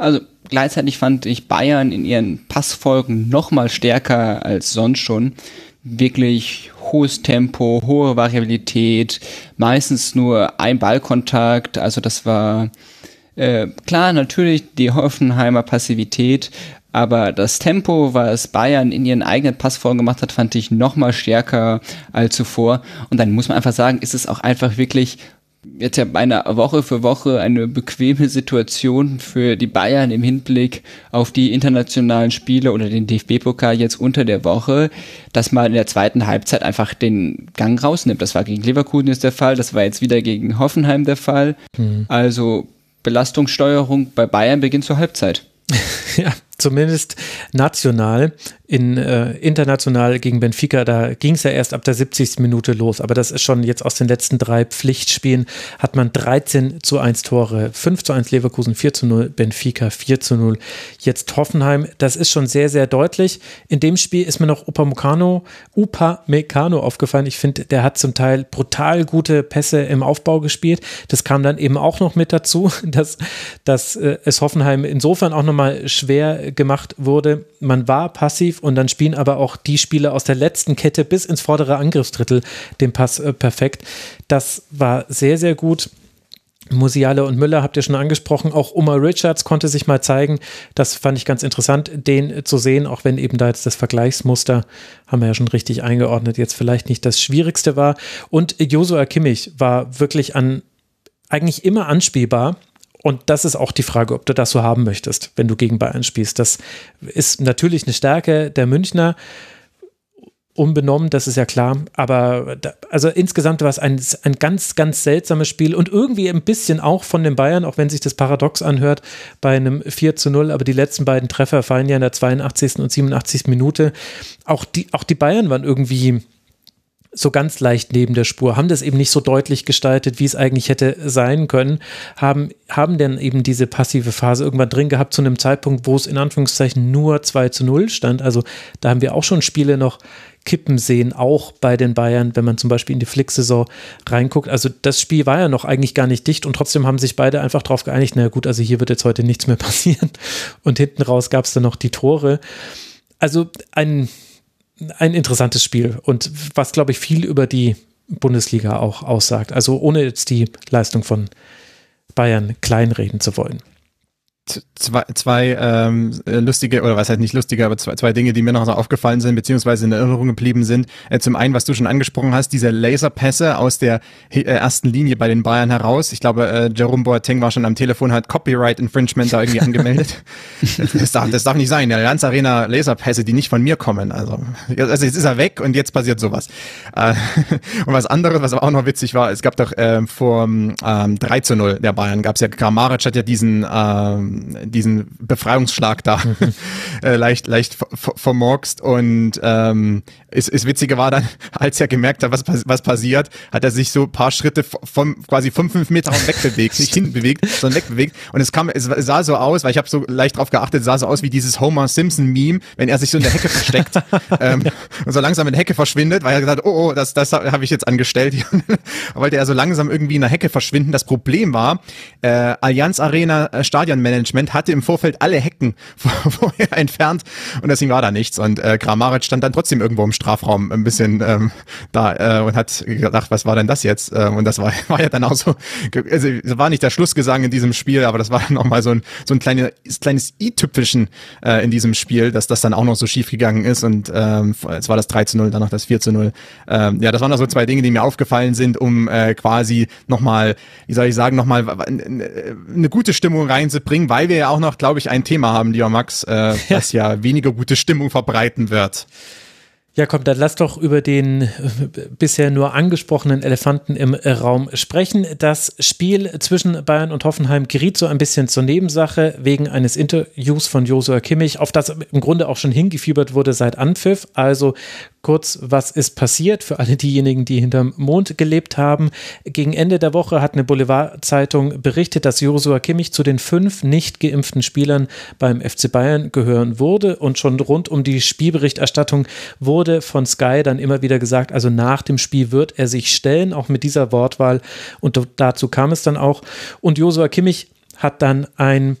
Also gleichzeitig fand ich Bayern in ihren Passfolgen noch mal stärker als sonst schon. Wirklich hohes Tempo, hohe Variabilität, meistens nur ein Ballkontakt. Also das war äh, klar natürlich die Hoffenheimer Passivität, aber das Tempo, was Bayern in ihren eigenen Passfolgen gemacht hat, fand ich noch mal stärker als zuvor. Und dann muss man einfach sagen, ist es auch einfach wirklich jetzt ja beinahe Woche für Woche eine bequeme Situation für die Bayern im Hinblick auf die internationalen Spiele oder den DFB-Pokal jetzt unter der Woche, dass man in der zweiten Halbzeit einfach den Gang rausnimmt. Das war gegen Leverkusen jetzt der Fall, das war jetzt wieder gegen Hoffenheim der Fall. Mhm. Also Belastungssteuerung bei Bayern beginnt zur Halbzeit. ja, zumindest national in äh, international gegen Benfica, da ging es ja erst ab der 70. Minute los. Aber das ist schon jetzt aus den letzten drei Pflichtspielen hat man 13 zu 1 Tore. 5 zu 1 Leverkusen, 4 zu 0 Benfica, 4 zu 0 jetzt Hoffenheim. Das ist schon sehr, sehr deutlich. In dem Spiel ist mir noch Upamecano, Upamecano aufgefallen. Ich finde, der hat zum Teil brutal gute Pässe im Aufbau gespielt. Das kam dann eben auch noch mit dazu, dass, dass äh, es Hoffenheim insofern auch nochmal schwer gemacht wurde. Man war passiv und dann spielen aber auch die Spieler aus der letzten Kette bis ins vordere Angriffsdrittel den Pass äh, perfekt. Das war sehr, sehr gut. Musiale und Müller habt ihr schon angesprochen. Auch Oma Richards konnte sich mal zeigen. Das fand ich ganz interessant, den zu sehen, auch wenn eben da jetzt das Vergleichsmuster, haben wir ja schon richtig eingeordnet, jetzt vielleicht nicht das Schwierigste war. Und Josua Kimmich war wirklich an, eigentlich immer anspielbar. Und das ist auch die Frage, ob du das so haben möchtest, wenn du gegen Bayern spielst. Das ist natürlich eine Stärke der Münchner, unbenommen, das ist ja klar. Aber da, also insgesamt war es ein, ein ganz, ganz seltsames Spiel und irgendwie ein bisschen auch von den Bayern, auch wenn sich das paradox anhört, bei einem 4 zu 0. Aber die letzten beiden Treffer fallen ja in der 82. und 87. Minute. Auch die, auch die Bayern waren irgendwie so ganz leicht neben der Spur, haben das eben nicht so deutlich gestaltet, wie es eigentlich hätte sein können, haben, haben dann eben diese passive Phase irgendwann drin gehabt zu einem Zeitpunkt, wo es in Anführungszeichen nur 2 zu 0 stand. Also da haben wir auch schon Spiele noch kippen sehen, auch bei den Bayern, wenn man zum Beispiel in die Flick-Saison reinguckt. Also das Spiel war ja noch eigentlich gar nicht dicht und trotzdem haben sich beide einfach darauf geeinigt, naja gut, also hier wird jetzt heute nichts mehr passieren. Und hinten raus gab es dann noch die Tore. Also ein ein interessantes Spiel und was, glaube ich, viel über die Bundesliga auch aussagt. Also ohne jetzt die Leistung von Bayern kleinreden zu wollen zwei, zwei ähm, lustige, oder was heißt nicht lustige, aber zwei, zwei Dinge, die mir noch so aufgefallen sind, beziehungsweise in Erinnerung geblieben sind. Äh, zum einen, was du schon angesprochen hast, diese Laserpässe aus der äh, ersten Linie bei den Bayern heraus. Ich glaube, äh, Jerome Boateng war schon am Telefon, hat Copyright Infringement da irgendwie angemeldet. das, darf, das darf nicht sein. Der Allianz Arena Laserpässe, die nicht von mir kommen. Also, also jetzt ist er weg und jetzt passiert sowas. Äh, und was anderes, was aber auch noch witzig war, es gab doch äh, vor ähm, 3 zu 0 der Bayern, gab es ja, Kramaric hat ja diesen ähm, diesen Befreiungsschlag da mhm. äh, leicht, leicht vermorkst und ähm, ist, ist witziger war dann, als er gemerkt hat, was, was passiert, hat er sich so ein paar Schritte vom quasi fünf, fünf Meter wegbewegt, nicht hinbewegt, sondern wegbewegt und es kam, es sah so aus, weil ich habe so leicht drauf geachtet, sah so aus wie dieses Homer Simpson Meme, wenn er sich so in der Hecke versteckt ähm, und so langsam in der Hecke verschwindet, weil er gesagt, oh, oh, das, das habe ich jetzt angestellt, wollte er so langsam irgendwie in der Hecke verschwinden. Das Problem war, äh, Allianz Arena äh, Stadionmanagement Management hatte im Vorfeld alle Hecken vorher entfernt und deswegen war da nichts. Und äh, Kramaric stand dann trotzdem irgendwo im Strafraum ein bisschen ähm, da äh, und hat gedacht, was war denn das jetzt? Ähm, und das war, war ja dann auch so, also war nicht der Schlussgesang in diesem Spiel, aber das war nochmal so ein, so ein kleine, kleines i-Tüpfelchen äh, in diesem Spiel, dass das dann auch noch so schief gegangen ist und ähm, es war das 3 zu 0, dann noch das 4 zu 0. Ähm, ja, das waren noch so zwei Dinge, die mir aufgefallen sind, um äh, quasi nochmal, wie soll ich sagen, nochmal eine gute Stimmung reinzubringen, weil wir ja auch noch, glaube ich, ein Thema haben, lieber Max, äh, das ja weniger gute Stimmung verbreiten wird. Ja, komm, dann lass doch über den äh, bisher nur angesprochenen Elefanten im Raum sprechen. Das Spiel zwischen Bayern und Hoffenheim geriet so ein bisschen zur Nebensache wegen eines Interviews von Josua Kimmich, auf das im Grunde auch schon hingefiebert wurde seit Anpfiff. Also Kurz, was ist passiert für alle diejenigen, die hinterm Mond gelebt haben? Gegen Ende der Woche hat eine Boulevardzeitung berichtet, dass Josua Kimmich zu den fünf nicht geimpften Spielern beim FC Bayern gehören würde. Und schon rund um die Spielberichterstattung wurde von Sky dann immer wieder gesagt, also nach dem Spiel wird er sich stellen, auch mit dieser Wortwahl. Und dazu kam es dann auch. Und Josua Kimmich hat dann ein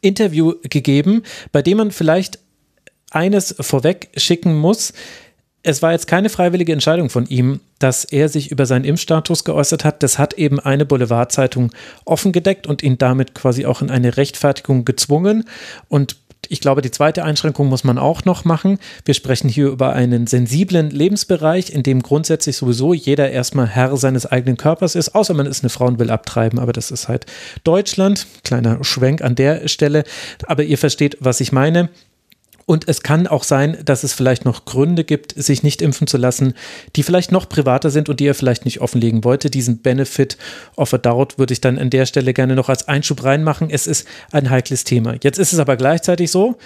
Interview gegeben, bei dem man vielleicht eines vorweg schicken muss. Es war jetzt keine freiwillige Entscheidung von ihm, dass er sich über seinen Impfstatus geäußert hat. Das hat eben eine Boulevardzeitung offengedeckt und ihn damit quasi auch in eine Rechtfertigung gezwungen. Und ich glaube, die zweite Einschränkung muss man auch noch machen. Wir sprechen hier über einen sensiblen Lebensbereich, in dem grundsätzlich sowieso jeder erstmal Herr seines eigenen Körpers ist, außer man ist eine Frau und will abtreiben, aber das ist halt Deutschland. Kleiner Schwenk an der Stelle. Aber ihr versteht, was ich meine. Und es kann auch sein, dass es vielleicht noch Gründe gibt, sich nicht impfen zu lassen, die vielleicht noch privater sind und die er vielleicht nicht offenlegen wollte. Diesen Benefit of a Doubt würde ich dann an der Stelle gerne noch als Einschub reinmachen. Es ist ein heikles Thema. Jetzt ist es aber gleichzeitig so,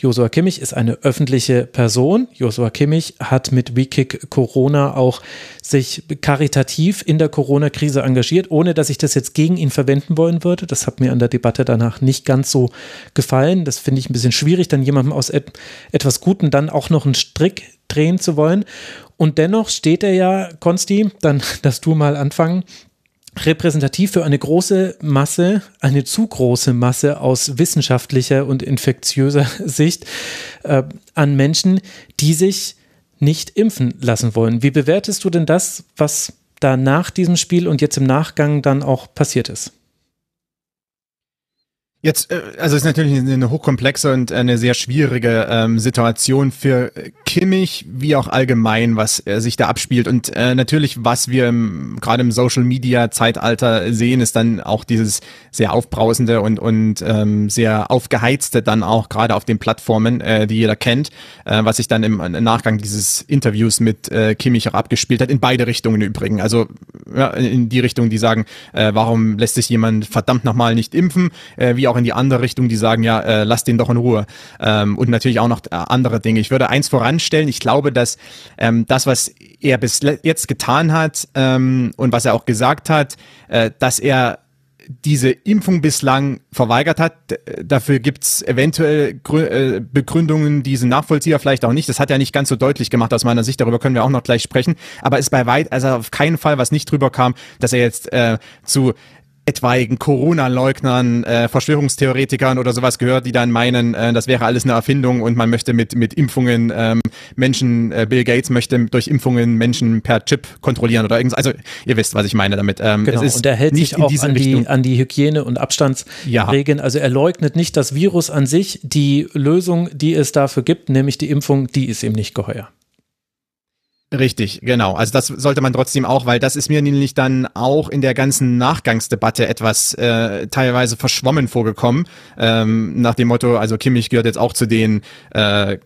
Josua Kimmich ist eine öffentliche Person. Josua Kimmich hat mit WeKick Corona auch sich karitativ in der Corona-Krise engagiert, ohne dass ich das jetzt gegen ihn verwenden wollen würde. Das hat mir an der Debatte danach nicht ganz so gefallen. Das finde ich ein bisschen schwierig, dann jemandem aus et etwas Guten dann auch noch einen Strick drehen zu wollen. Und dennoch steht er ja, Konsti, dann dass du mal anfangen, repräsentativ für eine große Masse, eine zu große Masse aus wissenschaftlicher und infektiöser Sicht äh, an Menschen, die sich nicht impfen lassen wollen. Wie bewertest du denn das, was da nach diesem Spiel und jetzt im Nachgang dann auch passiert ist? Jetzt, äh, also ist natürlich eine hochkomplexe und eine sehr schwierige ähm, Situation für Kimmich, wie auch allgemein, was äh, sich da abspielt. Und äh, natürlich, was wir gerade im Social Media Zeitalter sehen, ist dann auch dieses sehr aufbrausende und, und ähm, sehr aufgeheizte dann auch gerade auf den Plattformen, äh, die jeder kennt, äh, was sich dann im, im Nachgang dieses Interviews mit äh, Kimmich auch abgespielt hat, in beide Richtungen übrigens. Also ja, in die Richtung, die sagen, äh, warum lässt sich jemand verdammt nochmal nicht impfen, äh, wie auch in die andere Richtung, die sagen, ja, äh, lass den doch in Ruhe. Ähm, und natürlich auch noch äh, andere Dinge. Ich würde eins voranstellen, ich glaube, dass ähm, das, was er bis jetzt getan hat ähm, und was er auch gesagt hat, äh, dass er diese Impfung bislang verweigert hat. Dafür gibt's eventuell äh, Begründungen, die sind nachvollziehbar, vielleicht auch nicht. Das hat er nicht ganz so deutlich gemacht aus meiner Sicht. Darüber können wir auch noch gleich sprechen. Aber ist bei weit, also auf keinen Fall, was nicht drüber kam, dass er jetzt äh, zu etwaigen Corona-Leugnern, äh, Verschwörungstheoretikern oder sowas gehört, die dann meinen, äh, das wäre alles eine Erfindung und man möchte mit, mit Impfungen ähm, Menschen, äh, Bill Gates möchte durch Impfungen Menschen per Chip kontrollieren oder irgendwas. Also ihr wisst, was ich meine damit. Ähm, genau, und er hält sich auch an die, an die Hygiene- und Abstandsregeln. Ja. Also er leugnet nicht das Virus an sich. Die Lösung, die es dafür gibt, nämlich die Impfung, die ist ihm nicht geheuer. Richtig, genau. Also das sollte man trotzdem auch, weil das ist mir nämlich dann auch in der ganzen Nachgangsdebatte etwas äh, teilweise verschwommen vorgekommen. Ähm, nach dem Motto, also Kimmich gehört jetzt auch zu den äh,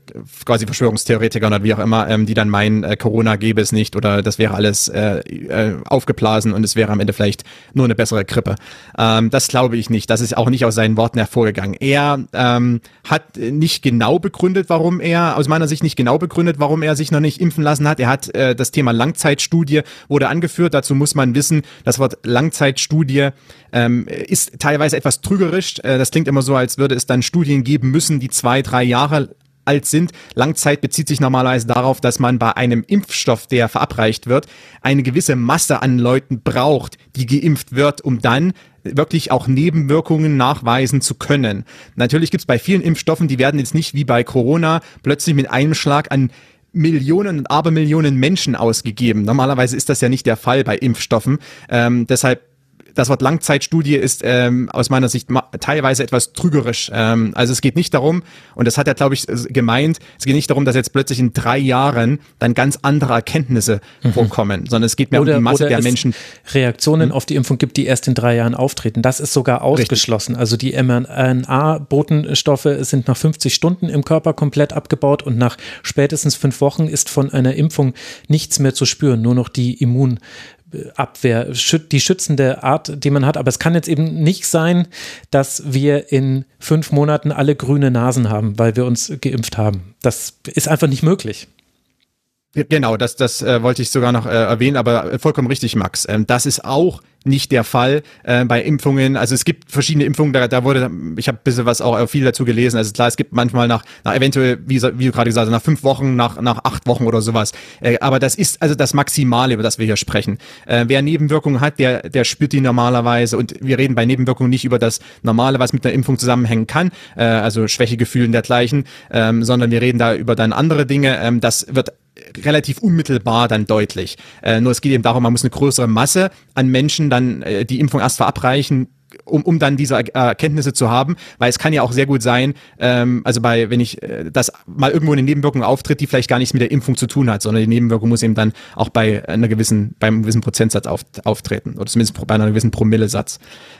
quasi Verschwörungstheoretikern oder wie auch immer, ähm, die dann meinen, äh, Corona gäbe es nicht oder das wäre alles äh, äh, aufgeblasen und es wäre am Ende vielleicht nur eine bessere Grippe. Ähm, das glaube ich nicht. Das ist auch nicht aus seinen Worten hervorgegangen. Er ähm, hat nicht genau begründet, warum er, aus meiner Sicht nicht genau begründet, warum er sich noch nicht impfen lassen hat. Er hat äh, das Thema Langzeitstudie wurde angeführt. Dazu muss man wissen, das Wort Langzeitstudie ähm, ist teilweise etwas trügerisch. Äh, das klingt immer so, als würde es dann Studien geben müssen, die zwei, drei Jahre alt sind. Langzeit bezieht sich normalerweise darauf, dass man bei einem Impfstoff, der verabreicht wird, eine gewisse Masse an Leuten braucht, die geimpft wird, um dann wirklich auch Nebenwirkungen nachweisen zu können. Natürlich gibt es bei vielen Impfstoffen, die werden jetzt nicht wie bei Corona plötzlich mit einem Schlag an Millionen und Abermillionen Menschen ausgegeben. Normalerweise ist das ja nicht der Fall bei Impfstoffen. Ähm, deshalb das Wort Langzeitstudie ist ähm, aus meiner Sicht teilweise etwas trügerisch. Ähm, also es geht nicht darum, und das hat er, glaube ich, gemeint, es geht nicht darum, dass jetzt plötzlich in drei Jahren dann ganz andere Erkenntnisse mhm. vorkommen, sondern es geht mehr oder, um die Masse der Menschen. Reaktionen mhm. auf die Impfung gibt, die erst in drei Jahren auftreten. Das ist sogar ausgeschlossen. Richtig. Also die mRNA-Botenstoffe sind nach 50 Stunden im Körper komplett abgebaut und nach spätestens fünf Wochen ist von einer Impfung nichts mehr zu spüren, nur noch die Immun Abwehr, die schützende Art, die man hat. Aber es kann jetzt eben nicht sein, dass wir in fünf Monaten alle grüne Nasen haben, weil wir uns geimpft haben. Das ist einfach nicht möglich. Genau, das, das äh, wollte ich sogar noch äh, erwähnen, aber vollkommen richtig, Max. Ähm, das ist auch nicht der Fall äh, bei Impfungen. Also es gibt verschiedene Impfungen, da, da wurde, ich habe ein bisschen was auch viel dazu gelesen. Also klar, es gibt manchmal nach, nach eventuell, wie, wie du gerade gesagt hast, nach fünf Wochen, nach, nach acht Wochen oder sowas. Äh, aber das ist also das Maximale, über das wir hier sprechen. Äh, wer Nebenwirkungen hat, der, der spürt die normalerweise. Und wir reden bei Nebenwirkungen nicht über das Normale, was mit einer Impfung zusammenhängen kann, äh, also Schwächegefühl und dergleichen, ähm, sondern wir reden da über dann andere Dinge. Ähm, das wird relativ unmittelbar dann deutlich. Äh, nur es geht eben darum, man muss eine größere Masse an Menschen dann äh, die Impfung erst verabreichen, um, um dann diese Erkenntnisse zu haben, weil es kann ja auch sehr gut sein, ähm, also bei, wenn ich äh, das mal irgendwo eine Nebenwirkung auftritt, die vielleicht gar nichts mit der Impfung zu tun hat, sondern die Nebenwirkung muss eben dann auch bei einer gewissen, beim gewissen Prozentsatz auf, auftreten oder zumindest bei einer gewissen Promillesatz.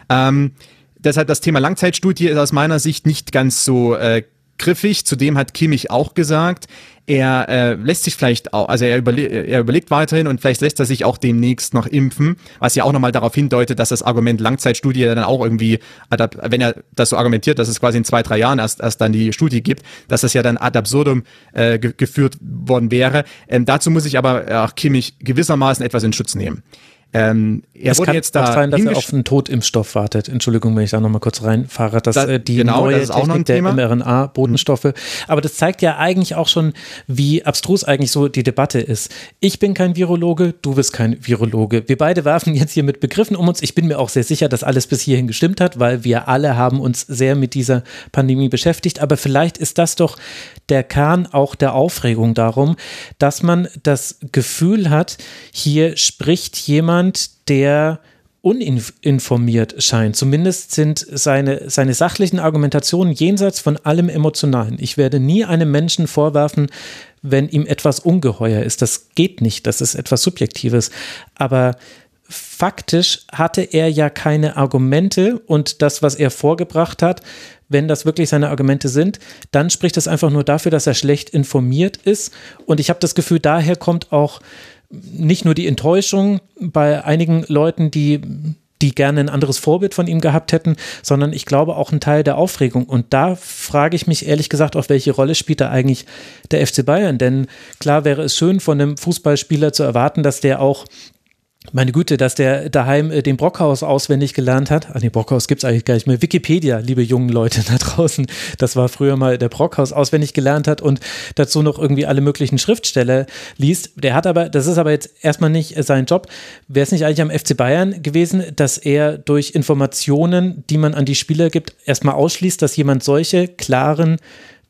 Ähm, deshalb das Thema Langzeitstudie ist aus meiner Sicht nicht ganz so äh, griffig. Zudem hat Kimmich auch gesagt, er äh, lässt sich vielleicht auch, also er, überle er überlegt weiterhin und vielleicht lässt er sich auch demnächst noch impfen, was ja auch nochmal darauf hindeutet, dass das Argument Langzeitstudie dann auch irgendwie, wenn er das so argumentiert, dass es quasi in zwei, drei Jahren erst, erst dann die Studie gibt, dass das ja dann ad absurdum äh, ge geführt worden wäre. Ähm, dazu muss ich aber auch Kimmich gewissermaßen etwas in Schutz nehmen. Ähm, er es wurde kann jetzt da auch sein, dass er auf einen Totimpfstoff wartet. Entschuldigung, wenn ich da nochmal kurz reinfahre. Dass da, äh, die genau, neue das ist Technik der mRNA-Botenstoffe. Mhm. Aber das zeigt ja eigentlich auch schon, wie abstrus eigentlich so die Debatte ist. Ich bin kein Virologe, du bist kein Virologe. Wir beide werfen jetzt hier mit Begriffen um uns. Ich bin mir auch sehr sicher, dass alles bis hierhin gestimmt hat, weil wir alle haben uns sehr mit dieser Pandemie beschäftigt. Aber vielleicht ist das doch der Kern auch der Aufregung darum, dass man das Gefühl hat, hier spricht jemand, der uninformiert scheint. Zumindest sind seine, seine sachlichen Argumentationen jenseits von allem Emotionalen. Ich werde nie einem Menschen vorwerfen, wenn ihm etwas ungeheuer ist. Das geht nicht, das ist etwas Subjektives. Aber faktisch hatte er ja keine Argumente und das, was er vorgebracht hat, wenn das wirklich seine Argumente sind, dann spricht das einfach nur dafür, dass er schlecht informiert ist. Und ich habe das Gefühl, daher kommt auch nicht nur die Enttäuschung bei einigen Leuten, die die gerne ein anderes Vorbild von ihm gehabt hätten, sondern ich glaube auch ein Teil der Aufregung. Und da frage ich mich ehrlich gesagt, auf welche Rolle spielt da eigentlich der FC Bayern? Denn klar wäre es schön von einem Fußballspieler zu erwarten, dass der auch meine Güte, dass der daheim äh, den Brockhaus auswendig gelernt hat. Ah, nee, Brockhaus gibt's eigentlich gar nicht mehr. Wikipedia, liebe jungen Leute da draußen. Das war früher mal der Brockhaus auswendig gelernt hat und dazu noch irgendwie alle möglichen Schriftsteller liest. Der hat aber, das ist aber jetzt erstmal nicht äh, sein Job. Wäre es nicht eigentlich am FC Bayern gewesen, dass er durch Informationen, die man an die Spieler gibt, erstmal ausschließt, dass jemand solche klaren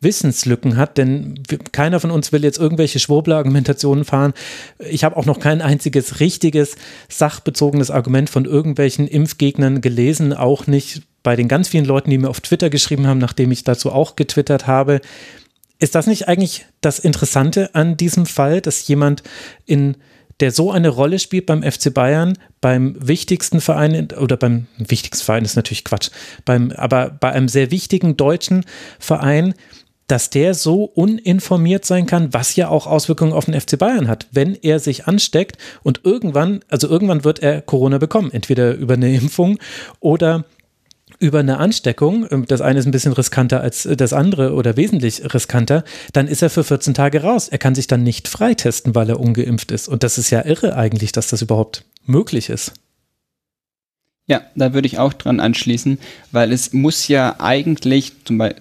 Wissenslücken hat, denn keiner von uns will jetzt irgendwelche Schwurbler-Argumentationen fahren. Ich habe auch noch kein einziges richtiges, sachbezogenes Argument von irgendwelchen Impfgegnern gelesen, auch nicht bei den ganz vielen Leuten, die mir auf Twitter geschrieben haben, nachdem ich dazu auch getwittert habe. Ist das nicht eigentlich das Interessante an diesem Fall, dass jemand in der so eine Rolle spielt beim FC Bayern, beim wichtigsten Verein oder beim wichtigsten Verein ist natürlich Quatsch, beim, aber bei einem sehr wichtigen deutschen Verein, dass der so uninformiert sein kann, was ja auch Auswirkungen auf den FC Bayern hat, wenn er sich ansteckt und irgendwann, also irgendwann wird er Corona bekommen, entweder über eine Impfung oder über eine Ansteckung, ähm, das eine ist ein bisschen riskanter als das andere oder wesentlich riskanter, dann ist er für 14 Tage raus. Er kann sich dann nicht freitesten, weil er ungeimpft ist. Und das ist ja irre eigentlich, dass das überhaupt möglich ist. Ja, da würde ich auch dran anschließen, weil es muss ja eigentlich,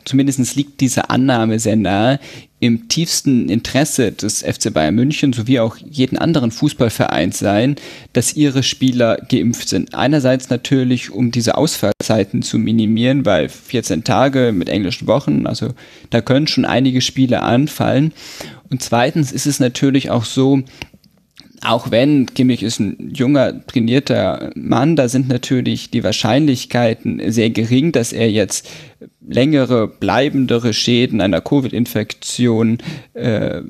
zumindest liegt diese Annahme sehr nahe, im tiefsten Interesse des FC Bayern München sowie auch jeden anderen Fußballvereins sein, dass ihre Spieler geimpft sind. Einerseits natürlich, um diese Ausfallzeiten zu minimieren, weil 14 Tage mit englischen Wochen, also da können schon einige Spiele anfallen. Und zweitens ist es natürlich auch so, auch wenn Kimmich ist ein junger, trainierter Mann, da sind natürlich die Wahrscheinlichkeiten sehr gering, dass er jetzt längere, bleibendere Schäden einer Covid-Infektion äh,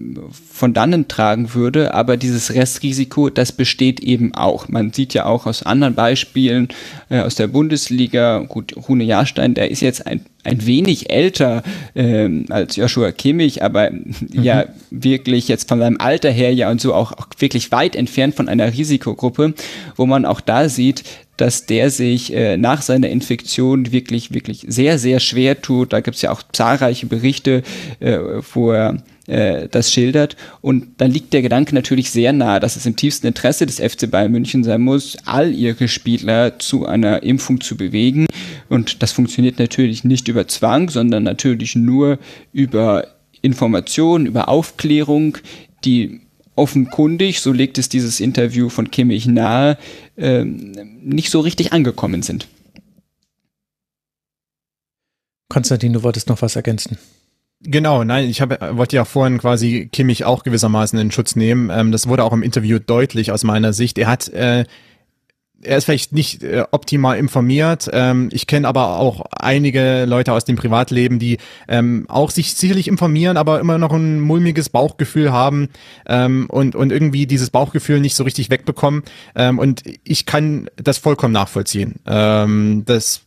von dannen tragen würde. Aber dieses Restrisiko, das besteht eben auch. Man sieht ja auch aus anderen Beispielen äh, aus der Bundesliga, gut, Rune Jahrstein, der ist jetzt ein ein wenig älter ähm, als Joshua Kimmich, aber mhm. ja wirklich jetzt von seinem Alter her ja und so auch, auch wirklich weit entfernt von einer Risikogruppe, wo man auch da sieht, dass der sich äh, nach seiner Infektion wirklich, wirklich sehr, sehr schwer tut. Da gibt es ja auch zahlreiche Berichte, äh, wo er äh, das schildert. Und dann liegt der Gedanke natürlich sehr nahe, dass es im tiefsten Interesse des FC Bayern München sein muss, all ihre Spieler zu einer Impfung zu bewegen. Und das funktioniert natürlich nicht über Zwang, sondern natürlich nur über Information, über Aufklärung, die offenkundig, so legt es dieses Interview von Kimmich nahe, äh, nicht so richtig angekommen sind. Konstantin, du wolltest noch was ergänzen. Genau, nein, ich habe, wollte ja vorhin quasi Kimmich auch gewissermaßen in Schutz nehmen. Ähm, das wurde auch im Interview deutlich aus meiner Sicht. Er hat äh, er ist vielleicht nicht äh, optimal informiert. Ähm, ich kenne aber auch einige Leute aus dem Privatleben, die ähm, auch sich sicherlich informieren, aber immer noch ein mulmiges Bauchgefühl haben ähm, und, und irgendwie dieses Bauchgefühl nicht so richtig wegbekommen. Ähm, und ich kann das vollkommen nachvollziehen. Ähm, das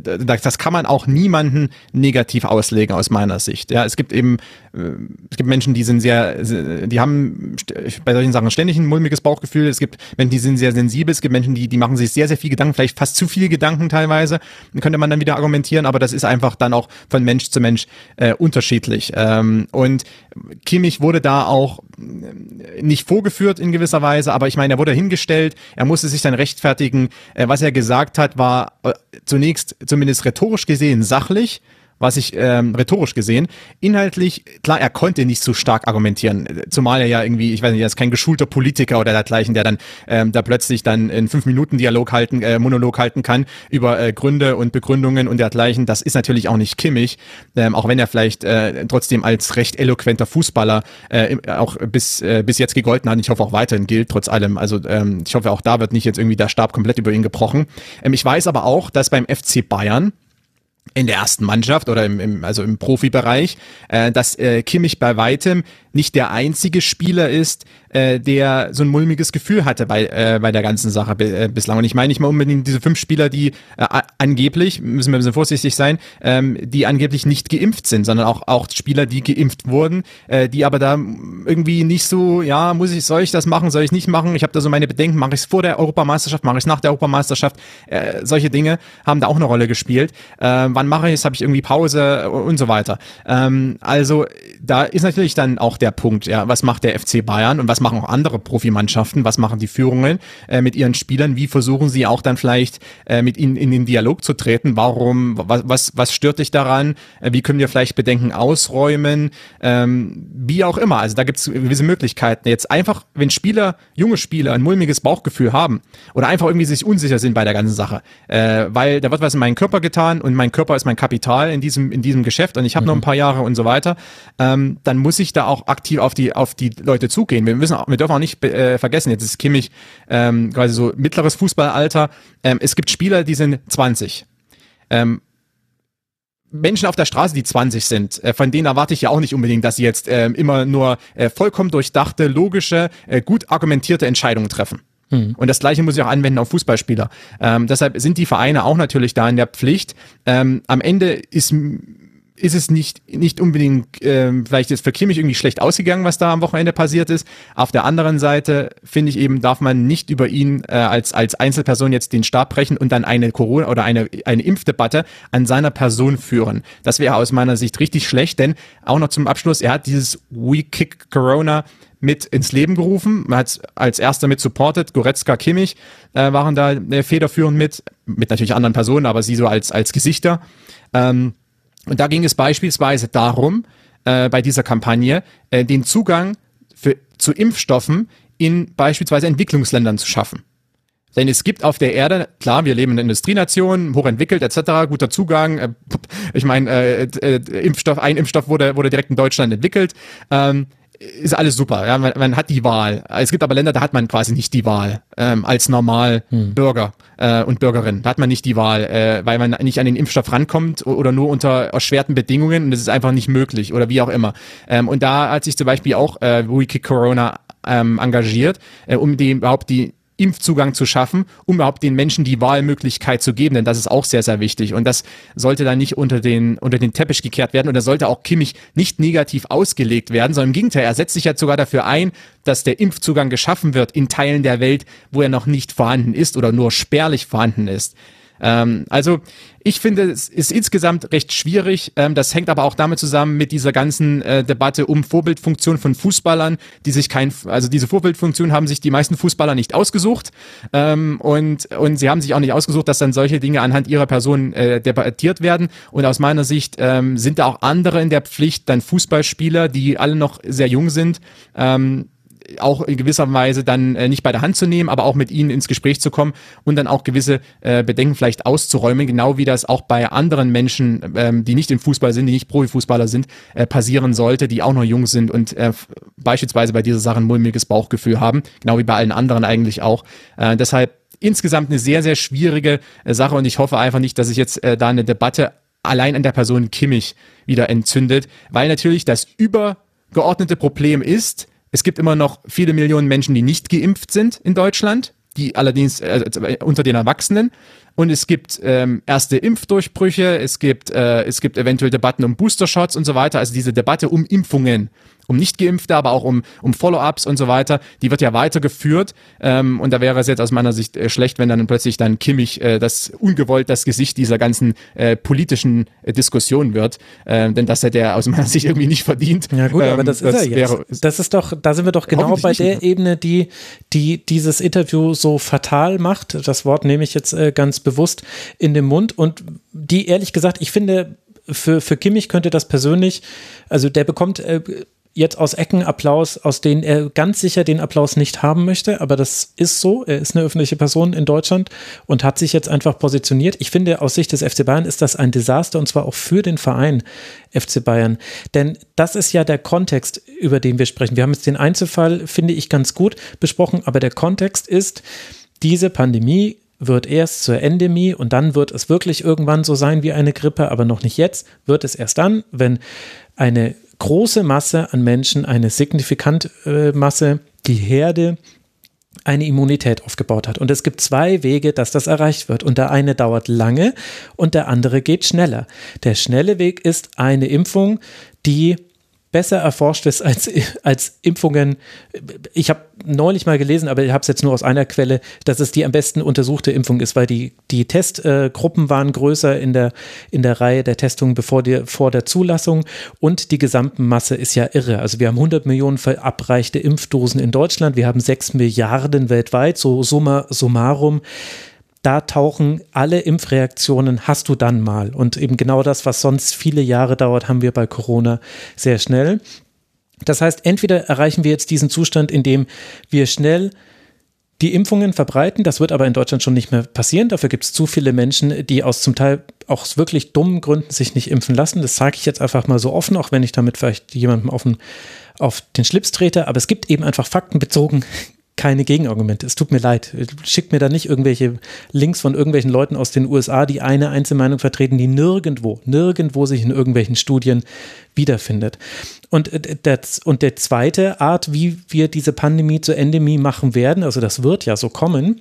das kann man auch niemanden negativ auslegen aus meiner Sicht. Ja, es gibt eben äh, es gibt Menschen, die sind sehr, die haben bei solchen Sachen ständig ein mulmiges Bauchgefühl. Es gibt Menschen, die sind sehr sensibel. Es gibt Menschen, die, die machen sich sehr, sehr viel Gedanken, vielleicht fast zu viele Gedanken teilweise. Dann könnte man dann wieder argumentieren, aber das ist einfach dann auch von Mensch zu Mensch äh, unterschiedlich. Ähm, und Kimmich wurde da auch nicht vorgeführt in gewisser Weise, aber ich meine, er wurde hingestellt, er musste sich dann rechtfertigen. Äh, was er gesagt hat, war äh, zunächst zumindest rhetorisch gesehen sachlich was ich ähm, rhetorisch gesehen. Inhaltlich, klar, er konnte nicht so stark argumentieren, zumal er ja irgendwie, ich weiß nicht, er ist kein geschulter Politiker oder dergleichen, der dann ähm, da plötzlich dann in fünf Minuten Dialog halten, äh, Monolog halten kann über äh, Gründe und Begründungen und dergleichen. Das ist natürlich auch nicht kimmig, ähm, auch wenn er vielleicht äh, trotzdem als recht eloquenter Fußballer äh, auch bis äh, bis jetzt gegolten hat. Ich hoffe auch weiterhin gilt trotz allem. Also ähm, ich hoffe auch da wird nicht jetzt irgendwie der Stab komplett über ihn gebrochen. Ähm, ich weiß aber auch, dass beim FC Bayern in der ersten Mannschaft oder im, im also im Profibereich, äh, dass äh, Kimmich bei weitem nicht der einzige Spieler ist, äh, der so ein mulmiges Gefühl hatte bei, äh, bei der ganzen Sache äh, bislang. Und ich meine nicht mal unbedingt diese fünf Spieler, die äh, angeblich, müssen wir ein bisschen vorsichtig sein, ähm, die angeblich nicht geimpft sind, sondern auch, auch Spieler, die geimpft wurden, äh, die aber da irgendwie nicht so, ja, muss ich, soll ich das machen, soll ich nicht machen? Ich habe da so meine Bedenken, mache ich es vor der Europameisterschaft, mache ich es nach der Europameisterschaft? Äh, solche Dinge haben da auch eine Rolle gespielt. Äh, wann mache ich es? Habe ich irgendwie Pause und so weiter. Ähm, also da ist natürlich dann auch der Punkt, ja, was macht der FC Bayern und was machen auch andere Profimannschaften, was machen die Führungen äh, mit ihren Spielern, wie versuchen sie auch dann vielleicht äh, mit ihnen in den Dialog zu treten, warum, was, was, was stört dich daran, äh, wie können wir vielleicht Bedenken ausräumen, ähm, wie auch immer, also da gibt es gewisse Möglichkeiten. Jetzt einfach, wenn Spieler, junge Spieler ein mulmiges Bauchgefühl haben oder einfach irgendwie sich unsicher sind bei der ganzen Sache, äh, weil da wird was in meinen Körper getan und mein Körper ist mein Kapital in diesem, in diesem Geschäft und ich habe mhm. noch ein paar Jahre und so weiter, ähm, dann muss ich da auch aktiv auf die, auf die Leute zugehen. Wir müssen, wir dürfen auch nicht äh, vergessen, jetzt ist Kimmich ähm, quasi so mittleres Fußballalter. Ähm, es gibt Spieler, die sind 20. Ähm, Menschen auf der Straße, die 20 sind, äh, von denen erwarte ich ja auch nicht unbedingt, dass sie jetzt äh, immer nur äh, vollkommen durchdachte, logische, äh, gut argumentierte Entscheidungen treffen. Mhm. Und das gleiche muss ich auch anwenden auf Fußballspieler. Ähm, deshalb sind die Vereine auch natürlich da in der Pflicht. Ähm, am Ende ist ist es nicht, nicht unbedingt, äh, vielleicht ist für Kimmich irgendwie schlecht ausgegangen, was da am Wochenende passiert ist. Auf der anderen Seite finde ich eben, darf man nicht über ihn äh, als, als Einzelperson jetzt den Stab brechen und dann eine Corona oder eine, eine Impfdebatte an seiner Person führen. Das wäre aus meiner Sicht richtig schlecht, denn auch noch zum Abschluss, er hat dieses We Kick Corona mit ins Leben gerufen, man hat als erster mit supported, Goretzka, Kimmich äh, waren da äh, federführend mit, mit natürlich anderen Personen, aber sie so als, als Gesichter. Ähm, und da ging es beispielsweise darum, äh, bei dieser Kampagne, äh, den Zugang für, zu Impfstoffen in beispielsweise Entwicklungsländern zu schaffen. Denn es gibt auf der Erde, klar, wir leben in einer Industrienation, hochentwickelt etc., guter Zugang. Äh, ich meine, äh, äh, Impfstoff, ein Impfstoff wurde, wurde direkt in Deutschland entwickelt. Ähm, ist alles super. Ja, man, man, hat die Wahl. Es gibt aber Länder, da hat man quasi nicht die Wahl ähm, als normal hm. Bürger äh, und Bürgerin. Da hat man nicht die Wahl, äh, weil man nicht an den Impfstoff rankommt oder nur unter erschwerten Bedingungen und das ist einfach nicht möglich oder wie auch immer. Ähm, und da hat sich zum Beispiel auch äh, Wiki Corona ähm, engagiert, äh, um die überhaupt die Impfzugang zu schaffen, um überhaupt den Menschen die Wahlmöglichkeit zu geben, denn das ist auch sehr, sehr wichtig. Und das sollte dann nicht unter den, unter den Teppich gekehrt werden und da sollte auch Kimmich nicht negativ ausgelegt werden, sondern im Gegenteil, er setzt sich jetzt sogar dafür ein, dass der Impfzugang geschaffen wird in Teilen der Welt, wo er noch nicht vorhanden ist oder nur spärlich vorhanden ist. Ähm, also ich finde, es ist insgesamt recht schwierig. Ähm, das hängt aber auch damit zusammen mit dieser ganzen äh, Debatte um Vorbildfunktion von Fußballern, die sich kein, also diese Vorbildfunktion haben sich die meisten Fußballer nicht ausgesucht ähm, und und sie haben sich auch nicht ausgesucht, dass dann solche Dinge anhand ihrer Person äh, debattiert werden. Und aus meiner Sicht ähm, sind da auch andere in der Pflicht, dann Fußballspieler, die alle noch sehr jung sind. Ähm, auch in gewisser Weise dann äh, nicht bei der Hand zu nehmen, aber auch mit ihnen ins Gespräch zu kommen und dann auch gewisse äh, Bedenken vielleicht auszuräumen, genau wie das auch bei anderen Menschen, ähm, die nicht im Fußball sind, die nicht Profifußballer sind, äh, passieren sollte, die auch noch jung sind und äh, beispielsweise bei dieser Sache ein mulmiges Bauchgefühl haben, genau wie bei allen anderen eigentlich auch. Äh, deshalb insgesamt eine sehr, sehr schwierige äh, Sache und ich hoffe einfach nicht, dass sich jetzt äh, da eine Debatte allein an der Person Kimmich wieder entzündet, weil natürlich das übergeordnete Problem ist, es gibt immer noch viele Millionen Menschen, die nicht geimpft sind in Deutschland, die allerdings äh, unter den Erwachsenen. Und es gibt ähm, erste Impfdurchbrüche, es gibt, äh, es gibt eventuell Debatten um Boostershots und so weiter. Also diese Debatte um Impfungen um Nicht-Geimpfte, aber auch um, um Follow-ups und so weiter, die wird ja weitergeführt. Ähm, und da wäre es jetzt aus meiner Sicht äh, schlecht, wenn dann plötzlich dann Kimmich äh, das ungewollt das Gesicht dieser ganzen äh, politischen äh, Diskussion wird. Äh, denn das hätte er aus meiner Sicht irgendwie nicht verdient. Ja gut, ähm, aber das, das ist er jetzt. das ist doch, da sind wir doch genau bei der Ebene, die, die dieses Interview so fatal macht. Das Wort nehme ich jetzt äh, ganz bewusst in den Mund und die ehrlich gesagt, ich finde, für, für Kimmich könnte das persönlich, also der bekommt äh, jetzt aus Ecken Applaus, aus denen er ganz sicher den Applaus nicht haben möchte, aber das ist so. Er ist eine öffentliche Person in Deutschland und hat sich jetzt einfach positioniert. Ich finde, aus Sicht des FC Bayern ist das ein Desaster und zwar auch für den Verein FC Bayern. Denn das ist ja der Kontext, über den wir sprechen. Wir haben jetzt den Einzelfall, finde ich, ganz gut besprochen, aber der Kontext ist, diese Pandemie wird erst zur Endemie und dann wird es wirklich irgendwann so sein wie eine Grippe, aber noch nicht jetzt, wird es erst dann, wenn eine große Masse an Menschen, eine signifikante äh, Masse, die Herde, eine Immunität aufgebaut hat. Und es gibt zwei Wege, dass das erreicht wird. Und der eine dauert lange und der andere geht schneller. Der schnelle Weg ist eine Impfung, die besser erforscht ist als, als Impfungen. Ich habe neulich mal gelesen, aber ich habe es jetzt nur aus einer Quelle, dass es die am besten untersuchte Impfung ist, weil die, die Testgruppen waren größer in der, in der Reihe der Testungen bevor die, vor der Zulassung und die Gesamtmasse ist ja irre. Also wir haben 100 Millionen verabreichte Impfdosen in Deutschland, wir haben 6 Milliarden weltweit, so summa summarum da tauchen alle Impfreaktionen, hast du dann mal. Und eben genau das, was sonst viele Jahre dauert, haben wir bei Corona sehr schnell. Das heißt, entweder erreichen wir jetzt diesen Zustand, in dem wir schnell die Impfungen verbreiten. Das wird aber in Deutschland schon nicht mehr passieren. Dafür gibt es zu viele Menschen, die aus zum Teil auch wirklich dummen Gründen sich nicht impfen lassen. Das sage ich jetzt einfach mal so offen, auch wenn ich damit vielleicht jemandem auf den, auf den Schlips trete. Aber es gibt eben einfach faktenbezogen keine Gegenargumente. Es tut mir leid. Schickt mir da nicht irgendwelche Links von irgendwelchen Leuten aus den USA, die eine Einzelmeinung vertreten, die nirgendwo, nirgendwo sich in irgendwelchen Studien wiederfindet. Und, äh, das, und der zweite Art, wie wir diese Pandemie zur Endemie machen werden, also das wird ja so kommen,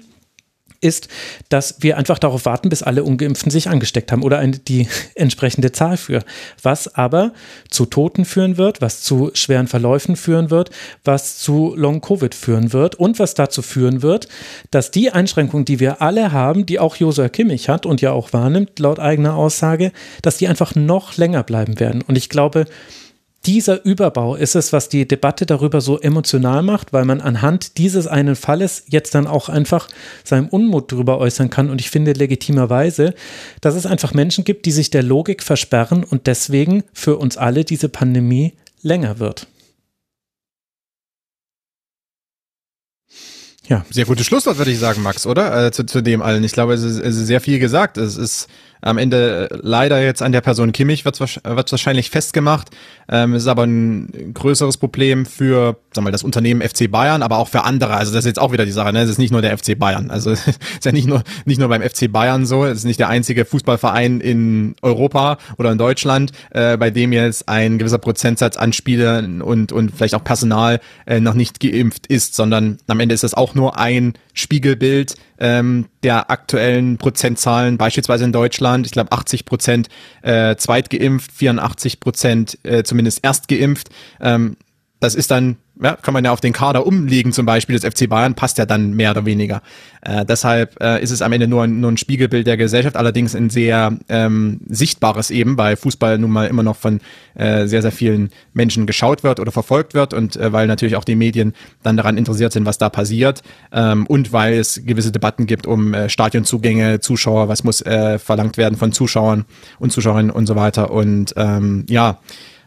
ist, dass wir einfach darauf warten, bis alle Ungeimpften sich angesteckt haben oder die entsprechende Zahl für. Was aber zu Toten führen wird, was zu schweren Verläufen führen wird, was zu Long-Covid führen wird und was dazu führen wird, dass die Einschränkungen, die wir alle haben, die auch Josua Kimmich hat und ja auch wahrnimmt, laut eigener Aussage, dass die einfach noch länger bleiben werden. Und ich glaube, dieser Überbau ist es, was die Debatte darüber so emotional macht, weil man anhand dieses einen Falles jetzt dann auch einfach seinen Unmut darüber äußern kann. Und ich finde legitimerweise, dass es einfach Menschen gibt, die sich der Logik versperren und deswegen für uns alle diese Pandemie länger wird. Ja. Sehr gutes Schlusswort, würde ich sagen, Max, oder? Äh, zu, zu dem allen. Ich glaube, es ist, es ist sehr viel gesagt. Es ist am Ende äh, leider jetzt an der Person Kimmich wird wahrscheinlich festgemacht. Ähm, ist aber ein größeres Problem für, wir mal, das Unternehmen FC Bayern, aber auch für andere. Also das ist jetzt auch wieder die Sache, ne? Es ist nicht nur der FC Bayern. Also es ist ja nicht nur, nicht nur beim FC Bayern so. Es ist nicht der einzige Fußballverein in Europa oder in Deutschland, äh, bei dem jetzt ein gewisser Prozentsatz an Spielern und, und vielleicht auch Personal äh, noch nicht geimpft ist, sondern am Ende ist das auch nur ein Spiegelbild ähm, der aktuellen Prozentzahlen, beispielsweise in Deutschland. Ich glaube 80 Prozent äh, zweitgeimpft, 84 Prozent äh, zumindest erstgeimpft. Ähm, das ist dann, ja, kann man ja auf den Kader umlegen, zum Beispiel des FC Bayern, passt ja dann mehr oder weniger. Äh, deshalb äh, ist es am Ende nur ein, nur ein Spiegelbild der Gesellschaft, allerdings ein sehr ähm, sichtbares eben, weil Fußball nun mal immer noch von äh, sehr, sehr vielen Menschen geschaut wird oder verfolgt wird und äh, weil natürlich auch die Medien dann daran interessiert sind, was da passiert ähm, und weil es gewisse Debatten gibt um äh, Stadionzugänge, Zuschauer, was muss äh, verlangt werden von Zuschauern und Zuschauerinnen und so weiter und ähm, ja,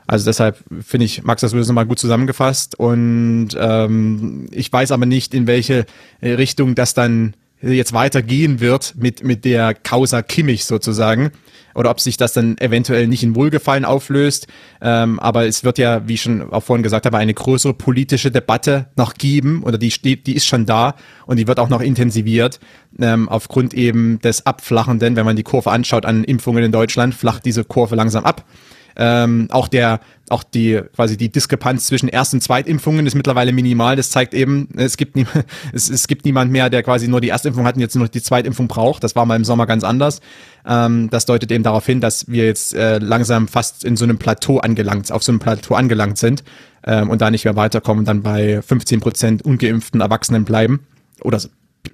also deshalb finde ich, Max das nochmal gut zusammengefasst. Und ähm, ich weiß aber nicht, in welche Richtung das dann jetzt weitergehen wird mit, mit der Causa Kimmich sozusagen. Oder ob sich das dann eventuell nicht in Wohlgefallen auflöst. Ähm, aber es wird ja, wie ich schon auch vorhin gesagt habe, eine größere politische Debatte noch geben. Oder die steht, die ist schon da. Und die wird auch noch intensiviert ähm, aufgrund eben des Abflachenden, wenn man die Kurve anschaut an Impfungen in Deutschland, flacht diese Kurve langsam ab. Ähm, auch der, auch die quasi die Diskrepanz zwischen Erst- und Zweitimpfungen ist mittlerweile minimal. Das zeigt eben, es gibt nie, es, es gibt niemand mehr, der quasi nur die Erstimpfung hat und jetzt nur die Zweitimpfung braucht. Das war mal im Sommer ganz anders. Ähm, das deutet eben darauf hin, dass wir jetzt äh, langsam fast in so einem Plateau angelangt, auf so einem Plateau angelangt sind ähm, und da nicht mehr weiterkommen, dann bei 15 Prozent ungeimpften Erwachsenen bleiben oder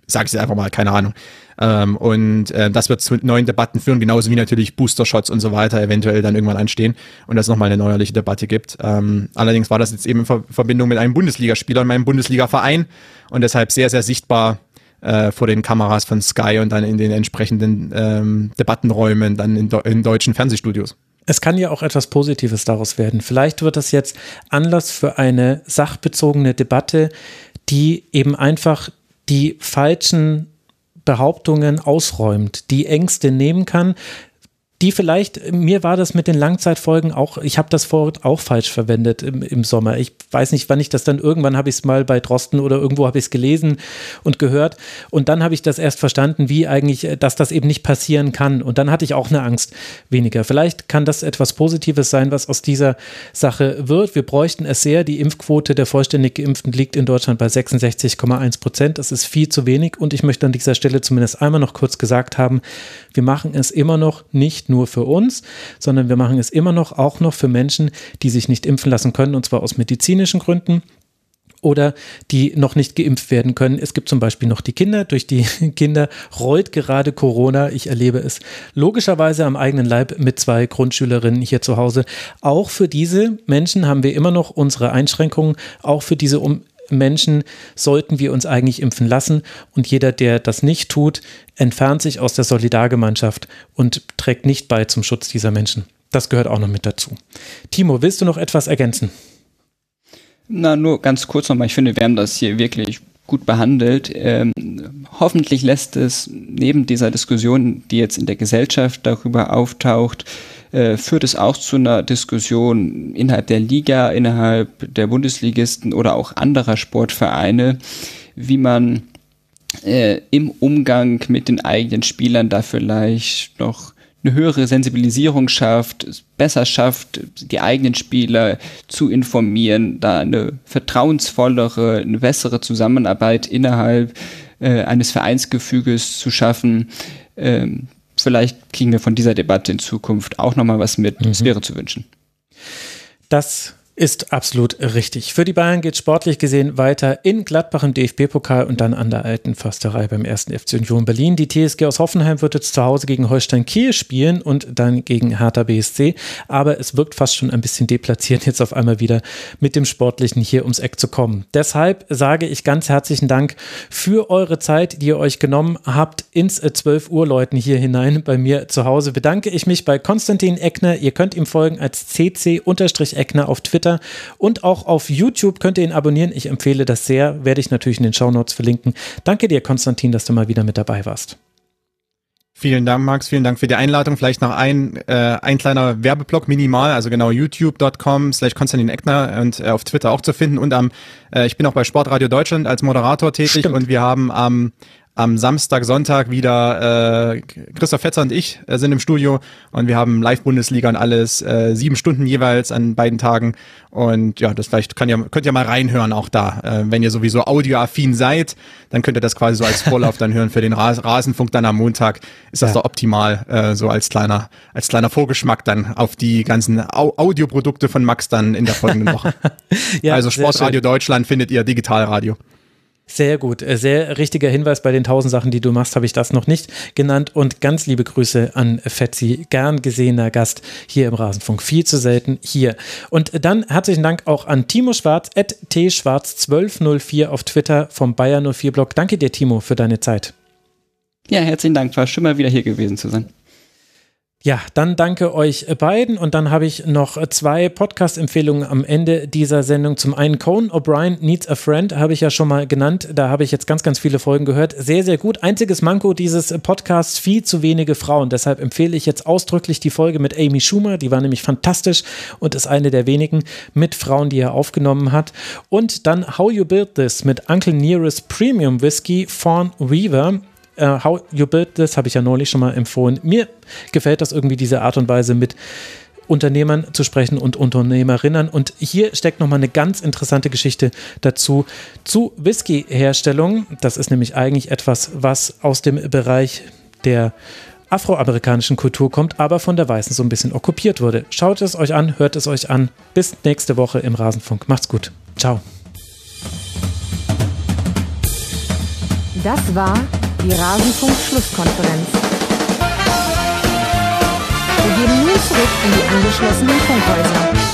sage ich einfach mal, keine Ahnung. Ähm, und äh, das wird zu neuen Debatten führen, genauso wie natürlich Booster-Shots und so weiter eventuell dann irgendwann anstehen und es nochmal eine neuerliche Debatte gibt. Ähm, allerdings war das jetzt eben in Ver Verbindung mit einem Bundesligaspieler in meinem Bundesliga-Verein und deshalb sehr, sehr sichtbar äh, vor den Kameras von Sky und dann in den entsprechenden ähm, Debattenräumen, dann in, in deutschen Fernsehstudios. Es kann ja auch etwas Positives daraus werden. Vielleicht wird das jetzt Anlass für eine sachbezogene Debatte, die eben einfach die falschen Behauptungen ausräumt, die Ängste nehmen kann, die vielleicht, mir war das mit den Langzeitfolgen auch, ich habe das Wort auch falsch verwendet im, im Sommer. Ich weiß nicht, wann ich das dann, irgendwann habe ich es mal bei Drosten oder irgendwo habe ich es gelesen und gehört und dann habe ich das erst verstanden, wie eigentlich, äh, dass das eben nicht passieren kann und dann hatte ich auch eine Angst weniger. Vielleicht kann das etwas Positives sein, was aus dieser Sache wird. Wir bräuchten es sehr. Die Impfquote der vollständig Geimpften liegt in Deutschland bei 66,1 Prozent. Das ist viel zu wenig und ich möchte an dieser Stelle zumindest einmal noch kurz gesagt haben, wir machen es immer noch nicht nur für uns, sondern wir machen es immer noch auch noch für Menschen, die sich nicht impfen lassen können, und zwar aus medizinischen Gründen oder die noch nicht geimpft werden können. Es gibt zum Beispiel noch die Kinder. Durch die Kinder rollt gerade Corona. Ich erlebe es logischerweise am eigenen Leib mit zwei Grundschülerinnen hier zu Hause. Auch für diese Menschen haben wir immer noch unsere Einschränkungen. Auch für diese Menschen sollten wir uns eigentlich impfen lassen. Und jeder, der das nicht tut, entfernt sich aus der Solidargemeinschaft und trägt nicht bei zum Schutz dieser Menschen. Das gehört auch noch mit dazu. Timo, willst du noch etwas ergänzen? Na, nur ganz kurz nochmal. Ich finde, wir haben das hier wirklich gut behandelt. Ähm, hoffentlich lässt es neben dieser Diskussion, die jetzt in der Gesellschaft darüber auftaucht, äh, führt es auch zu einer Diskussion innerhalb der Liga, innerhalb der Bundesligisten oder auch anderer Sportvereine, wie man äh, im Umgang mit den eigenen Spielern da vielleicht noch eine höhere Sensibilisierung schafft, besser schafft, die eigenen Spieler zu informieren, da eine vertrauensvollere, eine bessere Zusammenarbeit innerhalb äh, eines Vereinsgefüges zu schaffen. Ähm, vielleicht kriegen wir von dieser Debatte in Zukunft auch nochmal was mit. Mhm. wäre zu wünschen. Das ist absolut richtig. Für die Bayern geht sportlich gesehen weiter in Gladbach im DFB-Pokal und dann an der alten Försterei beim ersten FC Union Berlin. Die TSG aus Hoffenheim wird jetzt zu Hause gegen Holstein Kiel spielen und dann gegen Hertha BSC. Aber es wirkt fast schon ein bisschen deplatziert, jetzt auf einmal wieder mit dem Sportlichen hier ums Eck zu kommen. Deshalb sage ich ganz herzlichen Dank für eure Zeit, die ihr euch genommen habt ins 12 Uhr Leuten hier hinein bei mir zu Hause. Bedanke ich mich bei Konstantin Eckner. Ihr könnt ihm folgen als cc-eckner auf Twitter Twitter und auch auf YouTube könnt ihr ihn abonnieren. Ich empfehle das sehr, werde ich natürlich in den Shownotes verlinken. Danke dir, Konstantin, dass du mal wieder mit dabei warst. Vielen Dank, Max. Vielen Dank für die Einladung. Vielleicht noch ein, äh, ein kleiner Werbeblock minimal, also genau youtube.com slash Konstantin Eckner und äh, auf Twitter auch zu finden. Und am, äh, ich bin auch bei Sportradio Deutschland als Moderator tätig Stimmt. und wir haben am am Samstag, Sonntag wieder äh, Christoph Fetzer und ich äh, sind im Studio und wir haben Live-Bundesliga und alles, äh, sieben Stunden jeweils an beiden Tagen. Und ja, das vielleicht könnt ihr, könnt ihr mal reinhören auch da. Äh, wenn ihr sowieso audioaffin seid, dann könnt ihr das quasi so als Vorlauf dann hören für den Ras Rasenfunk dann am Montag. Ist das ja. doch optimal, äh, so als kleiner, als kleiner Vorgeschmack dann auf die ganzen Au Audioprodukte von Max dann in der folgenden Woche. ja, also Sportradio Deutschland findet ihr Digitalradio. Sehr gut, äh, sehr richtiger Hinweis bei den tausend Sachen, die du machst, habe ich das noch nicht genannt. Und ganz liebe Grüße an Fetzi, gern gesehener Gast hier im Rasenfunk. Viel zu selten hier. Und dann herzlichen Dank auch an Timo Schwarz, at tschwarz1204 auf Twitter vom Bayer 04 Blog. Danke dir, Timo, für deine Zeit. Ja, herzlichen Dank. War schön mal wieder hier gewesen zu sein. Ja, dann danke euch beiden und dann habe ich noch zwei Podcast-Empfehlungen am Ende dieser Sendung. Zum einen Conan O'Brien Needs a Friend, habe ich ja schon mal genannt. Da habe ich jetzt ganz, ganz viele Folgen gehört. Sehr, sehr gut. Einziges Manko dieses Podcasts, viel zu wenige Frauen. Deshalb empfehle ich jetzt ausdrücklich die Folge mit Amy Schumer. Die war nämlich fantastisch und ist eine der wenigen mit Frauen, die er aufgenommen hat. Und dann How You Build This mit Uncle Nearest Premium Whiskey, Fawn Weaver uh, How You Build This habe ich ja neulich schon mal empfohlen. Mir gefällt das irgendwie, diese Art und Weise mit Unternehmern zu sprechen und Unternehmerinnen. Und hier steckt nochmal eine ganz interessante Geschichte dazu zu Whisky-Herstellung. Das ist nämlich eigentlich etwas, was aus dem Bereich der afroamerikanischen Kultur kommt, aber von der Weißen so ein bisschen okkupiert wurde. Schaut es euch an, hört es euch an. Bis nächste Woche im Rasenfunk. Macht's gut. Ciao. Das war die Rasenfunk-Schlusskonferenz. Wir gehen nun zurück in die angeschlossenen Funkhäuser.